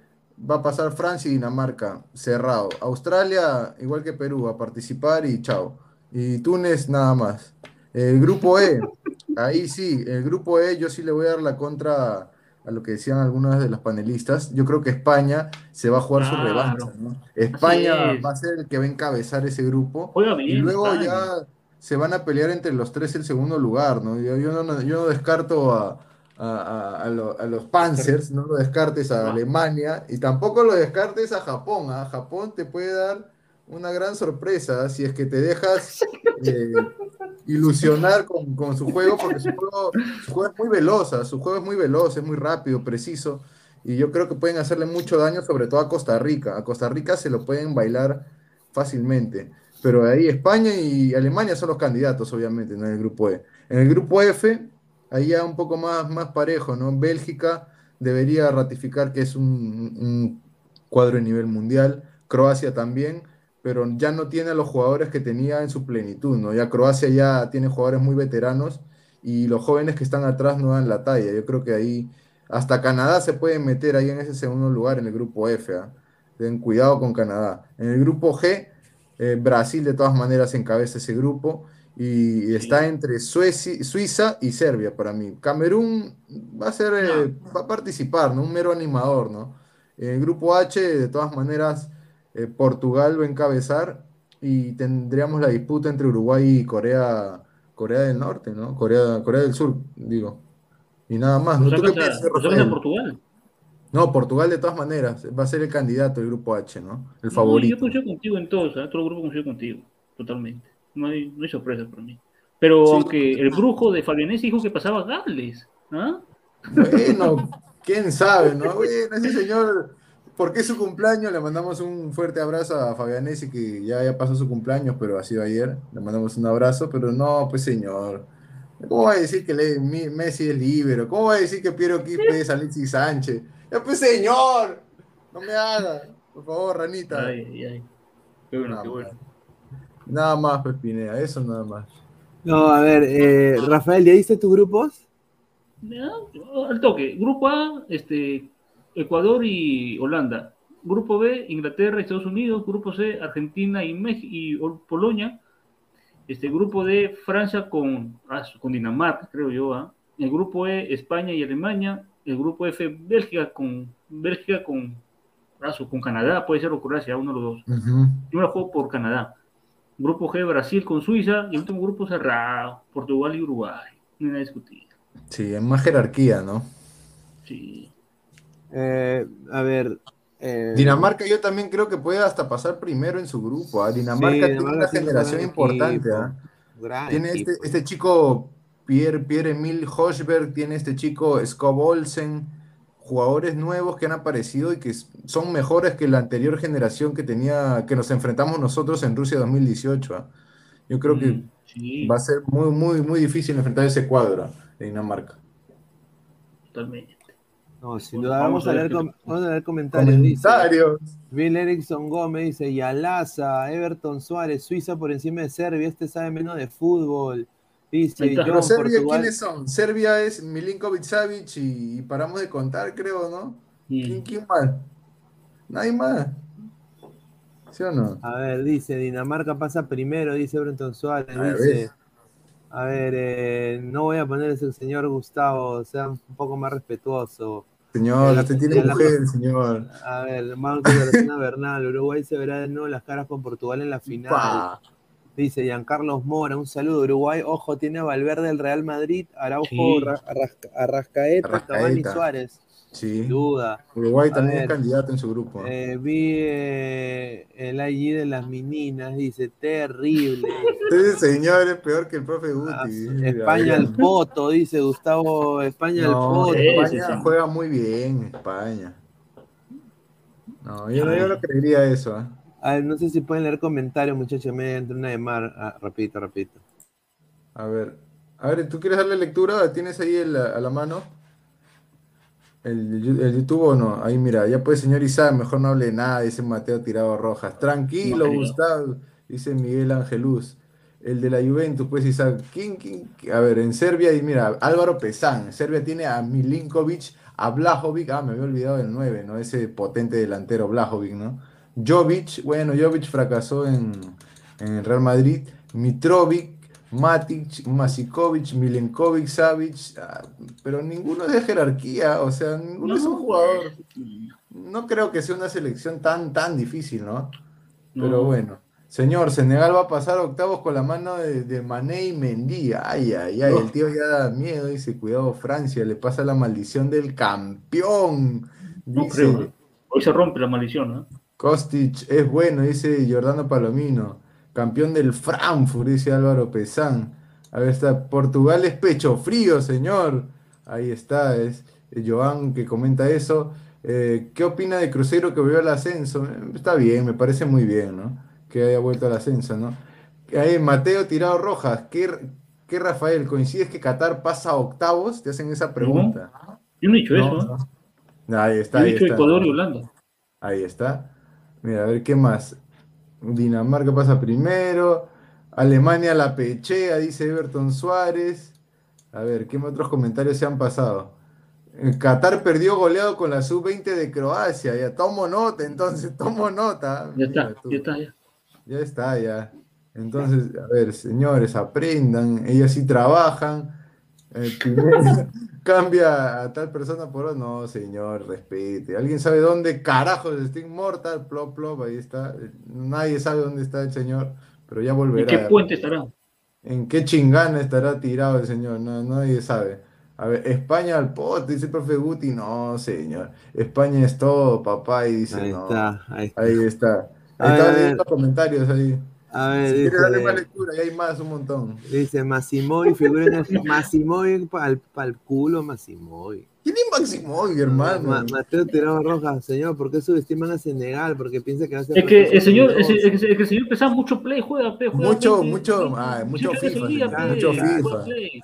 va a pasar Francia y Dinamarca, cerrado. Australia, igual que Perú, a participar y chao. Y Túnez, nada más. El grupo E, ahí sí, el grupo E, yo sí le voy a dar la contra a lo que decían algunas de las panelistas. Yo creo que España se va a jugar su revancha, ¿no? España es. va a ser el que va a encabezar ese grupo. Y luego España. ya se van a pelear entre los tres el segundo lugar, ¿no? Yo, yo no, yo no descarto a, a- a- a lo- a los Panzers, no lo descartes a Alemania y tampoco lo descartes a Japón. ¿ah? Japón te puede dar una gran sorpresa si es que te dejas eh, ilusionar con, con su juego, porque su juego, su juego es muy veloz, ¿ah? su juego es muy veloz, es muy rápido, preciso. Y yo creo que pueden hacerle mucho daño, sobre todo a Costa Rica. A Costa Rica se lo pueden bailar fácilmente. Pero ahí España y Alemania son los candidatos, obviamente, ¿no? en el grupo E. En el grupo F, ahí ya un poco más, más parejo, ¿no? Bélgica debería ratificar que es un, cuadro de nivel mundial. Croacia también, pero ya no tiene a los jugadores que tenía en su plenitud, ¿no? Ya Croacia ya tiene jugadores muy veteranos y los jóvenes que están atrás no dan la talla. Yo creo que ahí hasta Canadá se puede meter ahí en ese segundo lugar en el grupo F. ¿ah? Ten cuidado con Canadá. En el grupo G, eh, Brasil de todas maneras encabeza ese grupo y está entre Suiza y Serbia para mí. Camerún va a ser, eh, va a participar, ¿no? Un mero animador, ¿no? En el grupo H, de todas maneras, eh, Portugal va a encabezar y tendríamos la disputa entre Uruguay y Corea, Corea del Norte, ¿no? Corea, Corea del Sur, digo. Y nada más. ¿Lo ¿Tú qué piensas, a? Portugal? No, Portugal de todas maneras va a ser el candidato del grupo H, ¿no? El No, favorito. yo coincido contigo en todos, ¿ah? todo el grupo coincido contigo, totalmente. No hay, no hay sorpresas para mí. Pero Sí. aunque el brujo de Fabianesi dijo que pasaba Gales, ¿ah? Bueno, quién sabe, ¿no? Bueno, ese señor, ¿por qué su cumpleaños? Le mandamos un fuerte abrazo a Fabianesi, que ya, ya pasó su cumpleaños, pero ha sido ayer. Le mandamos un abrazo, pero no, pues señor. ¿Cómo va a decir que le- Messi es libre? ¿Cómo va a decir que Piero Quispe es Alexis Sánchez? Ya, pues señor, no me haga. Por favor, Ranita. Ay, ay, ay. Qué bueno, qué bueno. Nada más, Pepinea, eso nada más. No, a ver, eh, Rafael, ¿ya diste tus grupos? Al toque. Grupo A, este, Ecuador y Holanda. Grupo B, Inglaterra y Estados Unidos. Grupo C, Argentina y, Mex- y Ol- Polonia. Este grupo D, Francia con, ah, con Dinamarca, creo yo. ¿ah? El grupo E, España y Alemania. El grupo F, Bélgica con Bélgica con, ah, con Canadá, puede ser o Croacia, uno de los dos. Yo me la juego por Canadá. Grupo G, Brasil con Suiza. Y el último grupo cerrado, Portugal y Uruguay. No hay nada a discutir. Sí, es más jerarquía, ¿no? Sí. Eh, a ver. eh, Dinamarca yo también creo que puede hasta pasar primero en su grupo. ¿ah? Dinamarca Sí, tiene Dinamarca una tiene generación importante. equipo, ¿ah? gran Tiene este, este chico Pierre, Pierre Emil Hochberg, tiene este chico Scott Olsen, jugadores nuevos que han aparecido y que son mejores que la anterior generación que tenía, que nos enfrentamos nosotros en Rusia 2018. ¿ah? Yo creo que Sí, va a ser muy, muy, muy difícil enfrentar ese cuadro de Dinamarca. totalmente. No, sin duda, Vamos vamos, a leer, qué- com- vamos a leer comentarios. Comentarios. Dice, Bill Erickson Gómez dice, Yalaza, Everton Suárez, Suiza por encima de Serbia, este sabe menos de fútbol. Dice, Pero Serbia, Portugal. ¿quiénes son? Serbia es Milinkovic Savic y, paramos de contar, creo, ¿no? ¿Quién, quién más? Nadie más. ¿Sí o no? A ver, dice, Dinamarca pasa primero, dice Brenton Suárez. A ver, dice, ¿ves? a ver, eh, no voy a poner ese señor Gustavo, sea un poco más respetuoso. Señor, Eh, usted tiene la- mujer, señor. A ver, Marcos García Bernal, Uruguay se verá de nuevo las caras con Portugal en la final. Pa. Dice Giancarlos Mora, un saludo. Uruguay, ojo, tiene a Valverde del Real Madrid, Araujo, Sí. Ra- Arrasca- Arrascaeta, Arrascaeta. Cavani Suárez. Sí. Sin duda. Uruguay también ver, es candidato en su grupo. eh, vi eh, el IG de las meninas, dice, terrible. Ese señor es peor que el profe Guti. Ah, España al voto, dice Gustavo, España al No, voto. España juega muy bien, España. No, yo no, yo no creería eso. ¿eh? A ver, no sé si pueden leer comentarios, muchachos, me entra una de mar. Ah, repito, repito. A ver, a ver, ¿tú quieres darle lectura? ¿Tienes ahí el- a la mano? El, YouTube o no? Ahí mira, ya pues señor Isaac, mejor no hable nada, dice Mateo Tirado Rojas. Tranquilo, Mateo. Gustavo, dice Miguel Angeluz. El de la Juventus, pues Isaac. ¿Quién, quién? A ver, en Serbia, y mira, Álvaro Pesán. Serbia tiene a Milinkovic, a Blajovic. Ah, me había olvidado del 9, ¿no? Ese potente delantero Blajovic, ¿no? Jovic, bueno, Jovic fracasó en, en el Real Madrid. Mitrovic, Matic, Masikovic, Milenkovic, Savic, ah, pero ninguno es de jerarquía, o sea, ninguno es un jugador. No creo que sea una selección tan, tan difícil, ¿no? Pero No. bueno. Señor, Senegal va a pasar octavos con la mano de, de Mané y Mendy. Ay, ay, ay, el tío ya da miedo, dice, cuidado Francia, le pasa la maldición del campeón. No creo. Hoy se rompe la maldición, ¿no? Kostic es bueno, dice Giordano Palomino. Campeón del Frankfurt, dice Álvaro Pesán. A ver, está. Portugal es pecho frío, señor. Ahí está, es Joan que comenta eso. Eh, ¿qué opina de Cruzeiro que volvió al ascenso? Eh, Está bien, me parece muy bien, ¿no? Que haya vuelto al ascenso, ¿no? Ahí, Mateo Tirado Rojas. ¿Qué, qué Rafael? ¿Coincides que Qatar pasa a octavos? Te hacen esa pregunta. Yo no he dicho No, eso. ¿eh? no. Ahí está, Yo he ahí dicho está. Ecuador y Holanda. Ahí está. Mira, a ver qué más. Dinamarca pasa primero. Alemania la pechea, dice Everton Suárez. A ver, ¿qué otros comentarios se han pasado? Eh, Qatar perdió goleado con la sub-20 de Croacia. Ya tomo nota, entonces, tomo nota. Ya Mira está, tú. ya está, ya. Ya está, ya. Entonces, a ver, señores, aprendan. Ellas sí trabajan. Eh, primero, cambia a tal persona por otra. No, señor, respete. ¿Alguien sabe dónde carajos está Immortal? Plop, plop, ahí está. Nadie sabe dónde está el señor, pero ya ¿En volverá. qué puente estará? ¿En qué chingana estará tirado el señor? No, nadie sabe. A ver, España al pote, dice el profe Guti. No, señor. España es todo, papá. Y dice, Ahí no. está, ahí está. Ahí está. Ahí leyendo comentarios ahí. A ver, Si quieres darle más dice, lectura, y hay más, un montón. dice Massimoy, figura en el Massimoy pa'l, pa'l culo, Massimoy. ¿Quién es Maximoy, hermano? Ma- Mateo Tirado Rojas, señor, ¿por qué subestiman a Senegal? Porque piensa que va a ser Es que el señor, es, que- es que el señor pesa mucho play, juega play, juega Mucho, play, mucho, play, ah, mucho FIFA, seguía, señor, play, mucho FIFA. play.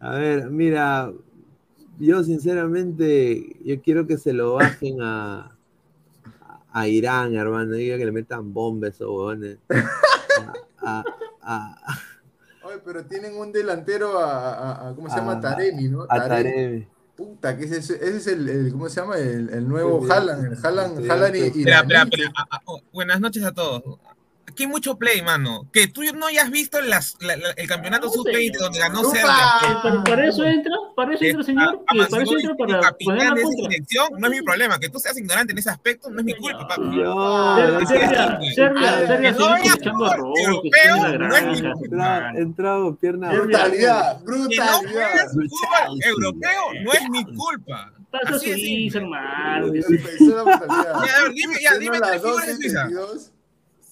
A ver, mira, yo sinceramente, yo quiero que se lo bajen a, a Irán, hermano. Diga que le metan bombas esos huevones. A- a- a- Oye, pero tienen un delantero a, a- a- ¿cómo se llama? a- Taremi, ¿no? a Taremi. Puta, que ese, es- ese es el, el- ¿cómo se llama? El, el nuevo. Haaland, el Haaland, y. Ah, ah, oh, buenas noches a todos. Aquí hay mucho play, mano. Que tú no hayas visto las, la- la- el campeonato sub-20 donde ganó. Serbia. Para, para eso entra, para eso entra, señor, que para eso entra para capitán de esa selección, no es mi problema. Que tú seas ignorante en ese aspecto no es mi culpa, papi. Serbia, Serbia, Serbia, no europeo no es mi. Entra- Entrado, pierna. Brutalidad, brutalidad. europeo no es mi culpa. Pasa Suiza, hermano. Ya, dime, ya, dime Siendo tres figuras de 12 y Suiza.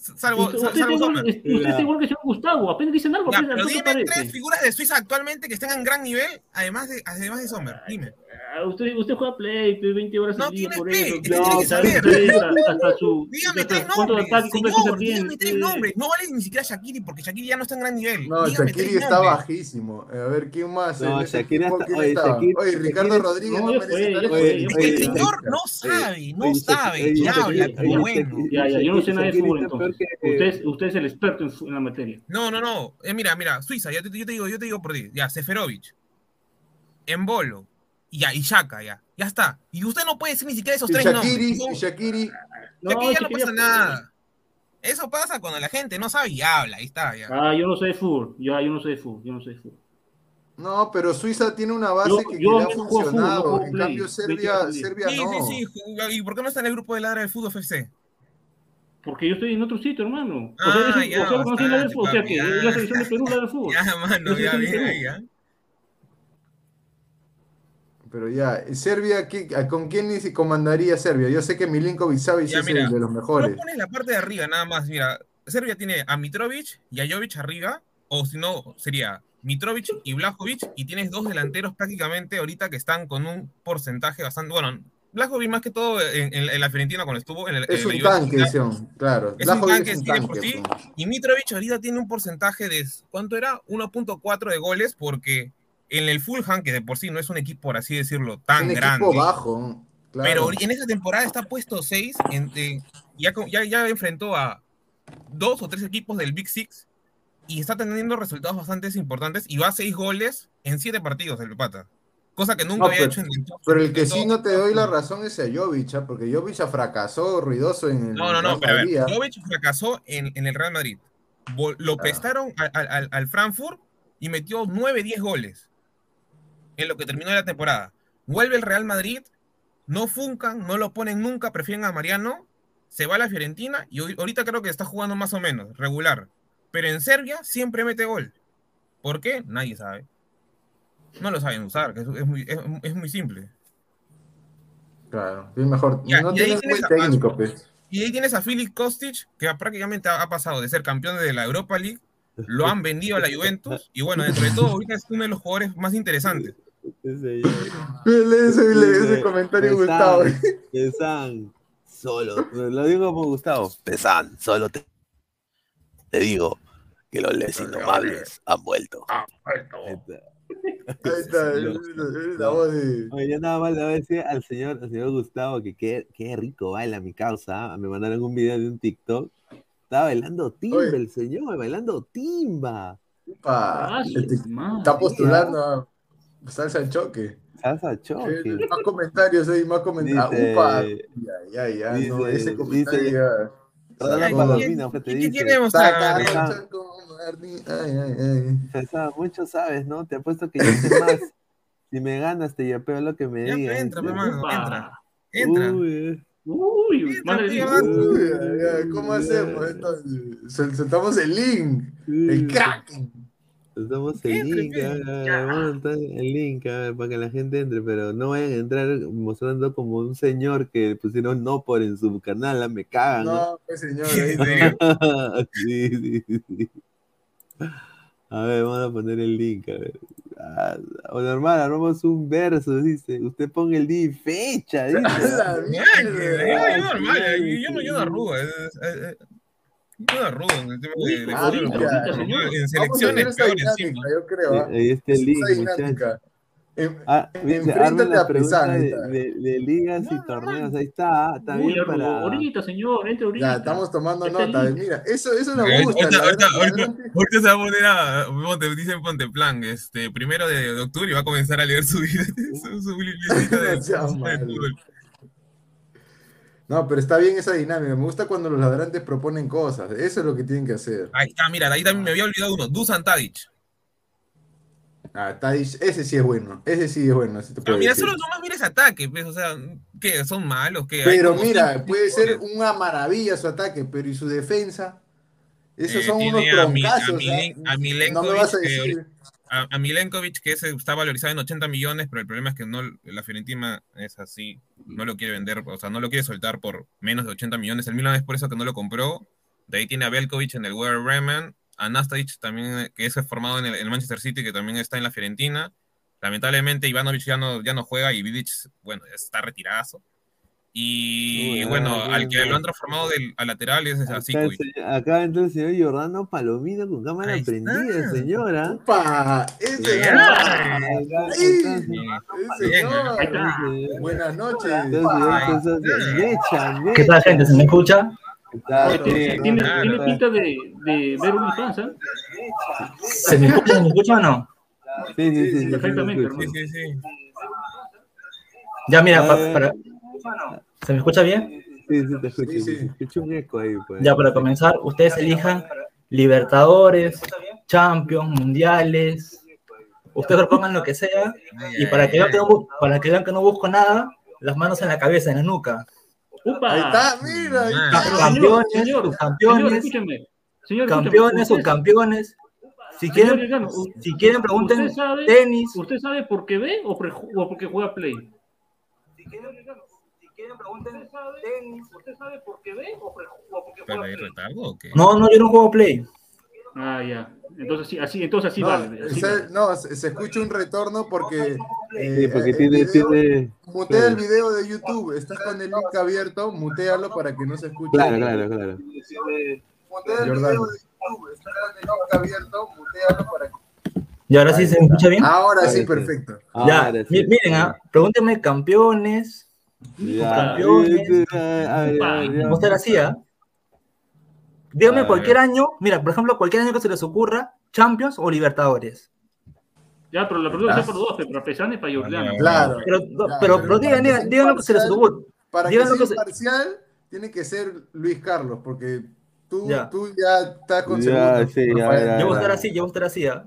22. Salvo, Usted, sal- usted salvo igual, Sommer. usted está igual que señor Gustavo, apenas dicen algo, Ya, apenas pero dime tres figuras de Suiza actualmente que estén en gran nivel, además de, además de Sommer. Dime. Ah, Usted, usted juega Play, pues, 20 horas No al día por Play, eso. es que tienes que ¿sabe saber. usted hasta, hasta su Dígame hasta tres nombres, señor, dígame tres nombres. No vale ni siquiera Shakiri porque Shakiri ya no está en gran nivel. No, Dígame Shakiri está nombres. bajísimo. A ver, ¿quién más? No, ese Shakiri ¿quién oye, estaba? Shakiri- Oye, Ricardo Shakiri- Rodríguez No, no ya merece estar ya ya. El señor no sabe, no sabe oye, y Shakiri- habla bueno. Ya, ya, yo no sé nada de fútbol está entonces. Usted, es- usted es el experto en, la materia. No, no, no. Eh, mira, mira, Suiza, yo te, yo te digo, yo te digo por ti. Ya, Seferovic, Embolo, y ya, y Shaka, ya. Ya está. Y usted no puede decir ni siquiera esos Y tres Shakiri, nombres. y Shakiri. No, Shakiri ya no pasa nada. Eso pasa cuando la gente no sabe y habla, ahí está, ya. Ah, yo no sé de fútbol. Ya, yo no sé de fútbol. Yo no sé de fútbol. No, pero Suiza tiene una base Yo- que, yo le ha fútbol, funcionado. En play. cambio, 20 Serbia. Serbia Sí, no. sí, sí. ¿Y por qué no está en el grupo de Ladra del Fútbol FC? Porque yo estoy en otro sitio, hermano. O Ah, sea, ya, o sea, bastante, sea, papi, ya. es la selección de Perú, la del fútbol. Ya, mano, ya, ya. Pero ya, Serbia, ¿qué- a- ¿con quién se comandaría Serbia? Yo sé que Milinkovic Savic es mira, el de los No mejores. pones la parte de arriba, nada más. Mira, Serbia tiene a Mitrovic y a Jovic arriba, o si no, sería Mitrovic y Blajovic, y tienes dos delanteros prácticamente ahorita que están con un porcentaje bastante. Bueno, Blajovic más que todo en, en- en la Fiorentina cuando estuvo en el. Es en un tanque, Sion, claro. Es un tanque, es un sí, por. Y Mitrovic ahorita tiene un porcentaje de. ¿Cuánto era? 1.4 de goles, porque en el Fulham, que de por sí no es un equipo, por así decirlo, tan Un grande. equipo bajo. claro. Pero en esta temporada está puesto 6. ya, ya, ya enfrentó a dos o tres equipos del Big Six y está teniendo resultados bastante importantes y va a 6 goles en 7 partidos el Pata. Cosa que nunca No, había pero, hecho en el pero el que sí no te doy la razón es a Jovic, ¿ah? porque Jovic fracasó ruidoso en el No, no, no, pero a ver, Madrid, ¿ah? Jovic fracasó en, en el Real Madrid. Lo prestaron al, al- al- al Frankfurt y metió 9, 10 goles en lo que terminó la temporada. Vuelve el Real Madrid, no funcan, no lo ponen nunca, prefieren a Mariano, se va a la Fiorentina y ahorita creo que está jugando más o menos, regular. Pero en Serbia siempre mete gol. ¿Por qué? Nadie sabe. No lo saben usar, que es, es muy, es- es muy simple. Claro, es mejor. Ya, no y ahí a- pues. Y ahí tienes a Filip Kostic, que prácticamente ha ha pasado de ser campeón de la Europa League, lo han vendido a la Juventus, y bueno, dentro de todo, ahorita es uno de los jugadores más interesantes. Lee ese, lee ese comentario, Gustavo. Pesan, solo, lo digo como Gustavo, Pesan, solo te, te digo que los les indomables han vuelto. Ahí está. Ahí está, es la voz de. Oye, yo nada más le voy a decir al señor, al señor Gustavo que qué, qué rico baila mi causa. ¿ah? Me mandaron un video de un TikTok. Estaba bailando timba Oye. el señor, bailando timba. Upa, Ah, este- está postulando a salsa al choque. Salsa Eh, choque. Más comentarios ahí, más comentarios. Dice- Upa, ya, ya, ya, no, dice- ese comentario dice- ya. Toda la ¿qué- que te qué mucho sabes, ¿no? Te apuesto que yo sé más. Si me ganas, te yapeo lo que me digas. entra, ¿sí? pe, mano, Upa. entra. Entra. Uy, eh. Uy, Entra, madre mía. Uy, ¿Cómo hacemos entonces? Sol- Soltamos el link. El crack. Estamos el Entre, link, pe. a ver, a ver, vamos a entrar el link a ver, para que la gente entre, pero no vayan a entrar mostrando como un señor que pusieron no por en su canal, ah, me cagan. ¿no? Pues señor. ¿En ahí sí, sí, sí, sí. A ver, vamos a poner el link, a ver. Ah, o normal, armamos un verso, dice. Usted ponga el día y fecha, dice. la Ya, mierda. que- yo, yo normal, yo, yo no, yo no arrugo. es- es- es- Arrugo en el tema de, de Ah, fútbol, En selecciones peores encima. yo creo. ¿ah? Ahí está el link, muchachos. Ah, dice, la a ahí de, está. de- de ligas y torneos. Ahí está, está Uy, bien para. ahorita, señor, entre ahorita. Ya, estamos tomando Está nota. Mira, eso, eso nos gusta. ahorita, la ahorita, verdad, ahorita- adelante. ahorita se va a poner a. Ponte, dicen Ponte Plan, este, primero de, de octubre y va a comenzar a leer su, su, su de fútbol. No, pero está bien esa dinámica. Me gusta cuando los ladrantes proponen cosas. Eso es lo que tienen que hacer. Ahí está, mira, ahí también me había olvidado uno, Dusan Tadic. Ah, Tadic, ese sí es bueno. Ese sí es bueno. te Ah, puedo mira, decir. solo nomás mira ese ataque, pues, o sea, ¿qué? ¿Son malos? ¿Qué? Pero mira, cinco puede ser una maravilla su ataque, pero ¿y su defensa? Esos Eh, son unos a a troncazos. A No me vas a que decir. A, a Milenkovic, que ese está valorizado en 80 millones, pero el problema es que no, la Fiorentina es así, no lo quiere vender, o sea, no lo quiere soltar por menos de 80 millones. El Milan es por eso que no lo compró. De ahí tiene a Belkovic en el Werder Bremen, a Nastasic también, que es formado en el, Manchester City, que también está en la Fiorentina. Lamentablemente Ivanovic ya no, ya no juega y Vidic, bueno, está retirazo. Y Uy, bueno, ah, al que lo han transformado del, al lateral es a Acá, entró el señor Giordano Palomino con cámara Ahí prendida, está. señora. ¡Upa! ¡Ese. Buenas noches. Entonces, entonces, mecha, ¿Qué tal, gente? ¿Se me escucha? Está Oye, tiene, pinta de, de ver un fans, ¿ah? ¿Se me escucha? ¿Se me escucha o no? Sí, sí, sí, Perfectamente, sí, sí. Sí. Ya, mira, pa- ¿se me escucha bien? Sí, sí, te escucho. Sí, sí, sí. Se escucha un eco ahí, pues. Ya, para comenzar, ustedes elijan Libertadores, Champions, Mundiales. Ustedes propongan lo que sea. Y para que vean que no, para que, vean que no busco nada, las manos en la cabeza, en la nuca. ¡Upa! Ahí está, mira. ahí está. Pero, Campeones, señor, subcampeones, señor, escúcheme. Señor, escúcheme. Campeones, subcampeones. Si señor quieren, si quieren pregunten ¿Usted sabe, tenis. ¿Usted sabe por qué ve o, pre- o porque juega Play? Si quieren, pregunten tenis. ¿Usted sabe por qué ve o, porque ¿Pero juega hay Play? retardo o qué? No, no, yo no juego Play. Ah, ya. Entonces sí, así, entonces así No, vale. así se, vale. no, se se escucha un retorno porque. eh, Sí, porque el tiene, video- tiene. Mutea el video de YouTube. Estás con el link abierto, mutealo para que no se escuche. Claro, claro, claro. Mutea el video de YouTube. Estás con el link abierto, mutealo para que. ¿Y ahora sí se escucha bien? Ahora sí, perfecto. Ya, miren, ah, pregúntenme campeones. Eh, eh. ¿Cómo estar así, ah? Dígame A cualquier ver. año, mira, por ejemplo, cualquier año que se les ocurra, Champions o Libertadores. Ya, pero la pregunta es por dos, pero Pesán y para Jordano. Claro. Pero, Claro, pero, pero pero digan, para que digan, lo que se les ocurra. Para que Digan lo sea que se- imparcial, tiene que ser Luis Carlos, porque tú Ya. ya, tú ya estás con Ya, sí, ya, ya, Yo voy a estar así, yo voy a estar así, ¿ah?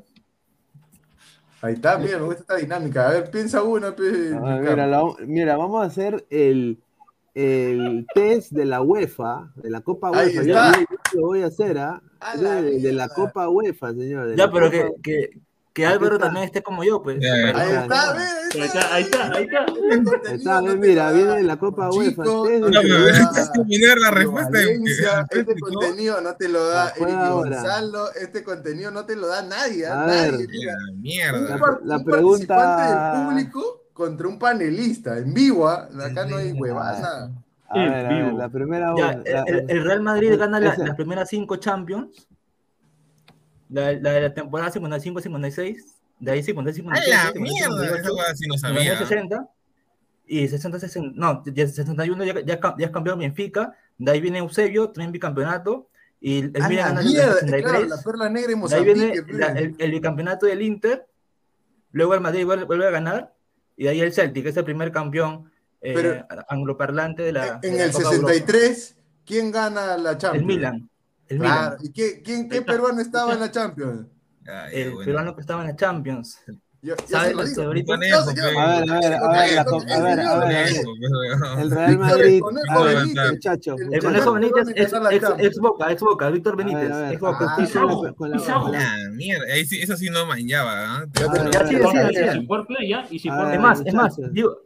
Ahí está, mira, me gusta esta dinámica. A ver, piensa una, pe, A ver, Luis Ah, mira, Carlos. la- mira, vamos a hacer el, el test de la UEFA, de la Copa Ahí UEFA. Yo, está. yo- yo lo voy a hacer, ¿ah? A De, la de la mierda. Copa UEFA, señor. Ya, pero Copa- que, que, que Álvaro también esté como yo, pues. Ahí Ahí está, Ahí está, ahí está, ahí está. Ahí Está, ve, mira, viene de la Copa UEFA. Terminar la respuesta este ¿no? contenido no te lo da Eric ahora. Gonzalo, este contenido no te lo da nadie, nadie. Mira, La un, mierda. par- la un pregunta- del público contra un panelista en vivo, ¿ah? acá no hay huevadas, nada. A ver, a ver, vivo. la primera Ya, una, la- el, el Real Madrid gana las primeras cinco Champions. La, la de la temporada 55-56. De ahí 55 ¡A la mierda! Sí no sabía. 60 y 60-60, no, ya 61 ya, ya, ya es campeón Benfica, de ahí viene Eusebio, también bicampeonato, y el Milan la gana el mierda, 63, claro, la perla negra en de ahí viene la- el, el bicampeonato del Inter, luego el Madrid vuelve, vuelve a ganar, y de ahí el Celtic, que es el primer campeón eh, Pero- angloparlante de la En de la el Copa Europa. 63, ¿quién gana la Champions? El Milan, el Claro, Milan, ¿y qué, quién, qué peruano estaba en la Champions? Ay, el bueno. peruano que estaba en la Champions. Yo, yo ¿Sabes lo que ahorita? A ver, a ver, a ver, la co- a ver, a ver. El Real el Madrid. Muchachos, El El muchachos. Conejo Benítez es ex, Boca, ex Boca, Víctor Benítez, ex Boca. ah, sí, sí. Ah, mierda. Sí, eso sí no manllaba. ¿ah? Ya sí, ver, decía, Y decía. si jugar Play ya, y si A jugar ver, Es más, es más, digo.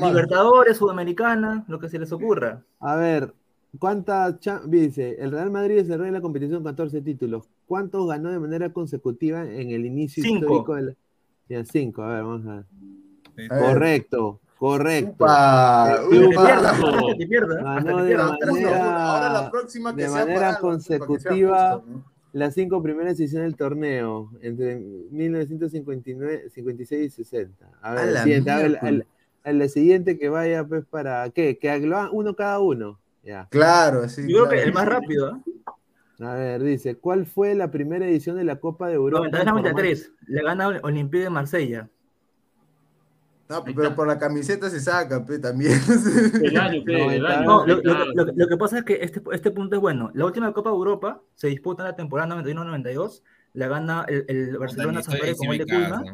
Libertadores, Sudamericana, lo que se les ocurra. A ver, ¿cuántas dice? El Real Madrid es el rey de la competición con 14 títulos. ¿Cuántos ganó de manera consecutiva en el inicio Cinco. histórico del Ya, cinco, a ver, vamos a ver. Sí. A ver. Correcto, correcto. Upa, upa. Ganó que de manera, Ahora la próxima que de manera para consecutiva. justo, ¿no? las cinco primeras ediciones del torneo, entre 1959, 56 y 60. A A ver, la el siguiente, a ver, el- el siguiente que vaya, pues, para, ¿qué? Que uno cada uno. Ya. Claro, sí. Yo creo que el más rápido, ¿eh? A ver, dice, ¿cuál fue la primera edición de la Copa de Europa? en 92-93, le gana Ol- Olympique de Marsella. No, pero por la camiseta se saca, pe, también. El el. No, lo, lo- claro. lo- lo que pasa es que este, este punto es bueno. La última Copa de Europa se disputa en la temporada 91-92, la gana el, el Barcelona San con gol de Kulma, casa.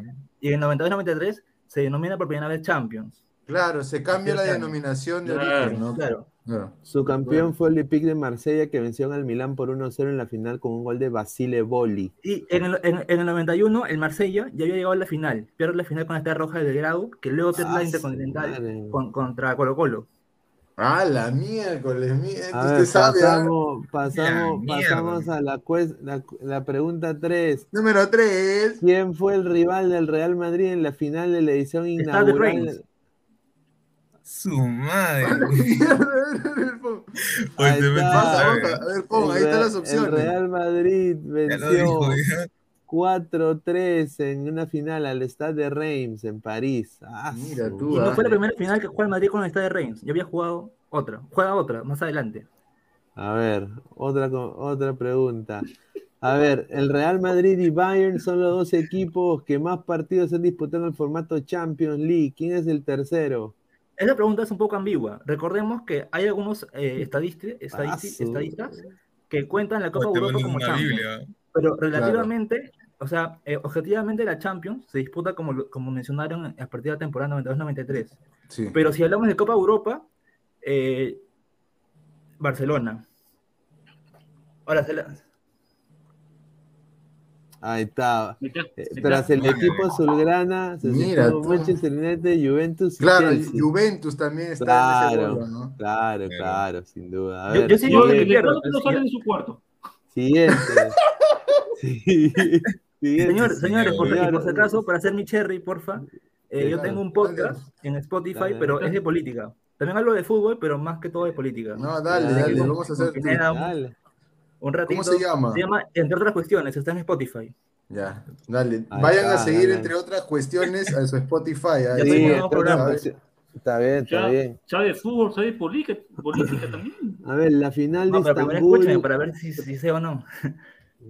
y en 92-93 se denomina por primera vez Champions. Claro, se cambia la denominación de Claro, origen, ¿no? claro. Claro. Su campeón fue el Olympique de Marsella que venció al Milán por 1-0 en la final con un gol de Basile Boli. Y en el, en, en el 91, el Marsella ya había llegado a la final. Pierde la final con esta roja de Grau, que luego pierde Ah, la su Intercontinental con- contra Colo Colo. Ah, la miércoles, miércoles. A Usted ver, sabe, ¿ah? pasamos, pasamos, La pasamos a la, cues- la, la pregunta 3. Número 3. ¿Quién fue el rival del Real Madrid en la final de la edición inaugural? Su madre. Ahí Oye, te está. A ver, pon, El ahí están las opciones. El Real Madrid venció dijo, ya. 4-3 en una final al Stade de Reims en París. Ah, Mira tú, Y no fue la primera final que juega el Madrid con el Stade de Reims. Ya había jugado otra. Juega otra, más adelante. A ver, otra, otra pregunta. A ver, el Real Madrid y Bayern son los dos equipos que más partidos han disputado en el formato Champions League. ¿Quién es el tercero? Esa pregunta es un poco ambigua. Recordemos que hay algunos eh, estadistas que cuentan la Copa Europa como Champions. Biblia. Pero relativamente, o sea, eh, objetivamente la Champions se disputa como, como mencionaron a partir de la temporada 92-93. Sí. Pero si hablamos de Copa Europa, eh, Barcelona. Ahora se la- Ahí está. Ahí está, Eh. Tras el equipo azulgrana, se Mira United, Juventus Claro, Chelsea. Juventus también está en ese Claro, bolo, ¿no? claro, claro, sin duda. A Yo- ver, yo sí Yo, que el siguiente. pierdo, Ricardo que no sale sí. de su cuarto. Siguiente. Sí. Siguiente, Señor, señores, por, por si acaso, para hacer mi cherry, porfa, eh, Sí, yo claro. tengo un podcast en Spotify, Dale, pero dale. es de política. También hablo de fútbol, pero más que todo de política. No, dale, Dale, dale, que- vamos a hacer que tú. Dale. Un ratito. se llama? Se llama Entre otras cuestiones, está en Spotify. Ya, dale. Ahí Vayan a seguir, dale. entre otras cuestiones, a su Spotify. Ya ahí, Sí, ¿no? Está bien, está Ya, bien. sabe fútbol, sabe política, política también. A ver, la final de No, pero Estambul. para ver si, si sé o no.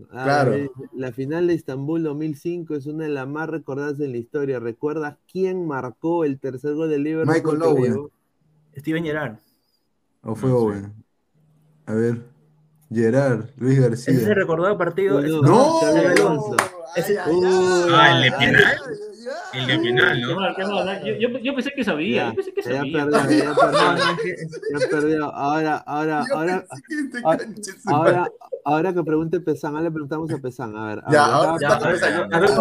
Claro. La final de Estambul 2005 es una de las más recordadas en la historia. ¿Recuerdas quién marcó el tercer gol del Liverpool? Michael Owen. Steven Gerrard. ¿O fue Owen? A ver. Gerard, Luis Ese García. es el recordado partido. No, ese- ¡No! Xabi Alonso. Ese- Ay, ay, Uy, Ah, el de penal. El de penal, ¿no? mal, qué mal. Yo, yo, yo pensé que sabía, Ya, yo pensé que ya sabía. perdió, ya perdió, ya perdió. Ahora, ahora, Yo ahora, este ah, ahora, ahora que pregunte Pesán, ahora le preguntamos a Pesán. A ver, a Ya, ahora Ya, a ver,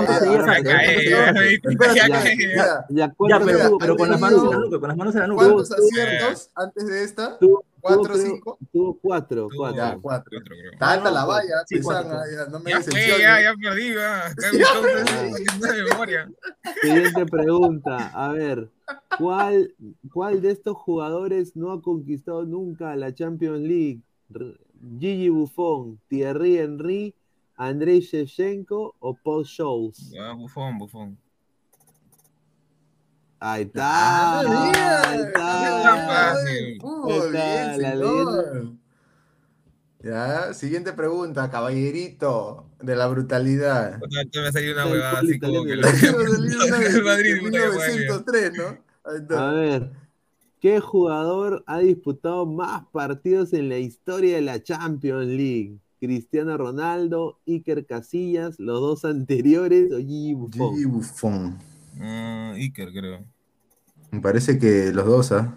cuánto Ya pero, con las manos en la nuca, con las manos en la nuca. ¿Cuántos aciertos antes de esta? ¿Cuatro, cinco? Tuvo cuatro, cuatro. Ya, cuatro. Otro, creo. Está alta la No, valla, sí, cuatro. ya, no me Ya fue, ya, ya perdí, de memoria. Siguiente pregunta. A ver, ¿cuál, ¿cuál de estos jugadores no ha conquistado nunca la Champions League? Gigi Buffon, Thierry Henry, Andrei Shevchenko o Paul Scholes. Ah, bufón, bufón. Ahí está. Ah, ahí está. Fácil. Ahí está. Ya, siguiente pregunta, caballerito de la brutalidad. Puta, te me ha salido una El huevada así como que italiano. la Salió una de- del Madrid, de puta que madre. 1903, ¿no? Ahí está. A ver, ¿qué jugador ha disputado más partidos en la historia de la Champions League? Cristiano Ronaldo, Iker Casillas, los dos anteriores o Gigi Buffon. Gigi Buffon. Ah, Iker, creo. Me parece que los dos, ¿ah?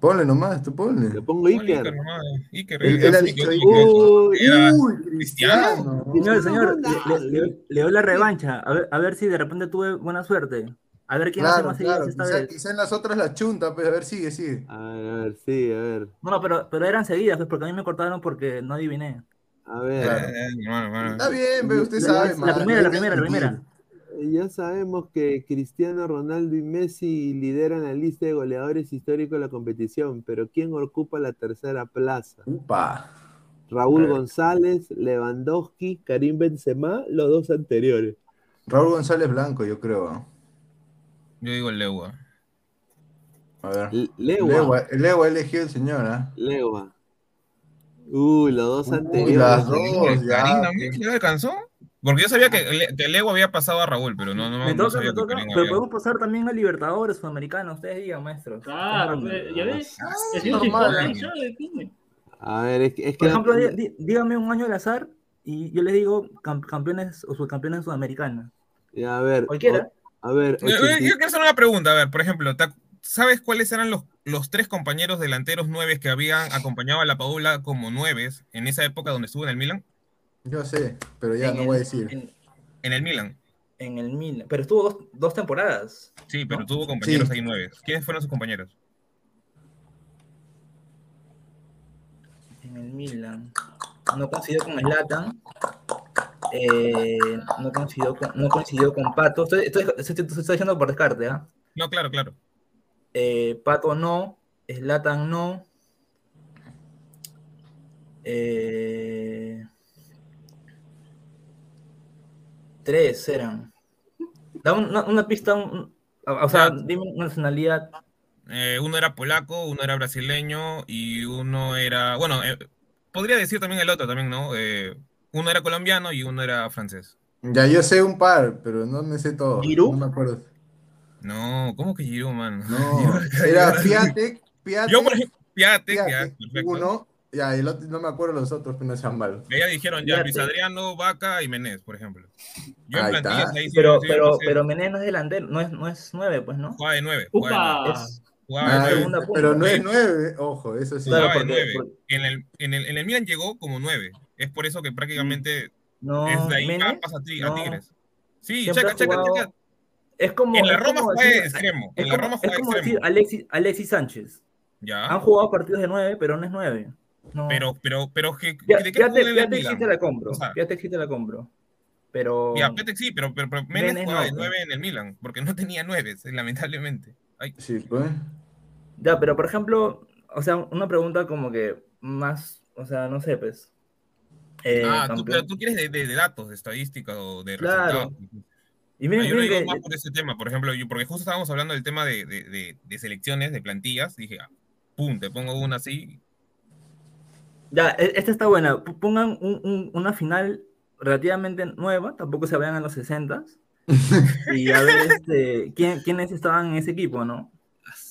Ponle nomás, tú Le ponle. pongo Ponle Iker. nomás. Iker, Él- Iker, él ha sí, dicho yo- Iker. Uy, Cristiano. Señor, señor, le, le- le doy la revancha. A ver, a ver si de repente tuve buena suerte. A ver quién hace Claro, más seguidas claro. esta Quizá, vez. quizá en las otras la chunta, pues a ver, sigue, sigue. A ver, a ver, sí, a ver. No, no, pero, pero eran seguidas, pues, porque a mí me cortaron porque no adiviné. A ver. Claro. Eh, hermano. Está bien, pero usted La- sabe, la man, primera, la primera, la primera. Eh, Ya sabemos que Cristiano Ronaldo y Messi lideran la lista de goleadores históricos de la competición, pero ¿quién ocupa la tercera plaza? Upa. Raúl González, Lewandowski, Karim Benzema, los dos anteriores. Raúl González Blanco, yo creo. Yo digo Lewa. A ver. Lewa. Lewa, Lewa eligió el señor, ¿ah? Lewa. Uy, los dos Uy, anteriores. las dos, ¿Karim ya. también le alcanzó? Porque yo sabía que, que Lewa había pasado a Raúl, pero no, no, Me no toca, sabía me toca. Pero había- podemos pasar también a Libertadores Sudamericanos. Ustedes digan, maestros. Claro, mandan. ya ves. Ah, es normal, ¿eh? A ver, es que. Es Por que ejemplo, dí- dí- dígame un año al azar y yo les digo cam- campeones o subcampeones sudamericanos. Ya, a ver. Cualquiera. o- a ver, Yo, yo- 80 yo quiero hacer una pregunta, a ver, por ejemplo, ¿te ac- ¿sabes cuáles eran los, los tres compañeros delanteros nueves que habían acompañado a la Paula como nueves en esa época donde estuvo en el Milan? Yo sé, pero ya En no el- voy a decir. En, En el Milan. en el Milan. Pero estuvo dos, dos temporadas. Sí, pero ¿no? tuvo compañeros Sí. ahí nueves. ¿Quiénes fueron sus compañeros? En el Milan. No coincidió con Zlatan. Eh, no, coincidió con, no coincidió con Pato. Estoy, estoy, estoy- estoy diciendo por descarte, ¿ah? No, claro, claro. Eh, Pato no. Zlatan no. Eh, tres eran. Da una, una pista, un- o sea, dime una nacionalidad. Eh, uno era polaco, uno era brasileño y uno era, bueno, eh, podría decir también el otro también, ¿no? Eh, uno era colombiano y uno era francés. Ya yo sé un par, pero no me sé todo. ¿Giroud? No me acuerdo. No, ¿cómo que Giroud, man? No, era Piatek, Piatek, Yo, por ejemplo, Piatek, ya, Piatek, perfecto. uno, ya, el otro, no me acuerdo los otros, pero no sean malos. Ella dijeron ya. Luis Adriano, Vaca y Menés, por ejemplo. Yo en Ahí está. plantillas ahí sí, Pero, sí, pero, no sé, pero Menés no es delantero, no es, no es nueve, pues, ¿no? jugaba de nueve. jugaba de Upa. nueve. Es, Ah, nueve. segunda punta. pero no es nueve, ojo, eso sí. Claro, porque- nueve. En el, en, el, en el Milan llegó como nueve. Es por eso que prácticamente no, es de ahí Menés, pasa a, ti- a no. Tigres. Sí, Siempre checa, checa, jugado- checa. Es como, En la es Roma como fue decir- extremo, Es en la como, Roma fue es como extremo. decir Alexis, Alexis Sánchez. Ya. Han jugado partidos de nueve, pero no es nueve. No. Pero, pero, pero, ¿qué, ya, ¿de qué ya te, ya te Milan? sí te la compro. O sea, ya te sí te la compro. Pero. Ya, Petek sí, pero, pero, pero Menés jugaba no, de pues. nueve en el Milan, porque no tenía nueve, lamentablemente. Ay, Sí, pues. Ya, pero por ejemplo, o sea, una pregunta como que más, o sea, no sé, pues. Eh, ah, tú, pero tú quieres de, de- de datos, de estadística o de Claro. resultados. Y miren, Ah, yo miren digo que- más por ese tema, por ejemplo, yo, porque justo estábamos hablando del tema de, de, de- de selecciones, de plantillas, dije, ah, pum, te pongo una así. Ya, e- esta está buena. Pongan un- un- una final relativamente nueva, tampoco se vayan a los 60 y a ver este, ¿quién, quiénes estaban en ese equipo, ¿no?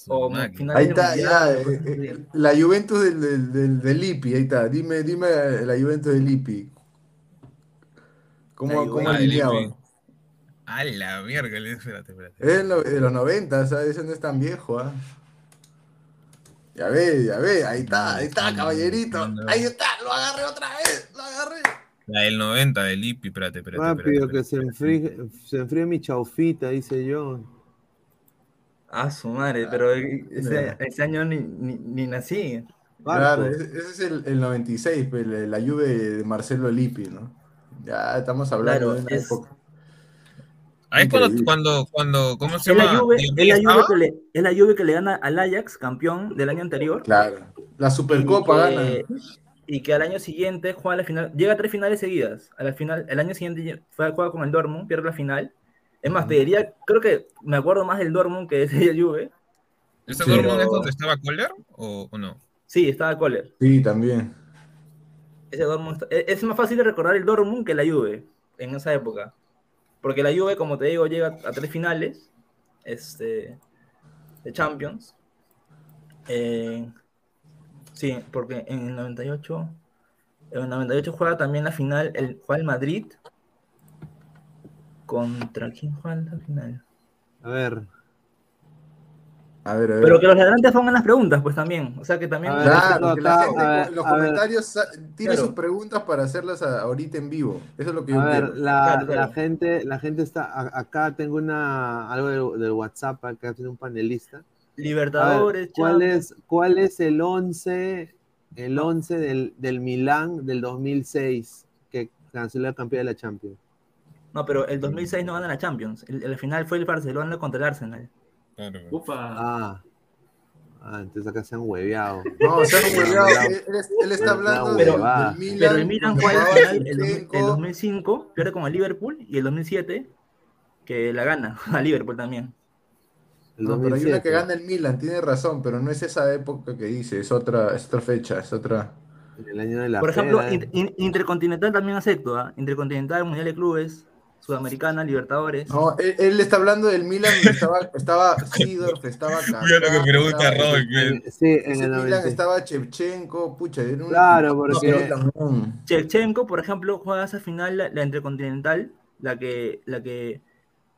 O Ahí está, mundial, ya, eh, eh, la Juventus del, del, del, del Lippi, ahí está. Dime, dime la Juventus del Lippi. ¿Cómo, cómo Juventus del alineaba? Lippi. A la mierda, espérate, espérate. Es lo- de los 90, ¿sabes? Ese no es tan viejo, ¿ah? Ya ve, ya ve, ahí está, ahí está, caballerito. Ahí está, lo agarré otra vez, lo agarré. La del 90 del IPI, espérate, espérate. Rápido, espérate. que se enfríe, se enfríe mi chaufita, dice yo. Ah, su madre, pero ese, ese año ni, ni, ni nací. Claro, ese, ese es el, el 96, pues, la, Juve de Marcelo Lippi, ¿no? Ya estamos hablando Claro, de una es- época. Ahí cuando, Increíble. cuando, cuando, ¿cómo se Es la llama? Es la Juve estaba. que le, es la Juve que le gana al Ajax, campeón del año anterior. Claro, la Supercopa y gana. que, y que al año siguiente juega la final, llega a tres finales seguidas. A la final, el año siguiente juega con el Dortmund, pierde la final. Es más, te diría, creo que me acuerdo más del Dortmund que de ese Juve. ¿Ese Pero- Dortmund es donde estaba Kohler o, o no? Sí, estaba Kohler. Sí, también. Ese Dortmund está- es es más fácil de recordar el Dortmund que la Juve en esa época. Porque la Juve, como te digo, llega a tres finales este, de Champions. Eh, sí, porque en el 98, en el 98 juega también la final, el, juega el Madrid. ¿Contra quién juega la final? A ver. A ver, a ver. Pero que los ladrantes pongan las preguntas, pues también. O sea que también. Ver, Claro, que la gente ver, los comentarios Claro. sus preguntas para hacerlas ahorita en vivo. Eso es lo que yo A ver, quiero. la, Claro, claro. la gente, la gente está, acá tengo una, algo del, del WhatsApp, acá tiene un panelista. Libertadores, ¿cuál Champions. es, cuál es el 11, el 11 del, del Milán del 2006 que canceló el campeón de la Champions? No, pero el 2006 no gana la Champions. El, el final fue el Barcelona contra el Arsenal. Claro. Upa. Ah, Ah, entonces acá se han hueveado. No, se han hueveado. Él, él es- él está hablando hueveado. del, del Milan. Pero el Milan fue el, Shevchenko. el 2005, pierde con el Liverpool, y el 2007, que la gana a Liverpool también. El No, pero hay una que 2007. gana el Milan, tiene razón, pero no es esa época que dice, es otra, es otra fecha, es otra. El año de la Por ejemplo, pera. in- in- Intercontinental también acepto, ¿ah? Intercontinental, Mundial de Clubes, Sudamericana, Libertadores. No, él, él está hablando del Milan, estaba, estaba Sidorf, estaba Kaká, Mira lo que pregunta estaba- Roy. Sí, en el Milan 90. estaba Shevchenko, pucha, era un Claro, porque- también. Shevchenko, por ejemplo, juega esa final, la, la Intercontinental, la que, la que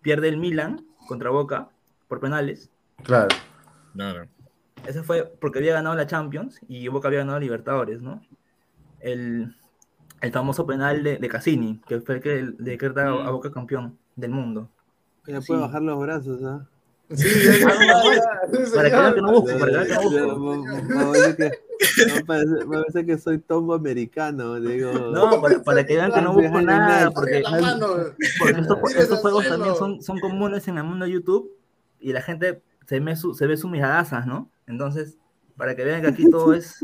pierde el Milan contra Boca por penales. Claro. Claro. Ese fue porque había ganado la Champions y Boca había ganado Libertadores, ¿no? El, el famoso penal de, de Cassini, que fue el que decreta a Boca campeón del mundo. Ya Sí. puede bajar los brazos, ¿ah? Sí, ya, ya, ya, Para que vean que no busco, para que vean que no busco. me- me parece que- me me soy tombo americano, digo. No, para, para que vean que no busco nada, porque, estos, juegos también son, son comunes en el mundo de YouTube y la gente se ve, su, se ve sus miradazas, ¿no? Entonces, para que vean que aquí todo es,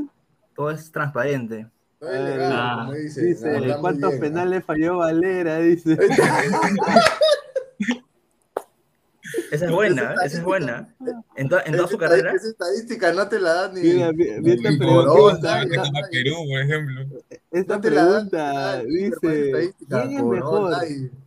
todo es transparente. Todo es legal, Ah, dice. Dice, ¿cuántos penales falló Valera? Dice. Esa es buena, esa es buena. En, to- en toda su carrera. Esa estadística no te la dan ni. Mira, vi esta pregunta, esta- Perú, por ejemplo. Esta No te la dan, pregunta dice, ¿quién es mejor?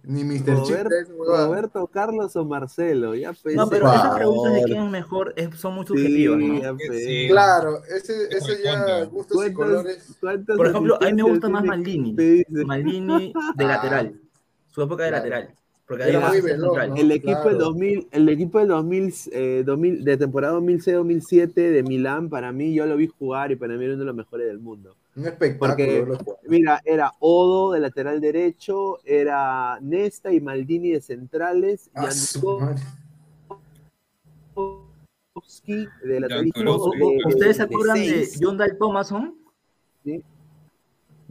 Ni Mr. Chip. Robert- Roberto Carlos o Marcelo, ya pues. No, pero esas preguntas de quién es mejor son muy Sí, subjetivas, ¿no? ya. Sí. Claro, ese, eso ya gustos y ¿Cuántas- colores. Por ejemplo, a mí me gusta más Maldini. Maldini de Ah. lateral. Su época de Claro. lateral. Porque Era muy veloz. ¿no? El equipo del Claro. 2000, el equipo del 2000, eh, 2000 de temporada 2006-2007 de Milán, para mí yo lo vi jugar y para mí era uno de los mejores del mundo. Un espectáculo. Porque, mira, era Odo de lateral derecho, era Nesta y Maldini de centrales, y Ah, de lateral de- ¿Ustedes se de acuerdan de seis. John Dal Thomason? Sí.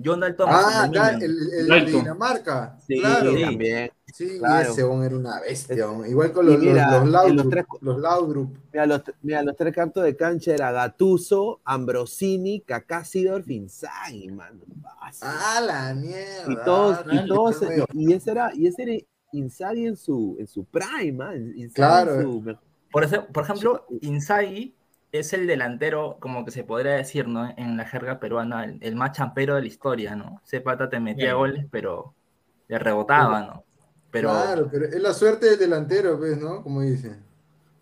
John Dal Thomason. Ah, de Milan. el, el de. Dinamarca. Sí, claro. también. Sí, claro. ese hombre era una bestia. hombre. Igual con Y los, mira, los, los en los tres- Los Laudrup. Mira, los, mira, los tres cantos de cancha era Gattuso, Ambrosini, Kaká, Sidorf, Inzaghi, mano. Ah, la mierda. y todos, Ah, y todos, feo. y ese era, y ese era Inzaghi en su, en su prime, ¿ah? Inzaghi Claro. en su mejor- Por, ese- por ejemplo, Inzaghi es el delantero, como que se podría decir, ¿no? En la jerga peruana, el, el más champero de la historia, ¿no? Ese pata te metía Claro. goles, pero le rebotaba, ¿no? Pero Claro, pero es la suerte del delantero, pues, ¿no? Como dicen.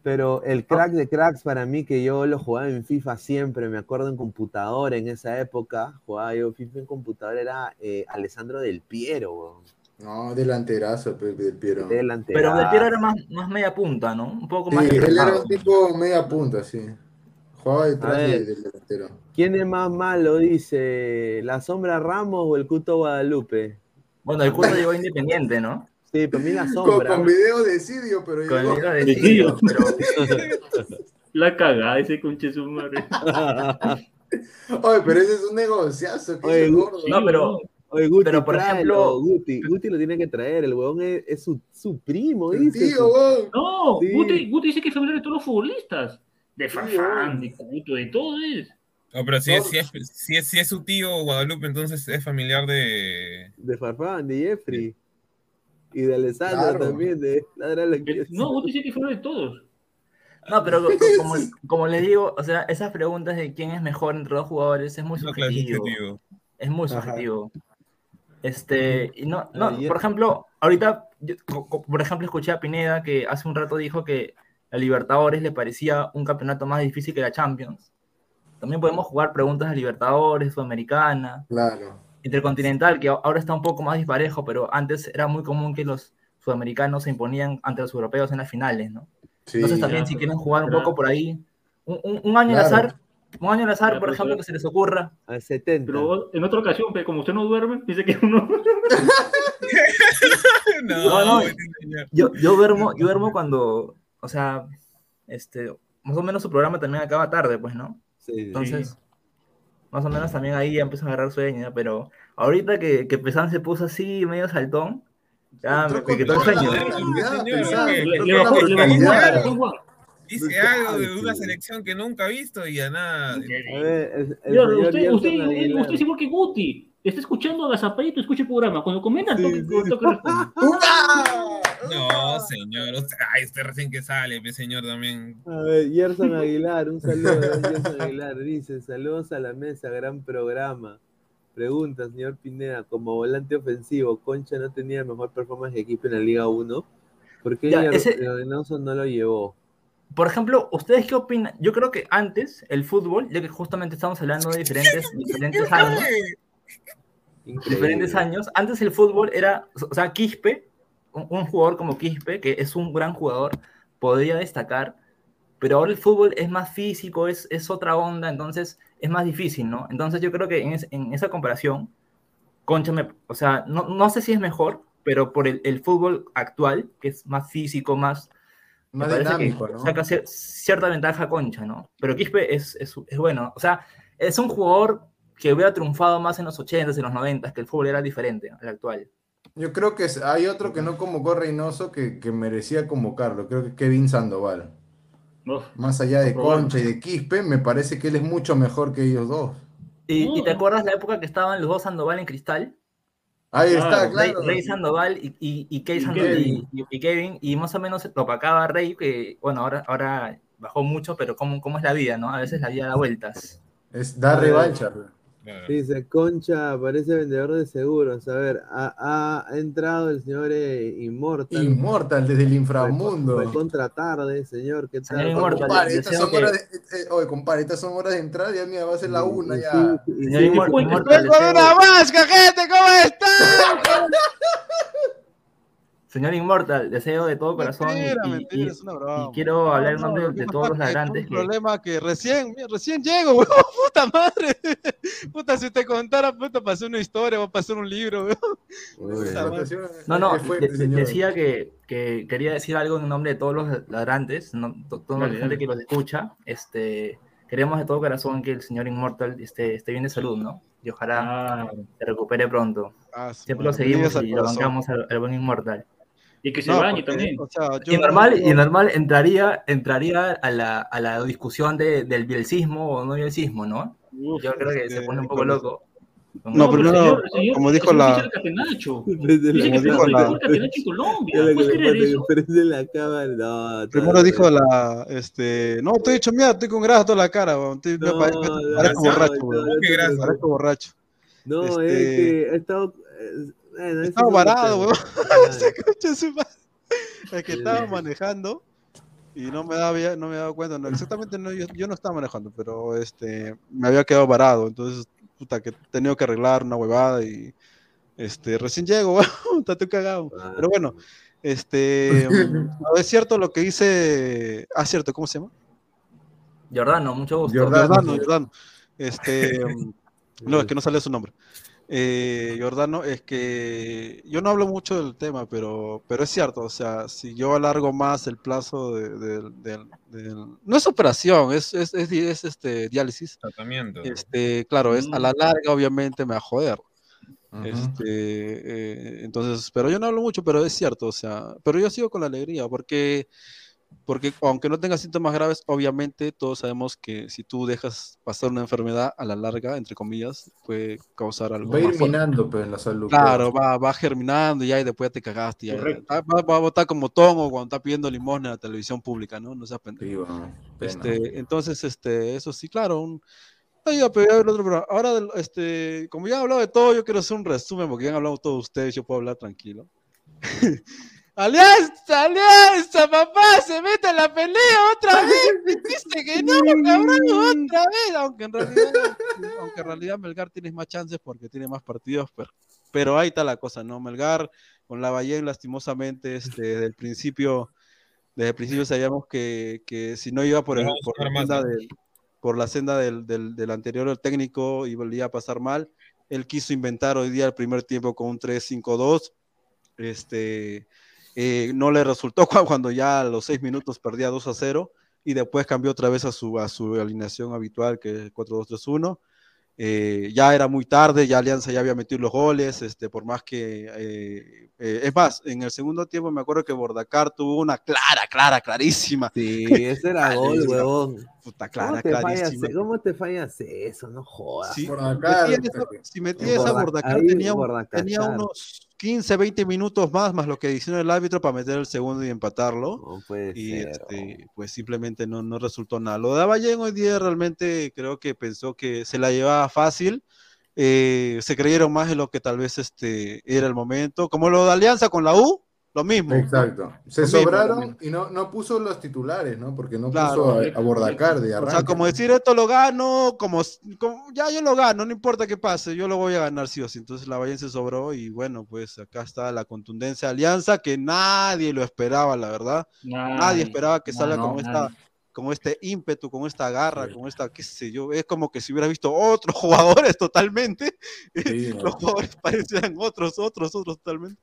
Pero el crack de cracks para mí, que yo lo jugaba en FIFA siempre, me acuerdo en computadora en esa época, jugaba yo FIFA en computadora, era eh, Alessandro Del Piero. No, delanterazo, pues, del Piero. delantero. pero Del Piero era más, más media punta, ¿no? Un poco Sí, más él era un tipo media punta, sí. Jugaba detrás de- del delantero. ¿Quién es más malo? Dice, ¿la sombra Ramos o el Cuto Guadalupe? Bueno, el curso llegó independiente, ¿no? Sí, pero mí la Con, sombra. con video de Sidio, pero Con el hilo de Sidio, pero La cagada ese conche su madre. Oye, pero ese es un negociazo. que Oye, gordo. no, pero Oye, Guti, Pero, por tráelo, ejemplo- Guti, Guti lo tiene que traer, el huevón es, es su, su primo, dice. tío, su- weón. No, Sí. Guti, Guti dice que es familiar de todos los futbolistas. De Farfán, de Cuto, de todo es. No, pero si es, si, es, si, es, si es su tío Guadalupe, entonces es familiar de. De Farfán, de Jeffrey. Y de Alessandro Claro. también, de Ladra la que- No, Guti dice que fue de todos. No, pero co- como, como les digo, o sea, esas preguntas de quién es mejor entre dos jugadores es muy No, claro, es subjetivo. Es muy Ajá. subjetivo. Este, y no, no, por ejemplo, ahorita, yo- por ejemplo, escuché a Pineda que hace un rato dijo que la Libertadores le parecía un campeonato más difícil que la Champions. También podemos jugar preguntas de Libertadores, Sudamericana, Claro. Intercontinental, que ahora está un poco más disparejo, pero antes era muy común que los sudamericanos se imponían ante los europeos en las finales, ¿no? Sí. Entonces también ya, si quieren jugar un pero- poco por ahí, un, un- un año al Claro. azar, un año al azar, Ya, por ejemplo, que se les ocurra. Al 70. Pero en otra ocasión, como usted no duerme, dice que uno. no, No, no. Yo, yo duermo, yo duermo cuando, o sea, este, más o menos su programa también acaba tarde, pues, ¿no? Sí, sí. Más o menos también ahí ya empiezo a agarrar sueño, pero ahorita que, que Pesan se puso así, medio saltón, ya me, quitó el sueño. guante. Dice algo de una selección que nunca ha visto y a nada. Usted, es igual que Guti. Está escuchando a Gazapayito, escucha el programa. Cuando comenta, toque, toque responde. No, señor. Ay, usted recién que sale, mi señor también. A ver, Gerson Aguilar, un saludo a Gerson Aguilar. Dice, saludos a la mesa, gran programa. Pregunta, señor Pineda, como volante ofensivo, ¿Concha no tenía mejor performance de equipo en la Liga 1? ¿Por qué Ya, ese- no lo llevó? Por ejemplo, ¿ustedes qué opinan? Yo creo que antes el fútbol, ya que justamente estamos hablando de diferentes, diferentes años, diferentes años, antes el fútbol era, o sea, Quispe, un, un jugador como Quispe, que es un gran jugador, podría destacar, pero ahora el fútbol es más físico, es, es otra onda, entonces es más difícil, ¿no? Entonces yo creo que en, es- en esa comparación, Concha, me, o sea, no, no sé si es mejor, pero por el, el fútbol actual, que es más físico, más... me Más parece que dinámico, ¿no? Saca cier- cierta ventaja a Concha, ¿no? Pero Quispe es, es, es bueno, o sea, es un jugador que hubiera triunfado más en los 80s, en los 90s, que el fútbol era diferente al actual. Yo creo que hay otro que no convocó a Reynoso que, que merecía convocarlo. Creo que Kevin Sandoval. Más allá de. Concha y de Quispe, me parece que él es mucho mejor que ellos dos. ¿Y, y te acuerdas la época que estaban los dos Sandoval en cristal? Ahí está, Rey, claro. Rey Sandoval y, y, Y Sandoval Kevin. y, y Kevin, y más o menos lo opacaba a Rey, que bueno, ahora, ahora bajó mucho, pero ¿cómo, cómo es la vida, no? A veces la vida da vueltas. Es dar revancha. Dice, Concha parece vendedor de seguros. A ver, ha, ha entrado el señor eh, Immortal. Inmortal desde el inframundo. Fue contra tarde, señor. ¿Qué tal? Señor Immortal, Compadre, estas son que- horas de, eh, oye, compadre, estas son horas de entrada, ya mira, va a ser la una ya. Señor Immortal, Immortal, ¡Vengo de deseo- una vasca, gente! ¿Cómo están? Señor Immortal, deseo de todo corazón y- Mentira, y, mentira, y- es una broma. y quiero hablar en No, nombre de todos los ladrantes Un que, problema que recién, recién llego, weón, puta madre. Puta, si te contara, puta, pasé una historia, va a pasar un libro, weón. Madre. No, no, de- de- decía que, que quería decir algo en nombre de todos los ladrantes, no, to- toda Dale, la gente dale. que los escucha. Este, queremos de todo corazón que el señor Inmortal esté, esté bien de salud, ¿no? Y ojalá se recupere pronto. Ah, Siempre lo seguimos y lo bancamos al, al buen Inmortal. Y que se No, bañe porque, también. o sea, yo Y no normal, y normal entraría, entraría a la, a la discusión de, del bielcismo o no bielcismo, ¿no? Yo creo que se este, pone un poco loco. No, pero primero, señor, señor, como dijo la- Catenacho. Dijo la-. No, Primero dijo la, este, no, estoy hecho mierda, estoy con grasa toda la cara, weón. Estoy- No, no, me parezco no, borracho, no, no. Parezco borracho. No, Este- es que he estado. Eh, Estaba lo weón. sé. Se escucha su madre. Es que estaba manejando y no me daba, no me daba cuenta. No, exactamente, no, yo, yo no estaba manejando, pero este, me había quedado varado. Entonces, puta, que he tenido que arreglar una huevada y este, recién llego, weón. Está todo cagado. Ah. Pero bueno, este, no, es cierto lo que dice. Ah, cierto, ¿cómo se llama? Jordano, mucho gusto. Jordano. Jordano, Jordano. Este, no, es que no sale su nombre. Eh, Jordano, es que yo no hablo mucho del tema, pero, pero es cierto, o sea, si yo alargo más el plazo de, no es operación, es, es, es, este, diálisis, Tratamiento. este, claro, es a la larga obviamente me va a joder. Este, eh, entonces, pero yo no hablo mucho, pero es cierto, o sea, pero yo sigo con la alegría, porque, porque aunque no tenga síntomas graves, obviamente todos sabemos que si tú dejas pasar una enfermedad a la larga, entre comillas, puede causar algo Va a ir minando, pues, en la salud. Claro, va, va germinando y ya y después ya te cagaste. ya- va, va- a botar como tongo cuando está pidiendo limosna en la televisión pública, ¿no? No seas pendejo. Sí. Este, entonces, este, eso sí, claro. Un... Ay, ya, pero ya el otro, pero ahora, este, como ya he hablado de todo, yo quiero hacer un resumen porque ya han hablado todos ustedes, yo puedo hablar tranquilo. ¡Alianza, alianza, papá! ¡Se mete en la pelea otra vez! Dijiste que no, cabrón, otra vez. Aunque en realidad, aunque en realidad Melgar tiene más chances porque tiene más partidos, pero, pero ahí está la cosa, ¿no? Melgar con la Ballén, lastimosamente, este, desde el principio, desde el principio sabíamos que, que si no iba por, el, por la senda del, del, del anterior el técnico y volvía a pasar mal. Él quiso inventar hoy día el primer tiempo con un 3-5-2. Este, eh, no le resultó cu- cuando ya a los seis minutos perdía 2 a 0 y después cambió otra vez a su, a su alineación habitual que es 4-2-3-1. eh, ya era muy tarde, ya Alianza ya había metido los goles, este, por más que, eh, eh, es más, en el segundo tiempo me acuerdo que Bordacar tuvo una clara, clara, clarísima. Sí, ese era gol, Clarísima. huevón. Puta, ¿Cómo clara, te, fallas, clarísima. ¿Cómo te fallas eso? No jodas. Sí, Bordacar, metía esa- si metía En esa Borda- Bordacar, tenía, Bordacar, tenía unos 15, 20 minutos más, más lo que hicieron el árbitro para meter el segundo y empatarlo. No puede y ser, este, pues simplemente no, no resultó nada. Lo de Aballén hoy día realmente creo que pensó que se la llevaba fácil. eh, se creyeron más en lo que tal vez este era el momento. Como lo de Alianza con la U, lo mismo. Exacto. Se Lo sobraron mismo. y no, no puso los titulares, ¿no? Porque no Claro. puso a, a Bordacar de O sea, como decir esto lo gano, como, como- ya yo lo gano, no importa qué pase, yo lo voy a ganar sí o sí. Entonces la Bayern se sobró y bueno, pues acá está la contundencia de Alianza que nadie lo esperaba, la verdad. Nadie, Nadie, esperaba que salga no, con esta nadie. con este ímpetu, con esta garra, con esta, qué sé yo, es como que si hubieras visto otros jugadores totalmente, los jugadores parecían otros, otros, otros totalmente.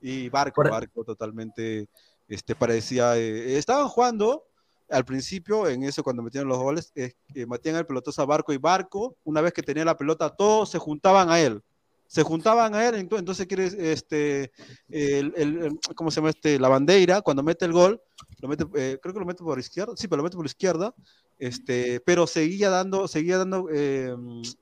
Y Barco, Barco totalmente, este, parecía, eh, estaban jugando al principio, en eso cuando metieron los goles, eh, eh, metían el pelotazo a Barco y Barco, una vez que tenía la pelota, todos se juntaban a él. Se juntaban a él, ento- entonces quiere, este, el, el- el- ¿cómo se llama este? La bandera, cuando mete el gol, lo mete, eh, creo que lo mete por izquierda, sí, pero lo mete por izquierda, este, pero seguía dando, seguía dando eh,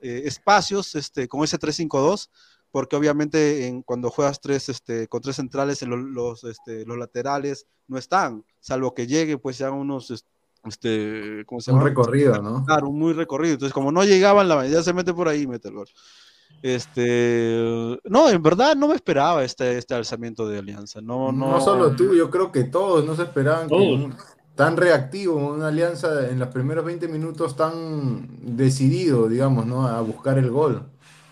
eh, espacios este, con ese 3-5-2, porque obviamente en, cuando juegas tres, este, con tres centrales, en lo- los, este, los laterales no están, salvo que llegue, pues ya unos, es- este, ¿cómo se Un llama? recorrido, ¿no? Claro, un muy recorrido. Entonces, como no llegaban, la mayoría se mete por ahí y mete el gol. Este, no, en verdad no me esperaba este, este alzamiento de Alianza. No, no, No solo tú, yo creo que todos no se esperaban que Todos. un- tan reactivo, una alianza en los primeros 20 minutos tan decidido, digamos, ¿no? A buscar el gol.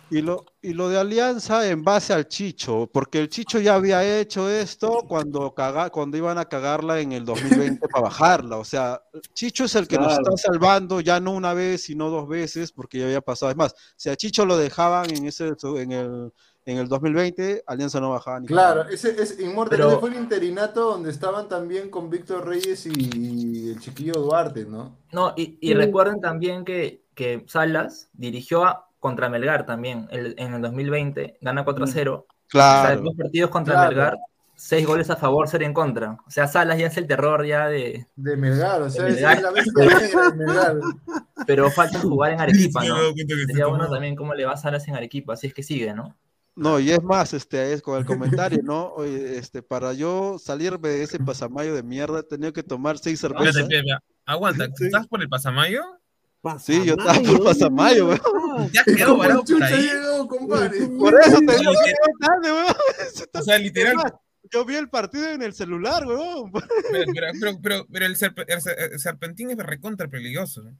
Y lo, y lo de Alianza en base al Chicho, porque el Chicho ya había hecho esto cuando, caga, cuando iban a cagarla en el 2020 para bajarla. O sea, Chicho es el que nos Claro. está salvando ya no una vez, sino dos veces, porque ya había pasado. Es más, si a Chicho lo dejaban en, ese, en, el, en el 2020, Alianza no bajaba ni Claro, cagando. ese es Inmortal, Pero- ese fue el interinato donde estaban también con Víctor Reyes y el chiquillo Duarte, ¿no? No, y, y recuerden también que, que Salas dirigió a- contra Melgar también el- en el 2020, gana 4-0. Claro. O sea, dos partidos contra Claro. Melgar, seis goles a favor, cero en contra. O sea, Salas ya es el terror ya de... De Melgar, o sea, de esa es la bestia de Melgar. Pero falta jugar en Arequipa, ¿no? Sería bueno también cómo le va a Salas en Arequipa, así es que sigue, ¿no? No, y es más, este, es con el comentario, ¿no? Oye, este, para yo salirme de ese pasamayo de mierda, he tenido que tomar seis Espérate, cervezas. espérate, aguanta, ¿estás por el pasamayo? Sí, yo estaba por pasamayo, weón. Ya quedó varado por ahí. llegó, compadre? Por eso te digo que tarde, weón. O sea, literal. Yo vi el partido en el celular, weón. Pero, pero, pero, el, serpe- el ser- el serpentín es recontra peligroso. ¿no?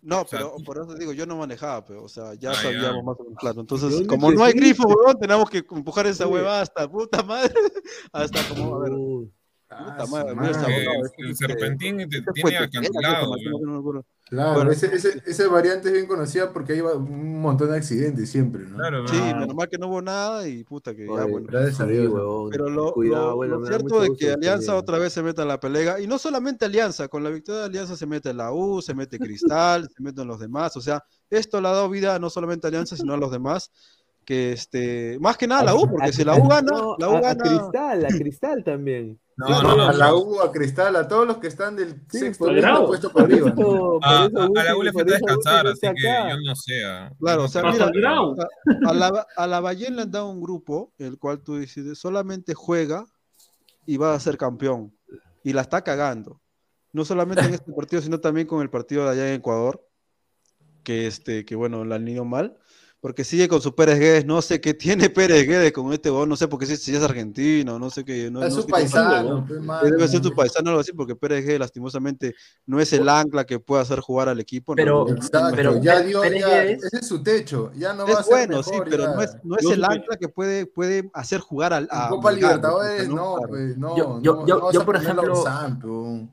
No, pero por eso digo, yo no manejaba, pero, o sea, ya Ah, sabíamos ya. más o menos claro. ¿De Entonces, como no hay grifo, weón, tenemos que empujar esa hueva hasta puta madre. Hasta como, a ver. Puta madre, esa madre. hueva, El- este- el serpentín te- este tiene acantilado. Claro, Bueno, ese, ese, esa variante es bien conocida porque hay un montón de accidentes siempre, ¿no? Sí, menos mal que no hubo nada y puta que ya Oye, bueno. gracias a Dios, huevón. Pero lo, Cuidado, lo- bueno, lo cierto gusto que Alianza otra vez se mete en la pelea, y no solamente Alianza, con la victoria de Alianza se mete la U, se mete Cristal, se meten los demás, o sea, esto le ha dado vida no solamente a Alianza, sino a los demás, que este, más que nada a la U, porque si la U gana, No, la U a- a gana. Cristal, a Cristal también. No, no, a la U, a Cristal, a todos los que están del sexto por quinto eso. puesto para arriba. ¿no? A, la U le por falta descansar, así que acá. yo no sé. ah. Claro, o sea, mira, a, a la, a la Bayern le han dado un grupo, el cual tú decides, solamente juega y va a ser campeón. Y la está cagando. No solamente en este partido, sino también con el partido de allá en Ecuador, que, este, que bueno, la han ido mal. Porque sigue con su Pérez Guedes, no sé qué tiene Pérez Guedes con este gol, no sé por qué si, si es argentino, no sé qué. No, Es no su paisano. Debe ser su paisano algo así, porque Pérez Guedes lastimosamente no es el ancla que pueda hacer jugar al equipo. ¿no? Pero- Exacto, pero ya dio, ya, ese es su techo, ya no va a es ser bueno, mejor, sí, pero ya. no es, no es Yo el supe- ancla que puede, puede hacer jugar al, a Copa Libertadores, ¿no? pues, no, yo, por ejemplo, Orsán,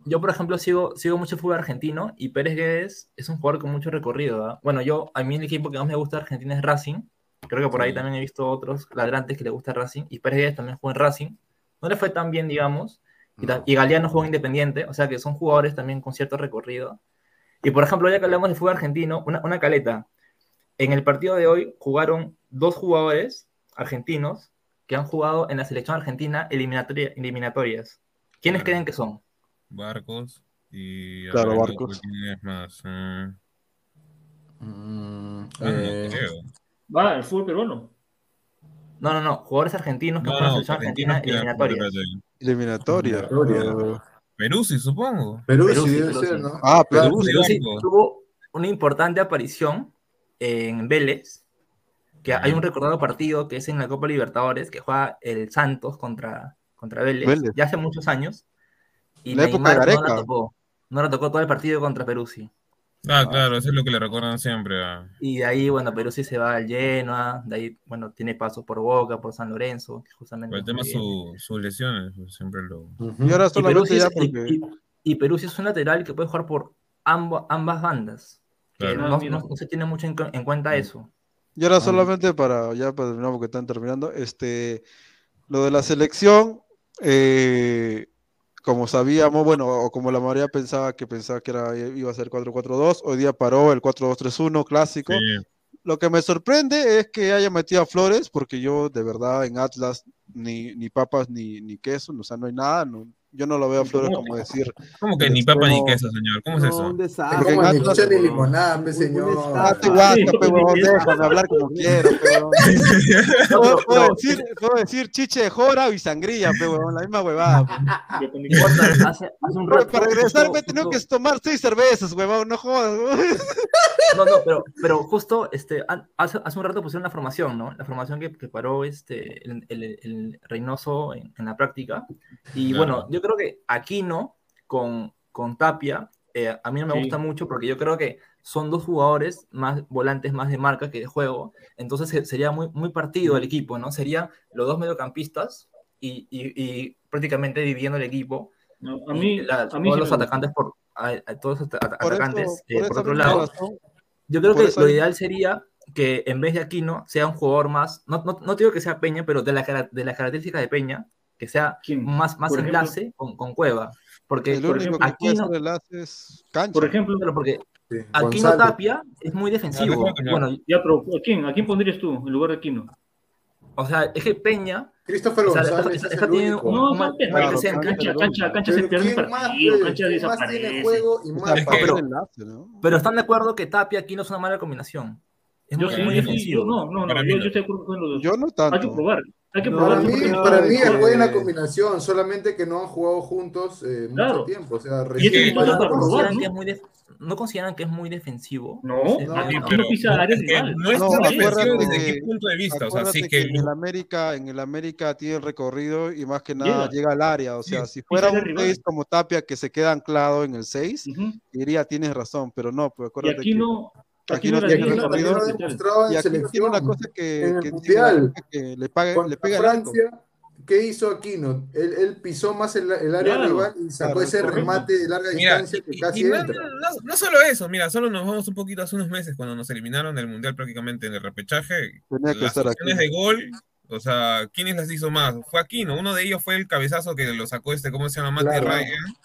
yo, por ejemplo, sigo, sigo mucho el fútbol argentino y Pérez Guedes es un jugador con mucho recorrido. ¿ah? Bueno, yo, a mí el equipo que más me gusta de Argentina es Racing. Creo que por ahí también he visto otros ladrantes que le gusta Racing. Y Pérez Guedes también jugó en Racing. No le fue tan bien, digamos. Y, ta- y Galeano jugó en Independiente. O sea que son jugadores también con cierto recorrido. Y por ejemplo, ya que hablamos de fútbol argentino, una, una caleta. en el partido de hoy jugaron dos jugadores argentinos que han jugado en la selección argentina eliminatoria- eliminatorias. ¿Quiénes creen que son? Barcos y. Claro, Barcos. ¿quién es más? Mm, Mm, ah, no eh, creo. Va, el fútbol peruano. No, no, no, jugadores argentinos que No, juegan no, la selección argentina. Eliminatoria. Eliminatoria. Eh, Perú, sí, supongo. Perú Perú sí debe ser. ¿no? Ah, Claro, Perú, Perú sí tuvo una importante aparición en Vélez, que hay un recordado partido que es en la Copa Libertadores, que juega el Santos contra, contra Vélez, Vélez. ya hace muchos años, y La época de Neymar no la tocó, no la tocó todo el partido contra Perú, sí. Ah, claro, eso es lo que le recuerdan siempre a. Y de ahí, bueno, Perú sí se va al Genoa, de ahí, bueno, tiene pasos por Boca, por San Lorenzo, justamente... Por el tema su, sus lesiones, pues, siempre lo. Ujú. Y ahora Y Perú, solamente sí ya es, y- porque. y- y Perú sí es un lateral que puede jugar por ambo- ambas bandas. Que Claro. no, Ah, no- no se tiene mucho en, en cuenta eso. Y ahora solamente para, ya para terminar, porque están terminando, este, lo de la selección, eh, como sabíamos, bueno, o como la mayoría pensaba que pensaba que era, iba a ser 4-4-2, hoy día paró el 4-2-3-1 clásico. Sí. Lo que me sorprende es que haya metido a Flores, porque yo de verdad en Atlas ni, ni papas ni, ni queso, o sea, no hay nada, no- yo no lo veo a Flores como decir. ¿Cómo que ni papa ni queso, señor? ¿Cómo es No, eso? un Es desastre. Como ni ni limonada, señor. Ah, te guaca, pe, huevón, déjame hablar como quiero, pe, huevón. Puedo, decir, puedo decir chiche de jora y sangría, pe, huevón, la misma huevada. pe. Importa, hace, hace un Pero rato. para regresar me he tenido que tomar seis cervezas, huevón, no jodas. No, no, pero, pero justo este, hace, hace un rato pusieron la formación, ¿no? La formación que, que paró este, el, el- el Reynoso en, en la práctica. Y Claro. bueno, yo creo que Aquino con, con Tapia, eh, a mí no me Sí. gusta mucho porque yo creo que son dos jugadores más volantes más de marca que de juego. Entonces se- sería muy, muy partido el equipo, ¿no? Serían los dos mediocampistas y, y- y prácticamente dividiendo el equipo. No, a mí, la- a mí todos sí los atacantes por a- a todos los ata- Por atacantes eh, por por otro lado razón, yo creo por que lo ideal sería que en vez de Aquino sea un jugador más, no, no, no digo que sea Peña, pero de, la, de las características de Peña, que sea ¿Quién? más, más Por ejemplo. enlace con, con Cueva. Porque el por único ejemplo, que es cancha. Por ejemplo, pero porque Sí, Aquino Gonzalo. Tapia es muy defensivo. Bueno, ya, pero ¿a quién? ¿A quién pondrías tú en lugar de Aquino? o sea, es que Peña, Christopher o sea, esta, González esta- esta tiene único. un, No, un mal, Tapia, mal claro, presente. Cancha, cancha, cancha se Pero pierde ¿quién más, juego y más enlace, ¿no? Pero están de acuerdo que Tapia Aquino es una mala combinación. Es Yo muy, sí, muy yo sí, defensivo. yo no, no, no, yo, yo no. estoy de acuerdo con los dos. Yo no Hay que probar, hay que No, probar. Para mí, para mí es buena combinación, solamente que no han jugado juntos eh, mucho tiempo. O sea, Y es recién no probar, consideran ¿no? que es muy def- ¿No consideran que es muy defensivo? No, no, desde qué punto de vista. O sea, Acuérdate sí que que en el América, en el América tiene el recorrido y más que nada Llega. llega, al área. O sea, Sí, si fuera un rival. 6 como Tapia que se queda anclado en el 6, Ujú. diría tienes razón, pero no, pues Y acuérdate aquí que no, aquí aquí no tiene bien no, demostrado y en aquí no tiene una selección. cosa que, En el que Mundial. que le, pague, le pega. Francia, ¿qué hizo Aquino? Él, él pisó más el, el área Claro, rival y sacó claro, ese correcto. remate de larga Mira, distancia que y- casi y no, entra. no- no solo eso, mira, solo nos vamos un poquito hace unos meses cuando nos eliminaron del Mundial prácticamente en el repechaje. Tenía que las estar aquí. de gol, o sea, ¿quiénes las hizo más? Fue Aquino, uno de ellos fue el cabezazo que lo sacó este, ¿cómo se llama? Mati Claro. Ryan.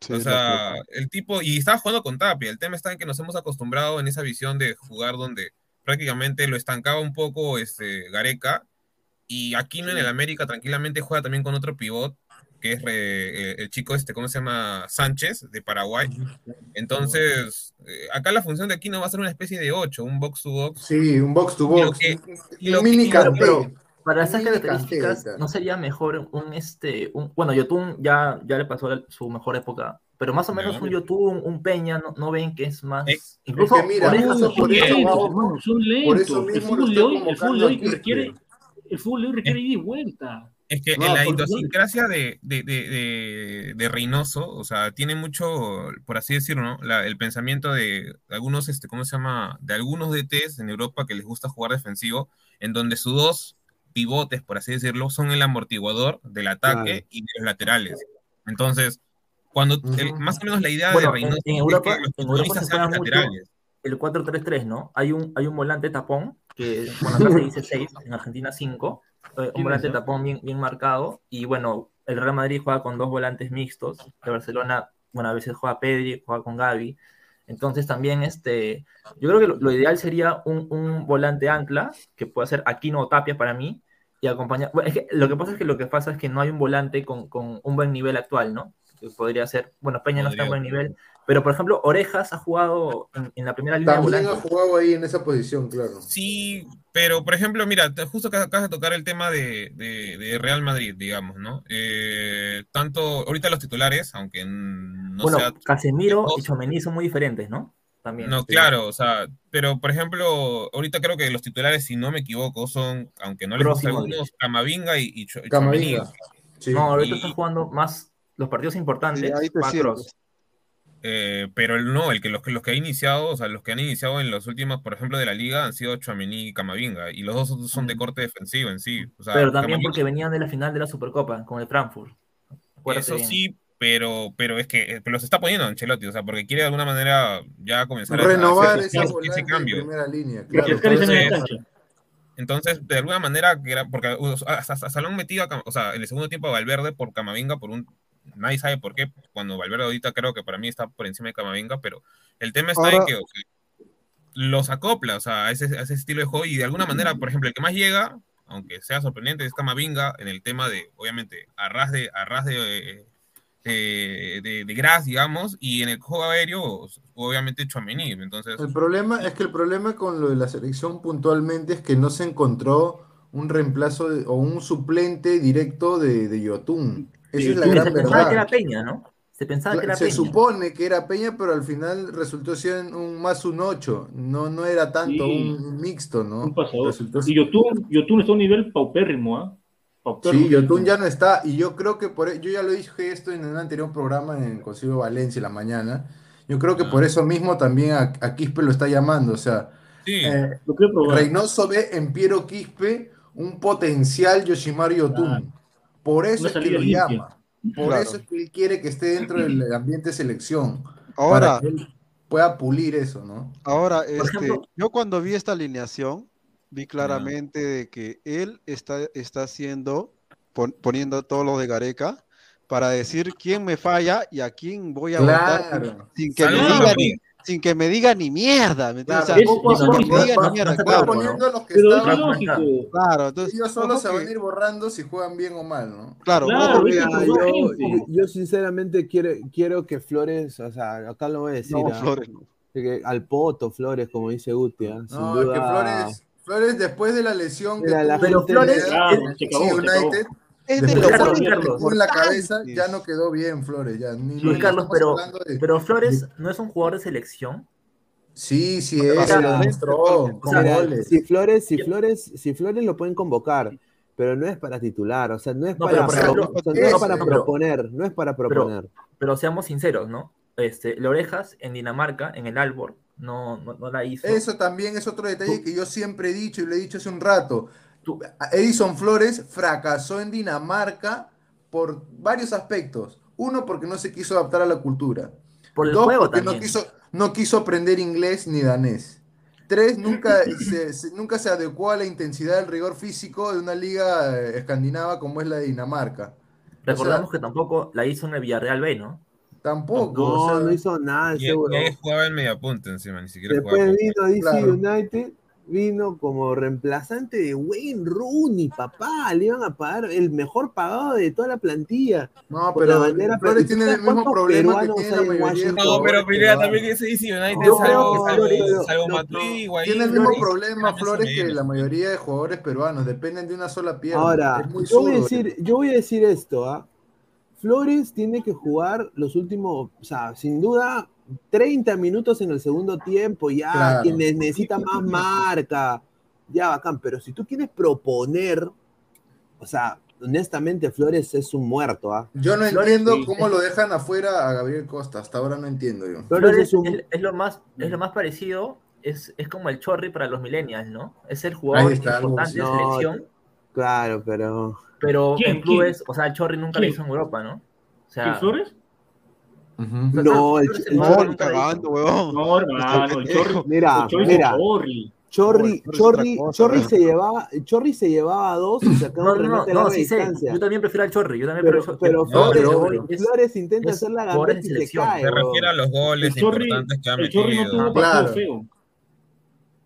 Sí, o sea, el tipo, y estaba jugando con Tapia, el tema está en que nos hemos acostumbrado en esa visión de jugar donde prácticamente lo estancaba un poco este, Gareca, y Aquino en el América tranquilamente juega también con otro pivot, que es re- eh, el chico este, ¿cómo se llama? Sánchez, de Paraguay. Entonces, eh, acá la función de Aquino va a ser una especie de 8, un box to box. Sí, un box to Y lo box. que- lo un que- mini pero- Para esas características. ¿no sería mejor un este, un, bueno, Yotun ya, ya le pasó la- su mejor época, pero más o menos Ya. un Yotun, un Peña, ¿no, no ven que es más, Es- incluso es que mira, Orejas son por eso, lentos, son Por lentos. eso El mismo fútbol de hoy, el fútbol hoy requiere, el fútbol hoy requiere ida y vuelta. Es que No, en la idiosincrasia de, de, de, de, de Reynoso, o sea, tiene mucho, por así decirlo, ¿no? La- el pensamiento de algunos, este, ¿cómo se llama? De algunos DTs en Europa que les gusta jugar defensivo, en donde sus dos pivotes, por así decirlo, son el amortiguador del ataque Claro. y de los laterales. Entonces, cuando el- más o menos la idea Bueno, de en, Reynoso en es Europa, que los en Europa se los laterales. el 4-3-3, ¿no? Hay un, hay un volante tapón, que bueno, acá se dice 6, en Argentina 5, eh, un ¿Quién volante es, tapón bien, bien marcado, y bueno, el Real Madrid juega con dos volantes mixtos, el Barcelona, bueno, a veces juega Pedri, juega con Gavi, Entonces también, este, yo creo que lo, lo ideal sería un, un volante ancla, que pueda ser Aquino o Tapia para mí, y acompañar. Bueno, es que lo que pasa es que lo que pasa es que no hay un volante con, con un buen nivel actual, ¿no? Que podría ser, bueno, Peña no está en buen nivel, pero por ejemplo, Orejas ha jugado en, en la primera línea de También ha jugado ahí en esa posición, claro. Sí, pero por ejemplo, mira, justo que acabas de tocar el tema de, de- de Real Madrid, digamos, ¿no? Eh, tanto ahorita los titulares, aunque no bueno, sea Casemiro y Chomení son muy diferentes, ¿no? También. No, Sí. claro, o sea, pero por ejemplo, ahorita creo que los titulares, si no me equivoco, son, aunque no les Kroos guste y a Modric. algunos, Camavinga y, y Camavinga. No, ahorita Y- está jugando más los partidos importantes. Sí, ahí te. Eh, pero el no, el que los, que los que ha iniciado, o sea, los que han iniciado en los últimos, por ejemplo, de la liga han sido Chouameni y Camavinga, y los dos son- de corte defensivo en sí. O sea, Pero también Camavinga- porque venían de la final de la Supercopa con el Frankfurt. Acuérdate Eso bien. sí, pero, pero es que eh, pero los está poniendo Ancelotti, o sea, porque quiere de alguna manera ya comenzar a- a Renovar hacer ese, cambio. primera línea, claro. Entonces, de alguna manera, que era- porque hasta, hasta lo han metido, a o sea, en el segundo tiempo a Valverde por Camavinga, por un, nadie sabe por qué, cuando Valverde ahorita creo que para mí está por encima de Camavinga, pero el tema está en Ahora- que o sea, los acopla, o sea, a ese, a ese estilo de juego, y de alguna manera, por ejemplo, el que más llega, aunque sea sorprendente, es Camavinga, en el tema de, obviamente, a ras de, a ras de, eh, de, de, de gras, digamos, y en el juego aéreo, obviamente, Chouameni, entonces... El problema es que el problema con lo de la selección puntualmente es que no se encontró un reemplazo de- o un suplente directo de, de Yotun. Esa Sí, es la se gran pensaba que era. Peña, ¿no? Se pensaba que era Se Peña. supone que era Peña, pero al final resultó siendo un más un 8. No, no era tanto Sí. un mixto, ¿no? Un pasador. Resultó Y Yotun, Yotun está a un nivel paupérrimo, ¿ah? Sí, Yotun ya no está, y yo creo que por e- yo ya lo dije esto en un anterior programa en el Consejo de Valencia en la mañana. Yo creo que por eso mismo también a, a Quispe lo está llamando. O sea, Sí. eh. Reynoso ve en Piero Quispe un potencial Yoshimaru Yotun. Por eso es que lo limpia. llama. Por Claro. eso es que él quiere que esté dentro del ambiente selección. Ahora- para que él pueda pulir eso, ¿no? Ahora, este, ejemplo- yo cuando vi esta alineación, vi claramente de que él está, está haciendo, pon- poniendo todo lo de Gareca para decir quién me falla y a quién voy a votar sin que me Salud, diga papi. Sin que me diga ni mierda, ¿me entiendes? Claro, O sea, poco a sin poco que se me va- diga va- ni mierda, claro. poniendo a los que Pero es lógico. Claro, entonces, ellos solo se van a ir borrando si juegan bien o mal, ¿no? Claro, Claro, ojo que- ese Mira, es yo, sinceramente quiero, quiero que Flores, o sea, acá lo voy a decir, no, ¿ah? Flores, no. que al poto Flores, como dice Guti, ¿ah? sin No, es duda. que Flores, Flores después de la lesión que la Pero Flores- Pineda, Claro, en se DC acabó, se United, Es de de Carlos, Carlos. la cabeza, ya no quedó bien Flores, ya. Ni, Luis Carlos, pero, de- pero Flores no es un jugador de selección. Sí, sí O es, sea, lo demostró con Mira, goles. si Flores, si Flores, si Flores lo pueden convocar, pero no es para titular, o sea, no es No, para, pero por pro- ejemplo, o sea, no es para pero- proponer, no es para proponer. Pero seamos sinceros, ¿no? Este, Lorejas en Dinamarca, en el Albor, no, no, no la hizo. Eso también es otro detalle que yo siempre he dicho y lo he dicho hace un rato. Tú- Edison Flores fracasó en Dinamarca por varios aspectos. Uno, porque no se quiso adaptar a la cultura. Por el Dos, juego porque no también. quiso, no quiso aprender inglés ni danés. Tres, nunca se, se- nunca se adecuó a la intensidad del rigor físico de una liga eh, escandinava como es la de Dinamarca. Recordamos que tampoco la hizo en el Villarreal B, ¿no? Tampoco. No, o sea, no hizo nada Y, ese y jugaba el mediapunta encima, ni siquiera Después jugaba. vino DC Claro. United, vino como reemplazante de Wayne Rooney, papá. Le iban a pagar el mejor pagado de toda la plantilla. no, Con la pero bandera, Flores ¿y tú tiene el mismo problema que tiene la mayoría? No, pero jugadores mira, peruanos. también ese DC United, Yo salvo, creo- salvo, pero- salvo no, Tiene el mismo problema Flores que la mayoría de jugadores peruanos, dependen de una sola pierna. Ahora, es muy yo voy, a decir, yo voy a decir esto, ¿ah? Flores tiene que jugar los últimos, o sea, sin duda, 30 minutos en el segundo tiempo, ya, Claro. quien ne- necesita más marca, ya bacán, pero si tú quieres proponer, o sea, honestamente Flores es un muerto, ¿ah? Yo no Flores, entiendo sí. cómo lo dejan afuera a Gabriel Costa, hasta ahora no entiendo yo. Flores Flores es un... es, es lo más, es lo más parecido, es, es como el Chorri para los millennials, ¿no? Es el jugador está, algo importante de. No, selección, Claro, pero... pero ¿Quién? en clubes, o sea, el Chorri nunca lo ¿Quién? hizo en Europa, ¿no? O sea, ¿Quién No, el, Flores el No, Chorri cagando. No, hermano, el. Mira, el Chorri mira. es Chorri. Chorri, Chorri Chorri, otra cosa, Chorri ¿no? se llevaba, Chorri se llevaba dos y sacaba No, un no, no, sí. Yo también prefiero al Chorri. Yo también Pero, prefiero pero No, Flores, pero Flores intenta es hacer la gambeta y se selección. cae. Me weón. refiero a los goles El Chorri- importantes que ha el Chorri no tuvo partido Claro. feo.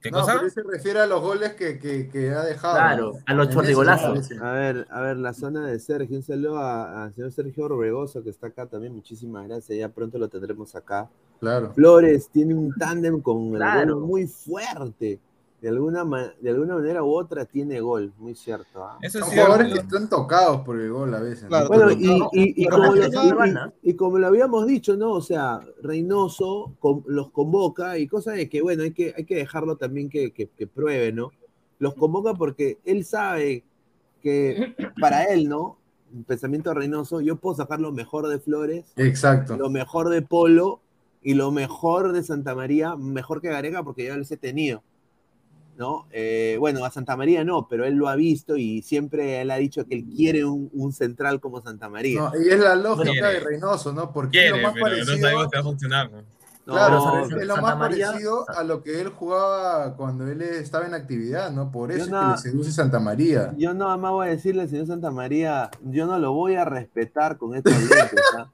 ¿Qué No, cosa? pero se refiere a los goles que, que, que ha dejado. Claro, ¿no? a los chorrigolazos. A ver, a ver, la zona de Sergio. Un saludo a- al señor Sergio Orbegoso que está acá también. Muchísimas gracias. Ya pronto lo tendremos acá. Claro. Flores tiene un tándem con el Claro. gol muy fuerte. De alguna, de alguna manera u otra tiene gol, muy cierto. Eso es Son cierto. jugadores que están tocados por el gol a veces. Bueno, y, no, y- y pero como lo, que nada- y- y- y como lo habíamos dicho, ¿no? O sea, Reynoso con- los convoca y cosa de que, bueno, hay que, hay que dejarlo también que, que, que pruebe, ¿no? Los convoca porque él sabe que para él, ¿no? Un pensamiento de Reynoso, yo puedo sacar lo mejor de Flores, Exacto. lo mejor de Polo y lo mejor de Santa María, mejor que Gareca porque ya los he tenido. ¿No? Eh, bueno, a Santa María no, pero él lo ha visto y siempre él ha dicho que él quiere un, un central como Santa María. No, y es la lógica Quiere. de Reynoso, ¿no? Porque Quiere, es lo más pero no parecido. sabemos si va a funcionar. ¿no? Claro, No, es, es lo más María- parecido a lo que él jugaba cuando él estaba en actividad, ¿no? Por eso es no- que le seduce Santa María. Yo nada más voy a decirle al señor Santa María, yo no lo voy a respetar con estos lentes, ¿ah?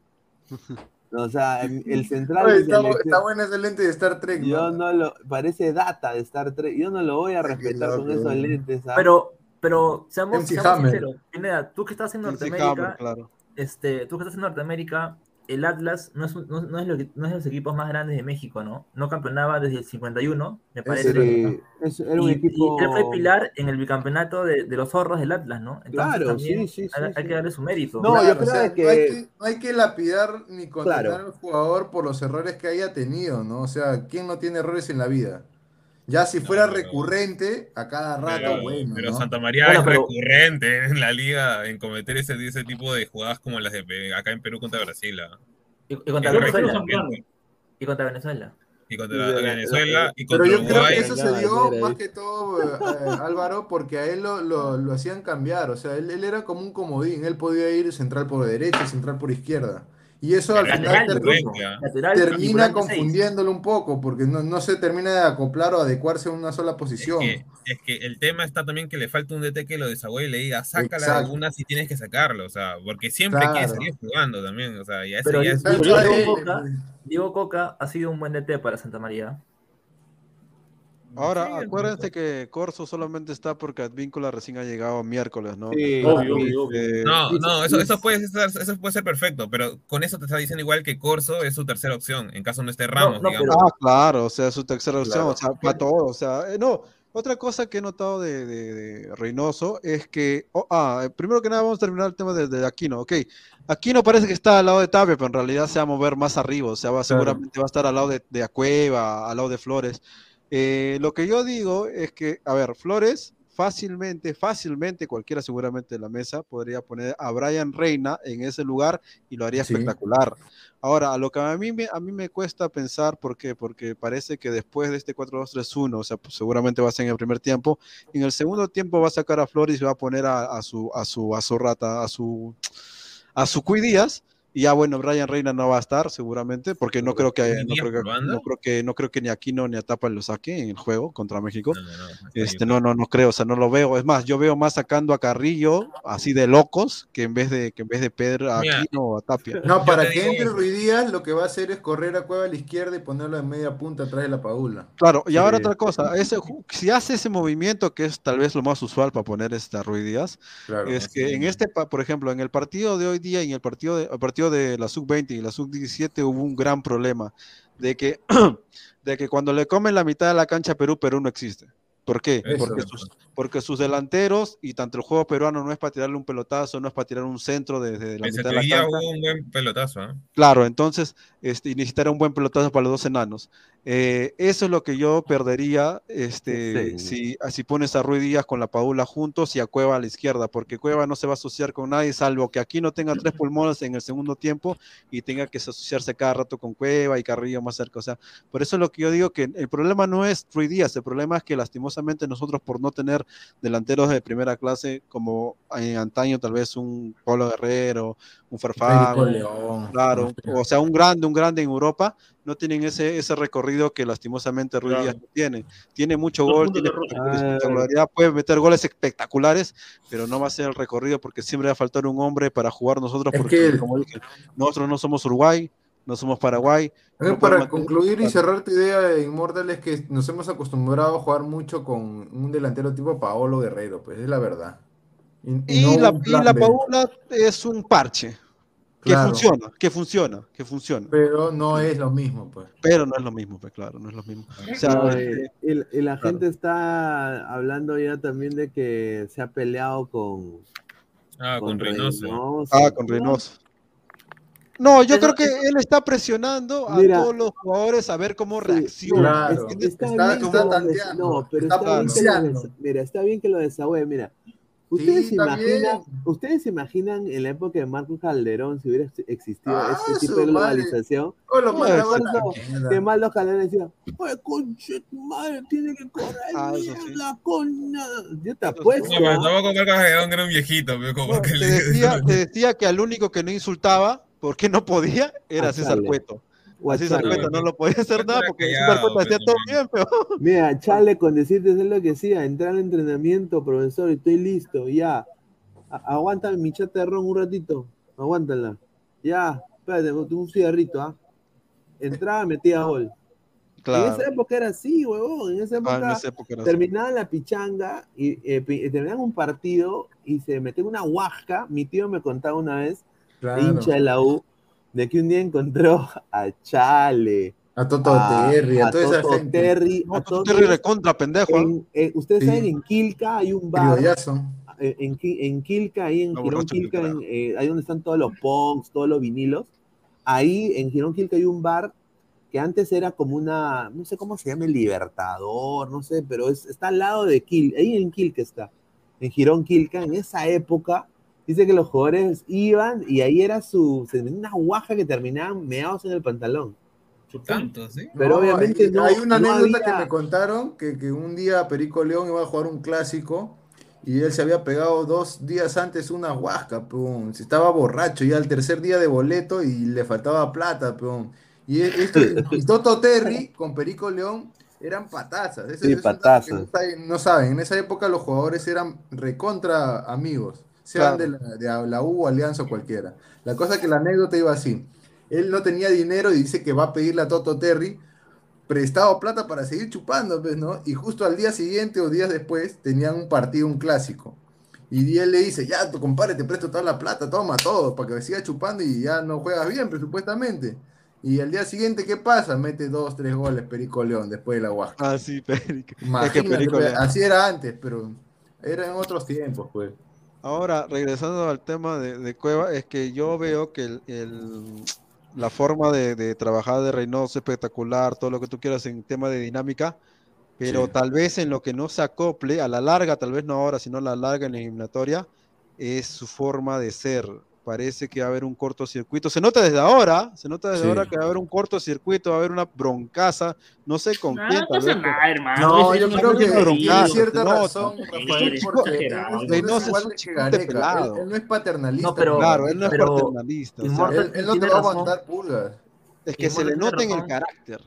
O sea, el central Oye, está, está bueno ese lente de Star Trek. yo ¿no? no lo, parece data de Star Trek, yo no lo voy a respetar con esos lentes, ¿ah? Pero, pero seamos, seamos sinceros. Pineda, tú que estás en Norteamérica, Hammer, claro. este, tú que estás en Norteamérica, el Atlas no es, un- no, no es, lo que- no es de los equipos más grandes de México, ¿no? No campeonaba desde el 51, me parece. Ese- ese era un y, equipo- y él fue pilar en el bicampeonato de, de los zorros del Atlas, ¿no? Entonces Claro, sí, sí, hay, sí, hay sí. que darle su mérito. No, Claro, yo o creo sea, que- no, hay que, no hay que lapidar ni condenar Claro. al jugador por los errores que haya tenido, ¿no? O sea, ¿quién no tiene errores en la vida? Ya si fuera pero- recurrente, a cada rato, Pero, bueno, pero ¿no? Santa María Bueno, es pero- recurrente en la liga en cometer ese, ese tipo de jugadas como las de Pe- acá en Perú contra Brasil. ¿ah? Y, y contra Venezuela. Y contra Venezuela. Y contra Y de la- Venezuela y Pero yo creo que eso se dio más que todo, eh, eh, Álvaro, porque a él lo, lo- lo hacían cambiar. O sea, él, él era como un comodín. Él podía ir central por derecha, central por izquierda. Y eso al final termina seis. confundiéndolo un poco, porque no, no se termina de acoplar o adecuarse a una sola Es posición. que, es que el tema está también que le falta un DT que lo desagüe y le diga, sácala Exacto. de una si tienes que sacarlo, o sea, porque siempre Claro. quiere seguir jugando también, o sea, ya Pero ya es Diego Coca- pues. Diego Coca ha sido un buen DT para Santa María. Ahora, Sí, acuérdense que Corso solamente está porque Advíncula recién ha llegado miércoles, ¿no? Sí, Obvio, obvio, obvio. Eh, No, no, eso, eso, puede ser, eso puede ser perfecto, pero con eso te está diciendo igual que Corso es su tercera opción, en caso no esté Ramos, no, digamos. Ah, claro, o sea, su tercera opción, Claro. o sea, para todo, o sea, eh, no, otra cosa que he notado de, de- de Reynoso es que, oh, ah, eh, primero que nada vamos a terminar el tema de, de Aquino, ok, Aquino parece que está al lado de Tapia, pero en realidad se va a mover más arriba, o sea, va, seguramente va a estar al lado de, de Acueva, al lado de Flores. Eh, lo que yo digo es que, a ver, Flores fácilmente, fácilmente, cualquiera seguramente de la mesa podría poner a Brian Reina en ese lugar y lo haría Sí. espectacular. Ahora, a lo que a mí me, a mí me cuesta pensar, ¿por qué? Porque parece que después de este 4-2-3-1, o sea, pues seguramente va a ser en el primer tiempo, en el segundo tiempo va a sacar a Flores y va a poner a, a su, a su, a su rata, a su, a su Cuy Díaz, y ya bueno, Brian Reina no va a estar seguramente, porque no creo que, no creo que, no creo que, no creo que ni Aquino ni a Tapa lo saque en el juego contra México. No, no, Este, no, no, no creo, o sea, no lo veo. Es más, yo veo más sacando a Carrillo así de locos que en vez de que en vez de Pedro a Mira, Aquino o a Tapia. No, para que entre Ruiz Díaz, lo que va a hacer es correr a Cueva a la izquierda y ponerlo en media punta atrás de la Paula. Claro, y ahora Sí. otra cosa, ese, si hace ese movimiento que es tal vez lo más usual para poner esta Ruiz Díaz, Claro. es que en este, por ejemplo, en el partido de hoy día y en el partido de, el partido de la sub-20 y la sub-17 hubo un gran problema de que, de que cuando le comen la mitad de la cancha a Perú, Perú no existe. ¿Por qué? Eso. Porque sus, porque sus delanteros y tanto el juego peruano no es para tirarle un pelotazo, no es para tirar un centro desde la mitad de la cancha. hubo un buen pelotazo, ¿ah? Claro, entonces este, necesitará un buen pelotazo para los dos enanos. Eh, eso es lo que yo perdería este, Sí. si, si pones a Ruiz Díaz con la Paula juntos y a Cueva a la izquierda, porque Cueva no se va a asociar con nadie, salvo que aquí no tenga tres pulmones en el segundo tiempo y tenga que asociarse cada rato con Cueva y Carrillo más cerca. O sea, por eso es lo que yo digo que el problema no es Ruiz Díaz, el problema es que lastimosamente nosotros por no tener delanteros de primera clase como en antaño tal vez un Pablo Guerrero, un Farfán, León. claro, o sea, un grande, un grande en Europa, no tienen ese, ese recorrido que lastimosamente Ruiz Claro. Díaz no tiene. Tiene mucho gol, tiene rosa. Ah, espectacularidad, puede meter goles espectaculares, pero no va a ser el recorrido porque siempre va a faltar un hombre para jugar nosotros, Es porque que- como dije, nosotros no somos Uruguay, no somos Paraguay. Eh, no para concluir y cerrar tu idea, Inmortal, es que nos hemos acostumbrado a jugar mucho con un delantero tipo Paolo Guerrero, pues es la verdad. Y, no la, y la. Paula es un parche. Que Claro. funciona, que funciona, que funciona. Pero no es lo mismo, pues. Pero no es lo mismo, pues claro, no es lo mismo. O sea, No, este, y, y- y la claro. gente está hablando ya también de que se ha peleado con. Ah, con Reynoso. Reynoso. Ah, con Reynoso. No, yo Eso creo que es- él está presionando a Mira. todos los jugadores a ver cómo reaccionan. Claro. Está, Está- bien que está lo des- tanteando, No, pero está está, bien que lo Mira, está bien que lo desahoguen. Mira, ustedes se está imaginan, ustedes se imaginan en la época de Marco Calderón si hubiera ex- existido Ah, este tipo de globalización. Lo No, mandaban a la eso, mierda. que Maldo Calderón decía, oye, conche tu madre, tiene que correr Ah, sí. mierda, coña. Yo te sí. apuesto. No, pero ¿ah? tampoco Marcos Calderón era un viejito, pero como No, que te, le decía, te decía que al único que no insultaba, porque no podía, era A César. Cueto. Cueto no lo podía hacer nada porque callado, César Cueto hacía todo bien, pero Mira, Chale, con decirte es lo que decía, entrar al entrenamiento, profesor, estoy listo, ya. A- aguántame mi chata de ron un ratito, aguántala. Ya, espérate, un cigarrito, ¿ah? Entraba, metía gol. En claro. esa época era así, huevón. En esa Ah, época en esa época era así. terminaban la pichanga y eh, terminaban un partido y se metían una huasca. Mi tío me contaba una vez, Claro. hincha de la U, de que un día encontró a Chale, A Toto Terry, a, toda esa Toto gente. Terry, No, a tú todos te ellos. recontra pendejo. En- eh, ustedes Sí. saben, en Quilca hay un bar. Criollazo. En, en Quilca, ahí en No, Girón Quilca, en, eh, ahí donde están todos los punks, todos los vinilos. Ahí en Girón Quilca hay un bar que antes era como una, no sé cómo se llama, el Libertador, no sé, pero es- está al lado de Quilca, ahí en Quilca está, en Girón Quilca, en esa época, dice que los jugadores iban y ahí era su, se venía una guaja que terminaban meados en el pantalón. Tanto, ¿sí? Pero No, obviamente hay, no. hay una no anécdota había- que me contaron que, que un día Perico León iba a jugar un clásico y él se había pegado dos días antes una huasca, pum. Se estaba borracho ya el tercer día de boleto y le faltaba plata, pum. Y, e- esto, y Toto Terry con Perico León eran patazas. Eso- Sí, eso patazas. que no saben, no saben. En esa época los jugadores eran recontra amigos, sean Claro. de, la, de la U, Alianza o cualquiera. La cosa es que la anécdota iba así. Él no tenía dinero y dice que va a pedirle a Toto Terry prestado plata para seguir chupando, pues, ¿no? Y justo al día siguiente o días después tenían un partido, un clásico. Y él le dice, ya, tu compadre, te presto toda la plata, toma todo, para que sigas chupando y ya no juegas bien, presupuestamente. Y al día siguiente, ¿qué pasa? Mete dos, tres goles Perico León después de la Huasca. Ah, sí, Perico. Es que Imagínate, Perico pues, así era antes, pero era en otros tiempos, pues. Ahora, regresando al tema de, de Cueva, es que yo veo que el, el- la forma de, de trabajar de Reynoso es espectacular, todo lo que tú quieras en tema de dinámica, pero Sí. tal vez en lo que no se acople, a la larga, tal vez no ahora, sino a la larga en la eliminatoria, es su forma de ser. Parece que va a haber un cortocircuito. Se nota desde ahora, se nota desde Sí. ahora que va a haber un cortocircuito, va a haber una broncaza, no sé con quién, no pasa nada, hermano. No, yo creo que tiene cierta se nota. razón, Rafael, porque él, no Reynoso es un. Él, él no paternalista. No, pero- Claro, él no es Pero paternalista. o sea, Inmortal- él, él no te va a aguantar pulgas. es que se le nota en el carácter.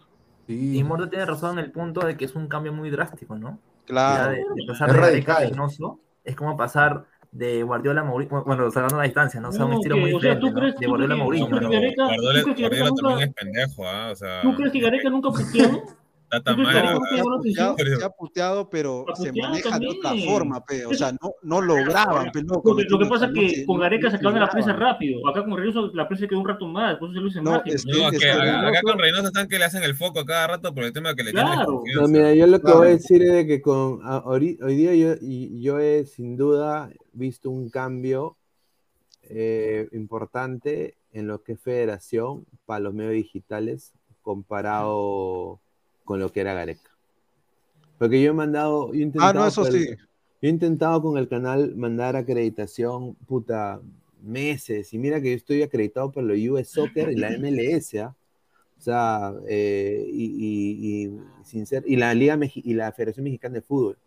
Sí. Y Mordo tiene razón en el punto de que es un cambio muy drástico, ¿no? Claro. de, de pasar Es de radical. Reynoso es como pasar de Guardiola Mourinho, bueno, salvando la distancia, ¿no? O sea, un estilo muy diferente, ¿tú ¿no? crees- De Guardiola Mourinho, Guardiola, ¿tú crees que Guardiola Gareca también nunca- es pendejo, ¿ah? O sea, ¿Tú crees que Gareca nunca está tan ¿Tú crees que mal. Gareca No, nunca se ha puteado, se ha puteado, pero se maneja de otra también. forma, pe. O sea, no, no lograban, pe, loco, Lo que, ¿me lo que pasa es no que con no- Gareca no se acaban la prensa rápido. Acá con Reynoso la prensa quedó un rato más, por eso se lo dicen No, rápido. es que- No, es es que acá Reynoso- con Reynoso están que le hacen el foco a cada rato por el tema que le tienen Claro. No, desconfianza. mira, yo lo que Claro. voy a decir es de que con a- hori- hoy día yo, y- yo he sin duda visto un cambio eh, importante en lo que es federación para los medios digitales comparado con lo que era Gareca. Porque yo he mandado, yo he intentado, Ah, no, eso con- sí. yo he intentado con el canal mandar acreditación, puta, meses, y mira que yo estoy acreditado por la US Soccer y la MLS, ¿ah? O sea, eh, y, y- y sin ser, y la Liga Meji- y la Federación Mexicana de Fútbol.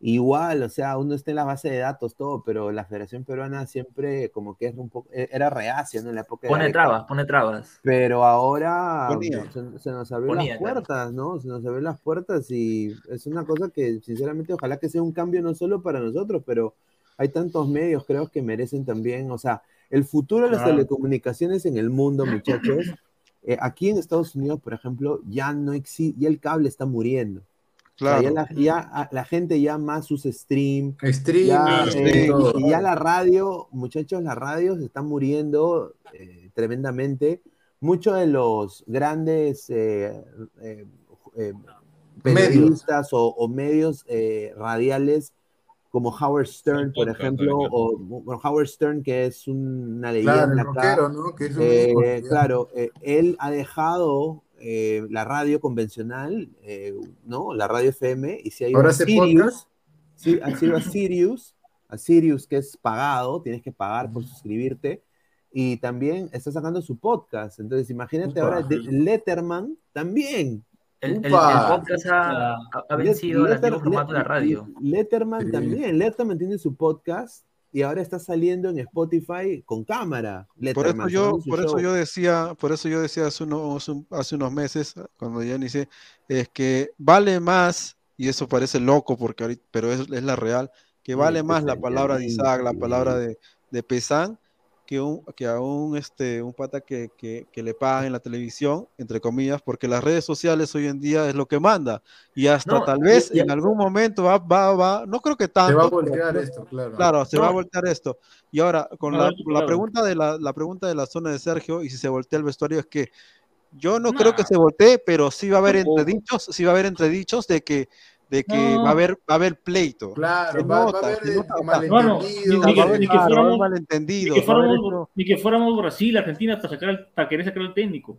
Igual, o sea, uno está en la base de datos, todo, pero la Federación Peruana siempre como que es un poco, e- era reacia, ¿no? En la época de Pone trabas, pone trabas. Pero ahora Ponía. se, se nos abrió Ponía, las claro. puertas, ¿no? Se nos abrió las puertas y es una cosa que, sinceramente, ojalá que sea un cambio no solo para nosotros, pero hay tantos medios, creo, que merecen también, o sea, el futuro de las Claro. telecomunicaciones en el mundo, muchachos, eh, aquí en Estados Unidos, por ejemplo, ya no existe, ya el cable está muriendo. O sea, ya, Claro. la, ya, a- la gente ya más usa stream. Stream, ya, eh, y ya la radio, muchachos, la radio se está muriendo eh, tremendamente. Muchos de los grandes eh, eh, eh, periodistas o, o medios eh, radiales como Howard Stern, por ejemplo, claro. o bueno, Howard Stern, que es una Claro, leyenda el acá, rockero, ¿no? Que es un eh, claro, eh, él ha dejado eh, la radio convencional, eh, ¿no? La radio FM, y se ha ido Ahora hace Sirius, podcast. sí, ha sido a Sirius, a Sirius que es pagado, tienes que pagar por suscribirte, y también está sacando su podcast. Entonces, imagínate Upa. ahora de Letterman también. El, el- el podcast ha, ha- Let- vencido Letter- formato de la radio. Letterman Sí. también. Letterman tiene su podcast y ahora está saliendo en Spotify con cámara. Por eso yo, por eso show. yo decía, por eso yo decía hace unos, hace unos meses, cuando ya inicié, es que vale más, y eso parece loco porque ahorita, pero es, es la real, que Sí, vale más la palabra de Isaac, la sí. palabra de, de Pesán, que un, que a un este un pata que, que, que le pagan en la televisión, entre comillas, porque las redes sociales hoy en día es lo que manda. Y hasta No, tal vez y- en algún momento va, va, va, no creo que tanto. Se va a pero- voltear esto, claro. Claro, se va a No. voltear esto. Y ahora, con la, con la claro. pregunta de la, la pregunta de la zona de Sergio, y si se voltea el vestuario, es que yo no creo que se voltee, pero sí va a haber entredichos, sí va a haber entredichos de que, de que No. va a haber, va a haber pleito. Claro, Se va, a haber eh, nota, malentendido. ni que- ni fuéramos- Ni malentendidos, que fuéramos, esto. ni que fuéramos Brasil, Argentina, para sacar, el- para querer sacar al técnico.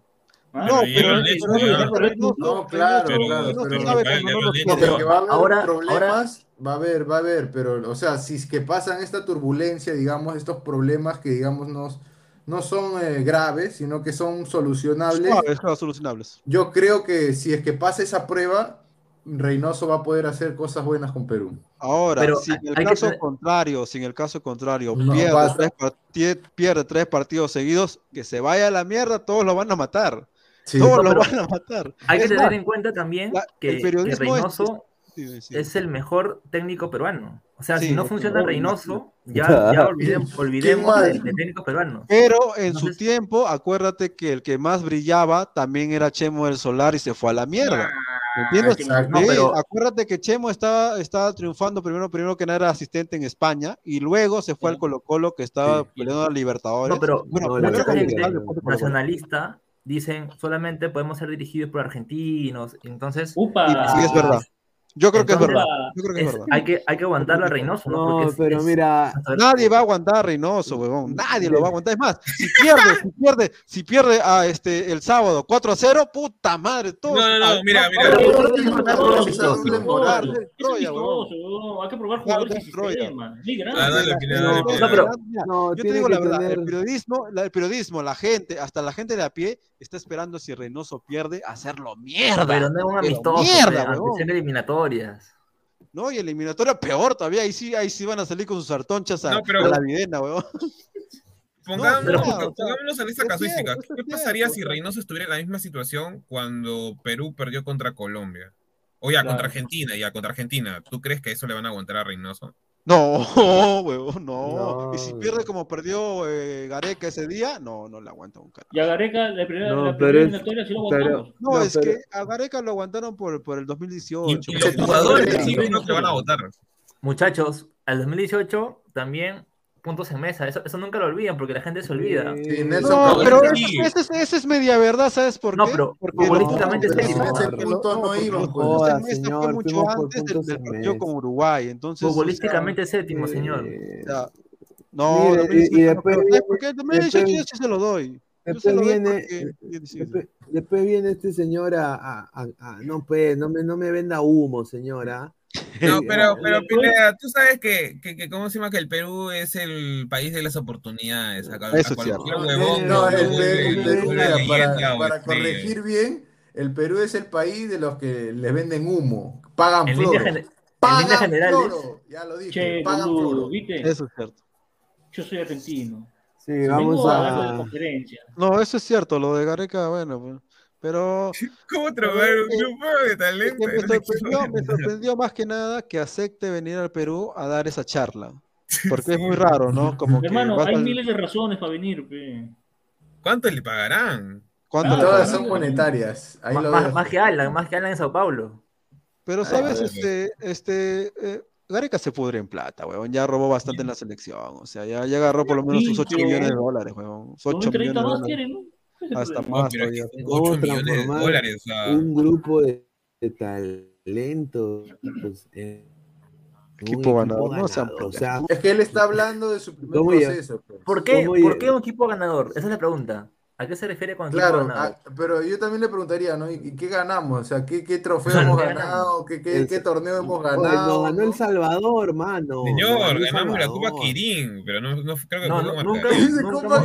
Ah, No, Pero No, claro, Ahora- problemas, va a haber, va a haber, pero, o sea, si es que pasan esta turbulencia, digamos, estos problemas que, digamos, no, no son eh, graves, sino que son solucionables, Suaves, claro, solucionables. yo creo que si es que pasa esa prueba, Reynoso va a poder hacer cosas buenas con Perú. Ahora, Pero si en el que caso tener- contrario, si en el caso contrario No pierde, tres pierde tres partidos seguidos, que se vaya a la mierda, todos lo van a matar. Sí. Todos No, lo van a matar. Hay que tener más, en cuenta también la- que, el que es- Reynoso sí, sí. es el mejor técnico peruano. O sea, Sí, si no funciona que- Reynoso, ya, ya olvidemos, olvidemos de, de técnicos peruanos. Pero en su tiempo, acuérdate que el que más brillaba también era Chemo del Solar y se fue a la mierda. ¿Me entiendes? exacto. Sí, No, pero- acuérdate que Chemo estaba, estaba triunfando primero, primero que nada era asistente en España y luego se fue al Colo Colo que estaba Sí. peleando a Libertadores. No, pero Bueno, no, la nacionalista dicen solamente podemos ser dirigidos por argentinos. Entonces, Upa. Y sí, es verdad. Yo creo que es verdad. Yo creo que es es- verdad. hay, que, hay que aguantarlo a Reynoso, ¿no? No, es- pero es- mira, Nadie va a aguantar a Reynoso, huevón. Nadie lo va a aguantar. Es más, si pierde, si pierde, si pierde a este el sábado 4 a 0, puta madre, todos. No, no, no, mira, mira. Hay que probar jugadores no, yo te digo la verdad, el periodismo, la- el periodismo, la gente, hasta la gente de a pie, está esperando si Reynoso pierde, hacerlo mierda. Pero no es un amistoso, mierda, sean eliminatorias. No, y eliminatoria peor todavía, ahí sí, ahí sí van a salir con sus artonchas a, No, pero- a la videna, weón. Pongámonos, pero- ponga- pongámonos en esta es casuística. cierto, ¿Qué pasaría cierto, si. Reynoso estuviera en la misma situación cuando Perú perdió contra Colombia? O ya, Claro. contra Argentina, ya, contra Argentina. ¿Tú crees que eso le van a aguantar a Reynoso? No, huevón, no. No, Y si pierde como perdió eh, Gareca ese día, no, no le aguanta un carajo. Y a Gareca, la primera, No, la primera es- eliminatoria sí lo aguantamos. No, No, es pero- que a Gareca lo aguantaron por, por el 2018. Y, y los jugadores sí creo que le van a votar. Muchachos, al 2018 también puntos en mesa. Eso, eso nunca lo olvidan porque la gente se olvida. Sí, No, pero Sí. esa ese es, media verdad, ¿sabes por No, qué? pero Porque futbolísticamente los es Ese punto no iban, los pues. mesa señor, fue mucho antes del, del partido con Uruguay. Entonces, o sea, Futbolísticamente séptimo, señor. Eh, o sea, no, Mire, 2018 y- y no después porque 2018 yo se lo doy. Después viene, después, después viene este señor a, a- a- a- no pues, no me, no me venda humo, señora. No, pero, pero Pineda, tú sabes que, que, que, ¿cómo se llama? Que el Perú es el país de las oportunidades. Para, corregir bien, el Perú es el país de los que le venden humo, pagan en floro. Pagan ya lo dije, pagan floro. Eso es cierto. Yo soy argentino. No, eso es cierto, lo de Gareca, bueno. Pues. Pero. ¿Cómo trabajar un grupo de talento? Me sorprendió, más que nada que acepte venir al Perú a dar esa charla. Porque es muy raro, ¿no? Como Hermano, que hay miles de razones para venir. Pe. ¿Cuánto le pagarán? ¿Cuánto ah, todas son monetarias. Más, que Alan, más que Alan en Sao Paulo. Pero, ¿sabes? Este, este, eh, Gareca se pudre en plata, weón. Ya robó bastante en la selección. O sea, ya, ya agarró por lo menos sus 8 millones de dólares, weón. 8 millones de dólares. Hasta más. No, todavía. 8 millones de dólares. O sea. Un grupo de, de talentos. Pues, eh, equipo ganador. No sean o sea, es que él está hablando de su primer proceso. Pues. ¿Por qué, ¿Por qué un equipo ganador? Esa es la pregunta. ¿A qué se refiere con claro, a, ah, pero yo también le preguntaría, ¿no? ¿Y qué ganamos? O sea, ¿qué, qué trofeo hemos ganado? ¿Qué, qué, torneo hemos ganado? Oye, ganó El Salvador, mano. Señor, ganamos la Copa Quirín, pero no, no creo que no, no, nunca, nunca,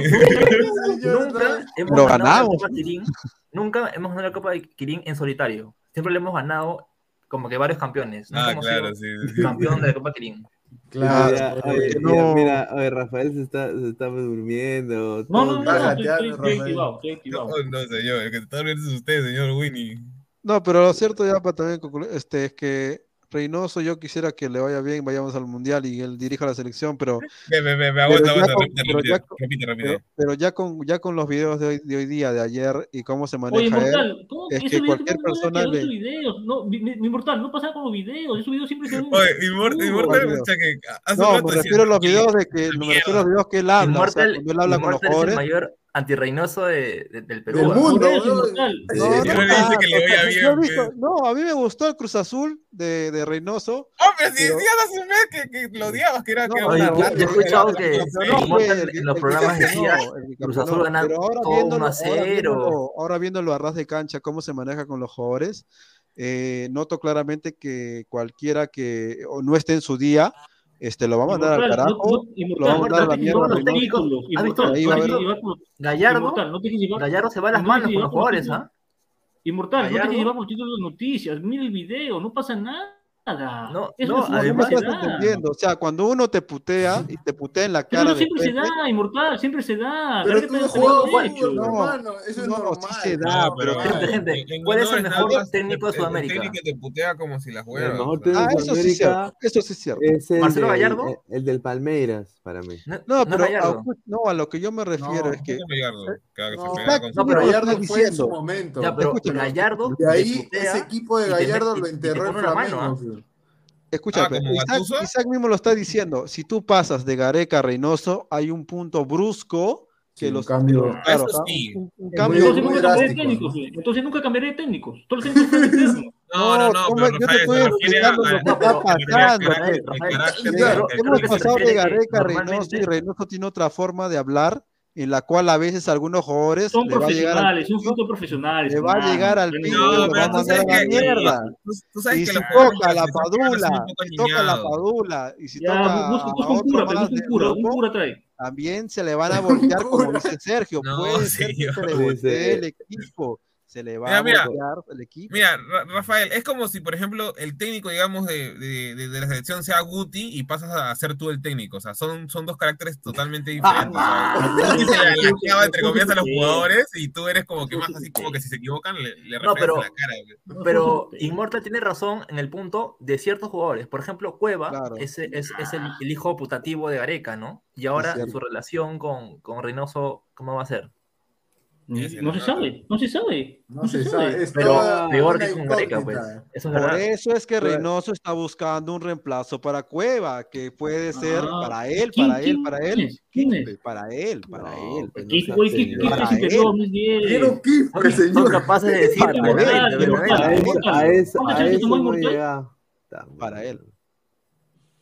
hemos ganado la Copa Quirín. Nunca hemos ganado la Copa de Quirín en solitario. Siempre le hemos ganado como que varios campeones. Ah, claro, sí, sí. campeón de la Copa Quirín. Claro, ah, mira, oye, no... mira, oye, Rafael se está, se está durmiendo. No, no, ah, no, no, señor, el que está durmiendo es usted, señor Winnie. No, pero lo cierto ya para también concluir, este, es que Reynoso, yo quisiera que le vaya bien, vayamos al Mundial y él dirija la selección, pero... Pero ya con ya con los videos de hoy, de hoy día, de ayer y cómo se maneja Oye, mortal, él, ¿cómo? es que cualquier persona... Le... Videos? No, mi, mortal, no pasa con los videos, esos videos siempre se ven... Oye, o sea, que hace no, me refiero a los videos de que, me refiero a los videos que él habla, cuando él habla con los jóvenes antirreinoso de, de, del Perú. Del mundo. No, a mí me gustó el Cruz Azul de, de Reynoso. Hombre, si decías hace un mes que, que lo odiabas, que era no, que oye, yo, he escuchado que, en los programas decía Cruz Azul ganar todo 1 a 0. Ahora viéndolo a ras de cancha, cómo se maneja con los jugadores, eh, noto claramente que cualquiera que no esté en su día este, lo va a mandar al carajo, lo va a mandar a la mierda. Gallardo, se va las manos con los jugadores. Inmortal, no te llevar por título de noticias, mira el video, no pasa nada nada. No, eso no, además no estás entendiendo. O sea, cuando uno te putea y te putea en la cara. Pero siempre de frente, se da, inmortal, siempre se da. Pero Creo tú no jugado fútbol, no, hermano. Eso es no, normal. Sí se da, no, pero. Gente, gente, ¿cuál es el mejor nada, técnico de Sudamérica? El técnico te putea como si la juegas. O sea. Ah, eso sí es cierto. Eso sí es cierto. Es el Marcelo de, Gallardo. El, el, del Palmeiras, para mí. No, pero a, no, a lo que yo me refiero es que. No, pero Gallardo fue en su momento. Pero Gallardo. De ahí, ese equipo de Gallardo lo enterró en la mano. Escucha, ah, pero, Isaac, Isaac, mismo lo está diciendo. Si tú pasas de Gareca a Reynoso, hay un punto brusco que sí, los cambios. Claro, sí. un, un cambio entonces, nunca cambiaré de técnicos, ¿no? entonces nunca cambiaré de técnicos. Todos los técnicos No, no, no, pero yo te estoy explicando lo que está pasando. Hemos pasado de Gareca a Reynoso y Reynoso tiene otra forma de hablar en la cual a veces algunos jugadores son le profesionales, son profesionales. Le va a llegar al pico, y toca la padula, toca la padula. También se le van a voltear, como dice Sergio, no, el equipo se le va mira, a mira, el equipo. Mira, Rafael, es como si, por ejemplo, el técnico, digamos, de, de, la selección sea Guti y pasas a ser tú el técnico. O sea, son, son dos caracteres totalmente diferentes. Guti se la entre comillas, a los jugadores y tú eres como que más así, como que si se equivocan, le, le la cara. Pero Inmortal tiene razón en el punto de ciertos jugadores. Por ejemplo, Cueva es, es, el, hijo putativo de Gareca, ¿no? Y ahora su relación con, con Reynoso, ¿cómo va a ser? No se sabe, no se sabe. No, se, sabe. Pero peor que con Gareca, pues. Por eso es que Reynoso está buscando un reemplazo para Cueva, que puede ser para él, para él, para él. ¿Quién es? Para él, para él. Para él. A eso no llega. Para él.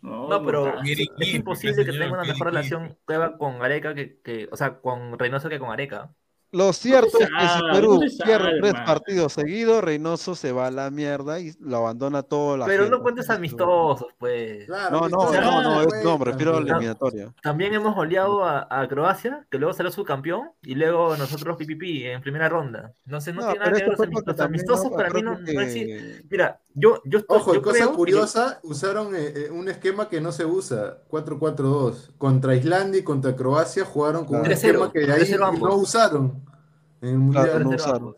No, pero es imposible que tenga una mejor relación Cueva con Areca que, o sea, con Reynoso que con Areca. Lo cierto es que si Perú no pierde tres partidos seguidos, Reynoso se va a la mierda y lo abandona toda la Pero gente. no cuentes amistosos, pues. No, no, no, no, es- no, me refiero a la eliminatoria. También hemos goleado a, a Croacia, que luego salió subcampeón, y luego nosotros PPP en primera ronda. Entonces no, No, tiene nada que ver los amistosos. amistosos ¿no? para mí no, no que- existe. Mira, yo, yo estoy. Ojo, yo cosa creo que- curiosa, usaron eh, eh, un esquema que no se usa, 4-4-2. Contra Islandia y contra Croacia jugaron con un 3-0, esquema que ahí 3-0 no usaron en el Mundial. Claro, no usaron.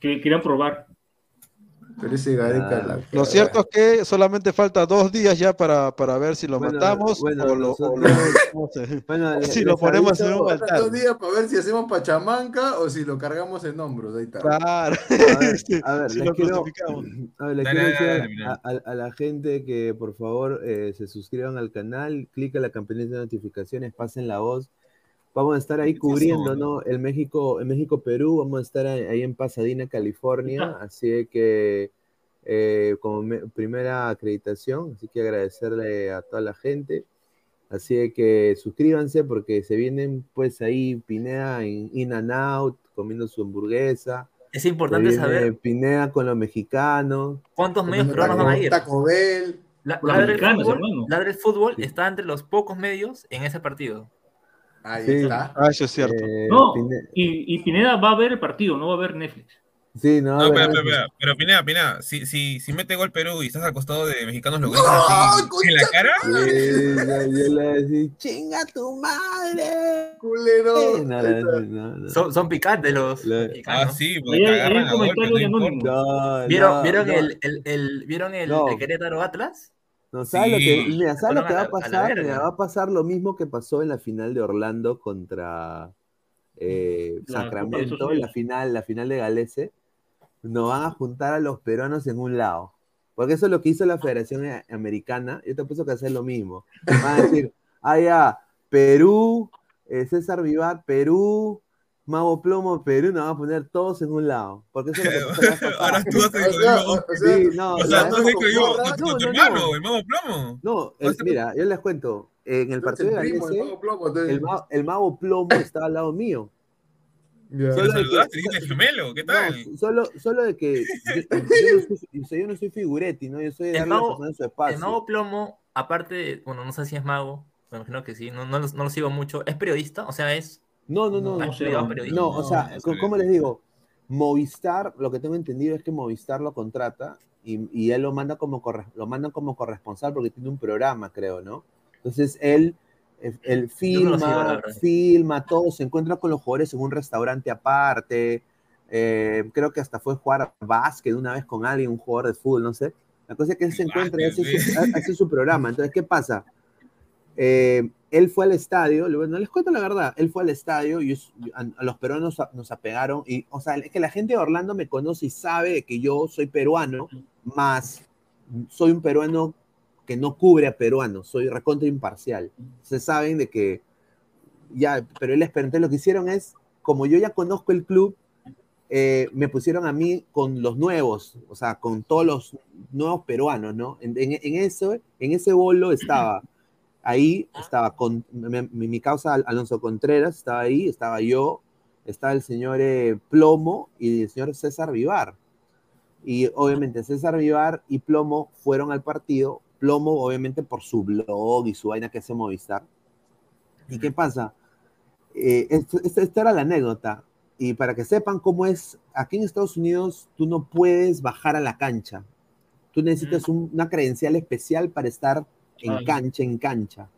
Que querían probar. Pero ese Gareca Ah, la Lo cierto es que solamente falta dos días ya para, para ver si lo Bueno, matamos bueno, o lo, o lo- ¿cómo se- Bueno, o si lo ponemos en un Faltan altar. dos días para ver si hacemos pachamanca o si lo cargamos en hombros. Ahí está. Claro. A ver, a ver, Si les quiero, crucificamos. a ver, les Dale, quiero dale, decir a- dale, a, a- a la gente que por favor eh, se suscriban al canal, cliquen la campanita de notificaciones, pasen la voz. Vamos a estar ahí cubriendo, ¿no? El México, el México-Perú, vamos a estar ahí en Pasadena, California, así que eh, como me- primera acreditación, así que agradecerle a toda la gente. Así que suscríbanse porque se vienen pues ahí Pineda en In and Out comiendo su hamburguesa. Es importante viene saber Pineda con los mexicanos. cuántos medios peruanos van a ir. Taco Bell. La- Ladre fútbol. Ladre el fútbol está entre los pocos medios en ese partido. Ahí Sí. está. Ah, eso es cierto. Eh, No, y, y Pineda va a ver el partido, no va a ver Netflix. Sí, no, No. Pero Pineda, Pineda, si, si, si mete gol Perú y estás al costado de mexicanos, ¿lo gritas así en la cara? Sí, yo, yo le voy a decir, chinga tu madre. Culero. Sí, no, no, no, no. Son, son picantes los Lo- mexicanos. Ah, sí, porque agarran a golpes, no. No, ¿Vieron, no, ¿vieron no. el, el, el- ¿vieron el No. de Querétaro Atlas? No, ¿sabes lo que, mira, ¿sabes lo que a va a la- a la pasar? Mira, va a pasar lo mismo que pasó en la final de Orlando contra eh, Sacramento, la final, la final de Galese. Nos van a juntar a los peruanos en un lado. Porque eso es lo que hizo la Federación A- Americana. Yo te puedo que hacer lo mismo. Van a decir, ah, ya, Perú, eh, César Vivar, Perú, Mago Plomo, Perú, nos van a poner todos en un lado. Porque eso es lo que la pasada. Ahora tú vas a O sea, o- o sea, Sí, no, O la sea, tú has dicho yo, pasada- con, con tu no, no, hermano, no. el mago plomo. No, el- mira, yo les cuento. En el partido de el primo, el mago plomo, el, ma- el mago plomo estaba al lado mío. Solo saludaste, dijiste gemelo, ¿qué tal? no, solo, solo de que yo, yo no soy, yo no soy figuretti, ¿no? Yo soy de El darle a la mago, persona su el espacio. mago Plomo, aparte, de- bueno, no sé si es mago, me imagino que sí, no, no, lo, no lo sigo mucho. ¿Es periodista? O sea, es. No, no, no, ¿Ha no, no, o sea. ¿cómo les digo? Movistar, lo que tengo entendido es que Movistar lo contrata y, y él lo manda como corre- lo mandan como corresponsal porque tiene un programa, creo, ¿no? Entonces él, él- no filma, filma todo, se encuentra con los jugadores en un restaurante aparte. eh, creo que hasta fue jugar básquet una vez con alguien, un jugador de fútbol, no sé. La cosa es que él se encuentra y hace su, hace su programa. Entonces, ¿qué pasa? Eh, él fue al estadio, bueno, les cuento la verdad, él fue al estadio y a, los peruanos nos apegaron y, o sea, es que la gente de Orlando me conoce y sabe que yo soy peruano, más soy un peruano que no cubre a peruanos, soy recontra imparcial. Se saben de que ya, pero les pregunté, lo que hicieron es, como yo ya conozco el club, eh, me pusieron a mí con los nuevos, o sea, con todos los nuevos peruanos, ¿no? En eso, en ese bolo estaba, ahí estaba con mi, causa Al- Alonso Contreras, estaba ahí, estaba yo, estaba el señor eh, Plomo y el señor César Vivar. Y obviamente César Vivar y Plomo fueron al partido, Plomo obviamente por su blog y su vaina que hace Movistar. ¿Y qué pasa? Eh, esto- esto- esta era la anécdota. Y para que sepan cómo es, aquí en Estados Unidos tú no puedes bajar a la cancha. Tú necesitas un- una credencial especial para estar en Ay. cancha, en cancha.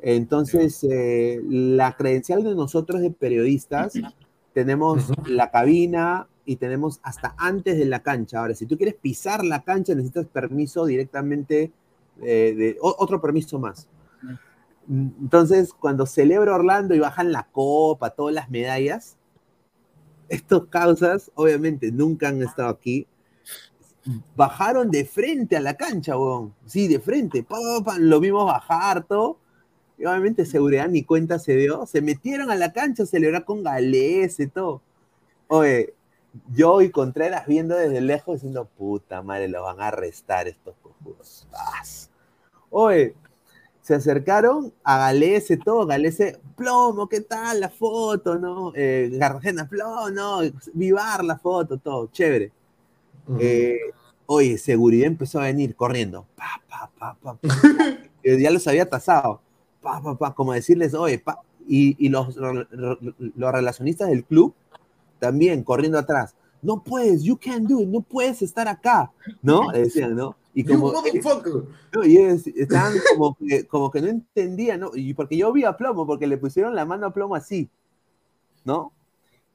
Entonces, eh, la credencial de nosotros de periodistas, tenemos la cabina y tenemos hasta antes de la cancha. Ahora, si tú quieres pisar la cancha, necesitas permiso directamente, eh, de, o- otro permiso más. Entonces, cuando celebra Orlando y bajan la copa, todas las medallas, estos causas, obviamente, nunca han estado aquí. Bajaron de frente a la cancha, weón. Sí, de frente. Lo vimos bajar todo. Y obviamente seguridad ni cuenta se dio. Se metieron a la cancha a celebrar con galés y todo. Oye, yo y Contreras viendo desde lejos diciendo, puta madre, los van a arrestar estos cojudos. Oye, se acercaron a Galese, todo, Galese, plomo, ¿qué tal la foto, no? Eh, plomo, no, vivar la foto, todo, chévere. Eh, oye, seguridad empezó a venir corriendo, pa, pa, pa. Eh, ya los había tasado, como decirles, oye, y, y los, los relacionistas del club también corriendo atrás. No puedes, you can't do it, no puedes estar acá, ¿no? Le decían, ¿no? Y como, no, y ellos estaban como que, como que no entendían, ¿no? Y porque yo vi a Plomo, porque le pusieron la mano a Plomo así, ¿no?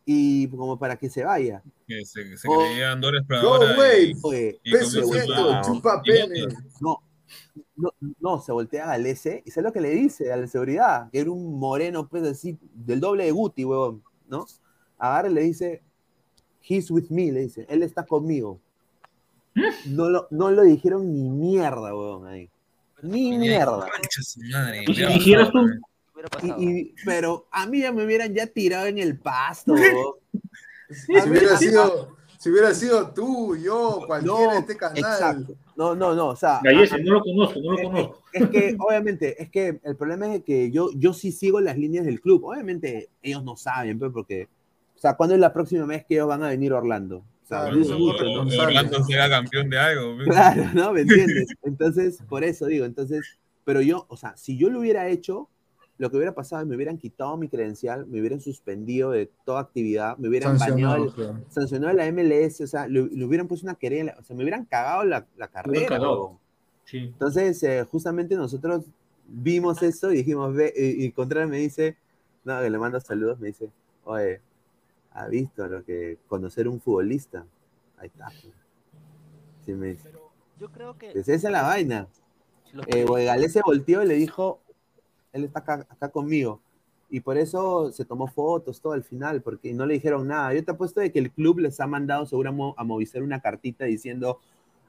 Y como para que se vaya. Que se, se Oh. creía Andorra Go Exploradora. peso Ah, chupa pene. No, no, no, se voltea a Galese y ¿sabes lo que le dice a la seguridad? Que era un moreno, pues así, del doble de Guti, huevón, ¿no? Agarra y le dice, he's with me, le dice, él está conmigo. No lo, no lo dijeron ni mierda, huevón, ahí. Ni mierda. Concha su madre. Y si hubiera pasado. Y- y- pero a mí ya me hubieran ya tirado en el pasto. Si hubiera sido, si hubiera sido tú, yo, cualquiera de este canal. Exacto. No, no, no. O sea, Gallese, no lo conozco, no lo es- conozco. Es, que, obviamente, es que el problema es que yo, yo sí sigo las líneas del club. Obviamente, ellos no saben, pues, porque. O sea, ¿cuándo es la próxima vez que ellos van a venir a Orlando? O sea, Claro, es ¿no? González. Orlando será campeón de algo. Claro, ¿no? ¿Me entiendes? Entonces, por eso digo, entonces, pero yo, o sea, si yo lo hubiera hecho, lo que hubiera pasado es me hubieran quitado mi credencial, me hubieran suspendido de toda actividad, me hubieran Sancionado, baneado, el- claro. sancionado la MLS, o sea, le, le hubieran puesto una querella, o sea, me hubieran cagado la, la carrera. cagado. Sí. Entonces, eh, justamente nosotros vimos eso y dijimos, ve, y, y Contreras me dice, no, que le mando saludos, me dice, oye, ¿ha visto lo que conocer un futbolista? Ahí está. Sí, me dice. Yo creo que. Pues esa es la vaina. Eh, Galés se volteó y le dijo, él está acá, acá conmigo. Y por eso se tomó fotos todo al final, porque no le dijeron nada. Yo te apuesto de que el club les ha mandado seguro a Mo- a Movistar una cartita diciendo,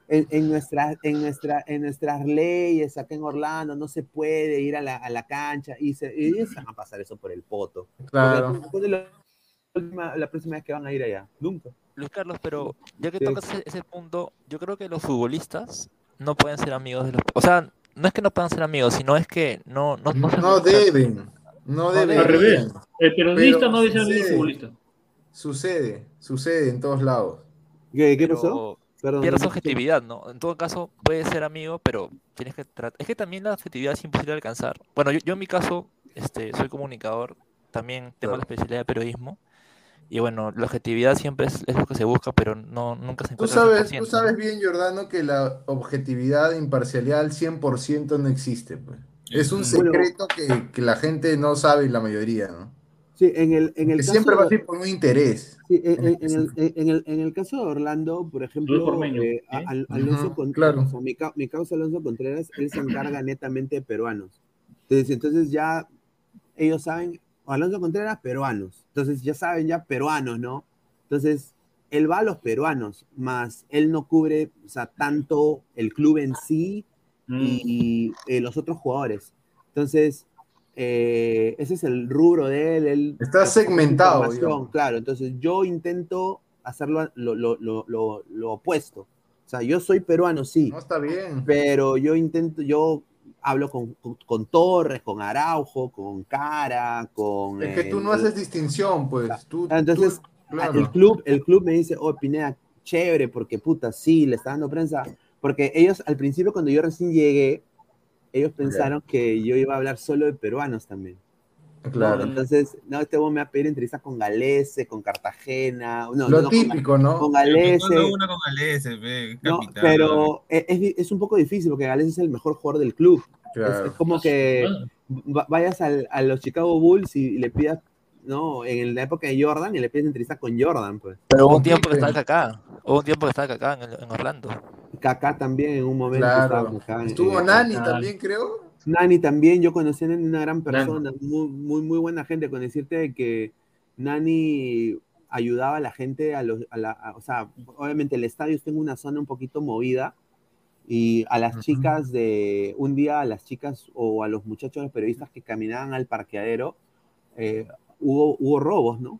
en, en, nuestra, en, nuestra, en nuestras leyes acá en Orlando no se puede ir a la, a la cancha y, se, y ellos van a pasar eso por el poto. Claro. Porque, ¿cuándo es la, próxima vez que van a ir allá? Nunca. Luis Carlos, pero ya que Sí. tocas ese, ese punto, yo creo que los futbolistas no pueden ser amigos de los... O sea, no es que no puedan ser amigos, sino es que no... No, no, deben. No deben. Al revés. El periodista Pero no debe ser amigo futbolista. Sucede, sucede en todos lados. ¿Qué, qué pero pasó? Perdón, pierdes no- objetividad, ¿no? En todo caso, puedes ser amigo, pero tienes que tratar... Es que también la objetividad es imposible de alcanzar. Bueno, yo, yo en mi caso este, soy comunicador, también tengo la especialidad de periodismo, y bueno, la objetividad siempre es, es lo que se busca, pero no, nunca se Tú encuentra al sabes, 100%, tú sabes bien, Jordano, que la objetividad e imparcialidad al 100% no existe. Pues. Es un secreto que, que la gente no sabe, la mayoría, ¿no? Sí, en el, en el Que caso siempre va a ser por un interés. Sí, en, en- en el, en el- en el caso de Orlando, por ejemplo, Ormeño, eh, ¿eh? Al- Alonso Ujú, Con- claro. o mi, mi causa Alonso Contreras, él se encarga netamente de peruanos. Entonces, entonces ya ellos saben, Alonso Contreras, peruanos. Entonces ya saben ya peruanos, ¿no? Entonces, él va a los peruanos, más él no cubre, o sea, tanto el club en sí y, eh, los otros jugadores. Entonces, eh, ese es el rubro de él. él Está segmentado, información, digamos. Claro, entonces yo intento hacerlo lo, lo- lo- lo- lo opuesto. O sea, yo soy peruano, sí. No está bien. Pero yo intento, yo hablo con, con- con Torres, con Araujo, con Cara, con... Es que tú eh, no haces distinción, pues. Tú, Entonces, tú- claro. el, club, el club me dice, oh, Pineda, chévere, porque puta, sí, le está dando prensa. Porque ellos, al principio, cuando yo recién llegué, ellos pensaron que yo iba a hablar solo de peruanos también. ¿No? Claro. Entonces, no, este vos me va a pedir entrevistas con Galese, con Cartagena. No, Lo no, con- típico, ¿no? Con Pero que Galese. con No, pero es, es- es un poco difícil porque Galese es el mejor jugador del club. Claro. Es, es como que va- vayas al- a los Chicago Bulls y le pidas, no, en la época de Jordan y le pides entrevista con Jordan, pues. Pero hubo un tiempo que estaba Kaká, hubo un tiempo que estaba Kaká en, en Orlando. Kaká también en un momento Claro. estaba Estuvo en- Nani también, creo. Nani también, yo conocí a Nani, una gran persona, muy, muy, muy buena gente, con decirte de que Nani ayudaba a la gente, a los, a la, a- o sea, obviamente el estadio está en una zona un poquito movida y a las chicas de, un día a las chicas o a los muchachos, los periodistas que caminaban al parqueadero, eh, hubo, hubo robos, ¿no?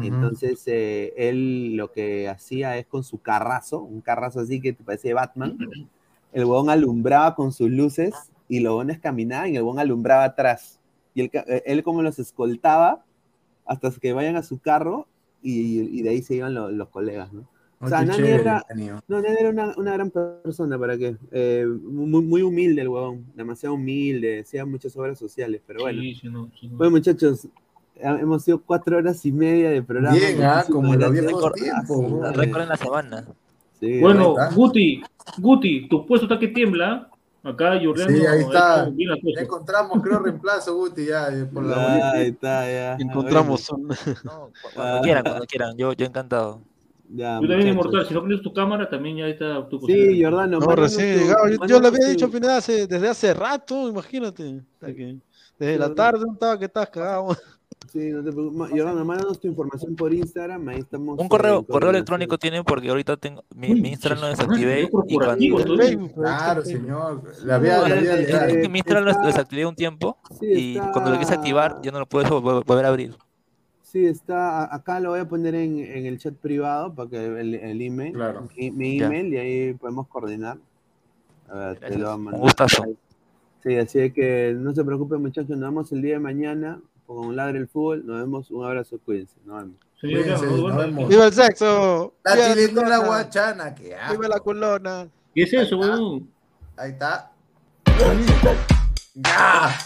Entonces eh, él lo que hacía es con su carrazo, un carrazo así que te parece Batman, el huevón alumbraba con sus luces y los buenos caminaban y el buen alumbraba atrás. Y él, eh, él como los escoltaba hasta que vayan a su carro y, y de ahí se iban lo- los colegas, ¿no? O sea, Nani era, no, Nani era una, una gran persona, ¿para qué? Eh, muy, muy humilde el huevón, demasiado humilde, hacía muchas obras sociales, pero bueno. Sí, sí, no, sí, no. Bueno, muchachos, ha- hemos sido cuatro horas y media de programa. Bien, ah, como los viejos Récord- tiempos. Récord en la semana. Sí, Bueno. Guti, Guti, tu puesto está que tiembla. Acá Jordiano Sí, ahí está. Ya encontramos, creo, reemplazo, Guti, ya, eh, por la ahí está, ya. Encontramos. No, cu- cuando quieran, cuando quieran. Yo, yo encantado. Ya, Tú también. Inmortal, si no pones tu cámara, también ya está tu Sí, Jordano, No, recién tu- llegado. Yo, yo le había dicho a Pineda hace, desde hace rato, imagínate. Desde la tarde estaba que estás cagado. Sí, no te preocupes. Mándanos tu información por Instagram, ahí estamos. Un eh, correo, en correo electrónico tienen porque ahorita tengo mi, Uy, mi Instagram lo desactivé y cuando. Claro, señor. La vía, la eh, vía eh, legal. eh, mi Instagram lo está- desactivé un tiempo Sí, y está- cuando lo quise activar ya no lo puedo vol- volver a abrir. Sí, está, acá lo voy a poner en, en el chat privado para que el, el email, Claro. mi, mi Ya. email y ahí podemos coordinar. A ver, te lo voy a Un mandar. gustazo. Ahí. Sí, así que no se preocupen muchachos, nos vemos el día de mañana con Ladre el Fútbol, nos vemos, un abrazo, cuídense, nos vemos. Cuídense, nos vemos. ¡Viva el sexo! La ¡Viva tiletona culona! guachana, que ¡Viva la culona! ¿Qué es eso, weón? Ahí está. ¡Ya!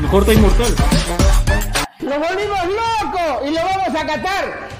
Mejor está Inmortal. ¡Nos volvimos locos y lo vamos a catar!